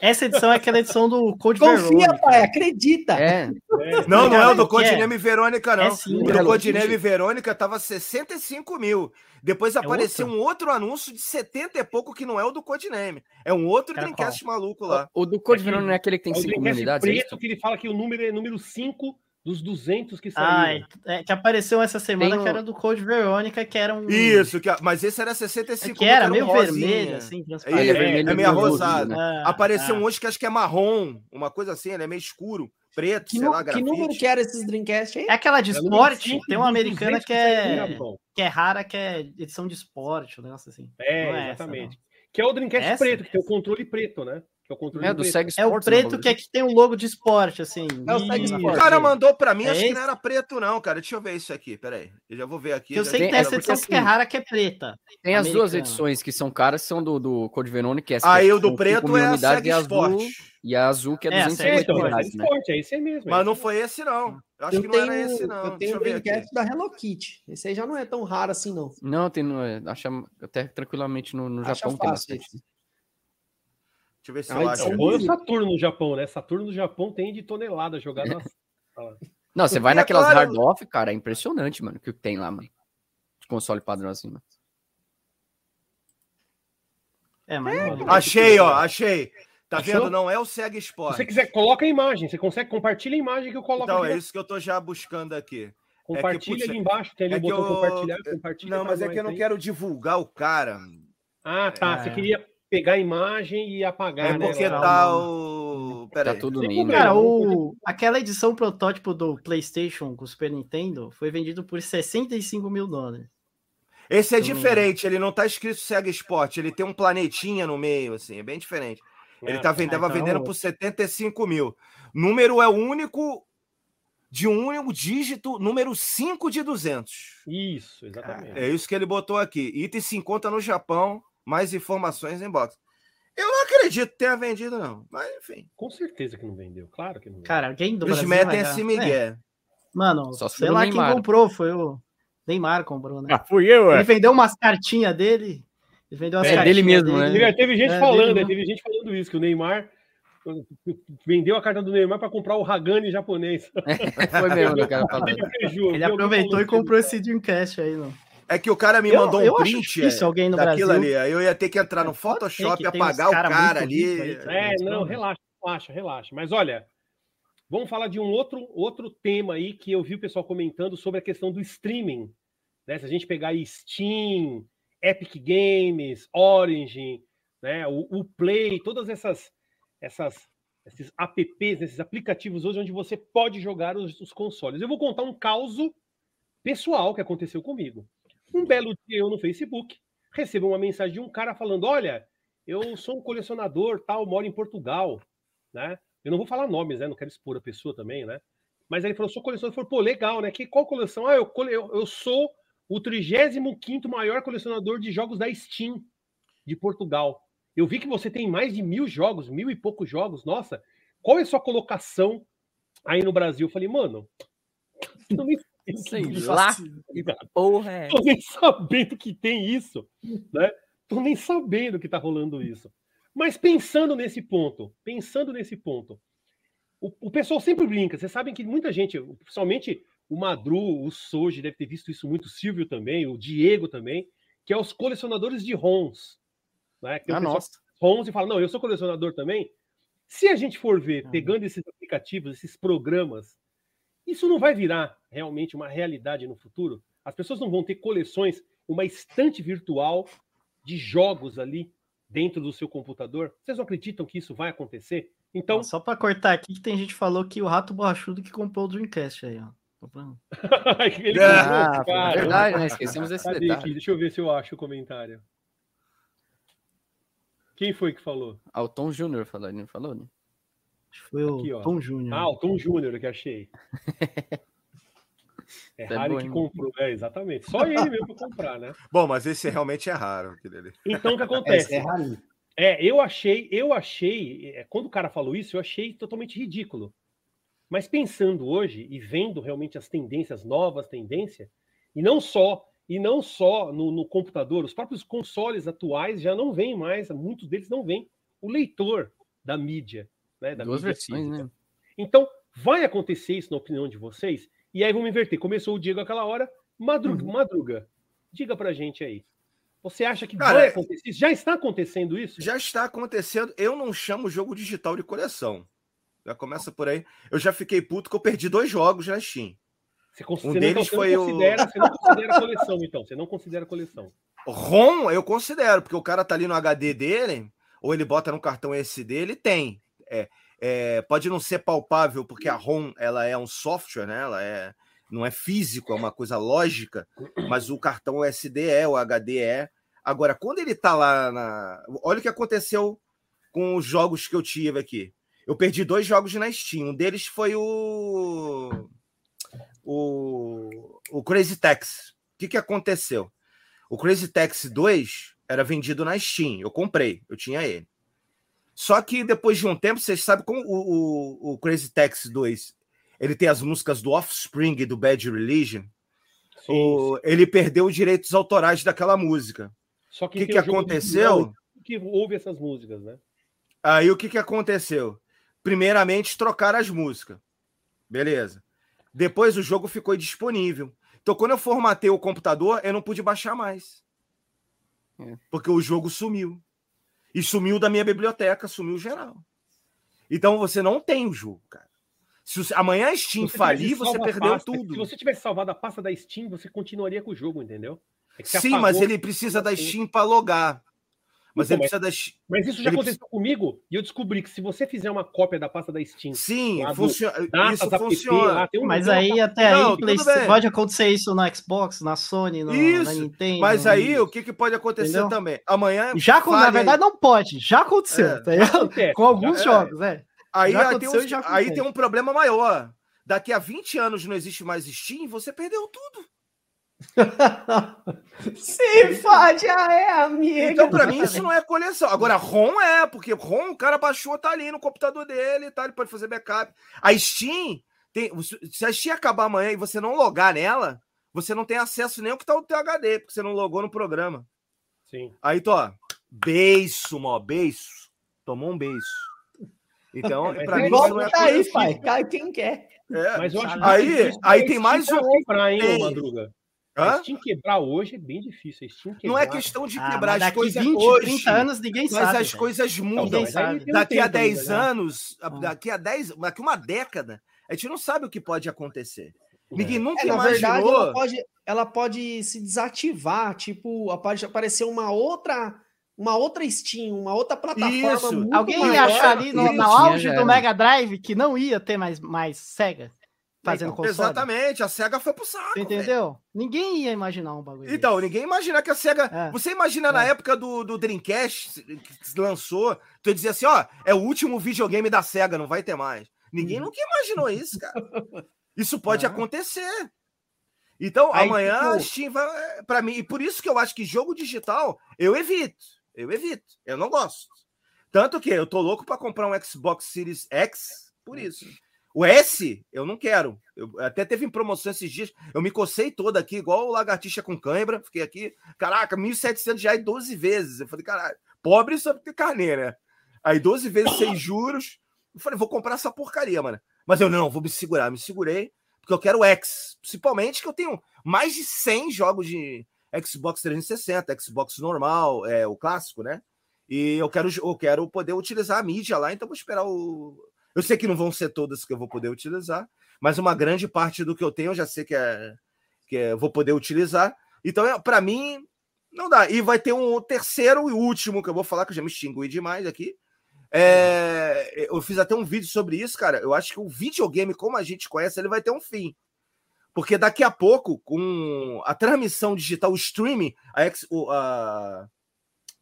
Essa edição é aquela edição do Code Confia, Verônica. pai, acredita. É, É. Não, não é o do que é? Verônica, não. É sim, o é do louco. Codiname Verônica tava 65 mil. Depois apareceu outro? um outro anúncio de 70 e pouco que não é o do Codiname. É um outro Cara, Dreamcast maluco lá. O do Code É Verona não é aquele que tem É o 5 mil unidades? é preto isso? que ele fala que o número é número 5 dos 200 que Ah, saíram. é, é que apareceu essa semana um- que era do Code Verônica, que era um. Isso, que, mas esse era é 65 que era um meio rosinha. vermelho, assim, É, transparente. Ele é vermelho é meio e rosado. né? Ah, Apareceu ah. um hoje que acho que é marrom, uma coisa assim, ele é meio escuro, preto, Que, sei nu- lá, que número que era esses Dreamcast aí? É aquela de É esporte, tem uma americana 200 que no é, que é rara, que é edição de esporte, um negócio assim. É, é essa, exatamente. que é o Dreamcast Essa? preto, que tem o controle preto, né? Que é o controle É, do. Seg É o né, preto que é que tem um logo de esporte, assim. É o Seg. O cara mandou pra mim, É acho que esse? não era preto, não, cara. Deixa eu ver isso aqui, peraí. Eu já vou ver aqui. Eu sei que tem- tem é essa edição que é rara, que é preta. Tem as duas edições que são caras, são do, do Code Verônica, que é Aí são o do preto é a unidades, Seg e a Sport. azul E a azul que é É, a 250 É, então, mas é reais, né? esporte, é esse aí mesmo. é Mas não aí. foi esse, não. Eu acho Eu que tenho, não era esse, não. eu Deixa tenho eu o aqui. Dreamcast da Hello Kitty. Esse aí já não é tão raro assim, não. Não, tem é, acha até tranquilamente no, no Acha Japão tem fácil bastante. Deixa eu ver se Ah, eu então, acho. É bom é o Saturno no Japão, né? Saturno no Japão tem de tonelada jogada na sala. Não, você vai é naquelas claro- hard off, cara, é impressionante, mano, o que tem lá, mano. De console padrão assim, mano. É, mas não- Achei, ó, achei. Tá Achou? vendo? Não é o Seg Se Sport. você quiser, coloca a imagem. Você consegue compartilhar a imagem que eu coloco Então, aqui. é isso que eu tô já buscando aqui. Compartilha putz, ali embaixo, tem ali é o que botão eu- compartilhar, compartilha. Não, mas é que eu não aí. quero divulgar o cara. Ah, tá. Você É. queria pegar a imagem e apagar, É né? porque lá. tá o. Pera Tá aí. tudo lindo. Cara, o... aquela edição protótipo do PlayStation com o Super Nintendo foi vendido por 65 mil dólares. Esse é Também. diferente, ele não tá escrito Sega Sport, ele tem um planetinha no meio, assim, é bem diferente. Ele Ah, tá vendendo, tava então- vendendo por 75 mil. Número é o único de um único dígito, número 5 de 200. Isso, exatamente. É isso que ele botou aqui. Item se encontra no Japão, mais informações em box. Eu não acredito que tenha vendido, não. Mas, enfim. Com certeza que não vendeu, claro que não vendeu. Cara, alguém do Eles Brasil metem esse É, migué. mano, Só se sei lá quem comprou, foi o Neymar comprou, né? Ah, fui eu, Ele vendeu umas cartinhas dele. Ele vendeu umas É dele mesmo, né? Teve, gente É, falando, dele né? teve gente falando isso, que o Neymar vendeu a carta do Neymar para comprar o Hagani japonês. Foi mesmo, né, cara. Ele? Alguém aproveitou e comprou esse Dreamcast aí, não. É que o cara me Eu- mandou um print é, alguém no daquilo Brasil- ali. Aí eu ia ter que entrar no É, ser Photoshop, uns apagar o cara ali. aí, tá? É, não, não. relaxa, relaxa, relaxa. Mas olha, vamos falar de um outro, outro tema aí que eu vi o pessoal comentando sobre a questão do streaming. Né? Se a gente pegar Steam, Epic Games, Origin, né? o, o Play, todas essas, essas esses apps, esses aplicativos hoje onde você pode jogar os, os consoles. Eu vou contar um caso pessoal que aconteceu comigo. Um belo dia eu no Facebook recebo uma mensagem de um cara falando: Olha, eu sou um colecionador, tal, moro em Portugal, né? Eu não vou falar nomes, né? Não quero expor a pessoa também, né? Mas ele falou: sou colecionador. Falei, pô, legal, né? Que, qual coleção? Ah, eu, eu, eu sou o 35 maior colecionador de jogos da Steam de Portugal. Eu vi que você tem mais de mil jogos, mil e poucos jogos. Nossa, qual é a sua colocação aí no Brasil? Eu falei, mano, eu nem Sei que lá. Porra, é. Tô nem sabendo que tem isso, né? Tô nem sabendo que tá rolando isso. Mas pensando nesse ponto, pensando nesse ponto, o, o pessoal sempre brinca. Vocês sabem que muita gente, principalmente o Madru, o Soji deve ter visto isso muito, o Silvio também, o Diego também, que é os colecionadores de ROMs. Né? Que o Ah, nossa. ROMs e fala, não, eu sou colecionador também. Se a gente for ver, Uhum. pegando esses aplicativos, esses programas, isso não vai virar realmente uma realidade no futuro? As pessoas não vão ter coleções, uma estante virtual de jogos ali dentro do seu computador? Vocês não acreditam que isso vai acontecer? Então, Só pra cortar aqui, que tem gente que falou que o Rato Borrachudo que comprou o Dreamcast aí, ó. Ele Ah, comprou, cara. verdade, né? Esquecemos desse Cadê detalhe. aqui? Deixa eu ver se eu acho o comentário. Quem foi que falou? Ah, o Tom Júnior falou, ele não falou, né? Acho que foi o Aqui. Tom Júnior. Ah, o Tom Júnior que achei. É Tá raro bom, que comprou. É, exatamente. Só ele mesmo para comprar, né? Bom, mas esse realmente é raro. aquele. Então, o que acontece? é rarinho. É, eu achei, eu achei, é, quando o cara falou isso, eu achei totalmente ridículo. Mas pensando hoje e vendo realmente as tendências, novas tendências, e não só, e não só no, no computador, os próprios consoles atuais já não vêm mais, muitos deles não vêm o leitor da mídia, né? Da Duas mídia versões, física. né? Então, Vai acontecer isso na opinião de vocês? E aí vamos inverter. Começou o Diego aquela hora. Madruga, Uhum. Madruga, diga pra gente aí. Você acha que Cara, vai é- acontecer isso? Já está acontecendo isso? Já está acontecendo. Eu não chamo jogo digital de coleção. Já começa por aí. Eu já fiquei puto que eu perdi dois jogos na Steam. Você, Um você deles não, foi não o- considera, você não considera coleção, então. Você não considera coleção. ROM eu considero, porque o cara tá ali no HD dele, ou ele bota no cartão SD, ele tem. É, é, pode não ser palpável, porque a ROM ela é um software, né? Ela é, não é físico, é uma coisa lógica, mas o cartão SD é, o HD é. Agora, quando ele tá lá na. Olha o que aconteceu com os jogos que eu tive aqui. Eu perdi dois jogos na Steam. Um deles foi o. O, o Crazy Taxi. O que, que aconteceu? O Crazy Taxi 2 era vendido na Steam. Eu comprei, eu tinha ele. Só que depois de um tempo, vocês sabem como o, o, o Crazy Taxi 2 ele tem as músicas do Offspring e do Bad Religion. Sim, o- ele perdeu os direitos autorais daquela música. Só O que, tem que o jogo aconteceu? Que ouve essas músicas, né? Aí o que, que aconteceu? Primeiramente, trocaram as músicas. Beleza. Depois o jogo ficou disponível. Então, quando eu formatei o computador, eu não pude baixar mais. É. Porque o jogo sumiu. E sumiu da minha biblioteca, sumiu geral. Então você não tem o jogo, cara. Se você- amanhã a Steam Se você falir, você perdeu pasta, Se tudo. você tivesse salvado a pasta da Steam, você continuaria com o jogo, entendeu? É você Sim, mas ele precisa da Steam para logar. Mas Então, ele precisa da Steam. Mas isso já ele aconteceu comigo e eu descobri que se você fizer uma cópia da pasta da Steam, Sim, funciona. datas, Isso app, funciona. lá, um- Mas aí, até Não, aí, Play- pode acontecer isso no Xbox, na Sony, no, na Isso, Nintendo. Mas no- aí, o que, que pode acontecer Entendeu? também? Amanhã. Já, com- na verdade, não pode. Já aconteceu, É, tá acontece, Com alguns já- jogos, é. Aí, Já aí tem, uns- aí tem um problema maior. Daqui a 20 anos não existe mais Steam, você perdeu tudo. Se fode, ah, é, amiga. Então, pra mim, isso não é coleção. Agora, ROM é, porque ROM o cara baixou, tá ali no computador dele, tá? Ele pode fazer backup. A Steam, tem, se a Steam acabar amanhã e você não logar nela, você não tem acesso nem ao que tá no teu HD, porque você não logou no programa. Sim. Aí, tô, ó, beiço, mó, beiço. Tomou um beiço. Então, Mas pra é mim, igual isso não é Volta aí, pai. Cai quem quer. É. Mas eu acho? Aí- aí tem mais um- quebrar, hein, Tem. Madruga? Hã? A Steam quebrar hoje é bem difícil. A Steam Não é quebrar- questão de Ah, quebrar mas as coisas 20, hoje, 30 anos, ninguém mas sabe. as velho. coisas mudam. Ninguém mas um Daqui a tempo 10 ainda, né? anos, Ah. daqui a 10, daqui uma década, a gente não sabe o que pode acontecer. Ninguém É. nunca É, na imaginou. verdade, ela pode, ela pode se desativar, tipo, pode aparecer uma outra, uma outra Steam, uma outra plataforma. Alguém ia achar ali no, no auge do Mega Drive que não ia ter mais, mais Sega fazendo Então, console? Exatamente, a SEGA foi pro saco. Entendeu? Ninguém ia imaginar um bagulho Então, desse. ninguém imagina que a SEGA. É. Você imagina na É. época do, do Dreamcast que se lançou, tu dizia assim: ó, é o último videogame da SEGA, não vai ter mais. Ninguém Uhum. nunca imaginou isso, cara. Isso pode É. acontecer. Então, Aí, amanhã a tipo- Steam vai. Pra mim, e por isso que eu acho que jogo digital eu evito. Eu evito. Eu não gosto. Tanto que eu tô louco pra comprar um Xbox Series X por isso. O S, eu não quero. Eu, até teve em promoção esses dias. Eu me cocei toda aqui, igual o lagartixa com cãibra. Fiquei aqui, caraca, 1.700 reais 12 vezes. Eu falei, caralho, pobre só ter carneira. né? Aí 12 vezes sem juros. Eu falei, vou comprar essa porcaria, mano. Mas eu não, vou me segurar. Me segurei, porque eu quero o X. Principalmente que eu tenho mais de 100 jogos de Xbox 360, Xbox normal, é, o clássico, né? E eu quero, eu quero poder utilizar a mídia lá, então vou esperar o. Eu sei que não vão ser todas que eu vou poder utilizar, mas uma grande parte do que eu tenho eu já sei que é que eu vou poder utilizar. Então, é, para mim, não dá. E vai ter um terceiro e último que eu vou falar, que eu já me extingui demais aqui. É, eu fiz até um vídeo sobre isso, cara. Eu acho que o videogame, como a gente conhece, ele vai ter um fim. Porque daqui a pouco, com a transmissão digital, o streaming, a, X- o- a-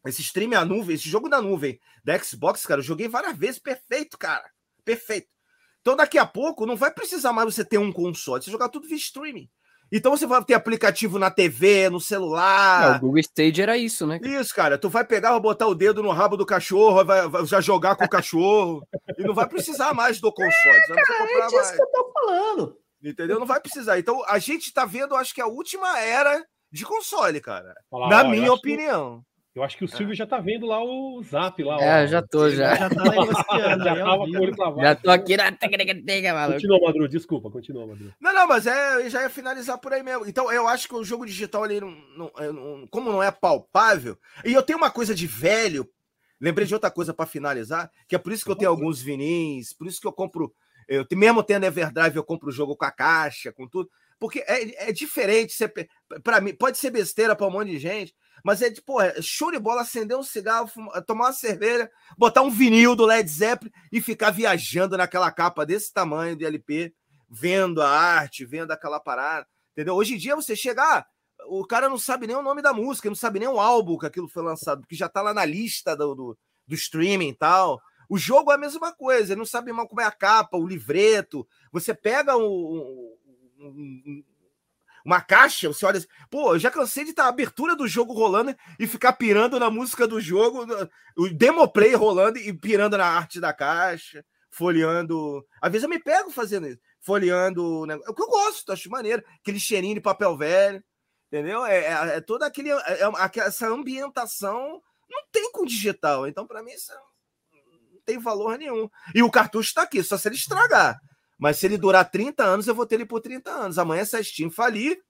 esse streaming à nuvem, esse jogo da nuvem da Xbox, cara, eu joguei várias vezes, perfeito, cara. Perfeito. Então daqui a pouco não vai precisar mais você ter um console, você jogar tudo via streaming. Então você vai ter aplicativo na TV, no É, celular. o Google Stage era isso, né? Isso, cara. Tu vai pegar, vai botar o dedo no rabo do cachorro, vai, vai já jogar com o cachorro. e não vai precisar mais do console. Não precisa É disso mais. que eu tô falando. Entendeu? Não vai precisar. Então a gente tá vendo, acho que a última era de console, cara. Falar, Na ó, minha opinião. Eu acho que o Silvio já tá vendo lá o zap lá. É, ó. já tô, já. Já tá negociando. Já tava com o olho clavado. Já tô aqui na tega, maluco. Continua, Madru, desculpa, continua, Madru. Não, não, mas é, eu já ia finalizar por aí mesmo. Então, eu acho que o jogo digital, ele não, não- é, como não é palpável, e eu tenho uma coisa de velho, lembrei de outra coisa para finalizar, que é por isso que eu tenho alguns vinins, por isso que eu compro, eu mesmo tendo Everdrive, eu compro o jogo com a caixa, com tudo, porque é, é diferente, para mim, pode ser besteira para um monte de gente, mas é de, pô, é show de bola acender um cigarro, tomar uma cerveja, botar um vinil do Led Zeppelin e ficar viajando naquela capa desse tamanho de LP, vendo a arte, vendo aquela parada, entendeu? Hoje em dia você chegar, o cara não sabe nem o nome da música, não sabe nem o álbum que aquilo foi lançado, porque já tá lá na lista do, do, do streaming e tal. O jogo é a mesma coisa, ele não sabe mal como é a capa, o livreto. Você pega um- um- um- uma caixa, você olha assim, pô, eu já cansei de estar a abertura do jogo rolando e ficar pirando na música do jogo, o demo play rolando e pirando na arte da caixa, folheando. Às vezes eu me pego fazendo isso, folheando. o negócio. É o que eu gosto, acho maneiro. Aquele cheirinho de papel velho, entendeu? É, é, é toda aquele, é, aquela- essa ambientação não tem com digital. Então, para mim, isso não tem valor nenhum. E o cartucho está aqui, só se ele estragar. Mas se ele durar 30 anos, eu vou ter ele por 30 anos. Amanhã, se a Steam falir,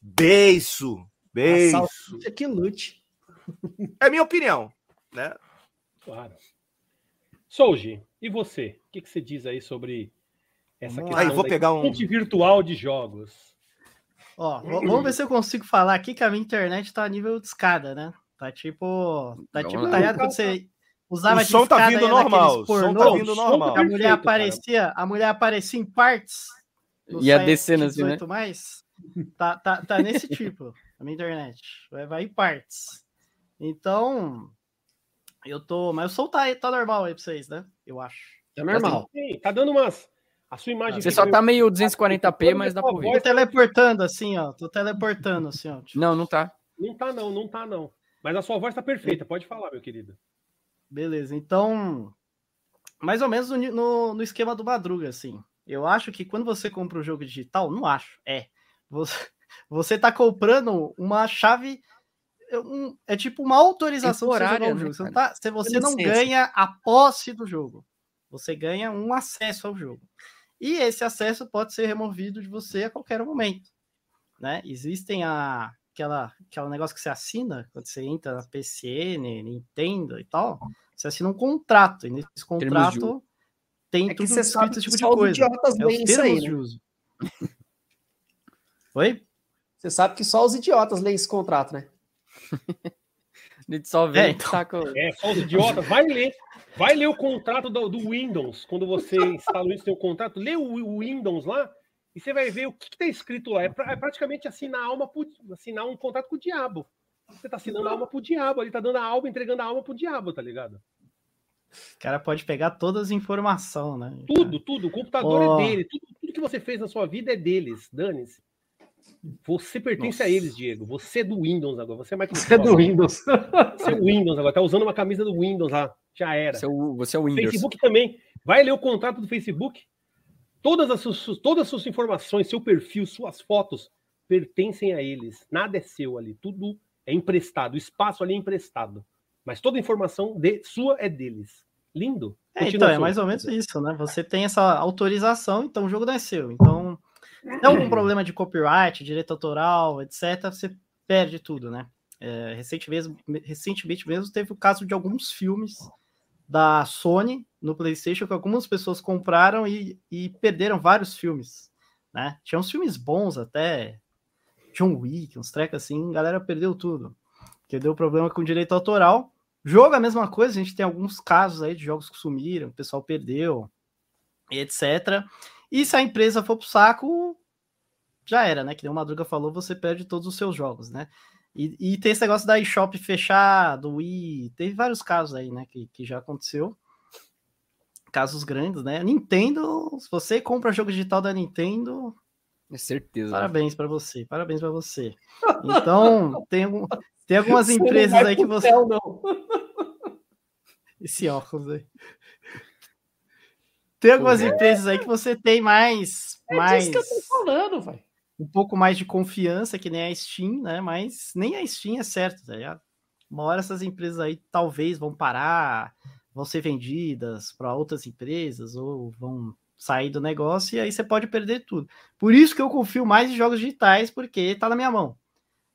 beiço. Beiço. Saúde que lute. É minha opinião. Né? Claro. Souji, e você? O que, que você diz aí sobre essa Vamos questão lá. Aí, vou da pegar um- virtual de jogos? Ó, vamos ver se eu consigo falar aqui que a minha internet tá a nível de escada, né? Tá tipo. Tá Vamos tipo, lá. tá ligado quando você usava O som tá vindo normal. O som tá vindo normal. A tá mulher Perfeito, aparecia, a mulher aparecia em partes. Ia descendo assim, né? 18 mais. Tá, tá, tá nesse tipo, a minha internet. Vai, vai em partes. Então, eu tô. Mas o som tá, tá normal aí pra vocês, né? Eu acho. É normal. Sim, tá dando umas. A sua imagem. Você só tá meio meio- 240p, mas dá pra Tô ouvir. teleportando assim, ó. Tô teleportando assim, ó. Não, não tá. Não tá, não, não tá, não. Mas a sua voz tá perfeita, pode falar, meu querido. Beleza, então. Mais ou menos no, no, esquema do Madruga, assim. Eu acho que quando você compra um jogo digital, não acho, é. Você, você tá comprando uma chave. é um- é tipo uma autorização Temporária, jogo. Você, tá, se você não Licença. ganha a posse do jogo. Você ganha um acesso ao jogo. E esse acesso pode ser removido de você a qualquer momento. Né? Existem a, aquela, aquela negócio que você assina quando você entra na PCN, Nintendo e tal. Você assina um contrato, e nesse de contrato tem É que tudo você sabe descrito esse tipo de só os coisa. idiotas É os termos aí, de né? uso. Oi? Você sabe que só os idiotas leem esse contrato, né? A gente só vê É, então. o- É, só os idiotas. Vai ler. Vai ler o contrato do, do Windows. Quando você instala o seu contrato, lê o, o Windows lá e você vai ver o que, que tá escrito lá. É, pra- é praticamente assinar, alma pro- assinar um contrato com o diabo. Você tá assinando a alma pro diabo, ele tá dando a alma, entregando a alma pro diabo, tá ligado? O cara pode pegar todas as informações, né? Tudo, tudo. O computador Ó. é dele. Tudo, tudo que você fez na sua vida é deles. Dane-se. Você pertence a Nossa. eles, Diego. Você é do Windows agora. Você é Microsoft. Você é do Windows. Você é o Windows agora. Tá usando uma camisa do Windows lá. Já era. Você é o, você é o Windows. Facebook também. Vai ler o contrato do Facebook. Todas as, suas, todas as suas informações, seu perfil, suas fotos pertencem a eles. Nada é seu ali. Tudo é emprestado. O espaço ali é emprestado. Mas toda a informação de, sua é deles. Lindo. É, Continua, então, é Souza. mais ou menos isso, né? Você tem essa autorização, então o jogo não é seu. Então, se tem algum problema de copyright, direito autoral, etc., você perde tudo, né? É, recente mesmo, recentemente mesmo teve o caso de alguns filmes da Sony no PlayStation que algumas pessoas compraram e, e perderam vários filmes, né? Tinha uns filmes bons até, John Wick, uns trecos assim, galera perdeu tudo. Porque deu problema com direito autoral. Jogo a mesma coisa, a gente tem alguns casos aí de jogos que sumiram, o pessoal perdeu, e etc. E se a empresa for pro saco, já era, né? Que nem o Madruga falou, você perde todos os seus jogos, né? E, e tem esse negócio da eShop fechar, do Wii, teve vários casos aí, né? Que, que já aconteceu. Casos grandes, né? Nintendo, se você compra jogo digital da Nintendo, É certeza. parabéns para você, parabéns para você. Então, tem, algum- tem algumas Você empresas aí que você. céu, não. Esse óculos aí. Tem algumas Porra. empresas aí que você tem mais, É mais que eu tô falando, vai. um pouco mais de confiança, que nem a Steam, né? Mas nem a Steam é certo, tá ligado? Uma hora essas empresas aí talvez vão parar, vão ser vendidas para outras empresas ou vão sair do negócio e aí você pode perder tudo. Por isso que eu confio mais em jogos digitais, porque tá na minha mão.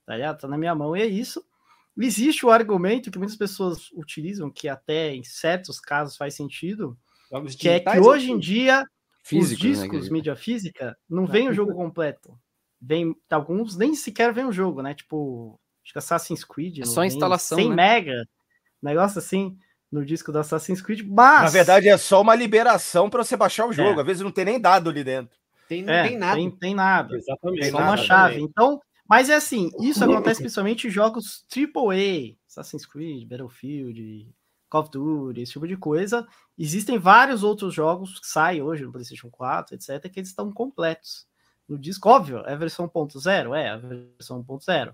Tá ligado? Tá na minha mão e é isso. Existe o argumento que muitas pessoas utilizam, que até em certos casos faz sentido, jogos que é que hoje em dia Físico, os né, discos, né, mídia física, não vem o jogo completo. Vem, alguns nem sequer vem o jogo, né? Tipo, acho que Assassin's Creed. É só instalação. 100 né? mega, negócio assim, no disco do Assassin's Creed. Mas. Na verdade, é só uma liberação para você baixar o jogo. É. Às vezes não tem nem dado ali dentro. Tem, não é, tem nada. Tem, tem nada. Exatamente. Só uma chave. Também. Então, mas é assim, isso acontece principalmente em jogos AAA, Assassin's Creed, Battlefield, Call of Duty, esse tipo de coisa. Existem vários outros jogos que saem hoje no PlayStation 4, etc., que eles estão completos. No disco, óbvio, é a versão 1.0? É, a versão 1.0.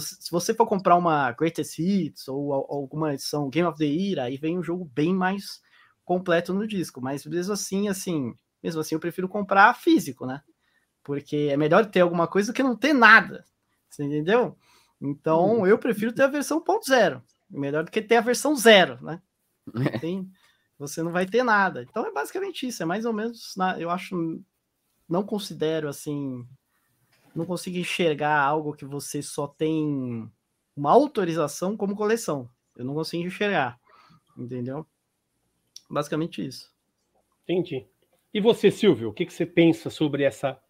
Se você for comprar uma Greatest Hits ou alguma edição Game of the Year, aí vem um jogo bem mais completo no disco. Mas mesmo assim, assim, mesmo assim, eu prefiro comprar físico, né? Porque é melhor ter alguma coisa do que não ter nada. Você entendeu? Então, hum. eu prefiro ter a versão 1.0. Melhor do que ter a versão zero, né? Tem, você não vai ter nada. Então é basicamente isso. É mais ou menos, eu acho, não considero assim, não consigo enxergar algo que você só tem uma autorização como coleção. Eu não consigo enxergar, entendeu? Basicamente isso. Entendi. E você, Silvio, o que, que você pensa sobre essa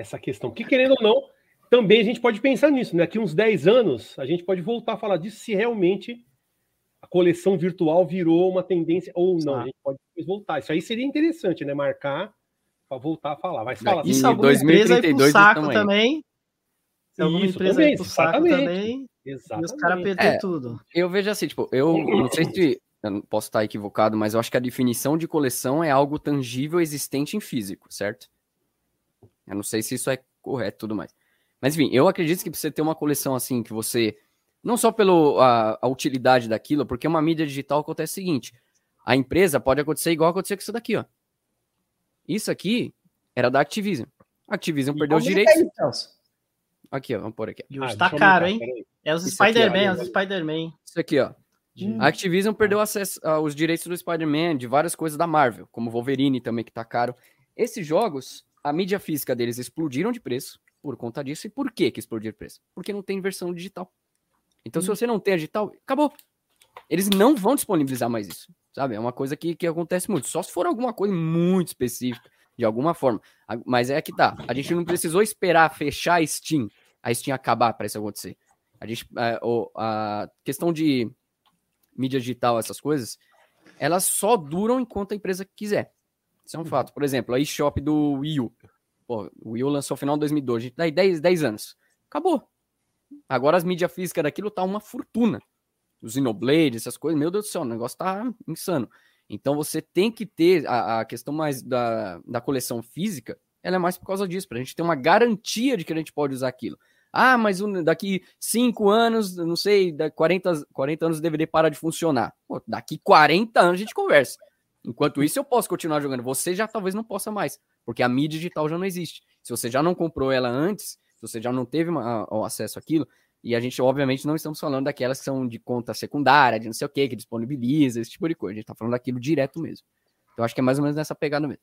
essa questão. Que, querendo ou não, também a gente pode pensar nisso. Né? Daqui uns 10 anos, a gente pode voltar a falar disso se realmente a coleção virtual virou uma tendência ou não. Ah. A gente pode voltar. Isso aí seria interessante, né? Marcar para voltar a falar. Vai falar. Isso em 2032 saco também. também. Se alguma Isso, empresa também, saco também. Exatamente. E os caras perder é, tudo. Eu vejo assim, tipo, eu não sei se eu posso estar equivocado, mas eu acho que a definição de coleção é algo tangível existente em físico, certo? Eu não sei se isso é correto e tudo mais. Mas enfim, eu acredito que pra você ter uma coleção assim, que você. Não só pela a, utilidade daquilo, porque uma mídia digital acontece o seguinte: a empresa pode acontecer igual aconteceu com isso daqui, ó. Isso aqui era da Activision. A Activision e perdeu os direitos. aqui, ó, vamos por aqui. E ah, tá caro, hein? É os Spider-Man, é os Spider-Man. Isso aqui, ó. Hum. A Activision perdeu acesso aos direitos do Spider-Man, de várias coisas da Marvel, como Wolverine também, que tá caro. Esses jogos a mídia física deles explodiram de preço por conta disso. E por que que explodiram de preço? Porque não tem versão digital. Então, hum. se você não tem a digital, acabou. Eles não vão disponibilizar mais isso, sabe? É uma coisa que, que acontece muito. Só se for alguma coisa muito específica, de alguma forma. Mas é que tá. A gente não precisou esperar fechar a Steam, a Steam acabar para isso acontecer. A, gente, a, a questão de mídia digital, essas coisas, elas só duram enquanto a empresa quiser. Isso é um fato. Por exemplo, a eShop do Wii U. Pô, o Wii U lançou no final de 2012. A gente tá 10, 10 anos. Acabou. Agora as mídias físicas daquilo tá uma fortuna. Os Xenoblade, essas coisas, meu Deus do céu, o negócio tá insano. Então você tem que ter a, a questão mais da, da coleção física, ela é mais por causa disso, pra gente ter uma garantia de que a gente pode usar aquilo. Ah, mas daqui 5 anos, não sei, 40, 40 anos o DVD para de funcionar. Pô, daqui 40 anos a gente conversa. Enquanto isso, eu posso continuar jogando. Você já talvez não possa mais, porque a mídia digital já não existe. Se você já não comprou ela antes, se você já não teve uma, o acesso àquilo, e a gente, obviamente, não estamos falando daquelas que são de conta secundária, de não sei o que, que disponibiliza, esse tipo de coisa. A gente está falando daquilo direto mesmo. Então, acho que é mais ou menos nessa pegada mesmo.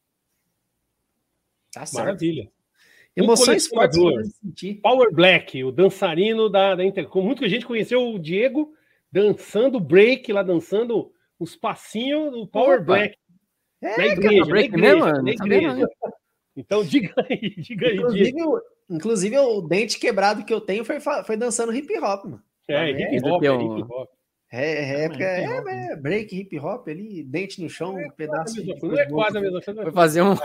Tá certo. Maravilha. Emoções fortes. Power Black, o dançarino da, da Intercom. Muita gente conheceu o Diego dançando break lá, dançando os passinhos do Power Opa. Black. É, na igreja, break na igreja, mesmo, na igreja. Então, diga aí, diga aí. Inclusive, o, inclusive, o dente quebrado que eu tenho foi, foi dançando hip hop, mano. É, hip hop, é, hip hop. É, é, é, é, break hip hop ali, dente no chão, é, um pedaço. De não é quase a mesma coisa. Foi fazer um.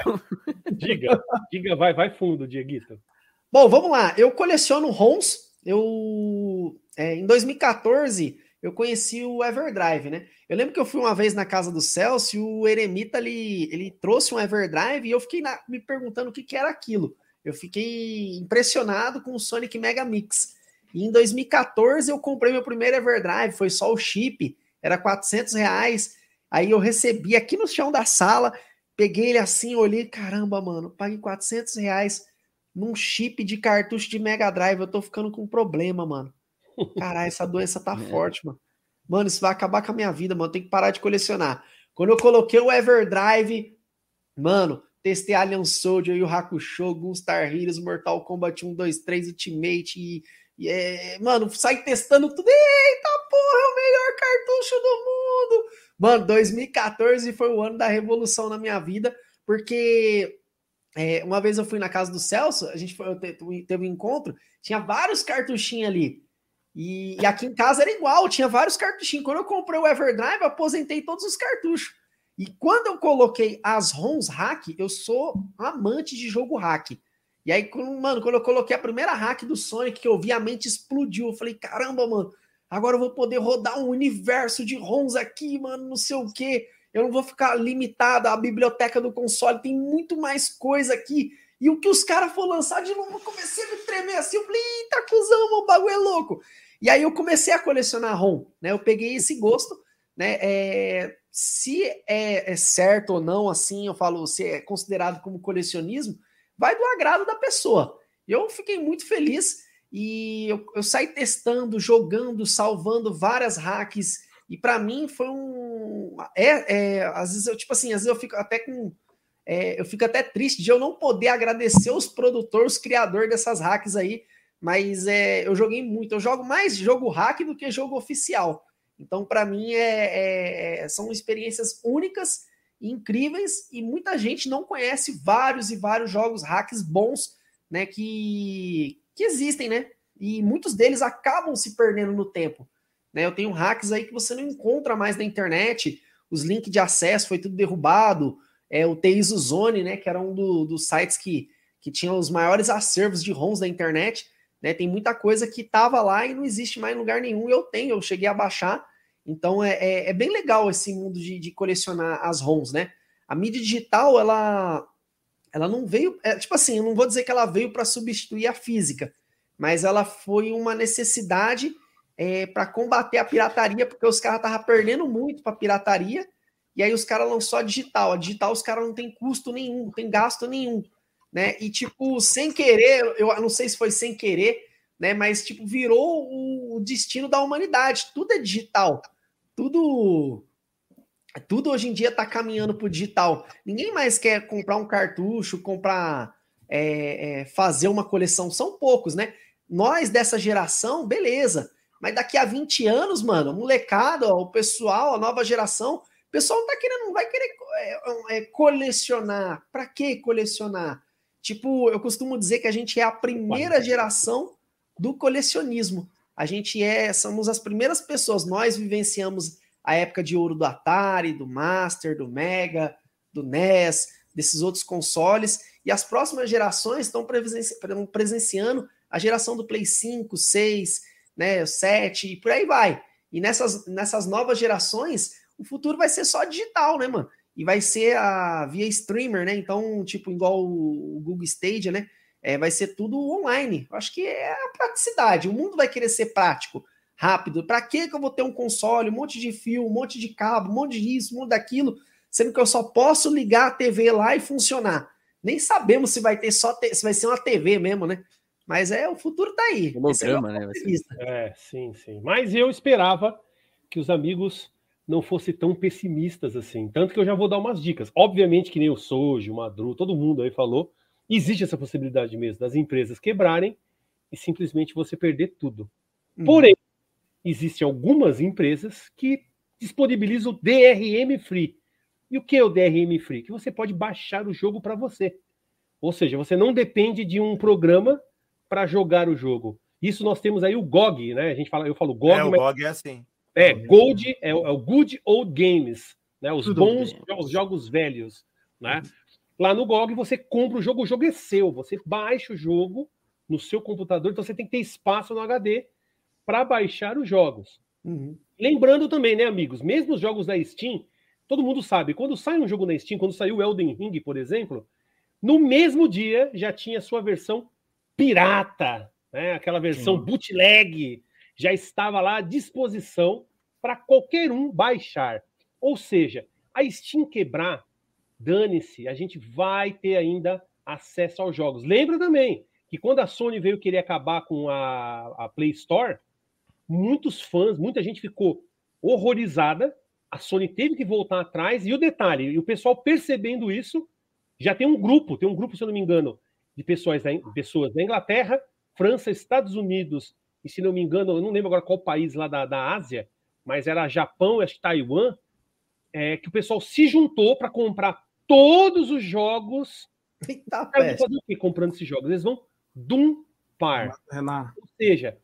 Diga, diga, vai, vai fundo, Dieguito. Bom, vamos lá. Eu coleciono ROMs. Eu, é, em 2014, eu conheci o Everdrive, né? Eu lembro que eu fui uma vez na casa do Celso e o Eremita ele, ele trouxe um Everdrive e eu fiquei na, me perguntando o que, que era aquilo. Eu fiquei impressionado com o Sonic Mega Mix. E em 2014 eu comprei meu primeiro Everdrive, foi só o chip, era 400 reais. Aí eu recebi aqui no chão da sala, peguei ele assim, olhei, caramba, mano, paguei 400 reais num chip de cartucho de Mega Drive, eu tô ficando com problema, mano. Caralho, essa doença tá é. forte, mano. Mano, isso vai acabar com a minha vida, mano. Tem que parar de colecionar. Quando eu coloquei o Everdrive, mano, testei Alien Soldier e o Hakusho, Gunstar Heroes, Mortal Kombat 1, 2, 3, Ultimate e, e é, mano, sai testando tudo. Eita porra, é o melhor cartucho do mundo! Mano, 2014 foi o ano da revolução na minha vida, porque é, uma vez eu fui na casa do Celso, a gente foi, teve um encontro, tinha vários cartuchinhos ali. E, e, aqui em casa era igual, tinha vários cartuchinhos. Quando eu comprei o Everdrive, aposentei todos os cartuchos. E quando eu coloquei as ROMs hack, eu sou amante de jogo hack. E aí, mano, quando eu coloquei a primeira hack do Sonic, que eu vi a mente explodiu. Eu falei, caramba, mano, agora eu vou poder rodar um universo de ROMs aqui, mano, não sei o quê. Eu não vou ficar limitado à biblioteca do console, tem muito mais coisa aqui. E o que os caras foram lançar de novo, eu comecei a me tremer assim. Eu falei, eita, cuzão, o bagulho é louco. E aí eu comecei a colecionar ROM, né? Eu peguei esse gosto, né? É, se é, é, certo ou não, assim, eu falo, se é considerado como colecionismo, vai do agrado da pessoa. Eu fiquei muito feliz e eu, eu saí testando, jogando, salvando várias hacks. E para mim foi um. É, é, às vezes eu, tipo assim, às vezes eu fico até com. É, eu fico até triste de eu não poder agradecer os produtores, os criadores dessas hacks aí, mas é, eu joguei muito. Eu jogo mais jogo hack do que jogo oficial. Então, para mim, é, é, são experiências únicas, incríveis, e muita gente não conhece vários e vários jogos hacks bons, né? Que, que existem, né? E muitos deles acabam se perdendo no tempo. Né? Eu tenho hacks aí que você não encontra mais na internet. Os links de acesso foi tudo derrubado. É o Teizo Zone, né? Que era um do, dos sites que, que tinha os maiores acervos de ROMs da internet né? Tem muita coisa que estava lá e não existe mais em lugar nenhum. Eu tenho, eu cheguei a baixar. Então é, é, é bem legal esse mundo de, de, colecionar as ROMs, né? A mídia digital, ela, ela não veio. É, tipo assim, eu não vou dizer que ela veio para substituir a física, mas ela foi uma necessidade é, para combater a pirataria, porque os caras estavam perdendo muito para pirataria, e aí os caras lançou a digital. A digital, os caras não tem custo nenhum, não tem gasto nenhum né? E tipo, sem querer, eu não sei se foi sem querer, né? Mas tipo, virou o destino da humanidade. Tudo é digital. Tudo tudo hoje em dia está caminhando para o digital. Ninguém mais quer comprar um cartucho, comprar, é, é, fazer uma coleção. São poucos, né? Nós dessa geração, beleza. Mas daqui a 20 anos, mano, molecada, o pessoal, a nova geração, o pessoal não tá querendo, não vai querer é, é colecionar. Para que colecionar? Tipo, eu costumo dizer que a gente é a primeira geração do colecionismo. A gente é, somos as primeiras pessoas. Nós vivenciamos a época de ouro do Atari, do Master, do Mega, do NES, desses outros consoles. E as próximas gerações estão presenciando a geração do Play 5, 6, né, 7 e por aí vai. E nessas, nessas novas gerações, o futuro vai ser só digital, né, mano? E vai ser a via streamer, né? Então, tipo, igual o Google Stadia, né? É, vai ser tudo online. Eu acho que é a praticidade. O mundo vai querer ser prático, rápido. Para que eu vou ter um console, um monte de fio, um monte de cabo, um monte disso, um monte daquilo, sendo que eu só posso ligar a TV lá e funcionar. Nem sabemos se vai ter só se vai ser uma TV mesmo, né? Mas é o futuro tá aí. Holograma, é né? É, sim, sim. Mas eu esperava que os amigos não fosse tão pessimistas assim. Tanto que eu já vou dar umas dicas. Obviamente que nem o Soji, o Madru, todo mundo aí falou, existe essa possibilidade mesmo das empresas quebrarem e simplesmente você perder tudo. Uhum. Porém, existem algumas empresas que disponibilizam DRM Free. E o que é o DRM Free? Que você pode baixar o jogo para você. Ou seja, você não depende de um programa para jogar o jogo. Isso nós temos aí o GOG, né? A gente fala, eu falo GOG, é, o mas... GOG é assim. É, Gold é, o, é o Good Old Games, né? Os Tudo bons jogos, jogos, velhos, né? Lá no GOG você compra o jogo, o jogo é seu, você baixa o jogo no seu computador, então você tem que ter espaço no HD para baixar os jogos. Uhum. Lembrando também, né, amigos, mesmo os jogos da Steam, todo mundo sabe, quando sai um jogo na Steam, quando saiu o Elden Ring, por exemplo, no mesmo dia já tinha sua versão pirata, né? Aquela versão Sim. bootleg, já estava lá à disposição para qualquer um baixar. Ou seja, a Steam quebrar, dane-se, a gente vai ter ainda acesso aos jogos. Lembra também que quando a Sony veio querer acabar com a, a Play Store, muitos fãs, muita gente ficou horrorizada. A Sony teve que voltar atrás. E o detalhe, e o pessoal percebendo isso, já tem um grupo, tem um grupo, se eu não me engano, de pessoas da, pessoas da Inglaterra, França, Estados Unidos, e se não me engano, eu não lembro agora qual país lá da, da Ásia, mas era Japão, acho que Taiwan, é, que o pessoal se juntou para comprar todos os jogos. Eita, Sabe fazer o quê comprando esses jogos? Eles vão dumpar. Renato. Ou seja,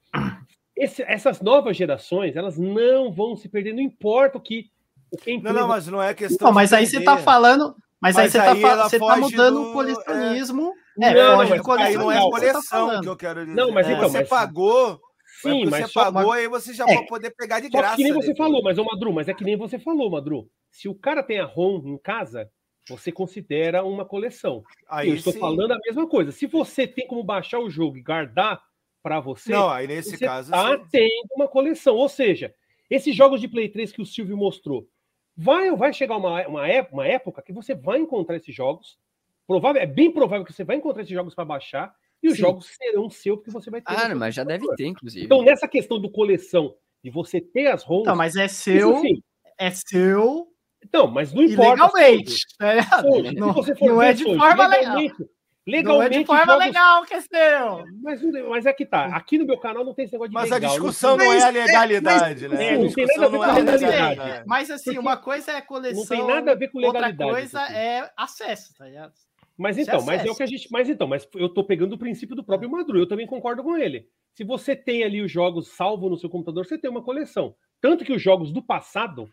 esse- essas novas gerações, elas não vão se perder, não importa o que. O que a Não, não, mas não é questão. Não, mas de aí você vender. tá falando. Mas, aí Mas você aí tá, fa- ela você tá foge mudando do- o colecionismo. é. É, Não, foge mas do Aí colecionismo. não é você tá coleção falando. que eu quero dizer. Não, mas É, então, você mas- pagou. Sim, é mas você só, pagou, aí você já É. vai poder pegar de graça. que nem você depois. falou, mas, ô Madru, mas é que nem você falou, Madru. Se o cara tem a ROM em casa, você considera uma coleção. Aí eu estou sim. falando a mesma coisa. Se você tem como baixar o jogo e guardar para você, Não, aí nesse você caso. tá sim. tendo uma coleção. Ou seja, esses jogos de Play 3 que o Silvio mostrou, vai, vai chegar uma, uma, ép- uma época que você vai encontrar esses jogos. Provável, é bem provável que você vai encontrar esses jogos para baixar e os Sim. jogos serão seu porque você vai ter. Ah, mas já deve ter, inclusive. Então, nessa questão do coleção, de você ter as ROMs. Então, mas é isso seu, sim. é seu Então, mas não importa. ilegalmente. tá ligado? Hoje, Não, se você for não é de hoje, forma legal. legalmente, Não legalmente é de forma jogos- legal que é seu. Mas, não- mas é que tá. Aqui no meu canal não tem esse negócio de Mas a legal. discussão não é a é- legalidade, mas- né? é, A não tem discussão nada a ver não com é a legalidade. legalidade. Mas assim, Porque uma coisa é coleção. Não tem nada a ver com Outra legalidade. coisa isso aqui. é acesso, tá ligado? Mas é então, mas é o que a gente. Mas então, mas eu tô pegando o princípio do próprio Madru. Eu também concordo com ele. Se você tem ali os jogos salvo no seu computador, você tem uma coleção. Tanto que os jogos do passado,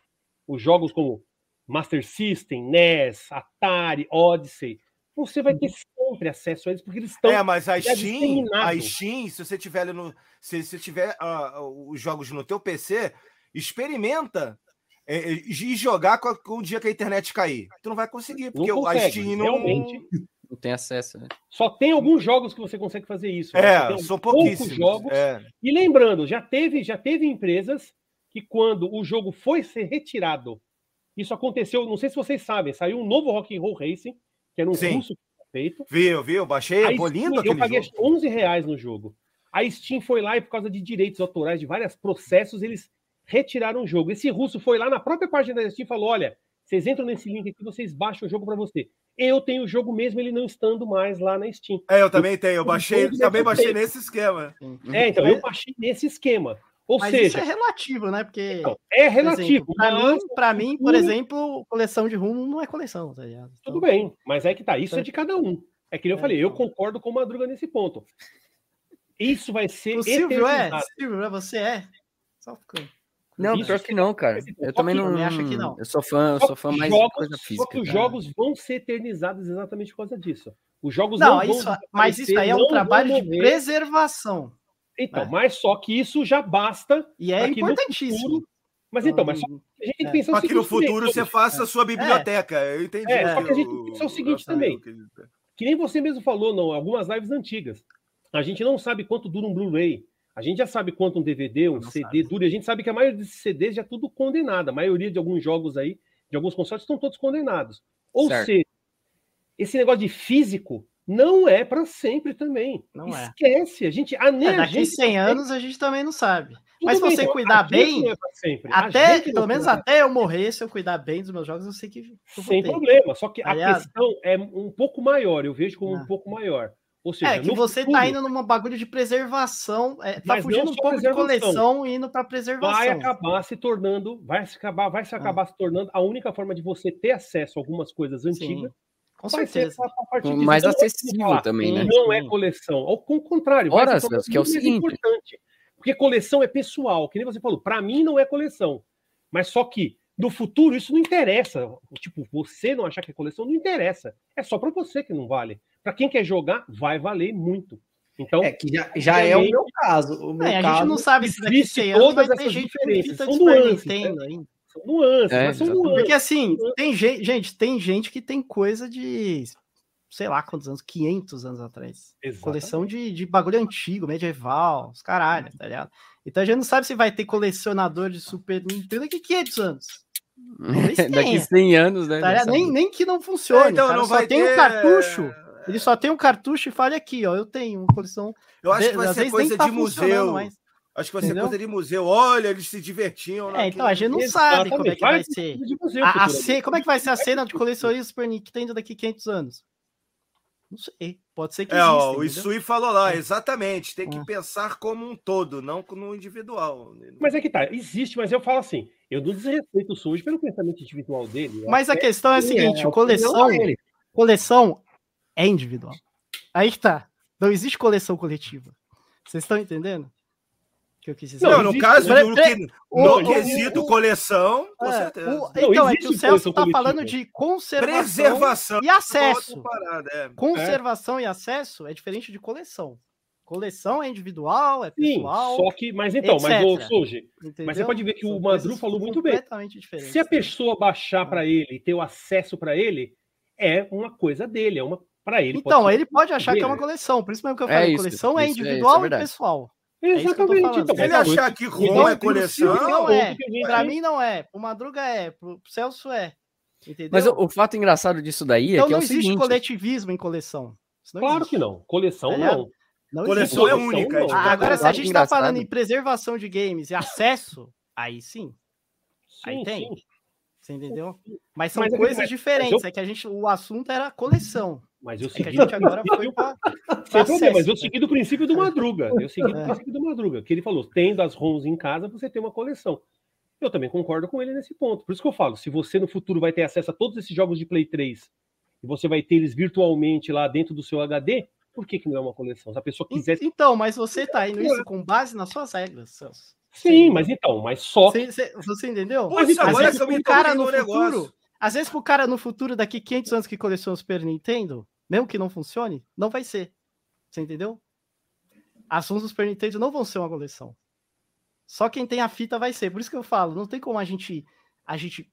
os jogos como Master System, NES, Atari, Odyssey, você vai ter sempre acesso a eles, porque eles estão. É, mas a é Steam, a Steam, se você tiver ali no, se você tiver ah, os jogos no teu PC, experimenta é, é, e jogar com, a- com o dia que a internet cair. Tu não vai conseguir, porque o- a consegue, Steam não realmente. Não tem acesso, né? Só tem alguns jogos que você consegue fazer isso. É, tem são poucos pouquíssimos. jogos. É. E lembrando, já teve, já teve empresas que quando o jogo foi ser retirado, isso aconteceu, não sei se vocês sabem, saiu um novo Rock and Roll Racing, que era um Sim. foi feito. Viu, viu? Baixei, A pô, lindo eu paguei jogo. 11 reais no jogo. A Steam foi lá e por causa de direitos autorais de vários processos, eles retiraram o jogo. Esse russo foi lá na própria página da Steam e falou: olha, vocês entram nesse link aqui, vocês baixam o jogo para você. Eu tenho o jogo mesmo, ele não estando mais lá na Steam. É, eu também tenho, eu baixei, jogo também deve baixei ter. nesse esquema. É, então, eu baixei nesse esquema. Ou Mas seja, isso é relativo, né? Porque. então, é relativo. mas- mim, pra mim, por exemplo, coleção de rum não é coleção, tá ligado? Tudo Então, bem, mas é que tá, isso é de cada um. É que nem eu É, falei, eu então. concordo com o Madruga nesse ponto. Isso vai ser O Silvio é? Silvio, é você é? Só ficando. Não, Isso. pior que não, cara. Só Eu que também não. também acho que não. Eu sou fã, eu Só sou que fã mais de jogos- coisa Só física. que os cara. jogos vão ser eternizados exatamente por causa disso. Os jogos Não, não vão isso, mas isso aí é não um trabalho de preservação. Então, É. mas só que isso já basta. E é que importantíssimo. futuro- Mas então, mas só que a gente tem que É. pensar o Para que no seguinte também, futuro você faça a sua biblioteca. Eu entendi. É, só que a gente o- tem que pensar o seguinte também. que nem você mesmo falou, não, algumas lives antigas. A gente não sabe quanto dura um Blu-ray. A gente já sabe quanto um DVD, um CD sabe. dura. A gente sabe que a maioria desses CDs já é tudo condenado. A maioria de alguns jogos aí, de alguns consoles, estão todos condenados. Ou Certo. seja, esse negócio de físico não é para sempre também. Não é. Esquece. A gente, a, nem É, a daqui gente 100 anos a gente também não sabe. Tudo Mas se você cuidar a bem, é. A Até, pelo menos é pra até eu morrer, se eu cuidar bem dos meus jogos, eu sei que eu Sem ter. problema. Só que a Aliás- questão é um pouco maior. Eu vejo como um Ah. pouco maior. Ou seja, É que você futuro, tá indo numa bagulho de preservação, é, tá fugindo um pouco de coleção e indo pra vai preservação. acabar se tornando, vai se acabar, vai se acabar se tornando a única forma de você ter acesso a algumas coisas antigas. Com vai certeza. ser a a partir disso. Mais Então, é acessível também, né? Não é Sim. coleção. Ao con- contrário, vai Ora, Celso, que é o seguinte. importante. Porque coleção é pessoal, que nem você falou. Para mim não é coleção. Mas só que no futuro isso não interessa. Tipo, você não achar que é coleção não interessa. É só para você que não vale. Para quem quer jogar, vai valer muito. Então, É que já, já é o meu caso. O meu É, a caso, gente não sabe se daqui existe 100 anos todas vai ter essas gente com diferenças, são de Super nuances, Nintendo ainda. são nuances, É, mas são nuances. Porque assim, tem gente, gente, tem gente que tem coisa de sei lá quantos anos, 500 anos atrás. Exatamente. Coleção de, de bagulho antigo, medieval, os caralho, tá ligado? Então a gente não sabe se vai ter colecionador de Super Nintendo daqui 500 anos. Daqui 100 anos, né? Tá nem, nem que não funcione. É, então, cara não só tem um cartucho. Ele só tem um cartucho e fala aqui, ó. Eu tenho uma coleção. Eu acho que vai ser coisa tá de museu. mais. Acho que vai ser coisa de museu. Olha, eles se divertiam. É, então a gente não sabe como é que vai ser. museu A, a ce- como é que vai ser a cena de colecionismo Super Nintendo daqui 500 anos? Não sei. Pode ser que É, exista, ó, o? Isui falou lá, exatamente. Tem que É. pensar como um todo, não no individual. Mas é que tá, existe, mas eu falo assim, eu não desrespeito Sujo pelo pensamento individual dele. Mas a até- questão é a seguinte: a coleção, opinião dele. coleção é individual. Aí que tá. Não existe coleção coletiva. Vocês estão entendendo? O que eu quis dizer? Não, Não, no existe- caso Pre- do pre- que, o- no o- quesito o- coleção, com É, certeza. o- Não, então, é que o Celso tá coleção falando de conservação Preservação. e acesso. parada, é. Conservação e acesso é diferente de coleção. Coleção é individual, é Sim, pessoal. só que, mas então, mas o etc. Suji, entendeu? mas você pode ver que o São Madru coisas falou muito bem. Se a pessoa baixar para ele e ter o acesso para ele, é uma coisa dele, é uma para ele. pode Então, ser ele pode achar que é dele. uma coleção, por isso mesmo que eu É falei, isso, coleção é isso é- isso é individual e pessoal. é Exatamente. falando. então, Se ele mas achar que ROM não é coleção, Não é. aqui. mim não é, pro Madruga é, pro Celso é. Entendeu? Mas o, o fato engraçado disso daí então é que é não o existe seguinte. coletivismo em coleção. Claro existe. que não. Coleção ligado? não. Não Coleção existe. é única. Ah, agora, se a gente tá engraçado. falando em preservação de games e acesso, aí sim, Aí Sim, tem. sim. você entendeu? Mas são Mas é coisas mas- diferentes. mas eu- É que a gente, o assunto era coleção. Mas eu É que a segui gente agora foi pra, pra problema, mas eu né? segui do princípio do Madruga. Eu segui do É. princípio do Madruga, que ele falou: tendo as ROMs em casa, você tem uma coleção. Eu também concordo com ele nesse ponto. Por isso que eu falo: se você no futuro vai ter acesso a todos esses jogos de Play 3 e você vai ter eles virtualmente lá dentro do seu HD, por que, que não é uma coleção? Se a pessoa quiser. Então, mas você tá indo isso com base nas suas regras, Celso. Sim, mas então, mas só. Você, você- você entendeu? Às agora vezes eu me cara no futuro, negócio. às vezes pro cara no futuro, daqui 500 anos que coleciona o Super Nintendo, mesmo que não funcione, não vai ser. Você entendeu? As ROMs do Super Nintendo não vão ser uma coleção. Só quem tem a fita vai ser. Por isso que eu falo, não tem como a gente a gente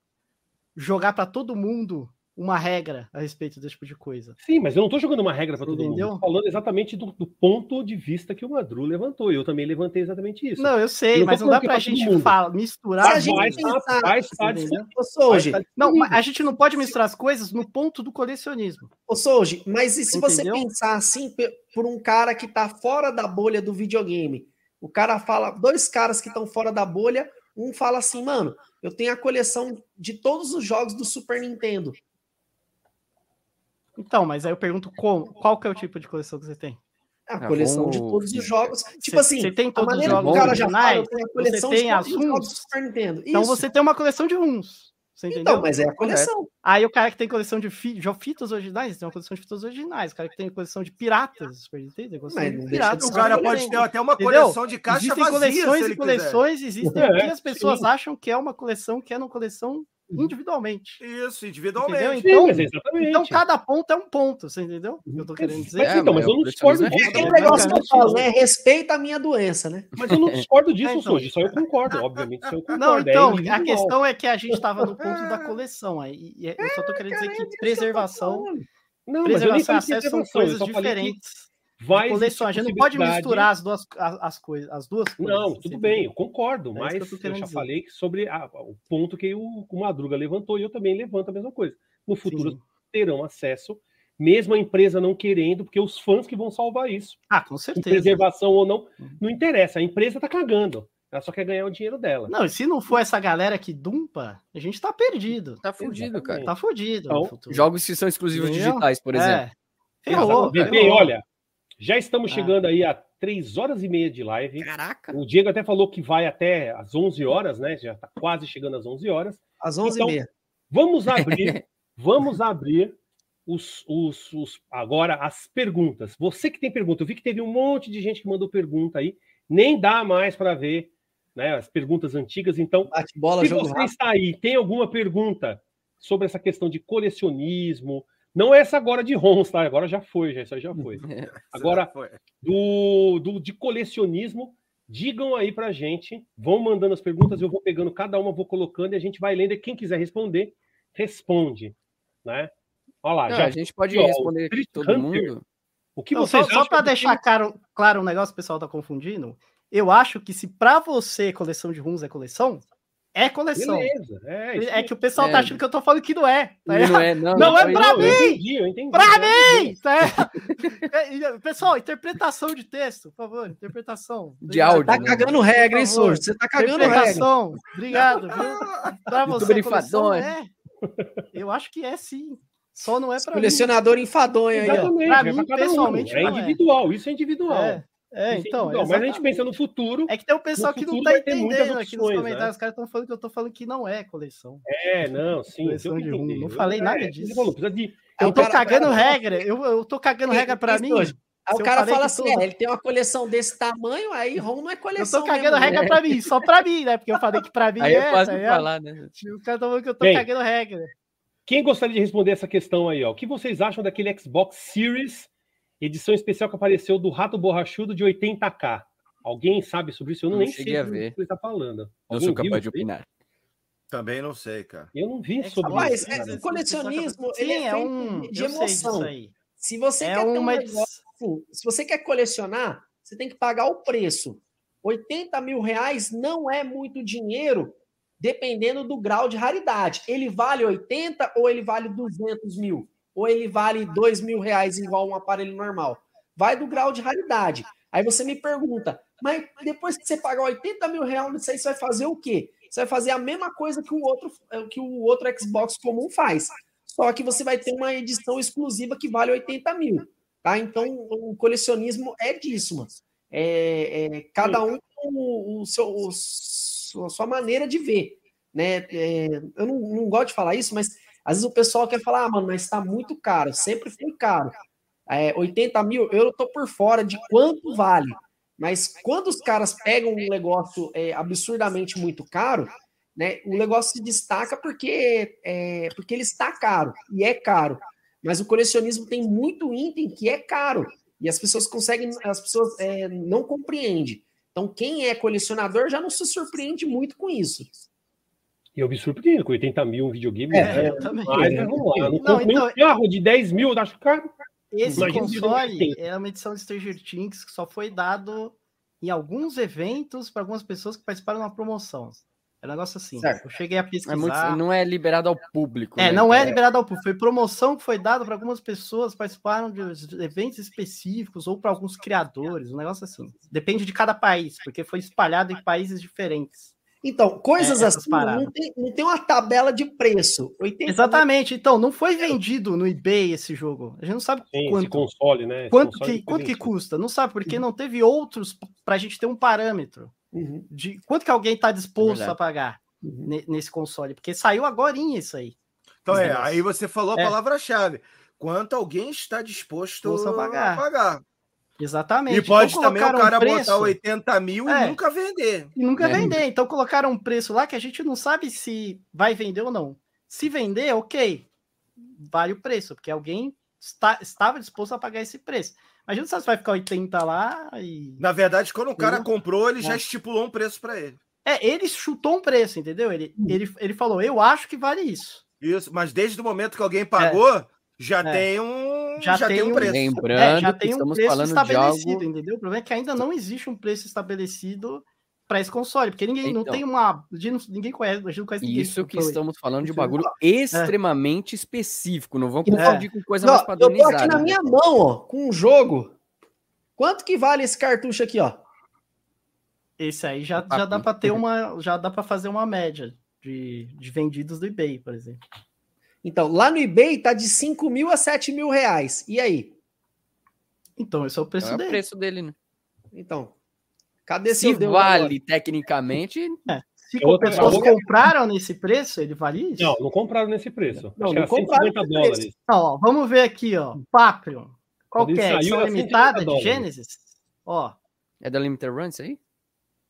jogar pra todo mundo uma regra a respeito desse tipo de coisa. Sim, mas eu não tô jogando uma regra para todo mundo. Entendeu? Tô falando exatamente do, do ponto de vista que o Madru levantou. Eu também levantei exatamente isso. Não, eu sei, Eu mas não dá pra pra todo gente falar, misturar Se a as gente pensar-? Ô, Souji, Não, mas a gente não pode misturar as coisas no ponto do colecionismo. ô, Souji, mas e se você Entendeu? pensar assim por um cara que tá fora da bolha do videogame? O cara fala, dois caras que estão fora da bolha, um fala assim, mano, eu tenho a coleção de todos os jogos do Super Nintendo. Então, mas aí eu pergunto como, qual que é o tipo de coleção que você tem? A Ah, coleção de vamos- todos os jogos. Tipo Você- assim, você tem a todos os maneira que o jogos cara já fala, originais, eu tenho a coleção você tem de as todos os jogos do. Super Nintendo. Então Isso. você tem uma coleção de ROMs. Você entendeu? Então, mas é a coleção. Aí o cara que tem coleção de, fi, de fitas originais, tem uma coleção de fitas originais. O cara que tem coleção de piratas do Super Nintendo, tem coleção Mas de piratas. de O cara pode ter até uma Entendeu? coleção de caixa Existem vazia, coleções se e coleções, existem É, que as pessoas sim. acham que é uma coleção, que é uma coleção individualmente. Isso, Entendeu? individualmente. Sim, Então, mas é exatamente. então cada ponto é um ponto, você entendeu? O que eu tô querendo dizer? Mas É, então, mas mas eu não discordo é disso. Aquele né? negócio que eu falo, né? Respeita a minha doença, né? Mas eu não discordo disso, É, então. Só eu concordo, obviamente, só eu concordo. Não, é então, a individual. questão é que a gente estava no ponto da coleção. Aí, e eu só tô querendo dizer que preservação, Não, mas eu nem preservação e acesso são coisas diferentes. Vai coleção. A gente não pode misturar as duas, as, as coisas, as duas coisas. Não, você tudo bem, eu concordo, É mas que eu eu, já dizer. falei sobre a- o ponto que o, o Madruga levantou e eu também levanto a mesma coisa. No futuro Sim. terão acesso, mesmo a empresa não querendo, porque os fãs que vão salvar isso. Ah, com Com certeza. preservação ou não, Uhum. não interessa, a empresa tá cagando. Ela só quer ganhar o dinheiro dela. Não, e se não for essa galera que dumpa, a gente tá perdido. Tá fudido, cara. Tá fudido Então, no futuro. Jogos que são exclusivos Entendeu? digitais, por exemplo. É. Ferrou, ferrou. olha, já estamos Ah. chegando aí a três horas e meia de live. Caraca. O Diego até falou que vai até às 11 horas, né? Já está quase chegando às 11 horas. Às 11h30. Vamos abrir, vamos abrir os, os, os- agora as perguntas. Você que tem pergunta, eu vi que teve um monte de gente que mandou pergunta aí, nem dá mais para ver, né? As perguntas antigas. Então, Bate bola, se você rápido. está aí, tem alguma pergunta sobre essa questão de colecionismo? Não essa agora de ROMs, tá? Agora já foi, já, isso aí já foi. Agora, Foi. do, do de colecionismo, digam aí pra gente, vão mandando as perguntas, eu vou pegando cada uma, vou colocando e a gente vai lendo. E quem quiser responder, responde, né? Olha lá, Não, já a gente pode Ó, o responder todo Hunter. mundo. o que Não, vocês só só para deixar time- claro, claro um negócio, o pessoal tá confundindo. Eu acho que se para você coleção de runs é coleção, É coleção. Beleza. É, isso É que o pessoal É. tá achando que eu tô falando que não é. tá Não é, não. Não é pra eu mim! entendi, eu entendi. Pra Então, mim! Tá? É, Pessoal, interpretação de texto, por favor. Interpretação. De Obrigado. áudio, Tá né? cagando regra, hein. Sojo? Você tá cagando regra. Interpretação. Obrigado, viu? Pra você, coleção é. Eu acho que é sim. Só não é pra mim. Colecionador enfadonho aí, ó. Exatamente, Pra é mim, pra cada um. pessoalmente, É é. individual, isso é individual. É, é, Isso então. individual. Mas a gente pensa no futuro. É que tem um pessoal que não tá entendendo aqui nos opções, comentários. né? Os caras estão falando que eu tô falando que não é coleção. É, não, sim. Coleção eu de não falei nada É, disso. Falou, precisa de. Eu tô cara- cagando cara- regra. Eu, eu tô cagando regra pra mim. hoje. Aí Se o eu cara fala assim: tudo- é, ele tem uma coleção desse tamanho, aí ROM não é Eu coleção. tô cagando mesmo, regra né? pra mim, só pra mim, né? Porque eu falei que pra mim Aí é. é fácil tá falar, né? O cara tá falando que eu tô Bem, cagando regra. Quem gostaria de responder essa questão aí, ó? O que vocês acham daquele Xbox Series, edição especial que apareceu do Rato Borrachudo de 80k? Alguém sabe sobre isso? Eu não, Não nem cheguei sei a do ver. que você está falando. Não Alguém sou viu capaz de opinar. Também não sei, cara. Eu não vi É sobre Rapaz, isso. é- cara. o colecionismo Sim, ele é, é feito um. de eu sei emoção. disso aí. Se você É quer ter um uma. negócio, se você quer colecionar, você tem que pagar o preço. 80 mil reais não é muito dinheiro, dependendo do grau de raridade. Ele vale 80 ou ele vale 200 mil? Ou ele vale 2 mil reais igual um aparelho normal? Vai do grau de raridade. Aí você me pergunta, mas depois que você pagar 80 mil reais, nisso aí, você vai fazer o quê? Você vai fazer a mesma coisa que o outro, que o outro Xbox comum faz. Só que você vai ter uma edição exclusiva que vale 80 mil. Tá? Então, o colecionismo é disso, mano. É, é, cada um o, o seu, o sua maneira de ver. Né? É, eu não, não gosto de falar isso, mas às vezes o pessoal quer falar, ah, mano, mas está muito caro, sempre foi caro. É, 80 mil, eu tô por fora de quanto vale. Mas quando os caras pegam um negócio é, absurdamente muito caro, né, o negócio se destaca porque, é, porque ele está caro, e é caro. Mas o colecionismo tem muito item que é caro. E as pessoas conseguem, as pessoas é, não compreendem. Então, quem é colecionador já não se surpreende muito com isso. Eu me surpreendo com 80 mil um videogame. É, né? eu também. Mas vamos lá. Eu não, Não, então- um carro de 10 mil, acho caro. Esse Imagina se console é uma edição de Stranger Things que só foi dado em alguns eventos para algumas pessoas que participaram de uma promoção. É um negócio assim. Certo. Eu cheguei a É pesquisar. muito, não é liberado ao público. É, né? não é Então, liberado ao público. Foi promoção que foi dada para algumas pessoas que participaram de eventos específicos ou para alguns criadores, um negócio assim. Depende de cada país, porque foi espalhado em países diferentes. Então, coisas É, essas assim, paradas. não tem, não tem uma tabela de preço. 80 Exatamente. Então, não foi vendido no eBay esse jogo. A gente não sabe Sim, esse quanto. console, né? Esse Quanto console que, quanto que custa? Não sabe, porque não teve outros para a gente ter um parâmetro Uhum, de quanto que alguém está disposto Verdade. a pagar uhum. ne- nesse console, porque saiu agora isso aí. Então é, aí você falou a É. palavra-chave. Quanto alguém está disposto Disposto a pagar. a pagar. Exatamente. E pode Então, também o colocaram um cara preço botar 80 mil É. e nunca vender. e nunca É. vender. Então colocaram um preço lá que a gente não sabe se vai vender ou não. Se vender, ok, vale o preço, porque alguém está, estava disposto a pagar esse preço. Mas a gente não sabe se vai ficar 80 lá e. Na verdade, quando o cara comprou, ele já É. estipulou um preço para ele. É, ele chutou um preço, entendeu? Ele, Hum. ele, ele falou, eu acho que vale isso. Isso, mas desde o momento que alguém pagou, já É. tem um Já já, tem tem um preço. Lembrando É, já que tem um estamos preço falando de estabelecido, algo. entendeu? O problema é que ainda não existe um preço estabelecido para esse console, porque ninguém não Então. tem uma. não- Ninguém conhece, não conhece ninguém. Isso que estamos falando de um bagulho extremamente específico. Não vamos É. confundir com coisa Não, mais eu tô aqui padronizada. na minha mão, ó, com um jogo. Quanto que vale esse cartucho aqui, ó? Esse aí já, Papinho. já dá para ter uma. Já dá para fazer uma média de, de vendidos do eBay, por exemplo. Então, lá no eBay tá de 5 mil a 7 mil reais. E aí? Então, esse é o preço É o dele. preço dele, né? Então, cadê Se seu vale agora? Se tecnicamente, É outra- pessoas é outra- compraram nesse preço, ele vale isso? Não, não compraram nesse preço. Não, não era compraram 150 nesse dólares. preço. Não, ó, vamos ver aqui, ó. Paprion. Qual que é? Edição era 150 limitada de. Genesis? Ó, é da Limited Run isso aí?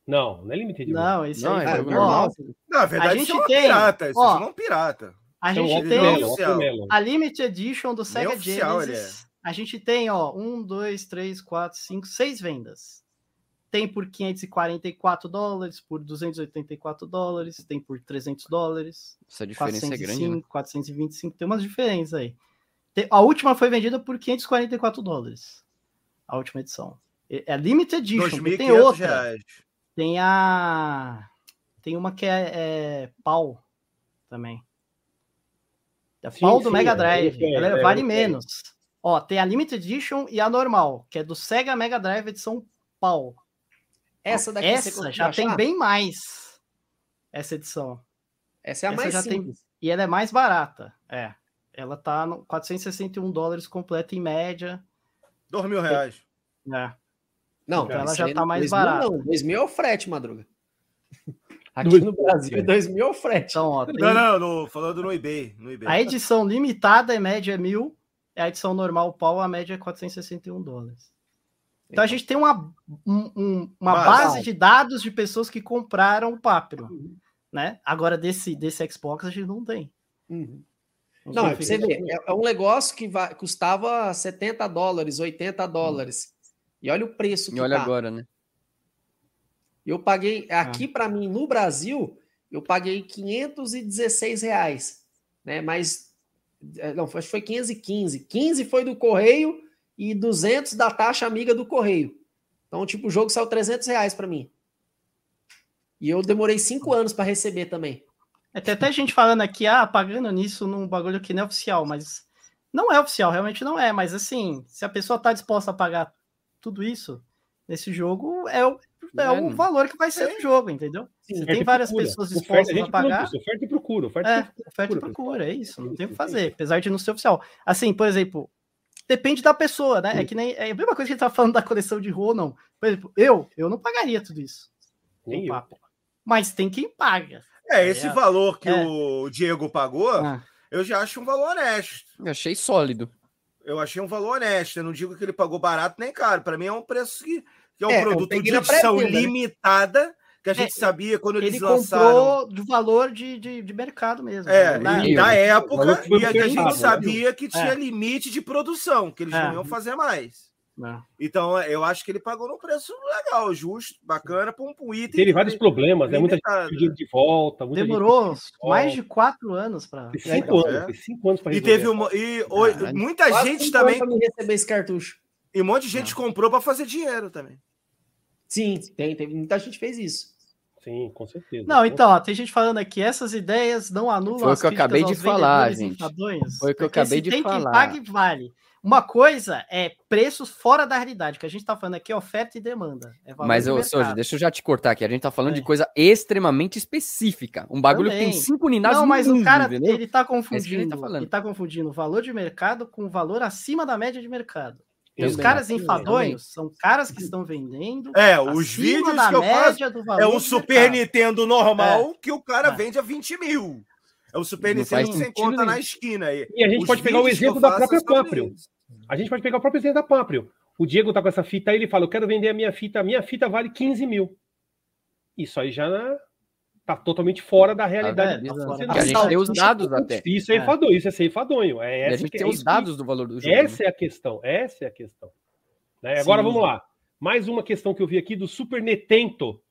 Não, não é limited. não, esse Não, aí. é jogo normal. Na verdade, A gente isso é um tem, pirata. Isso ó, é um pirata. A Então, gente tem a Limited Edition do Sega oficial ele Genesis. A gente tem, ó, um, dois, três, quatro, cinco, seis vendas. Tem por 544 dólares, por 284 dólares, tem por 300 dólares, Essa diferença é grande, né? 405, 425, tem umas diferenças aí. A última foi vendida por 544 dólares. A última edição. É é Limited Edition, tem 2.500 outra. reais. Tem a. tem uma que é, é pau também. É Sim, pau do sim, Mega é, Drive. é, Ela é, vale é. menos. Ó, tem a Limited Edition e a normal, que é do Sega Mega Drive edição pau. Essa daqui Essa já tem achar? bem mais. Essa edição. Essa é a essa mais já tem- simples. E ela é mais barata. É. Ela tá no 461 dólares completa em média. Dois mil reais. É. Não, Então ela já tá mais 2000 barata. Não, 2 mil é o frete, Madruga. Aqui Dois- no Brasil, 2 mil é o frete. Então, ó, tem- Não, não, no, falando no eBay. No eBay. a edição limitada, em média, é mil. A edição normal, pau, a média é 461 dólares. Então a gente tem uma, um- um- uma Base. de dados de pessoas que compraram o Papro. Né? Agora, desse, desse Xbox, a gente não tem. Uhum. Não é você ver, é, é um negócio que vai- custava 70 dólares, 80 dólares. E olha o preço que E olha tá. agora, né? Eu paguei, Ah. aqui para mim, no Brasil, eu paguei 516 reais, né? Mas, é, não, acho que foi 515. 15 foi do Correio e 200 da taxa amiga do Correio. Então, tipo, o jogo saiu 300 reais para mim. E eu demorei cinco anos para receber também. É, tem até gente falando aqui, ah, pagando nisso num bagulho que não é oficial, mas não é oficial, realmente não é. Mas assim, se a pessoa tá disposta a pagar tudo isso nesse jogo, é o, é É, o não. valor que vai ser do jogo, entendeu? Se Oferta tem várias procura. pessoas Oferta, dispostas gente a pagar, isso, Oferta e procura. Oferta e É, procura. oferta e procura, procura, é isso, não tem o que fazer, apesar de não ser oficial. Assim, por exemplo, depende da pessoa, né? É que nem é a mesma coisa que a gente tá falando da coleção de rua ou não. Por exemplo, eu, eu não pagaria tudo isso. Eu. papo. Mas tem quem paga. É, esse É. valor que É. o Diego pagou, Ah, eu já acho um valor honesto. Eu achei sólido. Eu achei um valor honesto. Eu não digo que ele pagou barato nem caro. Para mim é um preço que, que é um É, produto de edição né? limitada, que a gente É, sabia quando eles ele lançaram. comprou do valor de, de, de mercado mesmo. É, né? e da época, e a gente sabia que tinha É. limite de produção, que eles É. não iam fazer mais. É. Então, eu acho que ele pagou num preço legal, justo, bacana, para um, um item. Teve vários problemas, né? Muita gente pediu de volta. Muita Demorou gente... mais de quatro anos para. Cinco É. anos, cinco anos para E teve uma. E hoje- muita Quase gente também. receber esse cartucho. E um monte de gente comprou para fazer dinheiro também. Sim, tem, tem, muita gente fez isso. Sim, com certeza. Não, então, ó, tem gente falando aqui, essas ideias não anulam Foi o que eu acabei de falar, gente. Foi o que eu acabei de tem falar. quem pague, vale. Uma coisa é preços fora da realidade, que a gente tá falando aqui é oferta e demanda. É valor Mas, mercado. Soji, deixa eu já te cortar aqui. A gente tá falando É. de coisa extremamente específica. Um bagulho que Também. tem cinco unidades Não, mas o mundo, cara, entendeu? ele tá É que ele confundindo, tá falando. ele tá confundindo o valor de mercado com o valor acima da média de mercado. E os caras também, enfadonhos são caras que estão vendendo É, os vídeos da que eu faço média do valor é um de Super mercado. Nintendo normal que o cara É. vende a 20 mil. É o Super Não Nintendo você sentido encontra na nenhum. esquina aí. E a gente Os pode pegar o exemplo da faço própria é Paprio. isso. A gente pode pegar o próprio exemplo da Paprio. O Diego tá com essa fita aí, ele fala: Eu quero vender a minha fita, a minha fita vale 15 mil. Isso aí já tá totalmente fora da realidade. da Porque Porque a gente tem os dados até. Isso é É. enfadonho, isso é ser enfadonho. É E a essa gente que- tem é os dados do valor do que- jogo. né? Essa é a questão. Essa é a questão. Né? Agora Sim. vamos lá. Mais uma questão que eu vi aqui do Super Netento.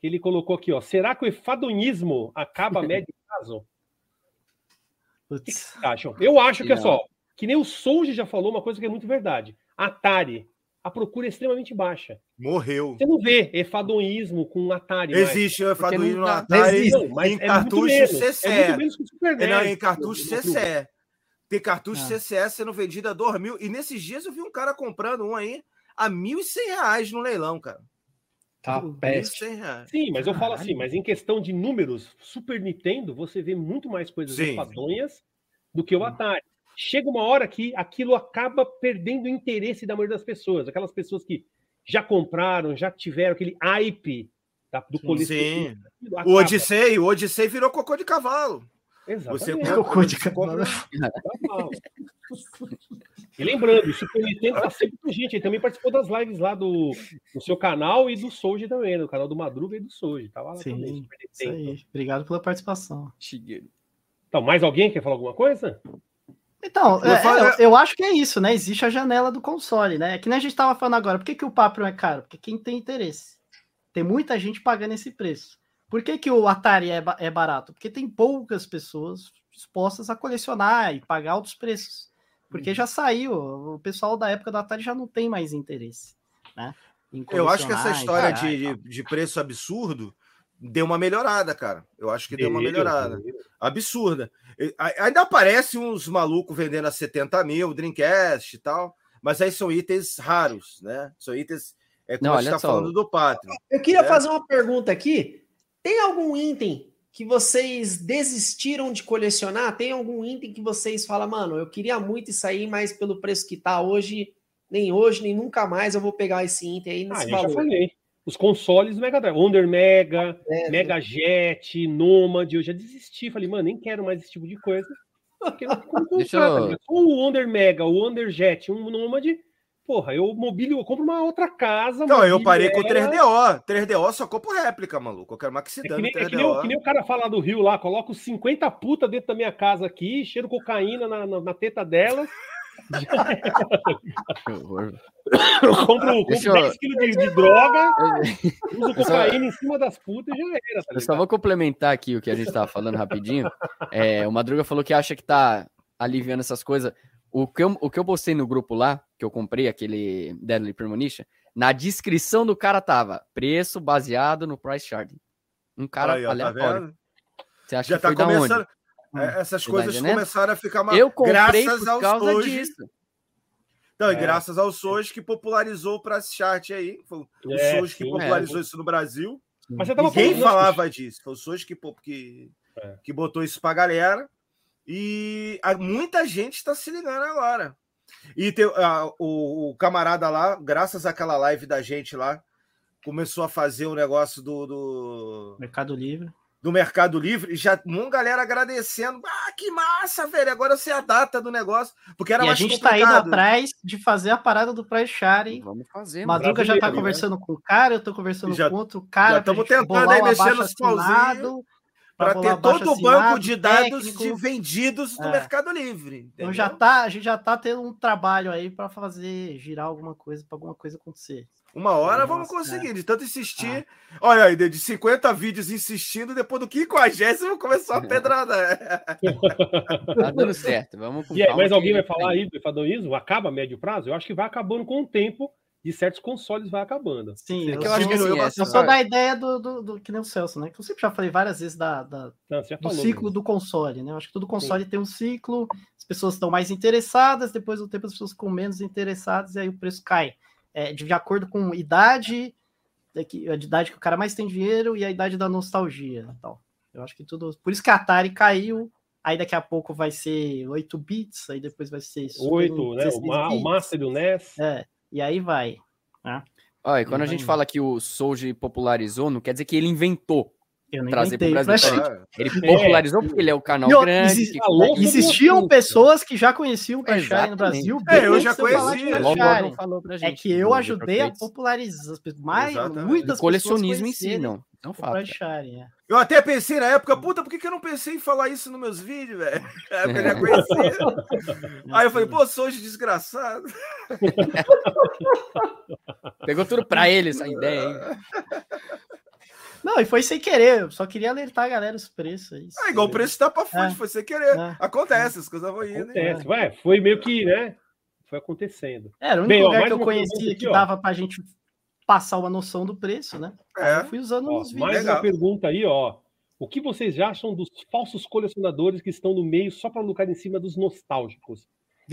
Que ele colocou aqui, ó. Será que o enfadonismo acaba a médio prazo? O que que Putz. vocês acham? Eu acho que é só. Que nem o Souji já falou uma coisa que é muito verdade. Atari. A procura é extremamente baixa. Morreu. Você não vê efadoísmo com Atari. mais. Existe o Porque Efaduíno não dá- Atari existe, mas em é cartucho. CCE. É muito menos que o Super É, NES. não, em cartucho CCE. Tem cartucho Ah. CCE sendo vendido a 2 mil. E nesses dias eu vi um cara comprando um aí a 1.100 reais no leilão, cara. Tá, peste. 1.100 reais. Sim, mas eu falo assim, mas em questão de números, Super Nintendo, você vê muito mais coisas Sim. do que o Atari. Chega uma hora que aquilo acaba perdendo o interesse da maioria das pessoas. Aquelas pessoas que já compraram, já tiveram aquele hype da- do colecionismo. Aquilo O. Odissei, o Odissei virou cocô de cavalo. Você Exatamente. compra, Cocô de você Cavalo. E lembrando, o Super Nintendo tá sempre com a gente. Ele também participou das lives lá do, do seu canal e do Soji também, no canal do Madruga e do Soji. Tava lá Sim, também. Super Isso Nintendo. aí. Obrigado pela participação. Então, mais alguém quer falar alguma coisa? Então, Eu é, falo- é, eu acho que é isso, né? Existe a janela do console, né? É que nem a gente tava falando agora. Por que, que o Papro é caro? Porque quem tem interesse. Tem muita gente pagando esse preço. Por que, que o Atari é, é barato? Porque tem poucas pessoas dispostas a colecionar e pagar altos preços. Porque já saiu. O pessoal da época do Atari já não tem mais interesse. Né? Eu acho que essa história de, de preço absurdo deu uma melhorada, cara. Eu acho que deu, uma melhorada. Absurda. Ainda aparece uns malucos vendendo a 70 mil, Dreamcast e tal, mas aí são itens raros, né? São itens. É como Não, a gente só. falando do Patreon. Eu queria É. fazer uma pergunta aqui. Tem algum item que vocês desistiram de colecionar? Tem algum item que vocês falam, mano, eu queria muito isso aí, mas pelo preço que tá hoje, nem hoje, nem nunca mais eu vou pegar esse item aí Ah, nesse eu já valor. falei. Os consoles do Mega Drive, Wonder Mega, É, Mega Jet, Nomad, eu já desisti. Falei, mano, nem quero mais esse tipo de coisa. Porque não Deixa eu- tá o Wonder Mega, o Wonder Jet, um Nomad, porra, eu mobilio, eu compro uma outra casa. Não, eu parei com o ela. 3DO. 3DO só compro réplica, maluco. Eu quero se É que, nem, é que, 3DO. nem, o- que nem o cara fala do Rio lá, coloco 50 puta dentro da minha casa aqui, cheiro cocaína na, na, na teta delas, Que horror. eu compro, compro Deixa eu- 10 quilos de, de droga, uso Eu só- cocaína em cima das putas e já era, tá Eu só vou complementar aqui o que a gente tava falando rapidinho. É, o Madruga falou que acha que tá aliviando essas coisas. O que, eu, o que eu postei no grupo lá, que eu comprei, aquele Deadly Premonition, na descrição do cara tava preço baseado no price chart. Um cara Aí, ó, tá aleatório. vendo? Você acha Já que tá foi da começando. É, essas Tá coisas começaram a ficar uma... Eu comprei graças por aos causa Soji. disso. Não, e É. graças ao Soji que popularizou o price chart aí. Foi o É, Soji que sim. popularizou isso no Brasil. Mas você tava Ninguém falava disso. Foi o Soji que, que, É. que botou isso pra galera. E a- muita gente está se ligando agora. E tem, a- o, o camarada lá, graças àquela live da gente lá, começou a fazer o negócio do, do, Mercado Livre. Do Mercado Livre. Já uma galera agradecendo. Ah, que massa, velho. Agora eu sei a data do negócio. Porque era e a mais gente tá indo complicado. atrás de fazer a parada do price sharing. Vamos fazer. Madruga já tá brasileiro, né? conversando com o cara, eu tô conversando Já- com outro cara. já gente tentando bolar aí mexer nos pauzinhos Para ter todo o banco de dados técnico. de vendidos do É. Mercado Livre. Então entendeu? já tá, a gente já tá tendo um trabalho aí para fazer girar alguma coisa, para alguma coisa acontecer. Uma hora Nossa, vamos conseguir, de tanto insistir. Ah. Olha aí, de 50 vídeos insistindo, depois do 50 começou a pedrada. Tá dando certo. Vamos com calma mas alguém vai falar aí do efadoísmo? Acaba a médio prazo? Eu acho que vai acabando com o tempo de certos consoles, vai acabando. Sim, É eu, que eu acho que assim, eu essa- sou da ideia do, do, do- que nem o Celso, né? Que eu sempre já falei várias vezes da, da- Não, do ciclo né? do console, né? Eu acho que todo console tem um ciclo, as pessoas estão mais interessadas, depois do tempo as pessoas ficam menos interessadas e aí o preço cai. É, de, de acordo com idade, é a idade que o cara mais tem dinheiro e a idade da nostalgia. Então, eu acho que tudo. Por isso que a Atari caiu. Aí daqui a pouco vai ser 8 bits, aí depois vai ser Super 8, né? O, 16 Ma- o bits. Master do NES. É, e aí vai. Olha, e quando a gente indo. fala que o Soji popularizou, não quer dizer que ele inventou. Eu nem Trazer pro inventei. Brasil Flash-. Ele popularizou porque ele é o canal E, ó, grande. existe- que Existiam pessoas que já conheciam o Flash no. Brasil. É, eu já eu conhecia. Logo, falou pra É gente. que eu ajudei a popularizar. as pessoas- Mais, Exatamente. muitas Do colecionismo em si, não. Não o fato. Flash Sharing, é. Eu até pensei na época, puta, por que, que eu não pensei em falar isso nos meus vídeos, velho? Na época eu já conhecia. Aí eu falei, pô, sou hoje desgraçado. Pegou tudo pra ele essa ideia aí. Não, e foi sem querer. Eu só queria alertar a galera os preços. é isso. Ah, igual o preço tá pra frente, É. foi sem querer. É. Acontece, as coisas vão indo. hein? Acontece, vai, foi meio que, né? Foi acontecendo. Era o único Bem, ó, lugar mais que eu conhecia que aqui, ó. dava pra gente passar uma noção do preço, né? Aí É. eu fui usando Ó, nos vídeos. mais Legal. uma pergunta aí, ó. O que vocês acham dos falsos colecionadores que estão no meio só para lucrar em cima dos nostálgicos?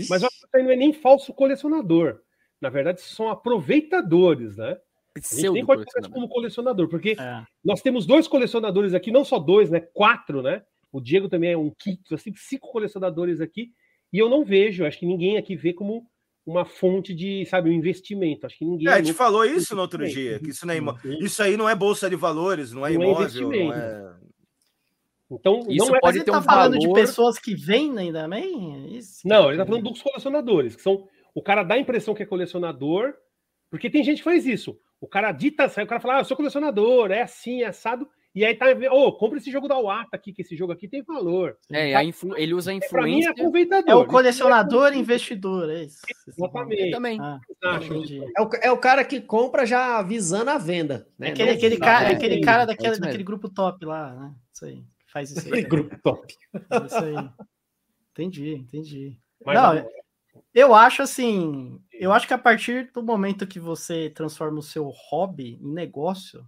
Mas eu acho que isso aí não é nem falso colecionador. Na verdade, são aproveitadores, né? A gente nem Pseudo pode colecionador. como colecionador, porque É. nós temos dois colecionadores aqui, não só dois, né? Quatro, né? O Diego também é um quinto, assim, cinco colecionadores aqui, e eu não vejo, acho que ninguém aqui vê como uma fonte de, sabe, um investimento. Acho que ninguém. É, a gente falou isso no outro dia, que isso, não é imo- isso aí não é bolsa de valores, não é Não é imóvel, não investimento. é... Então, Isso não é. Mas pode ele ter tá um falando de valor- pessoas que vendem também? É Isso? Não, ele tá falando dos colecionadores, que são. O cara dá a impressão que é colecionador, porque tem gente que faz isso. O cara dita, o cara fala, ah, eu sou colecionador, é assim, é assado, e aí tá, ô, compra esse jogo da Wata aqui, que esse jogo aqui tem valor. É, a influ- ele usa a Pra mim é influência. É o colecionador investidor, é isso. Exatamente. também. Ah. É o, é o cara que compra já visando a venda. Né? É aquele, aquele, cara, é aquele cara daquele, é daquele grupo top lá, né? Isso aí. Faz isso Aquele aí. grupo top. Isso aí. Entendi, entendi. Mas, Não, Eu acho assim, eu acho que a partir do momento que você transforma o seu hobby em negócio,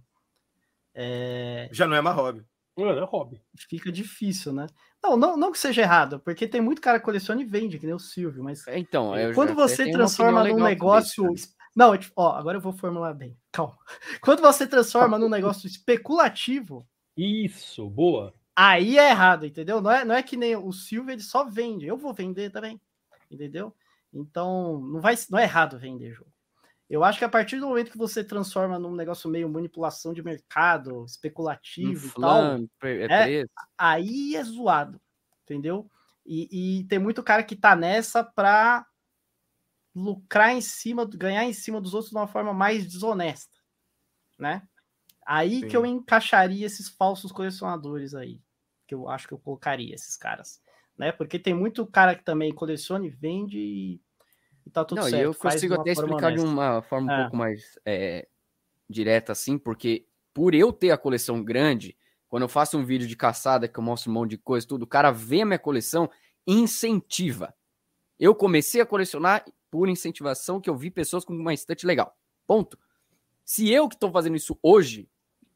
é, Já não é mais hobby. Mano, é hobby. fica difícil, né? Não, não, não que seja errado, porque tem muito cara que coleciona e vende, que nem o Silvio, mas Então, eu quando já você transforma num negócio. isso, Não, é tipo, ó, agora eu vou formular bem. Calma. Quando você transforma num negócio especulativo, Isso, boa. aí é errado, entendeu? Não é, não é que nem o Silvio, ele só vende. Eu vou vender também, entendeu? Então, não, vai, não é errado vender jogo. Eu acho que a partir do momento que você transforma num negócio meio manipulação de mercado, especulativo e tal, Inflame, pre- é É. aí é zoado, entendeu? E, e tem muito cara que tá nessa pra lucrar em cima, ganhar em cima dos outros de uma forma mais desonesta, né? Aí Sim. que eu encaixaria esses falsos colecionadores aí, que eu acho que eu colocaria esses caras, né? Porque tem muito cara que também coleciona e vende e, e tá tudo Não, certo. eu consigo de até explicar de honesta. uma forma um É. pouco mais é, direta, assim, porque por eu ter a coleção grande, quando eu faço um vídeo de caçada, que eu mostro um monte de coisa, tudo, o cara vê a minha coleção incentiva. Eu comecei a colecionar por incentivação que eu vi pessoas com uma estante legal. Ponto. Se eu que estou fazendo isso hoje,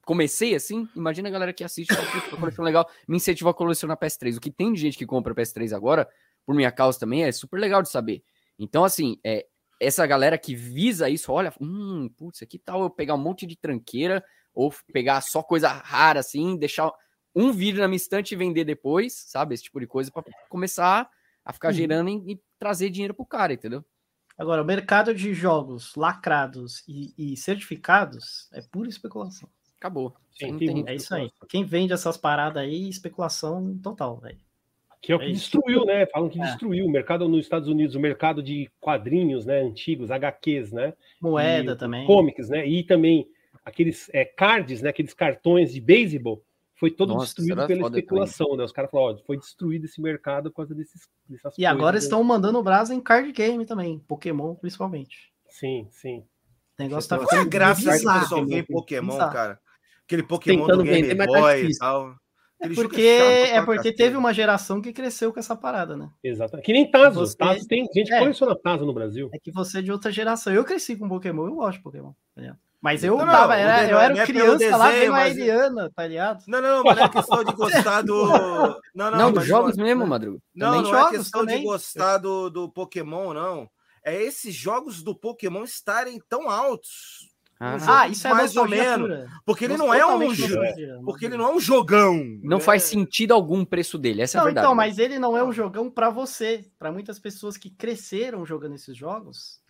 comecei assim, imagina a galera que assiste, fala, "Putz, uma coleção legal, me incentivou a colecionar PS3. O que tem de gente que compra PS3 agora, por minha causa também, é super legal de saber. Então, assim, é, essa galera que visa isso, olha, hum, putz, aqui tal eu pegar um monte de tranqueira, ou pegar só coisa rara, assim, deixar um vídeo na minha estante e vender depois, sabe? Esse tipo de coisa, para começar a ficar Uhum. gerando e, e trazer dinheiro pro cara, entendeu? Agora, o mercado de jogos lacrados e, e certificados é pura especulação. Acabou. Sim, Não tem. É isso aí. Quem vende essas paradas aí, especulação total, velho. Que é o É que isso. destruiu, né? Falam que É. destruiu o mercado nos Estados Unidos, o mercado de quadrinhos, né? Antigos, HQs, né? Moeda E também. Comics, né? E também aqueles é, cards, né? Aqueles cartões de beisebol. Foi todo Nossa, destruído pela especulação, né? Os caras falaram, ó, foi destruído esse mercado por causa desses, dessas E agora né? estão mandando brasa em card game também, Pokémon principalmente. Sim, sim. O negócio tá Qual Qual é a ficando graça o vê em Pokémon, cara? Aquele Pokémon Tentando do Game vender, tá Boy e difícil. tal. É Aquele porque, é pra porque teve uma geração que cresceu com essa parada, né? Exatamente. Que nem Tazo. Você- Tazo tem gente que É. coleciona Tazo no Brasil. É que você é de outra geração. Eu cresci com Pokémon, eu gosto de Pokémon. tá ligado? Mas eu Não, tava, era, eu era é criança lá desenho, vendo a mas- Eliana, tá ligado? Não, não, não é questão de gostar do. Não, não, Não, dos mas jogos não- mesmo, Madruga. Não, Também não jogos é questão também. de gostar do, do Pokémon, não. É esses jogos do Pokémon estarem tão altos. Ah, Ah, isso é mais ou menos. Porque ele não é um Porque ele não é um jogão. não né? faz sentido algum o preço dele, essa é a Não, verdade. então, mas ele não é um jogão pra você. Pra muitas pessoas que cresceram jogando esses jogos,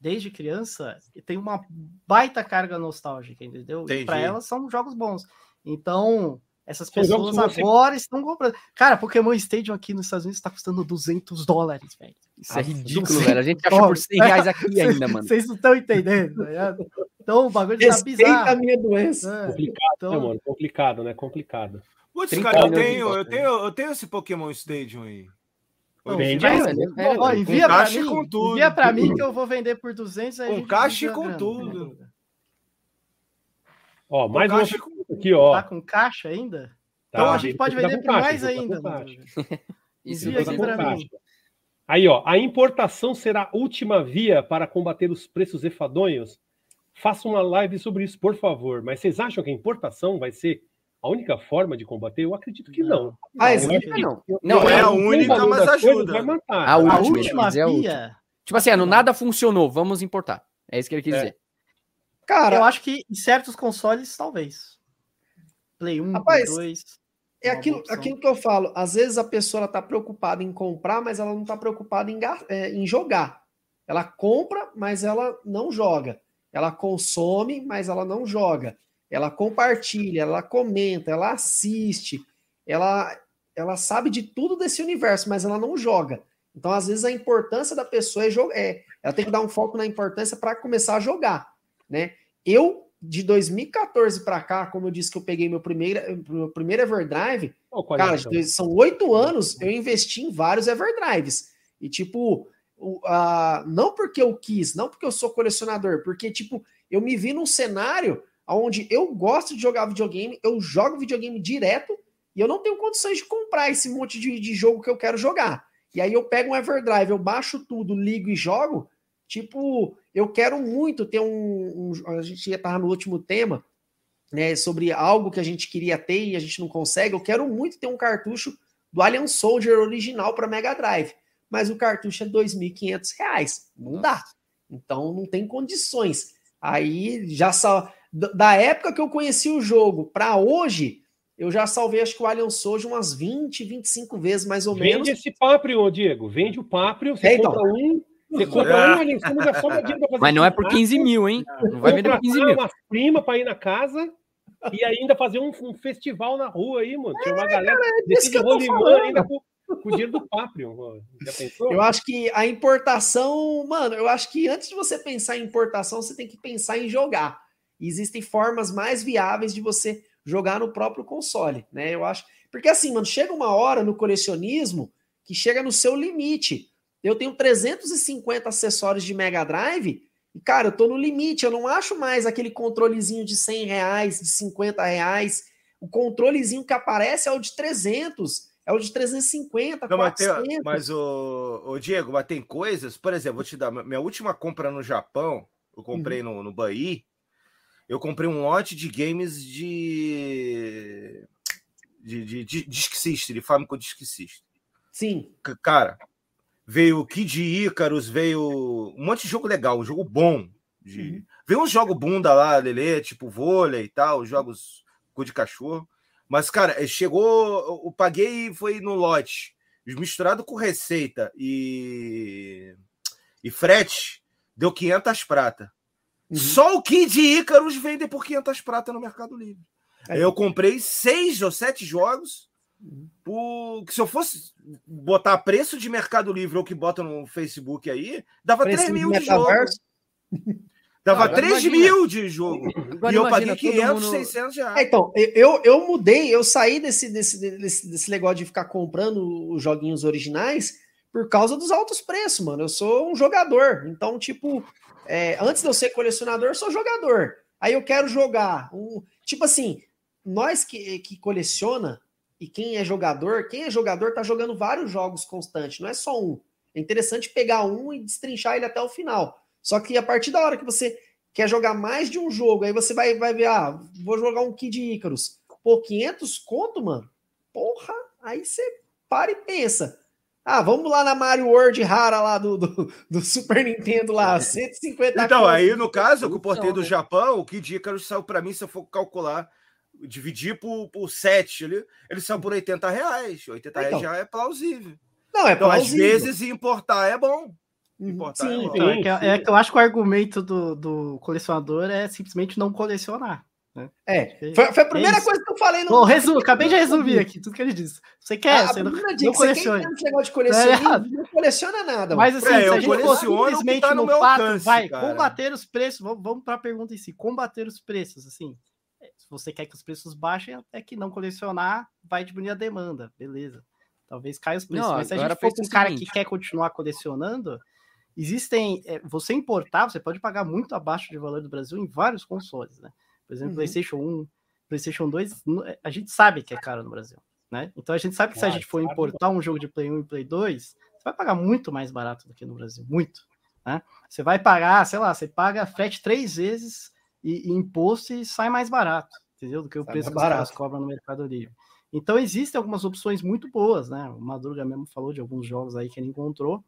desde criança, tem uma baita carga nostálgica, entendeu? E pra Entendi. elas são jogos bons. Então, essas pessoas que você- agora estão comprando. Cara, Pokémon Stadium aqui nos Estados Unidos tá custando 200 dólares, velho. Isso é ridículo, 200 velho. A gente acha por 100 reais aqui ainda, mano. Vocês não estão entendendo, tá ligado? Então, o bagulho tá Respeita a bizarro. minha doença. É, Complicado, então, né, mano? Complicado, né? Complicado. Putz, 30 cara, eu tenho, eu impostos, tenho, eu tenho esse Pokémon Stadium aí. Não, Vende aí, né? Ó, envia com caixa mim, com tudo. envia pra mim que eu vou vender por 200 aí Com caixa e com grana, tudo. né? Ó, mais uma e aqui, ó. Tá com caixa ainda? Tá, então a gente pode vender por mais tá ainda. Madruga. Isso, aqui mim. Aí, ó, a importação será a última via para combater os preços enfadonhos? Faça uma live sobre isso, por favor. Mas vocês acham que a importação vai ser a única forma de combater? Eu acredito que não. Mas, Eu acho que- não. eu- Não, eu é a única, mas ajuda. Vai matar. A A última, última mas é a via, Tipo assim, ah, no nada funcionou, vamos importar. É isso que ele quis É. dizer. cara, eu acho que em certos consoles, talvez. Play 1, Rapaz, Play 2. é aquilo, aquilo que eu falo. Às vezes a pessoa ela tá preocupada em comprar, mas ela não tá preocupada em, é, em jogar. Ela compra, mas ela não joga. Ela consome, mas ela não joga. Ela compartilha, ela comenta, ela assiste, ela, ela sabe de tudo desse universo, mas ela não joga. Então, às vezes, a importância da pessoa é jogar. É, ela tem que dar um foco na importância para começar a jogar, né? Eu, de 2014 para cá, como eu disse que eu peguei meu primeiro, meu primeiro Everdrive, Ó, Cara, de- são oito anos, eu investi em vários Everdrives. E, tipo, o- a- não porque eu quis, não porque eu sou colecionador, porque, tipo, eu me vi num cenário onde eu gosto de jogar videogame, eu jogo videogame direto e eu não tenho condições de comprar esse monte de, de jogo que eu quero jogar. E aí eu pego um Everdrive, eu baixo tudo, ligo e jogo. Tipo, eu quero muito ter um. um- a gente já tava no último tema. né, sobre algo que a gente queria ter e a gente não consegue, eu quero muito ter um cartucho do Alien Soldier original para Mega Drive, mas o cartucho é R$ 2.500, não dá. Então não tem condições. Aí já só da época que eu conheci o jogo para hoje, eu já salvei acho que o Alien Soldier umas 20, 25 vezes mais ou Vende menos. Vende esse Paprio, Diego. Vende o Paprio, você é, então. compra um, você compra um ali, você não vai só dinheiro pra fazer Mas não é por 15 mil, hein? Não vai vender por 15 mil. uma prima para ir na casa e ainda fazer um, um, festival na rua aí, mano. Tinha uma é, galera cara, desse que ainda com, com, o dinheiro do Paprio. Já pensou? Eu acho que a importação, mano, eu acho que antes de você pensar em importação, você tem que pensar em jogar. E existem formas mais viáveis de você jogar no próprio console, né? Eu acho. Porque assim, mano, chega uma hora no colecionismo que chega no seu limite. Eu tenho 350 acessórios de Mega Drive e, cara, eu tô no limite. Eu não acho mais aquele controlezinho de 100 reais, de 50 reais. O controlezinho que aparece é o de 300, é o de 350, não, 400. Mas, tem, mas o, o, Diego, mas tem coisas... Por exemplo, vou te dar... Minha última compra no Japão, eu comprei uhum. no, no Bahia, eu comprei um lote de games de... De, de, de Disk System, de Famicom Disk System. Sim. Cara, veio Kid Icarus, veio um monte de jogo legal, um jogo bom. De... Uhum. Veio uns jogos bunda lá, Lele, tipo vôlei e tal, jogos cu de cachorro. Mas, cara, chegou, eu paguei foi no lote, misturado com receita e, e frete, deu 500 prata. Uhum. Só o Kid Icarus vende por 500 prata no Mercado Livre. É. Eu comprei seis ou sete jogos. Por... Que se eu fosse botar preço de Mercado Livre ou que bota no Facebook aí, dava preço 3 mil de, de jogo. Dava ah, 3 imagina. mil de jogo. Agora e eu paguei 500, mundo... 600 reais. É, então, eu, eu mudei, eu saí desse, desse, desse, desse negócio de ficar comprando os joguinhos originais por causa dos altos preços, mano. Eu sou um jogador. Então, tipo, é, antes de eu ser colecionador, eu sou jogador. Aí eu quero jogar. Um, tipo assim, nós que, que coleciona e quem é jogador, quem é jogador tá jogando vários jogos constantes, não é só um. É interessante pegar um e destrinchar ele até o final. Só que a partir da hora que você quer jogar mais de um jogo, aí você vai, vai ver, ah, vou jogar um Kid Icarus. Pô, 500 conto, mano? Porra, aí você para e pensa. Ah, vamos lá na Mario World rara lá do, do, do Super Nintendo lá, 150 Então, aí no caso, que eu portei do Japão, o Kid Icarus saiu para mim, se eu for calcular, dividir por, por 7 ali, ele saiu por 80 reais. 80 reais então. já é plausível. Não, é então, plausível. às vezes, importar é bom. Importar sim, é, bom. Então, é, que, é, que, eu acho que o argumento do, do colecionador é simplesmente não colecionar. Né? É, foi, foi a primeira é coisa que eu falei no. Bom, resumo, acabei de resumir aqui tudo que ele disse. Você quer, ah, você não, não coleciona. Você quer negócio de colecionar, é não coleciona nada. Mas assim, é, se a gente for simplesmente tá no, no fato, alcance, vai cara. combater os preços, vamos, vamos para a pergunta em si, combater os preços, assim, você quer que os preços baixem, até que não colecionar vai diminuir a demanda, beleza. Talvez caia os preços. Não, Mas se a gente for com um cara que quer continuar colecionando, existem. É, você importar, você pode pagar muito abaixo de valor do Brasil em vários consoles, né? Por exemplo, uhum. PlayStation 1, PlayStation 2, é, a gente sabe que é caro no Brasil, né? Então a gente sabe que se a gente for importar um jogo de Play 1 e Play 2, você vai pagar muito mais barato do que no Brasil, muito. Né? Você vai pagar, sei lá, você paga frete três vezes e, e imposto e sai mais barato, entendeu? Do que o sai preço que os caras cobram no Mercado Livre. Então existem algumas opções muito boas, né? O Madruga mesmo falou de alguns jogos aí que ele encontrou,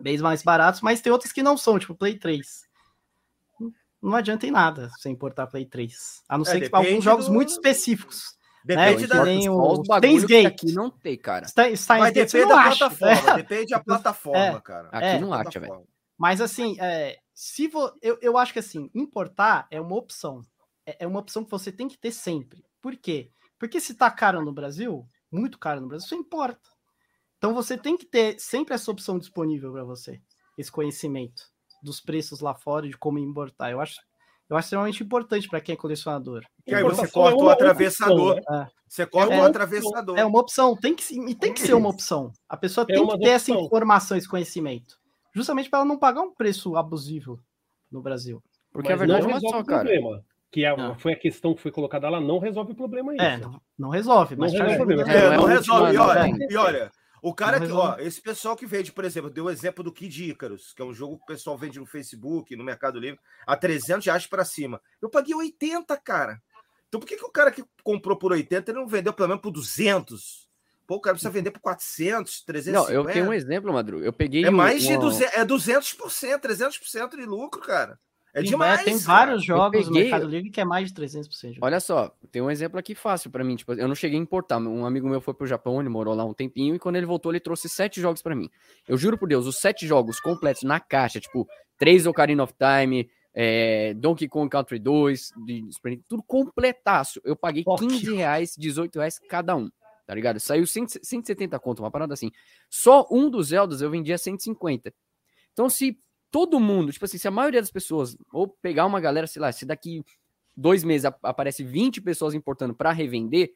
bem mais baratos, mas tem outros que não são, tipo Play 3. Não adianta em nada você importar Play 3. A não é, ser que alguns jogos do... muito específicos. Depende né? da tem o Gate. Aqui não tem, cara. Está, está Mas depende da acha. plataforma. É. Depende da plataforma, é. cara. Aqui é. não acha, velho. Mas assim, é, se vo, eu, eu acho que assim, importar é uma opção. É, é uma opção que você tem que ter sempre. Por quê? Porque se tá caro no Brasil, muito caro no Brasil, você importa. Então você tem que ter sempre essa opção disponível para você, esse conhecimento dos preços lá fora de como importar. Eu acho, eu acho extremamente importante para quem é colecionador. E aí você corta é o atravessador. Opção, né? Você corta é, o atravessador. É uma opção, tem que, e tem que ser uma opção. A pessoa é tem que ter opção. essa informação, esse conhecimento justamente para ela não pagar um preço abusivo no Brasil. Porque Mas a verdade não é só, cara. Problema, que é, foi a questão que foi colocada, ela não resolve o problema aí. É, não, não resolve, mas não resolve, problema. É, não resolve. E olha, e olha, o cara que, ó, esse pessoal que vende, por exemplo, deu o exemplo do Kid Icarus, que é um jogo que o pessoal vende no Facebook, no Mercado Livre, a 300 reais para cima. Eu paguei 80, cara. Então por que, que o cara que comprou por 80 ele não vendeu pelo menos por 200? Pô, o cara precisa vender por 400, 350. Não, eu tenho um exemplo, Madru. Eu peguei. É mais uma... de 200, é 200%, 300% de lucro, cara. É Tem- demais. Tem cara. vários jogos no peguei- Mercado Livre que é mais de 300%. de Olha só, tem um exemplo aqui fácil pra mim. Tipo, eu não cheguei a importar. Um amigo meu foi pro Japão, ele morou lá um tempinho, e quando ele voltou, ele trouxe sete jogos pra mim. Eu juro por Deus, os sete jogos completos na caixa, tipo, três Ocarina of Time, é, Donkey Kong Country 2, de tudo completaço. Eu paguei Ok. 15 reais, 18 reais cada um. Tá ligado? Saiu 100 170 conto, uma parada assim. Só um dos Zeldas eu vendia 150. Então, se todo mundo, tipo assim, se a maioria das pessoas, ou pegar uma galera, sei lá, se daqui dois meses ap- aparece 20 pessoas importando para revender,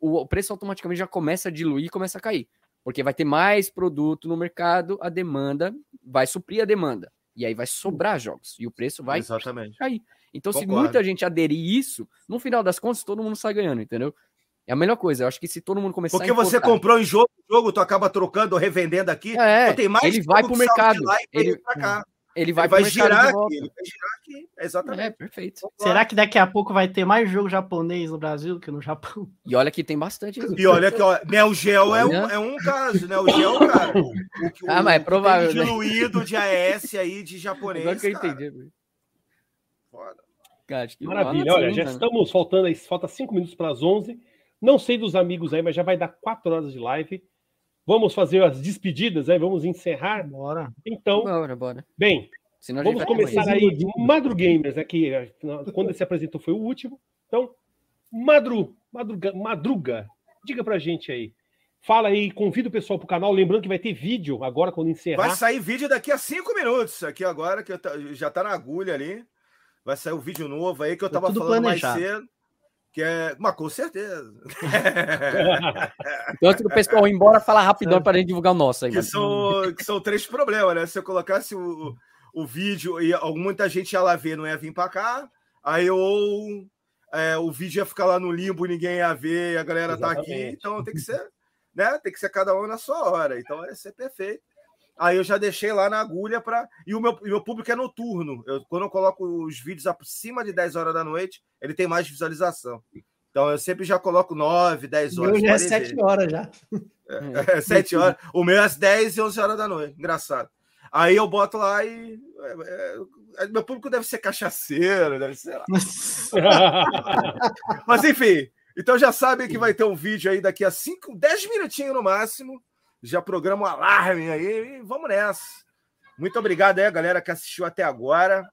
o, preço automaticamente já começa a diluir e começa a cair. Porque vai ter mais produto no mercado, a demanda vai suprir a demanda. E aí vai sobrar jogos. E o preço vai Exatamente. cair. Então, se Concordo. muita gente aderir isso, no final das contas, todo mundo sai ganhando, entendeu? É a melhor coisa. Eu acho que se todo mundo começar Porque a você importar- comprou em jogo, jogo, tu acaba trocando ou revendendo aqui. É, tem mais ele vai pro mercado. lá e Ele, cá. ele vai, Ele vai girar aqui. Ele vai girar aqui. Exatamente. É, perfeito. Será que daqui a pouco vai ter mais jogo japonês no Brasil que no Japão? E olha que tem bastante. E olha que ó, Neo Geo é um, é um caso, Neo Geo, cara. O que- Ah, o mas é provável, tem né? diluído de AS aí de japonês. Agora que eu entendi. Foda. Cara, acho que Maravilha, Olha, olha, já né? estamos faltando aí, falta cinco minutos para as 11. Não sei dos amigos aí, mas já vai dar quatro horas de live. Vamos fazer as despedidas, aí, vamos encerrar. Bora. Então, Bora, bora. bem, Senão vamos começar amanhã. aí. Madrugamers, né, que quando ele se apresentou foi o último. Então, Madru, Madruga, Madruga, diga pra gente aí. Fala aí, convida o pessoal pro canal. Lembrando que vai ter vídeo agora quando encerrar. Vai sair vídeo daqui a cinco minutos. Aqui agora, que eu ta- já tá na agulha ali. Vai sair o vídeo novo aí que eu Tá tava falando planejado. mais cedo. Que é. Mas com certeza. Então, antes do pessoal ir embora, fala rapidão pra gente divulgar o nosso aí. que, são, que são três problemas, né? Se eu colocasse o, o vídeo e muita gente ia lá ver, não ia vir pra cá. Aí ou é, o vídeo ia ficar lá no limbo, ninguém ia ver, a galera tá aqui. Exatamente. Então tem que ser, né? Tem que ser cada um na sua hora. Então vai ser perfeito. Aí eu já deixei lá na agulha para E o meu, meu público é noturno. Eu, quando eu coloco os vídeos acima de 10 horas da noite, ele tem mais visualização. Então eu sempre já coloco 9, 10 O horas. meu já é podem ver. 7 horas já. É, 7 horas. O meu é às 10 e 11 horas da noite. Engraçado. Aí eu boto lá e. é, é, meu público deve ser cachaceiro, deve ser. lá. Mas enfim. Então já sabem que vai ter um vídeo aí daqui a 5, 10 minutinhos no máximo. Já programa o alarme aí e vamos nessa. Muito obrigado aí, a galera que assistiu até agora.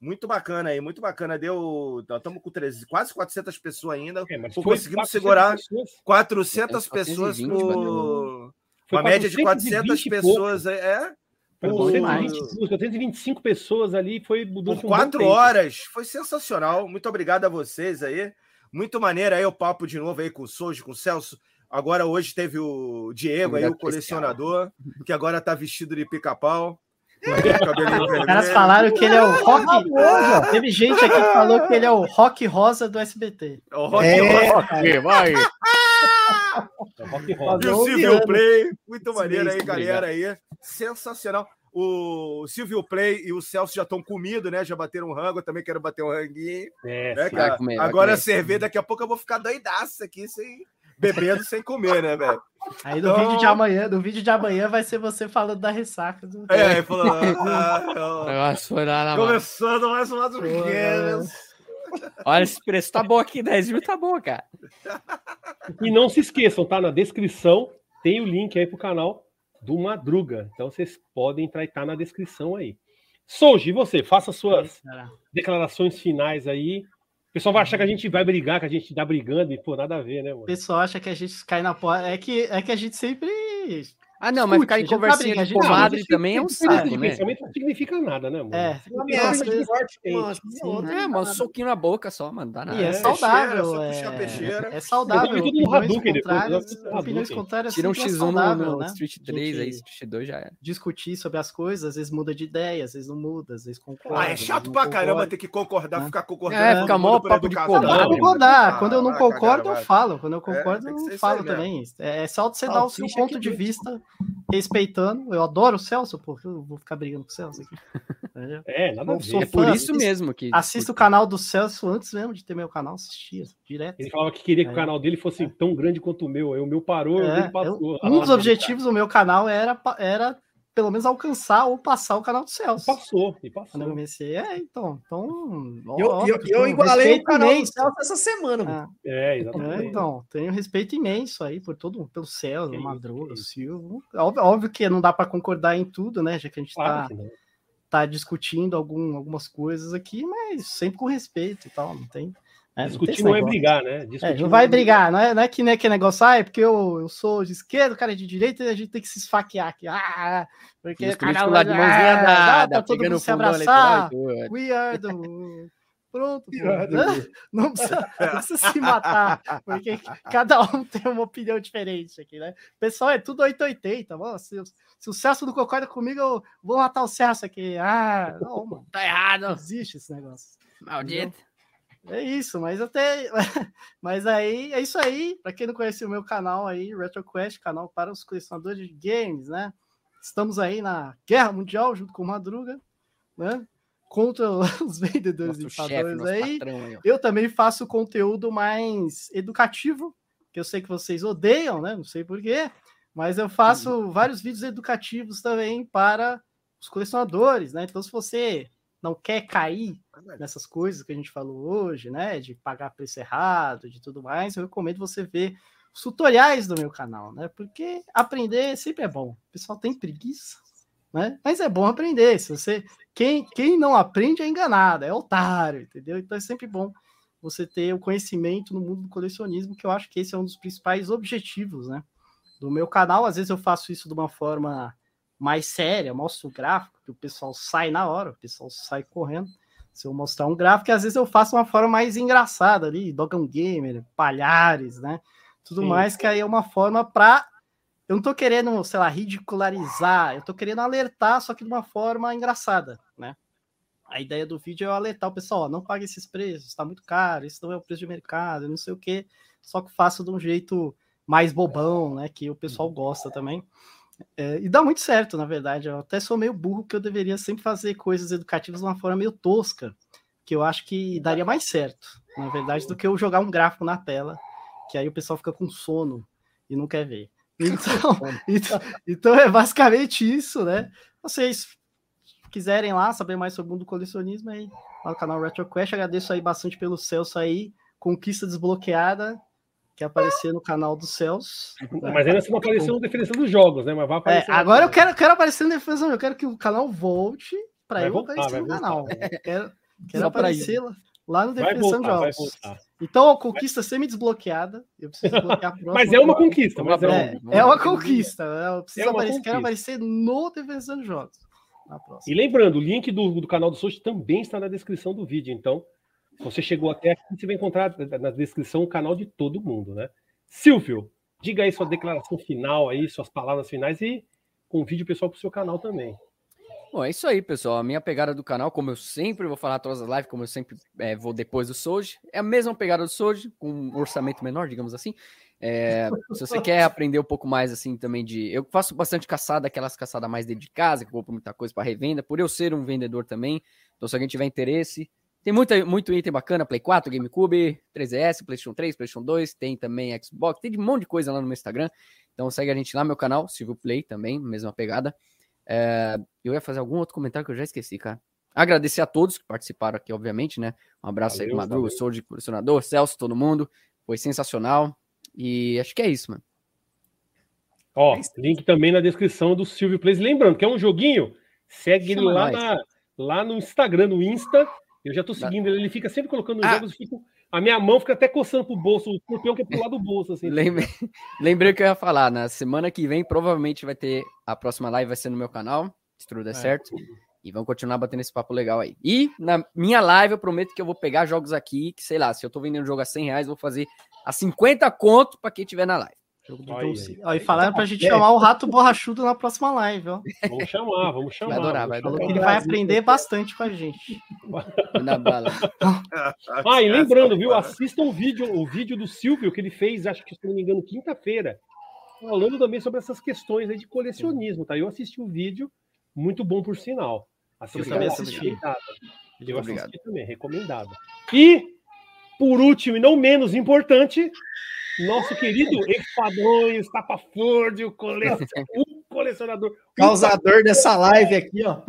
Muito bacana aí, muito bacana. Deu. Estamos com 13, quase 400 pessoas ainda. É, mas Pô, foi conseguimos 400 segurar pessoas. 400 É, pessoas 420, por. Foi Uma média de 420 400 e pouco. pessoas. É, é, Foi Bom 425, 425 pessoas ali, foi por um quatro tempo. horas. Foi sensacional. Muito obrigado a vocês aí. Muito maneiro aí o papo de novo aí com o Sojo, com o Celso. Agora hoje teve o Diego aí, o colecionador, que agora tá vestido de pica-pau. Cabelinho Os caras falaram que ele é o rock. Teve gente aqui que falou que ele é o rock rosa do SBT. O Rock É, Rock Ok, vai. É rock roll. e o Silvio Viana. Play. Muito maneiro aí, Obrigado. galera aí. Sensacional. O Silvio Play e o Celso já estão comidos, né? Já bateram um rango. Eu também quero bater um ranguinho. É, né, sim. cara? Vai comer, vai Agora comer. cerveja, daqui a pouco eu vou ficar doidaço aqui, sem... bebendo sem comer, né, velho? Aí no Então- vídeo de amanhã, no vídeo de amanhã vai ser você falando da ressaca. Do... É, aí falou. ah, mão. começando mais um lado Olha, esse preço tá bom aqui, 10 mil tá bom, cara. E não se esqueçam, tá? Na descrição tem o link aí pro canal do Madruga. Então vocês podem entrar e tá na descrição aí. Souji, e você? Faça suas declarações finais aí. O pessoal vai achar que a gente vai brigar, que a gente tá brigando e, pô, nada a ver, né, O mano? pessoal acha que a gente cai na porta. É que, é que a gente sempre. Ah, não, mas ficar em tá conversinha de gente- comadre também é um saco, de né? pensamento não significa nada, né, mano? É. Uma ameaça de morte, uma- sim. outra. É, mano, soquinho na boca só, mano. Dá nada. E é, É, saudável. É, é saudável. No Opiniões contrárias, Tira um sempre é X1 saudável, no né? Street 3 aí, Street 2 já era. Discutir sobre as coisas, às vezes muda de ideia, às vezes não muda, às vezes concorda. Ah, é chato pra caramba ter que concordar, É. ficar concordando. É, fica mó papo de concordar. Ah, Quando eu não concordo, eu falo. Quando eu É, concordo, eu falo também. É só você dar o seu ponto de vista, respeitando. Eu adoro o Celso, porque eu vou ficar brigando com o Celso aqui. É, nada a Eu. É por isso assisto- mesmo que. Assisto o canal do Celso antes mesmo de ter meu canal, assistia direto. Ele falava que queria que o É. canal dele fosse tão grande quanto o meu. Aí o meu parou, o É, dele passou. eu- Ah, um dos objetivos do meu canal era, era pelo menos alcançar ou passar o canal do Celso. Passou, e Quando eu passou. comecei, é, então. então Eu, óbvio eu, eu igualei o canal do imenso. Celso essa semana. Ah, É, é, exatamente. então, tenho respeito imenso aí por todo, pelo Celso, isso, Madruga. Silvio. Óbvio, óbvio que não dá para concordar em tudo, né? Já que a gente Claro tá, tá discutindo algum, algumas coisas aqui, mas sempre com respeito e tal, não tem. É, não tem Discutir esse não é brigar, né? É, Discutir não vai brigar, não é, não é que nem aquele negócio, ah, é porque eu, eu sou de esquerda, o cara é de direita e a gente tem que se esfaquear aqui. Ah, porque Os o canal políticos lá de mãozinha ah, dada, pra todo mundo se abraçar. eleitoral. We are the... Pronto, Né? não, precisa, não precisa se matar, porque cada um tem uma opinião diferente aqui, né? Pessoal é tudo 880, mano. Se, se o Celso não concorda comigo, eu vou matar o Celso aqui. Ah, não, mano. Tá Não errado. existe esse negócio. Maldito. É isso, mas até. Mas aí, é isso aí. Para quem não conhece o meu canal aí, RetroQuest, canal para os colecionadores de games, né? Estamos aí na Guerra Mundial junto com o Madruga, né? Contra os vendedores Nosso e chefe, nosso aí. patrão aí. Eu também faço conteúdo mais educativo, que eu sei que vocês odeiam, né? Não sei porquê, mas eu faço vários vídeos educativos também para os colecionadores, né? Então, se você não quer cair nessas coisas que a gente falou hoje, né? De pagar preço errado, de tudo mais, eu recomendo você ver os tutoriais do meu canal, né? Porque aprender sempre é bom. O pessoal tem preguiça, né? Mas é bom aprender. Se você quem, quem não aprende é enganado, é otário, entendeu? Então é sempre bom você ter o conhecimento no mundo do colecionismo, que eu acho que esse é um dos principais objetivos, né? Do meu canal, às vezes eu faço isso de uma forma mais séria, mostro o gráfico, que o pessoal sai na hora, o pessoal sai correndo. Se eu mostrar um gráfico, às vezes eu faço uma forma mais engraçada ali, Dogão Gamer, Palhares, né? Tudo Sim. mais, que aí é uma forma para eu não tô querendo, sei lá, ridicularizar, eu tô querendo alertar, só que de uma forma engraçada, né? A ideia do vídeo é eu alertar o pessoal, ó, não pague esses preços, está muito caro, isso não é o preço de mercado, não sei o quê, só que faço de um jeito mais bobão, né? Que o pessoal gosta também. É, e dá muito certo, na verdade. Eu até sou meio burro, porque eu deveria sempre fazer coisas educativas de uma forma meio tosca, que eu acho que daria mais certo, na verdade, do que eu jogar um gráfico na tela, que aí o pessoal fica com sono e não quer ver. Então, então, então é basicamente isso, né? Vocês quiserem lá saber mais sobre o mundo do colecionismo, aí lá no canal RetroQuest, agradeço aí bastante pelo Celso aí, conquista desbloqueada, que aparecer no canal do Celso. né? Mas ainda você não apareceu na definição dos jogos, né? Mas vai É, aparecer. agora eu quero, quero aparecer na defesa, eu quero que o canal volte para eu voltar, aparecer no voltar. canal. Quero, quero pra aparecer lá, lá no Definição de Jogos. Então, a conquista semi-desbloqueada. Eu preciso desbloquear a próxima. Mas é uma conquista, mas é, É, uma... é uma conquista. né? Eu preciso É uma aparecer, quero conquista. aparecer no Definição de Jogos. Na E lembrando, o link do, do canal do Sochi também está na descrição do vídeo. Então, você chegou até aqui, você vai encontrar na descrição o canal de todo mundo, né? Silvio, diga aí sua declaração final aí, suas palavras finais e convide o pessoal para o seu canal também. Bom, é isso aí, pessoal. A minha pegada do canal, como eu sempre vou falar todas as lives, como eu sempre é, vou depois do Soji, é a mesma pegada do Soji, com um orçamento menor, digamos assim. É, se você quer aprender um pouco mais, assim, também de. Eu faço bastante caçada, aquelas caçadas mais dentro de casa, que eu compro muita coisa para revenda, por eu ser um vendedor também. Então, se alguém tiver interesse, tem muita, muito item bacana: Play 4, GameCube, 3DS, PlayStation 3, PlayStation 2, tem também Xbox, tem de um monte de coisa lá no meu Instagram. Então, segue a gente lá no meu canal, Silvio Play também, mesma pegada. É, eu ia fazer algum outro comentário que eu já esqueci, cara. Agradecer a todos que participaram aqui, obviamente, né? Um abraço aí Valeu, pro Madruga, valeu. sou de colecionador, Celso, todo mundo. Foi sensacional. E acho que é isso, mano. Ó, link também na descrição do Silvio Plays. Lembrando que é um joguinho, segue ele Chama lá, nós. na- lá no Instagram, no Insta. Eu já tô seguindo ele, ele fica sempre colocando os Ah. jogos. fico- a minha mão fica até coçando pro bolso, o escorpião que é pro lado do bolso, assim. Lembrei, lembrei o que eu ia falar. Na semana que vem, provavelmente vai ter. A próxima live vai ser no meu canal, se tudo der É. certo. E vamos continuar batendo esse papo legal aí. E na minha live, eu prometo que eu vou pegar jogos aqui, que sei lá, se eu tô vendendo jogo a 100 reais, vou fazer a 50 conto pra quem tiver na live. Jogo do Olha John aí. E falaram pra gente É. chamar o Rato Borrachudo na próxima live, ó. Vamos chamar, vamos chamar. Vai adorar, vai chamar. Falou que adorar. ele vai aprender bastante com a gente. Na bala. Ah, e lembrando, viu? Assistam o vídeo, o vídeo do Silvio que ele fez, acho que se não me engano, quinta-feira, falando também sobre essas questões aí de colecionismo, tá? Eu assisti o vídeo, muito bom por sinal. Assista também lá, assisti. recomendado. Eu Obrigado. assisti também, recomendado. E, por último e não menos importante, nosso querido Espadões, Tapafúrdio, colecion... o colecionador. O Causador dessa live aqui, ó.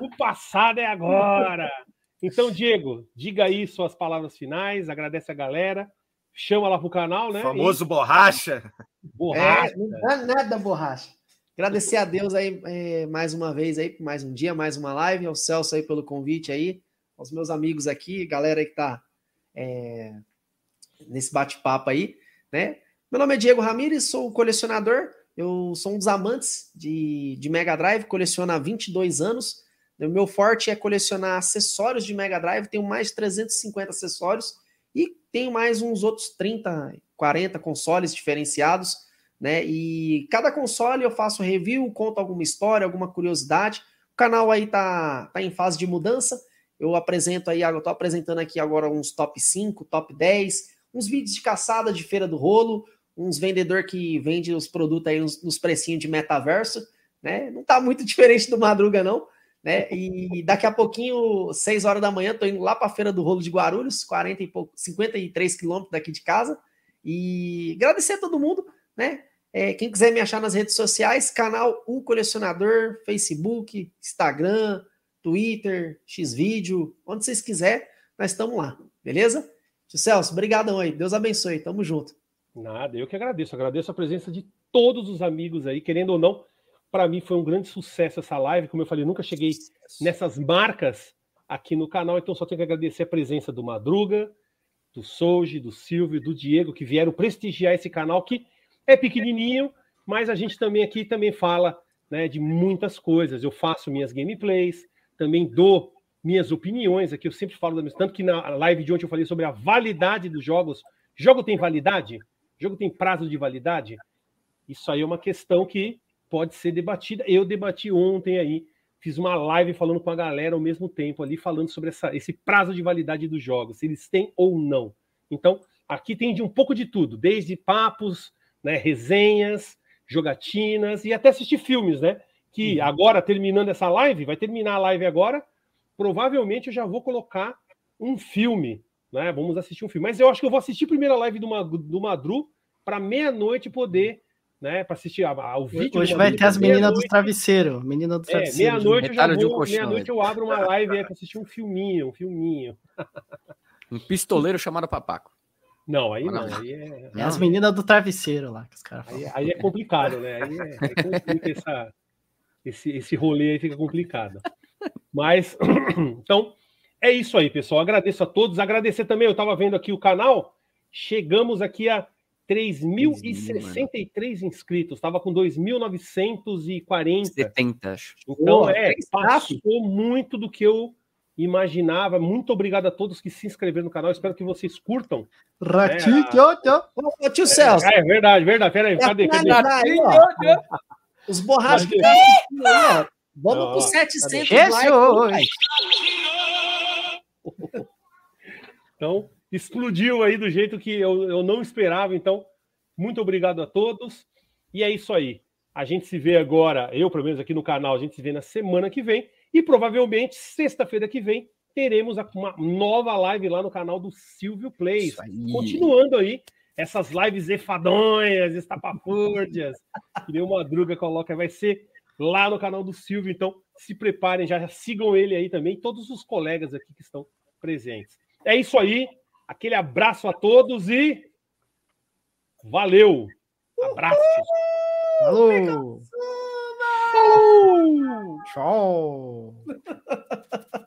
O passado é agora. Então, Diego, diga aí suas palavras finais, agradece a galera, chama lá pro canal, né? Famoso borracha. E borracha. É, não é nada borracha. Agradecer a Deus aí é, mais uma vez aí, por mais um dia, mais uma live, ao Celso aí pelo convite aí, aos meus amigos aqui, galera aí que tá é, nesse bate-papo aí, né? Meu nome é Diego Ramires, sou colecionador, eu sou um dos amantes de, de Mega Drive, coleciono há 22 anos. O meu forte é colecionar acessórios de Mega Drive, tenho mais de 350 acessórios e tenho mais uns outros 30, 40 consoles diferenciados, né? E cada console eu faço review, conto alguma história, alguma curiosidade. O canal aí tá, tá em fase de mudança. Eu apresento aí, eu tô apresentando aqui agora uns top 5, top 10, uns vídeos de caçada de feira do rolo, uns vendedor que vende os produtos aí nos, nos precinhos de metaverso, né? Não tá muito diferente do Madruga não, né? E daqui a pouquinho, 6 horas da manhã, tô indo lá para a feira do rolo de Guarulhos, 40 e pouco, 53 quilômetros daqui de casa. E agradecer a todo mundo, né? É, quem quiser me achar nas redes sociais, canal O Colecionador, Facebook, Instagram, Twitter, Xvideo, onde vocês quiserem, nós estamos lá, beleza? Tio Celso, obrigadão aí, Deus abençoe, tamo junto. Nada, eu que agradeço. Agradeço a presença de todos os amigos aí, querendo ou não. Para mim foi um grande sucesso essa live. Como eu falei, nunca cheguei nessas marcas aqui no canal, então só tenho que agradecer a presença do Madruga, do Souji, do Silvio, do Diego, que vieram prestigiar esse canal que é pequenininho, mas a gente também aqui também fala né, de muitas coisas. Eu faço minhas gameplays, também dou minhas opiniões aqui. Eu sempre falo da mesma. Tanto que na live de ontem eu falei sobre a validade dos jogos. Jogo tem validade? Jogo tem prazo de validade? Isso aí é uma questão que pode ser debatida. Eu debati ontem aí, fiz uma live falando com a galera ao mesmo tempo ali, falando sobre essa, esse prazo de validade dos jogos, se eles têm ou não. Então, aqui tem de um pouco de tudo, desde papos, né, resenhas, jogatinas e até assistir filmes, né? Que Uhum. agora, terminando essa live, vai terminar a live agora, provavelmente eu já vou colocar um filme, né? Vamos assistir um filme. Mas eu acho que eu vou assistir primeiro a live do, Ma- do Madru para meia-noite poder, né? Para assistir a- a- o vídeo. Hoje vai ter as meninas do travesseiro. Menina do É, travesseiro. meia-noite eu já um vou, colchão, meia-noite eu abro uma live aí para assistir um filminho, um filminho. Um pistoleiro chamado Papaco. Não, aí não, aí é, É as meninas do travesseiro lá que os caras aí, falam. aí é complicado, né? Aí, é, aí essa, esse, esse rolê aí fica complicado. Mas, então, é isso aí, pessoal. Agradeço a todos. Agradecer também, eu estava vendo aqui o canal. Chegamos aqui a 3.063 inscritos. Estava com 2.940. 70, acho. Então, Pô, é, três passou muito do que eu imaginava. Muito obrigado a todos que se inscreveram no canal. Espero que vocês curtam. Ratinho, ô, tio Celso, É, é verdade, verdade. Cadê? cadê? finalizar aí, ó, os borrachos Vamos pro ó, 700 Jesus! likes. Então, explodiu aí do jeito que eu, eu não esperava. Então, muito obrigado a todos. E é isso aí. A gente se vê agora, eu, pelo menos aqui no canal, a gente se vê na semana que vem. E provavelmente, sexta-feira que vem, teremos uma nova live lá no canal do Silvio Plays. Aí. Continuando aí essas lives efadonhas, estapafúrdias, que nem o Madruga coloca, vai ser lá no canal do Silvio. Então, se preparem, já, já sigam ele aí também, todos os colegas aqui que estão presentes. É isso aí. Aquele abraço a todos e valeu. Abraços. Falou! Falou! Tchau!